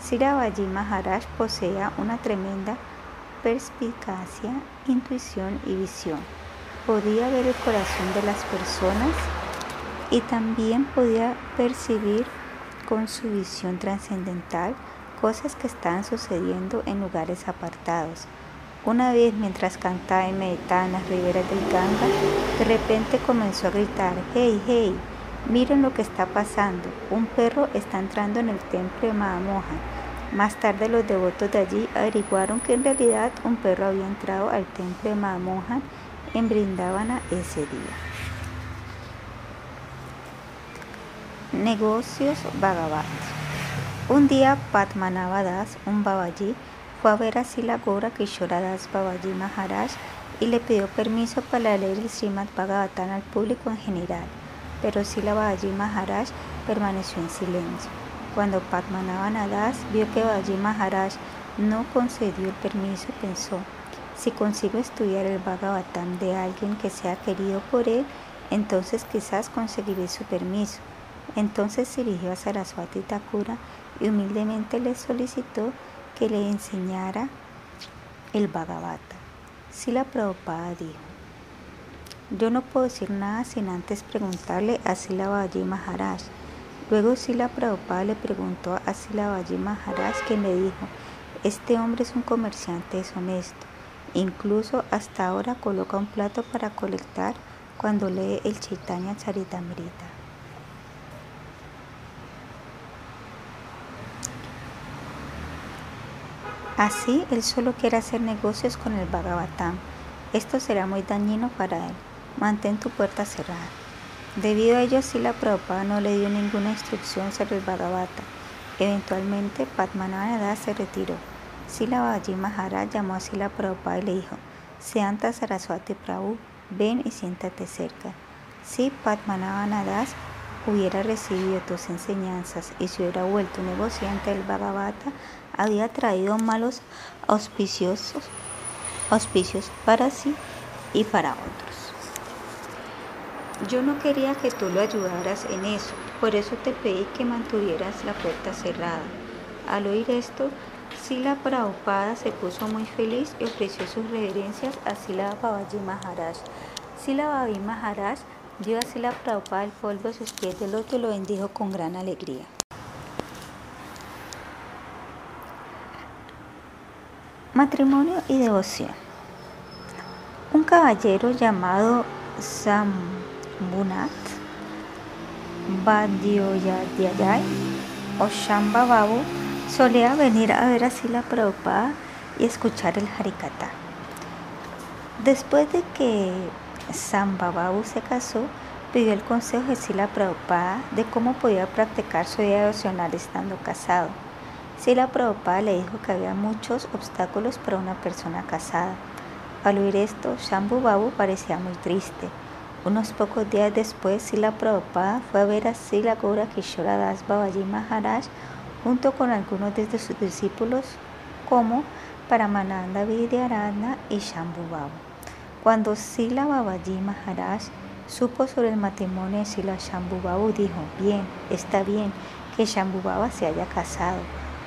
Siravaji Maharaj poseía una tremenda perspicacia, intuición y visión. Podía ver el corazón de las personas y también podía percibir con su visión trascendental cosas que estaban sucediendo en lugares apartados. Una vez mientras cantaba y meditaba en las riberas del Ganga, de repente comenzó a gritar, hey, hey, miren lo que está pasando, un perro está entrando en el templo de Mahamohan. Más tarde los devotos de allí averiguaron que en realidad un perro había entrado al templo de Mahamohan en Brindavana ese día. Negocios Bhagavat. Un día Padmanabha Das, un babaji, fue a ver a Sila Gora Kishoradas Babaji Maharaj y le pidió permiso para leer el Srimad Bhagavatam al público en general, pero Sila Babaji Maharaj permaneció en silencio. Cuando Padmanabha Das vio que Babaji Maharaj no concedió el permiso, pensó, si consigo estudiar el Bhagavatam de alguien que sea querido por él, entonces quizás conseguiré su permiso. Entonces se dirigió a Saraswati Thakura y humildemente le solicitó que le enseñara el Bhagavata. Sila Prabhupada dijo, yo no puedo decir nada sin antes preguntarle a Sila Babaji Maharaj. Luego Sila Prabhupada le preguntó a Sila Babaji Maharaj que le dijo, este hombre es un comerciante deshonesto. Incluso hasta ahora coloca un plato para colectar cuando lee el Chaitanya Charitamrita. Así, él solo quiere hacer negocios con el Bhagavatam. Esto será muy dañino para él. Mantén tu puerta cerrada. Debido a ello, Sila Prabhupada no le dio ninguna instrucción sobre el Bhagavata. Eventualmente, Padmanabha se retiró. Sila Babaji Maharaj llamó a Sila Prabhupada y le dijo, Seanta Saraswati Prabhu, ven y siéntate cerca. Si Padmanabha Das hubiera recibido tus enseñanzas y se hubiera vuelto negociante del Bhagavata, había traído malos auspicios, auspicios para sí y para otros. Yo no quería que tú lo ayudaras en eso, por eso te pedí que mantuvieras la puerta cerrada. Al oír esto, Sila Prabhupada se puso muy feliz y ofreció sus reverencias a Sila Babaji Maharaj. Sila Babaji Maharaj dio a Sila Prabhupada el polvo de sus pies del loto y lo bendijo con gran alegría. Matrimonio y devoción. Un caballero llamado Sambunat Badioyadhyayay o Shamba Babu solía venir a ver a Sila Prabhupada y escuchar el Harikata. Después de que Babu se casó, pidió el consejo de Sila Prabhupada de cómo podía practicar su vida devocional estando casado. Sila Prabhupada le dijo que había muchos obstáculos para una persona casada. Al oír esto, Shambhu Babu parecía muy triste. Unos pocos días después, Sila Prabhupada fue a ver a Sila Gaura Kishora Das Babaji Maharaj junto con algunos de sus discípulos como Paramananda Vidyaradna y Shambhu Babu. Cuando Sila Babaji Maharaj supo sobre el matrimonio de Sila Shambhu Babu, dijo, bien, está bien que Shambhu Baba se haya casado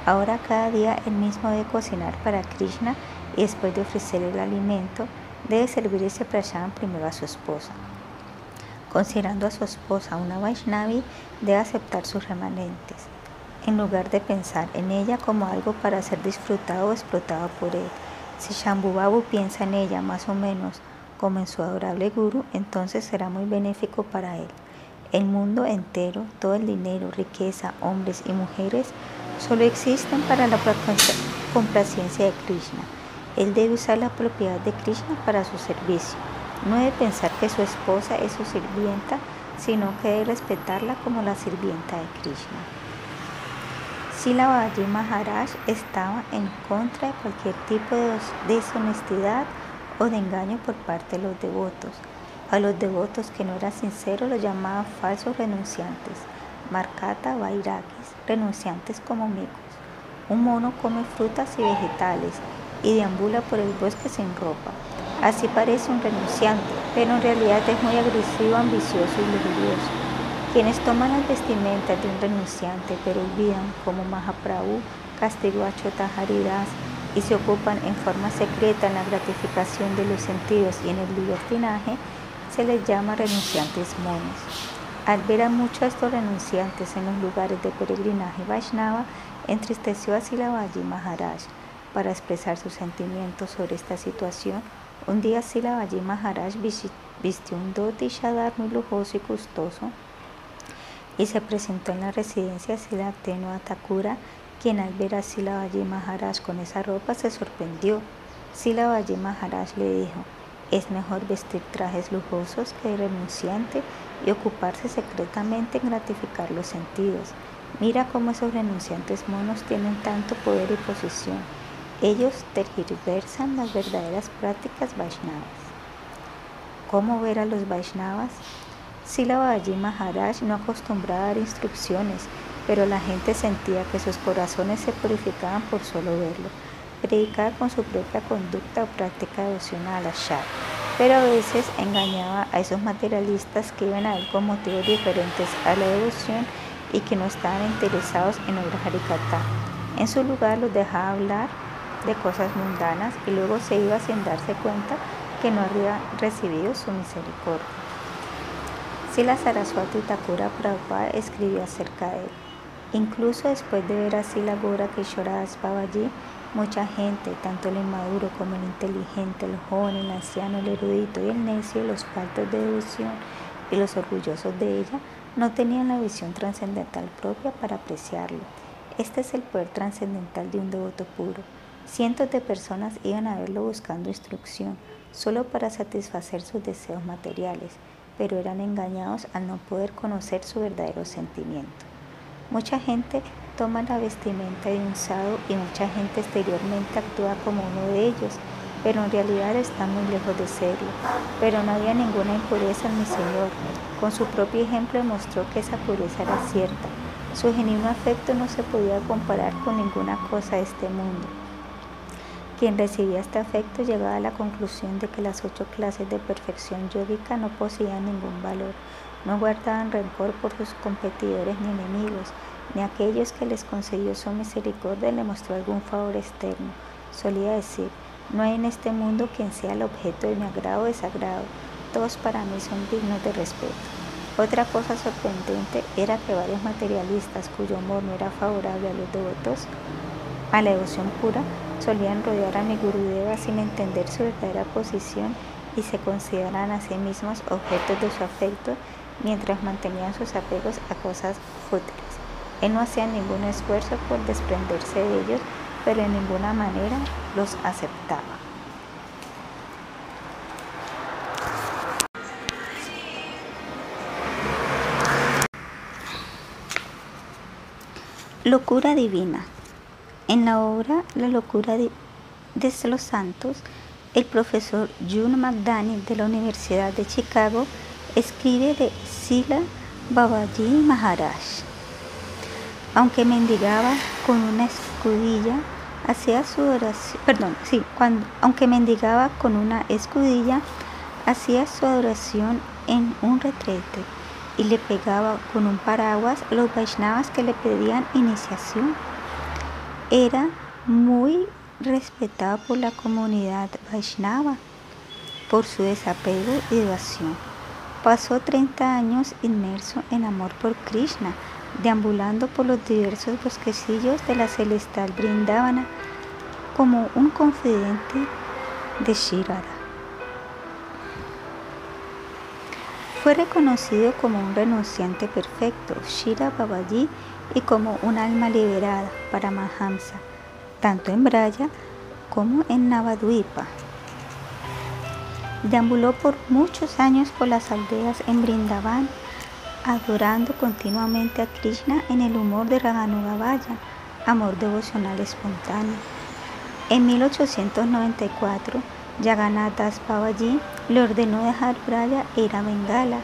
Ahora cada día él mismo debe cocinar para Krishna y después de ofrecer el alimento, debe servir ese prashadam primero a su esposa. Considerando a su esposa una Vaishnavi, debe aceptar sus remanentes, en lugar de pensar en ella como algo para ser disfrutado o explotado por él. Si Shambhu piensa en ella más o menos como en su adorable guru, entonces será muy benéfico para él. El mundo entero, todo el dinero, riqueza, hombres y mujeres solo existen para la complacencia de Krishna. Él debe usar la propiedad de Krishna para su servicio. No debe pensar que su esposa es su sirvienta, sino que debe respetarla como la sirvienta de Krishna. Sila Maharaj estaba en contra de cualquier tipo de deshonestidad o de engaño por parte de los devotos. A los devotos que no eran sinceros los llamaban falsos renunciantes. Markata Vairagis, renunciantes como micos. Un mono come frutas y vegetales y deambula por el bosque sin ropa. Así parece un renunciante, pero en realidad es muy agresivo, ambicioso y lujurioso. Quienes toman las vestimentas de un renunciante pero olvidan como Mahaprabhu castigó a Chotaharidas y se ocupan en forma secreta en la gratificación de los sentidos y en el libertinaje, se les llama renunciantes monos. Al ver a muchos de estos renunciantes en los lugares de peregrinaje Vaishnava, entristeció a Silavaji Maharaj. Para expresar sus sentimientos sobre esta situación, un día Silavaji Maharaj vistió un dhoti shadar muy lujoso y costoso y se presentó en la residencia Silateno Atakura, quien al ver a Silavaji Maharaj con esa ropa se sorprendió. Silavaji Maharaj le dijo, es mejor vestir trajes lujosos que renunciante y ocuparse secretamente en gratificar los sentidos. Mira cómo esos renunciantes monos tienen tanto poder y posición. Ellos tergiversan las verdaderas prácticas Vaishnavas. ¿Cómo ver a los Vaishnavas? Sila Babaji Maharaj no acostumbraba a dar instrucciones, pero la gente sentía que sus corazones se purificaban por solo verlo. Predicaba con su propia conducta o práctica devocional a Shah, pero a veces engañaba a esos materialistas que iban a él con motivos diferentes a la devoción y que no estaban interesados en obrar Harikata. En su lugar los dejaba hablar de cosas mundanas y luego se iba sin darse cuenta que no había recibido su misericordia. Sila Saraswati Thakura Prabhupada escribió acerca de él. Incluso después de ver a Sila Gora Kishoras Babaji, mucha gente, tanto el inmaduro como el inteligente, el joven, el anciano, el erudito y el necio, los faltos de devoción y los orgullosos de ella, no tenían la visión trascendental propia para apreciarlo. Este es el poder trascendental de un devoto puro. Cientos de personas iban a verlo buscando instrucción, solo para satisfacer sus deseos materiales, pero eran engañados al no poder conocer su verdadero sentimiento. Mucha gente toma la vestimenta de un sadhu y mucha gente exteriormente actúa como uno de ellos, pero en realidad está muy lejos de serlo. Pero no había ninguna impureza en mi Señor. Con su propio ejemplo mostró que esa pureza era cierta. Su genuino afecto no se podía comparar con ninguna cosa de este mundo. Quien recibía este afecto llegaba a la conclusión de que las ocho clases de perfección yógica no poseían ningún valor, no guardaban rencor por sus competidores ni enemigos, ni aquellos que les concedió su misericordia le mostró algún favor externo. Solía decir, no hay en este mundo quien sea el objeto de mi agrado o desagrado, todos para mí son dignos de respeto. Otra cosa sorprendente era que varios materialistas cuyo amor no era favorable a los devotos a la devoción pura solían rodear a mi Gurudeva sin entender su verdadera posición y se consideraban a sí mismos objetos de su afecto mientras mantenían sus apegos a cosas fútiles. Él no hacía ningún esfuerzo por desprenderse de ellos, pero en ninguna manera los aceptaba. Locura divina. En la obra La locura de, los santos, el profesor June McDaniel de la Universidad de Chicago escribe de Sila Babaji Maharaj. Aunque mendigaba con una escudilla, hacía su perdón, sí, cuando, aunque mendigaba con una escudilla, hacía su adoración en un retrete y le pegaba con un paraguas los Vaishnavas que le pedían iniciación era muy respetado por la comunidad Vaishnava por su desapego y devoción. Pasó 30 años inmerso en amor por Krishna, deambulando por los diversos bosquecillos de la celestial Brindavana como un confidente de Shirada. Fue reconocido como un renunciante perfecto, Shira Babaji, y como un alma liberada para Mahamsa, tanto en Braya como en Navadvipa. Deambuló por muchos años por las aldeas en Brindavan, adorando continuamente a Krishna en el humor de Raganugavaya, amor devocional espontáneo. En 1894, Jagannath Das Babaji le ordenó dejar Braya e ir a Bengala.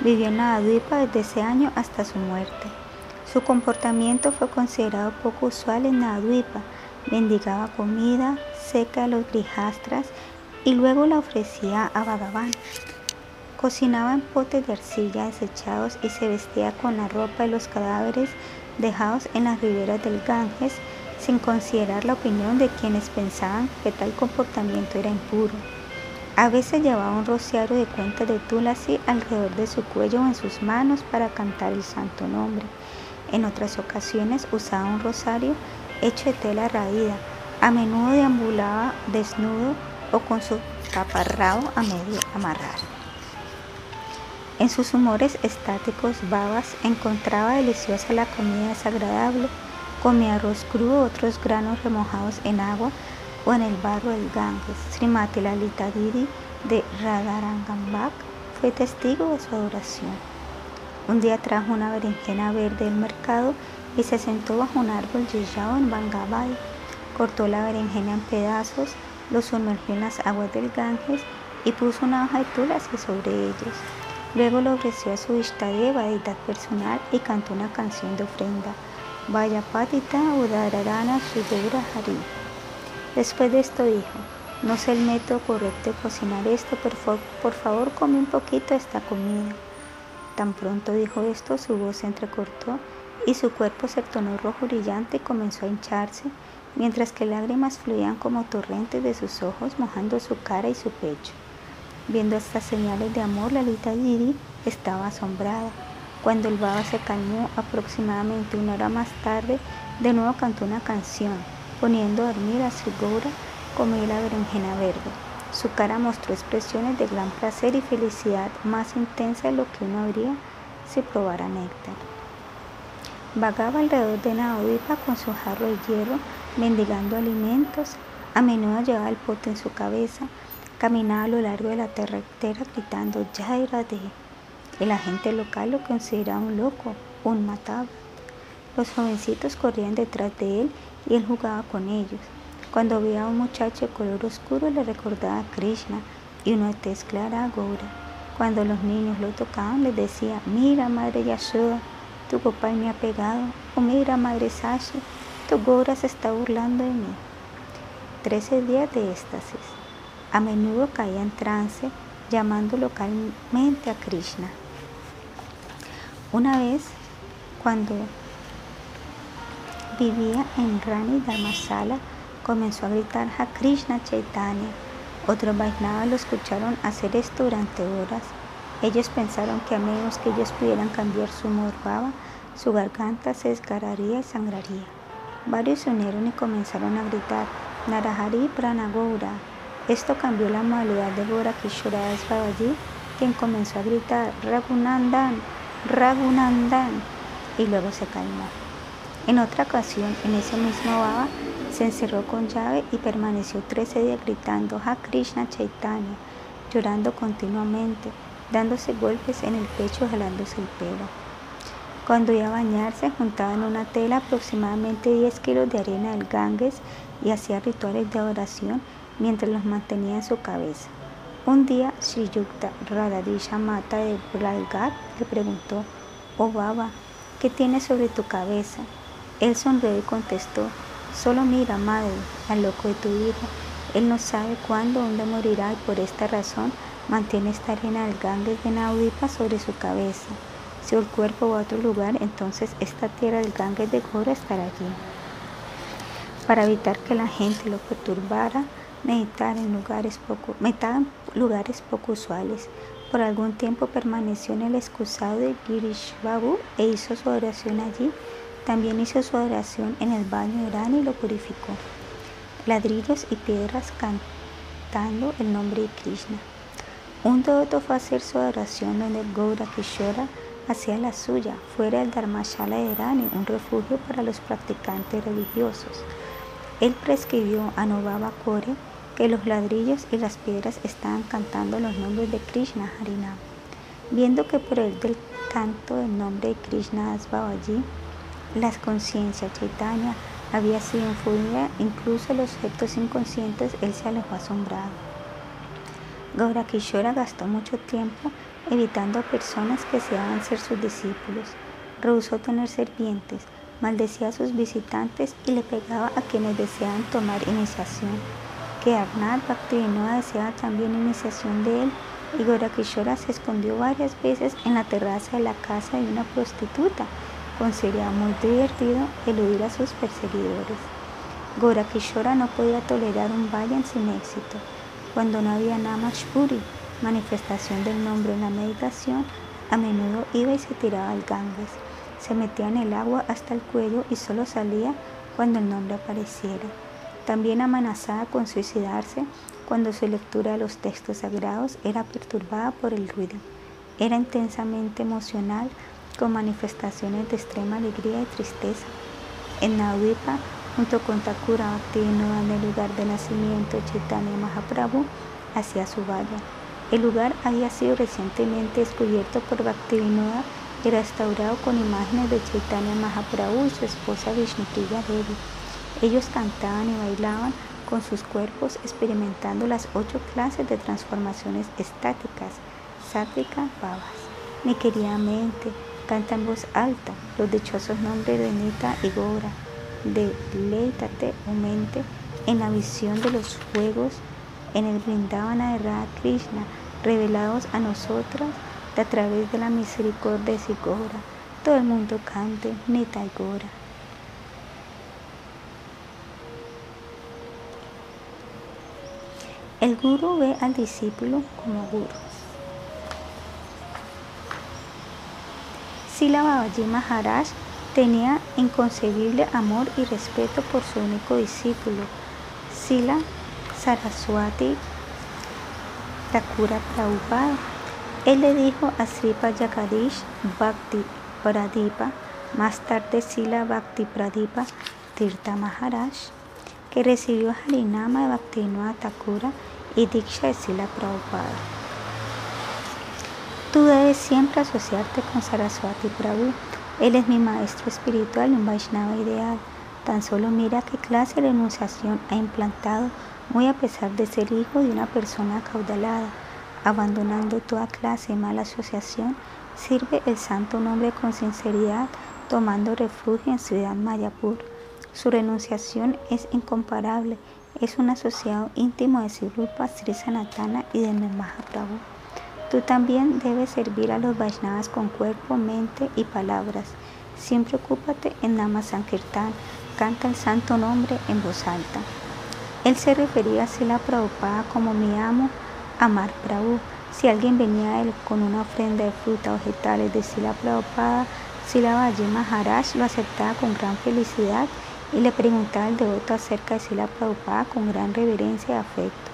Vivió en Navadvipa desde ese año hasta su muerte. Su comportamiento fue considerado poco usual en Nadwipa. Mendigaba comida seca a los grijastras y luego la ofrecía a Bhagavan. Cocinaba en potes de arcilla desechados y se vestía con la ropa de los cadáveres dejados en las riberas del Ganges sin considerar la opinión de quienes pensaban que tal comportamiento era impuro. A veces llevaba un rociario de cuentas de Tulasi alrededor de su cuello o en sus manos para cantar el santo nombre. En otras ocasiones usaba un rosario hecho de tela raída. A menudo deambulaba desnudo o con su taparrado a medio amarrar. En sus humores estáticos, babas encontraba deliciosa la comida desagradable. Comía arroz crudo, otros granos remojados en agua o en el barro del Ganges. Srimati Lalita Didi de Radharangambak fue testigo de su adoración. Un día trajo una berenjena verde del mercado y se sentó bajo un árbol yeyao en Bangabai. cortó la berenjena en pedazos, lo sumergió en las aguas del Ganges y puso una hoja de tulasi sobre ellos. Luego lo ofreció a su Ishtadeva, deidad personal, y cantó una canción de ofrenda. Vaya patita udararana sudura hari. Después de esto dijo, no sé el método correcto de cocinar esto, pero por favor come un poquito esta comida. Tan pronto dijo esto, su voz se entrecortó y su cuerpo se tornó rojo brillante y comenzó a hincharse, mientras que lágrimas fluían como torrentes de sus ojos mojando su cara y su pecho. Viendo estas señales de amor, la Lita Giri estaba asombrada. Cuando el baba se calmó aproximadamente una hora más tarde, de nuevo cantó una canción, poniendo a dormir a Sigora comió la berenjena verde. Su cara mostró expresiones de gran placer y felicidad más intensa de lo que uno habría si probara néctar. Vagaba alrededor de Naodipa con su jarro de hierro, mendigando alimentos. A menudo llevaba el pote en su cabeza. Caminaba a lo largo de la terretera gritando Yaira de. El agente local lo consideraba un loco, un matado. Los jovencitos corrían detrás de él y él jugaba con ellos. Cuando veía a un muchacho de color oscuro le recordaba a Krishna y de tez clara a Gaura. Cuando los niños lo tocaban les decía, mira madre Yashoda, tu papá me ha pegado, o mira madre Sashi, tu Gaura se está burlando de mí. Trece días de éxtasis. A menudo caía en trance llamando localmente a Krishna. Una vez, cuando vivía en Rani Dharmasala, comenzó a gritar a Krishna Chaitanya. Otros Vaisnavas lo escucharon hacer esto durante horas. Ellos pensaron que a menos que ellos pudieran cambiar su humor su garganta se desgarraría y sangraría. Varios se unieron y comenzaron a gritar Narahari Pranagora. Esto cambió la modalidad de Gora Kishora Babaji, quien comenzó a gritar Ragunandan, Ragunandan, y luego se calmó. En otra ocasión, en ese mismo Baba, se encerró con llave y permaneció 13 días gritando Ha Krishna Chaitanya, llorando continuamente, dándose golpes en el pecho, jalándose el pelo. Cuando iba a bañarse, juntaba en una tela aproximadamente 10 kilos de arena del Ganges y hacía rituales de adoración mientras los mantenía en su cabeza. Un día, Sri Yukta Radadisha Mata de Bralgat le preguntó, Oh Baba, ¿qué tienes sobre tu cabeza? Él sonrió y contestó, Solo mira, madre, al loco de tu hijo. Él no sabe cuándo dónde morirá y por esta razón mantiene esta arena del Ganges de Naudipa sobre su cabeza. Si el cuerpo va a otro lugar, entonces esta tierra del Ganges de Gora estará allí. Para evitar que la gente lo perturbara, meditar en lugares poco, en lugares poco usuales. Por algún tiempo permaneció en el excusado de Girish Babu e hizo su oración allí también hizo su adoración en el baño de Rani y lo purificó. Ladrillos y piedras cantando el nombre de Krishna. Un devoto fue a hacer su adoración donde Gaura Kishora hacía la suya, fuera del Dharmashala de Rani, un refugio para los practicantes religiosos. Él prescribió a Novaba Kore que los ladrillos y las piedras estaban cantando los nombres de Krishna Harinam. Viendo que por el del canto el nombre de Krishna Asbabaji la conciencia Chaitanya había sido influida incluso los objetos inconscientes, él se alejó asombrado. Gaura Kishora gastó mucho tiempo evitando a personas que deseaban ser sus discípulos. Rehusó tener serpientes, maldecía a sus visitantes y le pegaba a quienes deseaban tomar iniciación. Que Arnad Bhaktivinoda deseaba también iniciación de él y Gaura Kishora se escondió varias veces en la terraza de la casa de una prostituta consideraba muy divertido eludir a sus perseguidores. Gora Kishora no podía tolerar un vayan sin éxito. Cuando no había Namashpuri, manifestación del nombre en la meditación, a menudo iba y se tiraba al Ganges. Se metía en el agua hasta el cuello y solo salía cuando el nombre apareciera. También amenazaba con suicidarse cuando su lectura de los textos sagrados era perturbada por el ruido. Era intensamente emocional con manifestaciones de extrema alegría y tristeza. En Naudipa, junto con Thakura Bhaktivinoda en el lugar de nacimiento de Chaitanya Mahaprabhu, hacia su valla. El lugar había sido recientemente descubierto por Bhaktivinoda y restaurado con imágenes de Chaitanya Mahaprabhu y su esposa Vishnupriya Devi. Ellos cantaban y bailaban con sus cuerpos experimentando las ocho clases de transformaciones estáticas, sátrica, babas. Mi querida mente, canta en voz alta los dichosos nombres de Nita y Gora. Deleítate, o mente, en la visión de los juegos en el Vrindavana de Radha Krishna, revelados a nosotras a través de la misericordia de Gora. Todo el mundo cante Nita y Gora. El guru ve al discípulo como guru. Sila Babaji Maharaj tenía inconcebible amor y respeto por su único discípulo, Sila Saraswati Thakura Prabhupada. Él le dijo a Sripa Jagadish Bhakti Pradipa, más tarde Sila Bhakti Pradipa Tirtha Maharaj, que recibió Harinama de Bhaktivinoda Thakura y Diksha de Sila Prabhupada. Tú debes siempre asociarte con Saraswati Prabhu. Él es mi maestro espiritual y un Vaishnava ideal. Tan solo mira qué clase de renunciación ha implantado, muy a pesar de ser hijo de una persona acaudalada. Abandonando toda clase de mala asociación, sirve el santo nombre con sinceridad, tomando refugio en Ciudad Mayapur. Su renunciación es incomparable es un asociado íntimo de Sirupa, Sri Sanatana y de Mahaprabhu. Tú también debes servir a los Vaishnavas con cuerpo, mente y palabras. Siempre ocúpate en Nama Sankirtan, canta el santo nombre en voz alta. Él se refería a Sila Prabhupada como mi amo, Amar Prabhu. Si alguien venía a él con una ofrenda de fruta o vegetales de Sila Prabhupada, Sila Valle Maharaj lo aceptaba con gran felicidad y le preguntaba al devoto acerca de Sila Prabhupada con gran reverencia y afecto.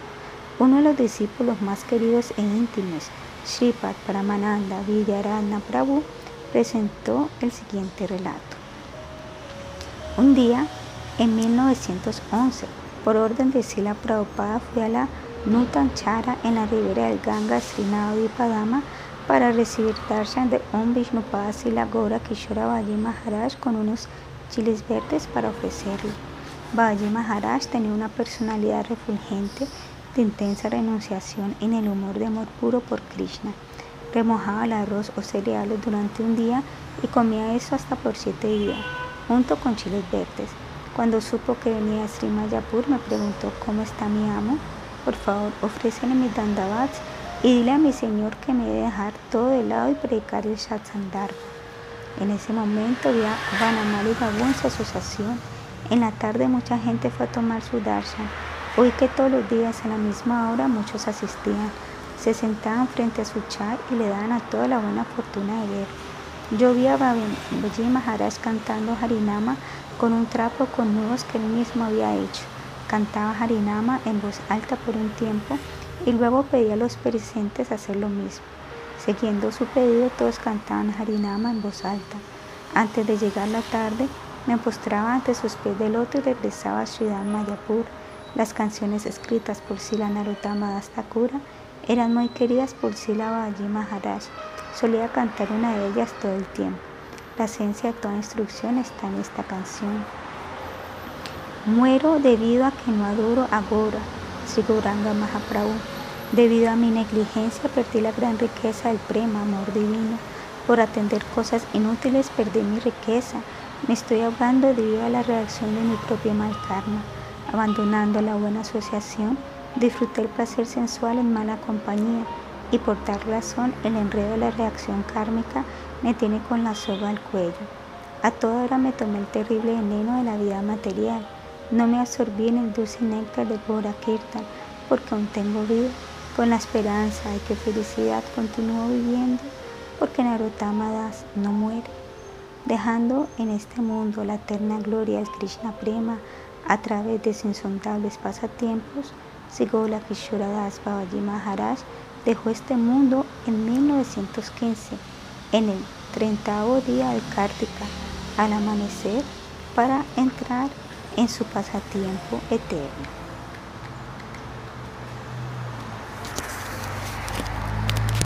Uno de los discípulos más queridos e íntimos, Sripad Paramananda Vidyarana Prabhu, presentó el siguiente relato. Un día, en 1911, por orden de Sila Prabhupada, fui a la Nutanchara en la ribera del Ganga Srinavadipadama para recibir darshan de Om Vishnupada Sila Gora Kishora Maharaj con unos chiles verdes para ofrecerle. Babaji Maharaj tenía una personalidad refulgente de intensa renunciación en el humor de amor puro por Krishna. Remojaba el arroz o cereales durante un día y comía eso hasta por siete días, junto con chiles verdes. Cuando supo que venía a Sri Mayapur, me preguntó cómo está mi amo. Por favor, ofrécele mis dandavats y dile a mi señor que me debe dejar todo de lado y predicar el Satsandharma. En ese momento vi a y en su asociación. En la tarde mucha gente fue a tomar su darshan. Hoy que todos los días a la misma hora muchos asistían. Se sentaban frente a su chai y le daban a toda la buena fortuna de ver. Yo vi a Babaji Maharaj cantando Harinama con un trapo con nudos que él mismo había hecho. Cantaba Harinama en voz alta por un tiempo y luego pedía a los presentes hacer lo mismo. Siguiendo su pedido, todos cantaban Harinama en voz alta. Antes de llegar la tarde, me postraba ante sus pies de loto y regresaba a Ciudad Mayapur. Las canciones escritas por Sila Narottama Das eran muy queridas por Sila Babaji Maharaj. Solía cantar una de ellas todo el tiempo. La esencia de toda instrucción está en esta canción. Muero debido a que no adoro a Gora, Siguranga Mahaprabhu. Debido a mi negligencia perdí la gran riqueza del prema, amor divino. Por atender cosas inútiles perdí mi riqueza. Me estoy ahogando debido a la reacción de mi propio mal karma. Abandonando la buena asociación, disfruté el placer sensual en mala compañía y por tal razón el enredo de la reacción kármica me tiene con la soga al cuello. A toda hora me tomé el terrible veneno de la vida material. No me absorbí en el dulce néctar de Gora Kirtan porque aún tengo vida con la esperanza de que felicidad continúo viviendo, porque Narottama Das no muere, dejando en este mundo la eterna gloria del Krishna Prema a través de sus insondables pasatiempos, Sigola Kishora Das Babaji Maharaj dejó este mundo en 1915, en el 30 día del Kartika, al amanecer, para entrar en su pasatiempo eterno.